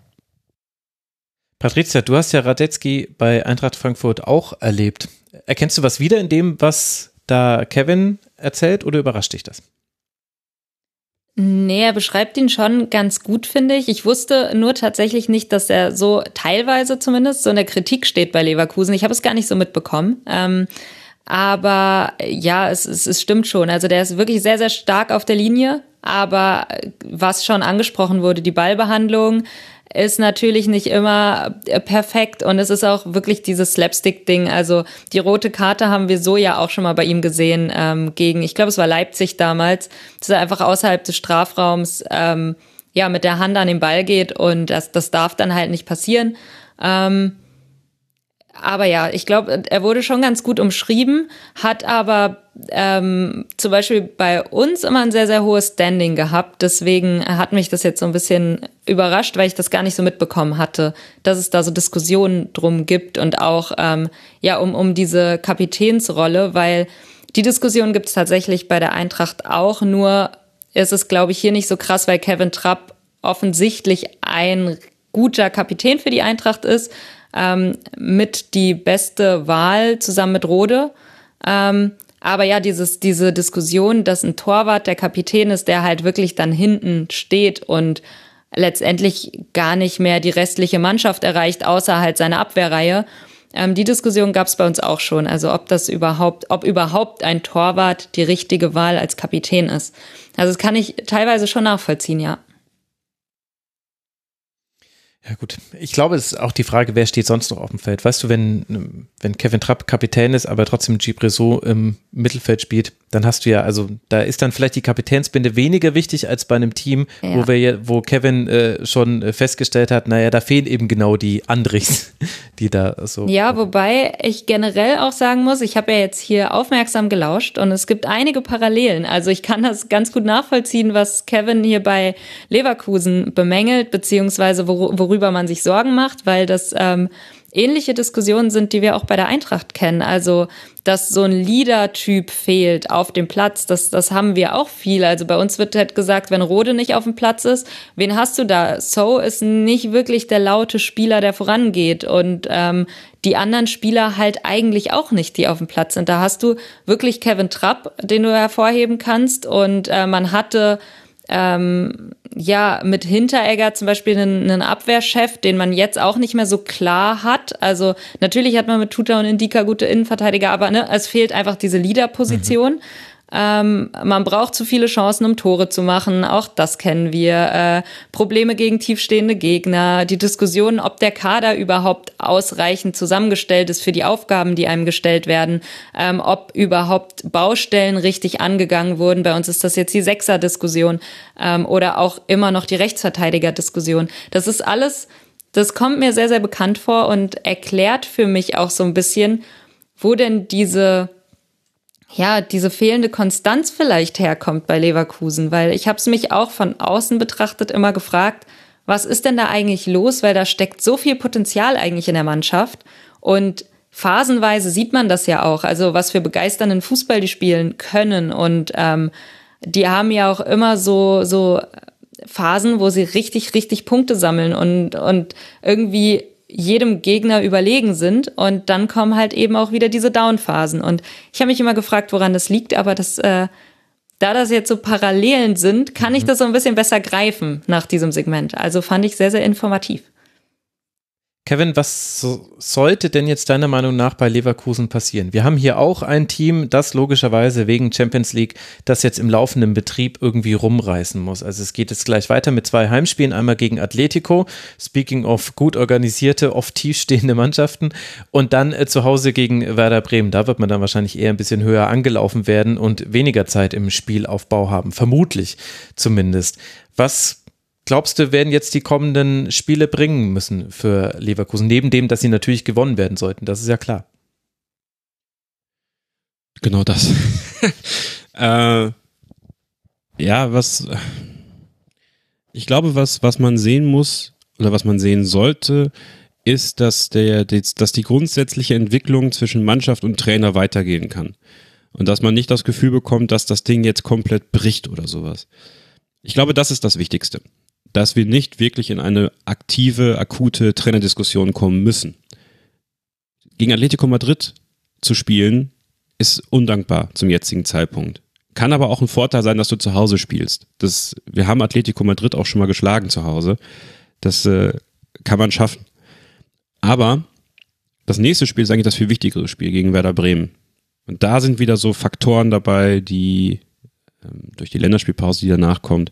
Patricia, du hast ja Radetzky bei Eintracht Frankfurt auch erlebt. Erkennst du was wieder in dem, was da Kevin erzählt oder überrascht dich das? Nee, er beschreibt ihn schon ganz gut, finde ich. Ich wusste nur tatsächlich nicht, dass er so teilweise zumindest so in der Kritik steht bei Leverkusen. Ich habe es gar nicht so mitbekommen. Ähm, aber ja, es, es, es stimmt schon. Also der ist wirklich sehr, sehr stark auf der Linie. Aber was schon angesprochen wurde, die Ballbehandlung, ist natürlich nicht immer äh, perfekt und es ist auch wirklich dieses Slapstick-Ding. Also die rote Karte haben wir so ja auch schon mal bei ihm gesehen ähm, gegen, ich glaube, es war Leipzig damals, dass er einfach außerhalb des Strafraums ähm, ja mit der Hand an den Ball geht und das, das darf dann halt nicht passieren. Ähm, aber ja, ich glaube, er wurde schon ganz gut umschrieben, hat aber ähm, zum Beispiel bei uns immer ein sehr, sehr hohes Standing gehabt. Deswegen hat mich das jetzt so ein bisschen überrascht, weil ich das gar nicht so mitbekommen hatte, dass es da so Diskussionen drum gibt und auch ähm, ja um, um diese Kapitänsrolle, weil die Diskussion gibt es tatsächlich bei der Eintracht auch, nur ist es, glaube ich, hier nicht so krass, weil Kevin Trapp offensichtlich ein guter Kapitän für die Eintracht ist ähm, mit die beste Wahl zusammen mit Rode. Ähm, aber ja, dieses, diese Diskussion, dass ein Torwart der Kapitän ist, der halt wirklich dann hinten steht und letztendlich gar nicht mehr die restliche Mannschaft erreicht, außer halt seine Abwehrreihe. Ähm, die Diskussion gab es bei uns auch schon. Also ob das überhaupt, ob überhaupt ein Torwart die richtige Wahl als Kapitän ist. Also das kann ich teilweise schon nachvollziehen, ja. Ja gut, ich glaube, es ist auch die Frage, wer steht sonst noch auf dem Feld. Weißt du, wenn, wenn Kevin Trapp Kapitän ist, aber trotzdem Gibreso im Mittelfeld spielt, dann hast du ja, also da ist dann vielleicht die Kapitänsbinde weniger wichtig als bei einem Team, ja. wo wir wo Kevin äh, schon äh, festgestellt hat, naja, da fehlen eben genau die Andrichs, die da so. Ja, wobei ich generell auch sagen muss, ich habe ja jetzt hier aufmerksam gelauscht und es gibt einige Parallelen. Also ich kann das ganz gut nachvollziehen, was Kevin hier bei Leverkusen bemängelt, beziehungsweise wor worüber man sich Sorgen macht, weil das ähm, ähnliche Diskussionen sind, die wir auch bei der Eintracht kennen. Also, dass so ein Leader-Typ fehlt auf dem Platz, das, das haben wir auch viel. Also bei uns wird halt gesagt, wenn Rode nicht auf dem Platz ist, wen hast du da? So ist nicht wirklich der laute Spieler, der vorangeht. Und ähm, die anderen Spieler halt eigentlich auch nicht, die auf dem Platz sind. Da hast du wirklich Kevin Trapp, den du hervorheben kannst. Und äh, man hatte ähm, ja mit Hinteregger zum Beispiel einen, einen Abwehrchef, den man jetzt auch nicht mehr so klar hat. Also natürlich hat man mit Tuta und Indika gute Innenverteidiger, aber ne, es fehlt einfach diese Leaderposition. Mhm. Ähm, man braucht zu viele Chancen, um Tore zu machen. Auch das kennen wir. Äh, Probleme gegen tiefstehende Gegner. Die Diskussion, ob der Kader überhaupt ausreichend zusammengestellt ist für die Aufgaben, die einem gestellt werden. Ähm, ob überhaupt Baustellen richtig angegangen wurden. Bei uns ist das jetzt die Sechser-Diskussion. Ähm, oder auch immer noch die Rechtsverteidiger-Diskussion. Das ist alles, das kommt mir sehr, sehr bekannt vor und erklärt für mich auch so ein bisschen, wo denn diese ja, diese fehlende Konstanz vielleicht herkommt bei Leverkusen, weil ich habe es mich auch von außen betrachtet immer gefragt, was ist denn da eigentlich los, weil da steckt so viel Potenzial eigentlich in der Mannschaft. Und phasenweise sieht man das ja auch, also was für begeisternden Fußball die spielen können. Und ähm, die haben ja auch immer so so Phasen, wo sie richtig richtig Punkte sammeln. Und und irgendwie jedem Gegner überlegen sind. Und dann kommen halt eben auch wieder diese Downphasen. Und ich habe mich immer gefragt, woran das liegt, aber das, äh, da das jetzt so Parallelen sind, kann ich mhm. das so ein bisschen besser greifen nach diesem Segment. Also fand ich sehr, sehr informativ. Kevin, was so, sollte denn jetzt deiner Meinung nach bei Leverkusen passieren? Wir haben hier auch ein Team, das logischerweise wegen Champions League das jetzt im laufenden Betrieb irgendwie rumreißen muss. Also es geht jetzt gleich weiter mit zwei Heimspielen, einmal gegen Atletico, speaking of gut organisierte, oft tiefstehende Mannschaften und dann äh, zu Hause gegen Werder Bremen. Da wird man dann wahrscheinlich eher ein bisschen höher angelaufen werden und weniger Zeit im Spielaufbau haben, vermutlich zumindest. Was glaubst du, werden jetzt die kommenden Spiele bringen müssen für Leverkusen? Neben dem, dass sie natürlich gewonnen werden sollten, das ist ja klar. Genau das. äh, ja, was ich glaube, was, was man sehen muss oder was man sehen sollte, ist, dass, der, dass die grundsätzliche Entwicklung zwischen Mannschaft und Trainer weitergehen kann. Und dass man nicht das Gefühl bekommt, dass das Ding jetzt komplett bricht oder sowas. Ich glaube, das ist das Wichtigste dass wir nicht wirklich in eine aktive, akute Trainerdiskussion kommen müssen. Gegen Atletico Madrid zu spielen, ist undankbar zum jetzigen Zeitpunkt. Kann aber auch ein Vorteil sein, dass du zu Hause spielst. Das, wir haben Atletico Madrid auch schon mal geschlagen zu Hause. Das äh, kann man schaffen. Aber das nächste Spiel ist eigentlich das viel wichtigere Spiel gegen Werder Bremen. Und da sind wieder so Faktoren dabei, die ähm, durch die Länderspielpause, die danach kommt,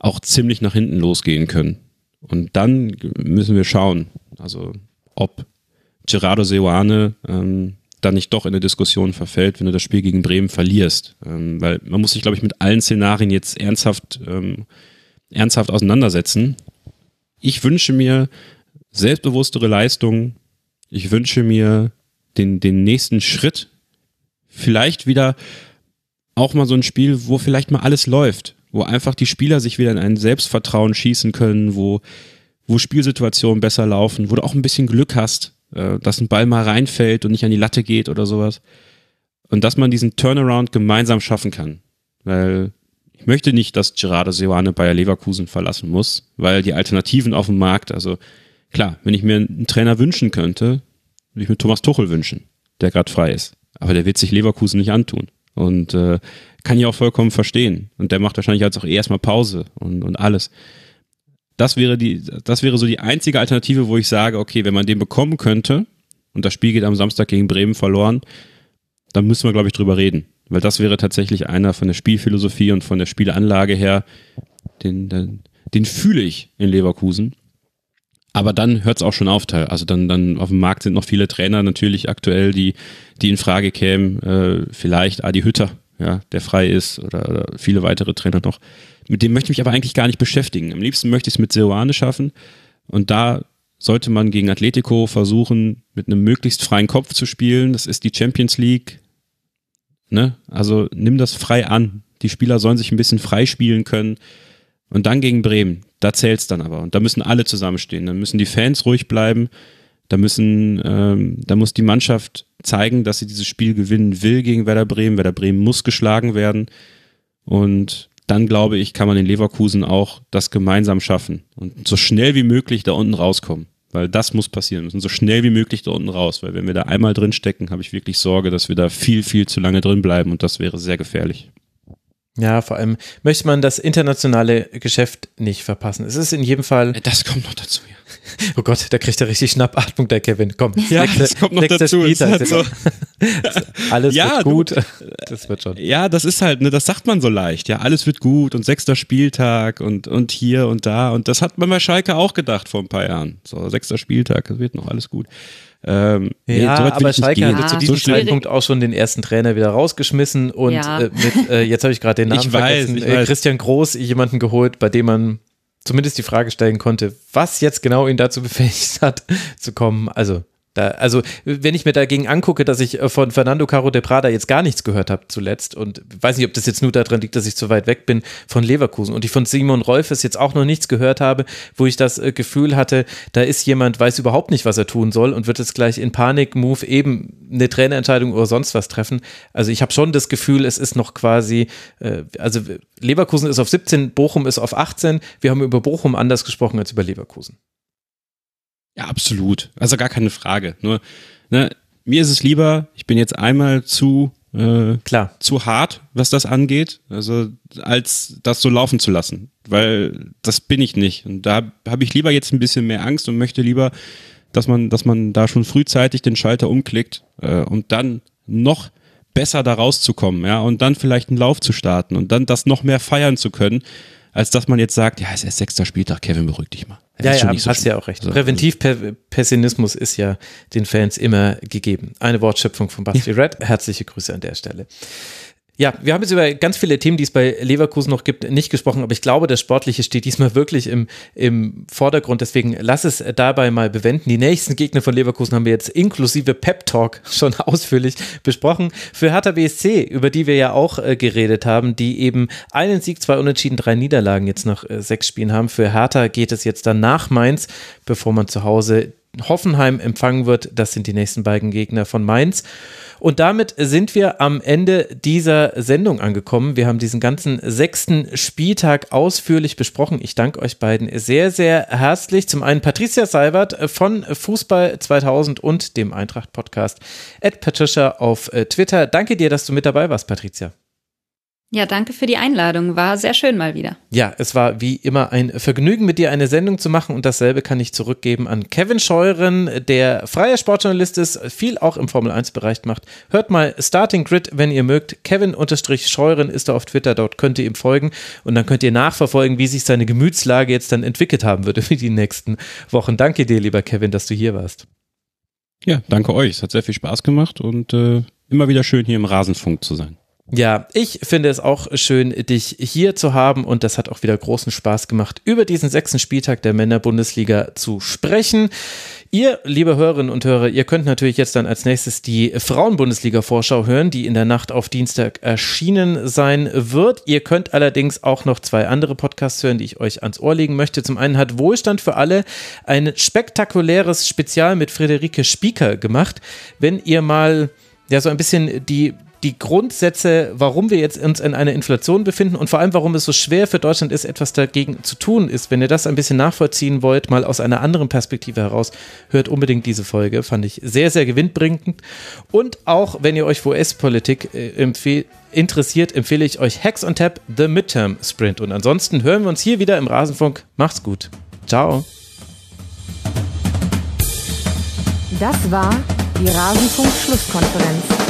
auch ziemlich nach hinten losgehen können. Und dann müssen wir schauen, also ob Gerardo Seoane ähm, dann nicht doch in eine Diskussion verfällt, wenn du das Spiel gegen Bremen verlierst. Ähm, weil man muss sich, glaube ich, mit allen Szenarien jetzt ernsthaft, ähm, ernsthaft auseinandersetzen. Ich wünsche mir selbstbewusstere Leistungen. Ich wünsche mir den, den nächsten Schritt. Vielleicht wieder auch mal so ein Spiel, wo vielleicht mal alles läuft wo einfach die Spieler sich wieder in ein Selbstvertrauen schießen können, wo, wo Spielsituationen besser laufen, wo du auch ein bisschen Glück hast, äh, dass ein Ball mal reinfällt und nicht an die Latte geht oder sowas. Und dass man diesen Turnaround gemeinsam schaffen kann. Weil ich möchte nicht, dass Gerardo Seoane Bayer Leverkusen verlassen muss, weil die Alternativen auf dem Markt, also klar, wenn ich mir einen Trainer wünschen könnte, würde ich mir Thomas Tuchel wünschen, der gerade frei ist. Aber der wird sich Leverkusen nicht antun. Und äh, kann ich auch vollkommen verstehen. Und der macht wahrscheinlich jetzt auch erstmal Pause und, und alles. Das wäre die, das wäre so die einzige Alternative, wo ich sage, okay, wenn man den bekommen könnte und das Spiel geht am Samstag gegen Bremen verloren, dann müssen wir, glaube ich, drüber reden. Weil das wäre tatsächlich einer von der Spielphilosophie und von der Spielanlage her, den, den, den fühle ich in Leverkusen. Aber dann hört es auch schon auf. Also dann, dann auf dem Markt sind noch viele Trainer natürlich aktuell, die, die in Frage kämen. Äh, vielleicht Adi Hütter, ja, der frei ist oder, oder, viele weitere Trainer noch. Mit dem möchte ich mich aber eigentlich gar nicht beschäftigen. Am liebsten möchte ich es mit Seoane schaffen. Und da sollte man gegen Atletico versuchen, mit einem möglichst freien Kopf zu spielen. Das ist die Champions League. Ne? Also nimm das frei an. Die Spieler sollen sich ein bisschen frei spielen können. Und dann gegen Bremen. Da zählt's dann aber. Und da müssen alle zusammenstehen. Dann müssen die Fans ruhig bleiben. Da müssen, ähm, da muss die Mannschaft zeigen, dass sie dieses Spiel gewinnen will gegen Werder Bremen. Werder Bremen muss geschlagen werden. Und dann glaube ich, kann man in Leverkusen auch das gemeinsam schaffen und so schnell wie möglich da unten rauskommen. Weil das muss passieren. Wir müssen so schnell wie möglich da unten raus. Weil wenn wir da einmal drin stecken, habe ich wirklich Sorge, dass wir da viel, viel zu lange drin bleiben und das wäre sehr gefährlich. Ja, vor allem möchte man das internationale Geschäft nicht verpassen. Es ist in jedem Fall. Das kommt noch dazu, ja. Oh Gott, da kriegt er richtig Schnappatmung, der Kevin. Komm, ja, nächste, das kommt noch dazu. Halt so. alles ja, wird gut. Du, das wird schon. Ja, das ist halt, ne, das sagt man so leicht. Ja, alles wird gut und sechster Spieltag und, und hier und da. Und das hat man bei Schalke auch gedacht vor ein paar Jahren. So, sechster Spieltag, das wird noch alles gut. Ähm, ja, nee, aber Schalke hatte zu diesem so Zeitpunkt auch schon den ersten Trainer wieder rausgeschmissen und ja. äh, mit, äh, jetzt habe ich gerade den Namen ich vergessen, weiß, äh, Christian Groß jemanden geholt, bei dem man zumindest die Frage stellen konnte, was jetzt genau ihn dazu befähigt hat, zu kommen. Also da, also, wenn ich mir dagegen angucke, dass ich äh, von Fernando Caro de Prada jetzt gar nichts gehört habe zuletzt und weiß nicht, ob das jetzt nur daran liegt, dass ich zu weit weg bin von Leverkusen und ich von Simon Rolfes jetzt auch noch nichts gehört habe, wo ich das äh, Gefühl hatte, da ist jemand, weiß überhaupt nicht, was er tun soll und wird jetzt gleich in Panik-Move eben eine Trainerentscheidung oder sonst was treffen. Also ich habe schon das Gefühl, es ist noch quasi, äh, also Leverkusen ist auf 17, Bochum ist auf 18. Wir haben über Bochum anders gesprochen als über Leverkusen. Ja, absolut. Also gar keine Frage. Nur, ne, mir ist es lieber, ich bin jetzt einmal zu äh, Klar. zu hart, was das angeht, also als das so laufen zu lassen, weil das bin ich nicht. Und da habe ich lieber jetzt ein bisschen mehr Angst und möchte lieber dass man, dass man da schon frühzeitig den Schalter umklickt äh, und dann noch besser da rauszukommen, ja, und dann vielleicht einen Lauf zu starten und dann das noch mehr feiern zu können, als dass man jetzt sagt, ja, es ist sechster Spieltag, Kevin, beruhig dich mal. Ja, ja, so hast ja auch recht. Also, Präventivpessimismus ist ja den Fans immer gegeben. Eine Wortschöpfung von Basti Red. Herzliche Grüße an der Stelle. Ja, wir haben jetzt über ganz viele Themen, die es bei Leverkusen noch gibt, nicht gesprochen, aber ich glaube, das Sportliche steht diesmal wirklich im, im Vordergrund. Deswegen lass es dabei mal bewenden. Die nächsten Gegner von Leverkusen haben wir jetzt inklusive Pep Talk schon ausführlich besprochen. Für Hertha BSC, über die wir ja auch äh, geredet haben, die eben einen Sieg, zwei Unentschieden, drei Niederlagen jetzt nach äh, sechs Spielen haben. Für Hertha geht es jetzt dann nach Mainz, bevor man zu Hause Hoffenheim empfangen wird. Das sind die nächsten beiden Gegner von Mainz. Und damit sind wir am Ende dieser Sendung angekommen. Wir haben diesen ganzen sechsten Spieltag ausführlich besprochen. Ich danke euch beiden sehr, sehr herzlich. Zum einen Patricia Seibert von Fußball 2000 und dem Eintracht Podcast at Patricia auf äh, Twitter. Danke dir, dass du mit dabei warst, Patricia. Ja, danke für die Einladung. War sehr schön mal wieder. Ja, es war wie immer ein Vergnügen, mit dir eine Sendung zu machen und dasselbe kann ich zurückgeben an Kevin Scheuren, der freier Sportjournalist ist, viel auch im Formel-1-Bereich macht. Hört mal Starting Grid, wenn ihr mögt. Kevin-Scheuren ist da auf Twitter, dort könnt ihr ihm folgen und dann könnt ihr nachverfolgen, wie sich seine Gemütslage jetzt dann entwickelt haben würde für die nächsten Wochen. Danke dir, lieber Kevin, dass du hier warst. Ja, danke euch. Es hat sehr viel Spaß gemacht und äh, immer wieder schön hier im Rasenfunk zu sein. Ja, ich finde es auch schön, dich hier zu haben und das hat auch wieder großen Spaß gemacht, über diesen sechsten Spieltag der Männerbundesliga zu sprechen. Ihr, liebe Hörerinnen und Hörer, ihr könnt natürlich jetzt dann als nächstes die Frauenbundesliga-Vorschau hören, die in der Nacht auf Dienstag erschienen sein wird. Ihr könnt allerdings auch noch zwei andere Podcasts hören, die ich euch ans Ohr legen möchte. Zum einen hat Wohlstand für alle ein spektakuläres Spezial mit Friederike Spieker gemacht. Wenn ihr mal ja so ein bisschen die die Grundsätze, warum wir jetzt uns in einer Inflation befinden und vor allem, warum es so schwer für Deutschland ist, etwas dagegen zu tun ist. Wenn ihr das ein bisschen nachvollziehen wollt, mal aus einer anderen Perspektive heraus, hört unbedingt diese Folge. Fand ich sehr, sehr gewinnbringend. Und auch, wenn ihr euch für US-Politik äh, interessiert, empfehle ich euch Hacks on Tap, The Midterm Sprint. Und ansonsten hören wir uns hier wieder im Rasenfunk. Macht's gut. Ciao. Das war die Rasenfunk-Schlusskonferenz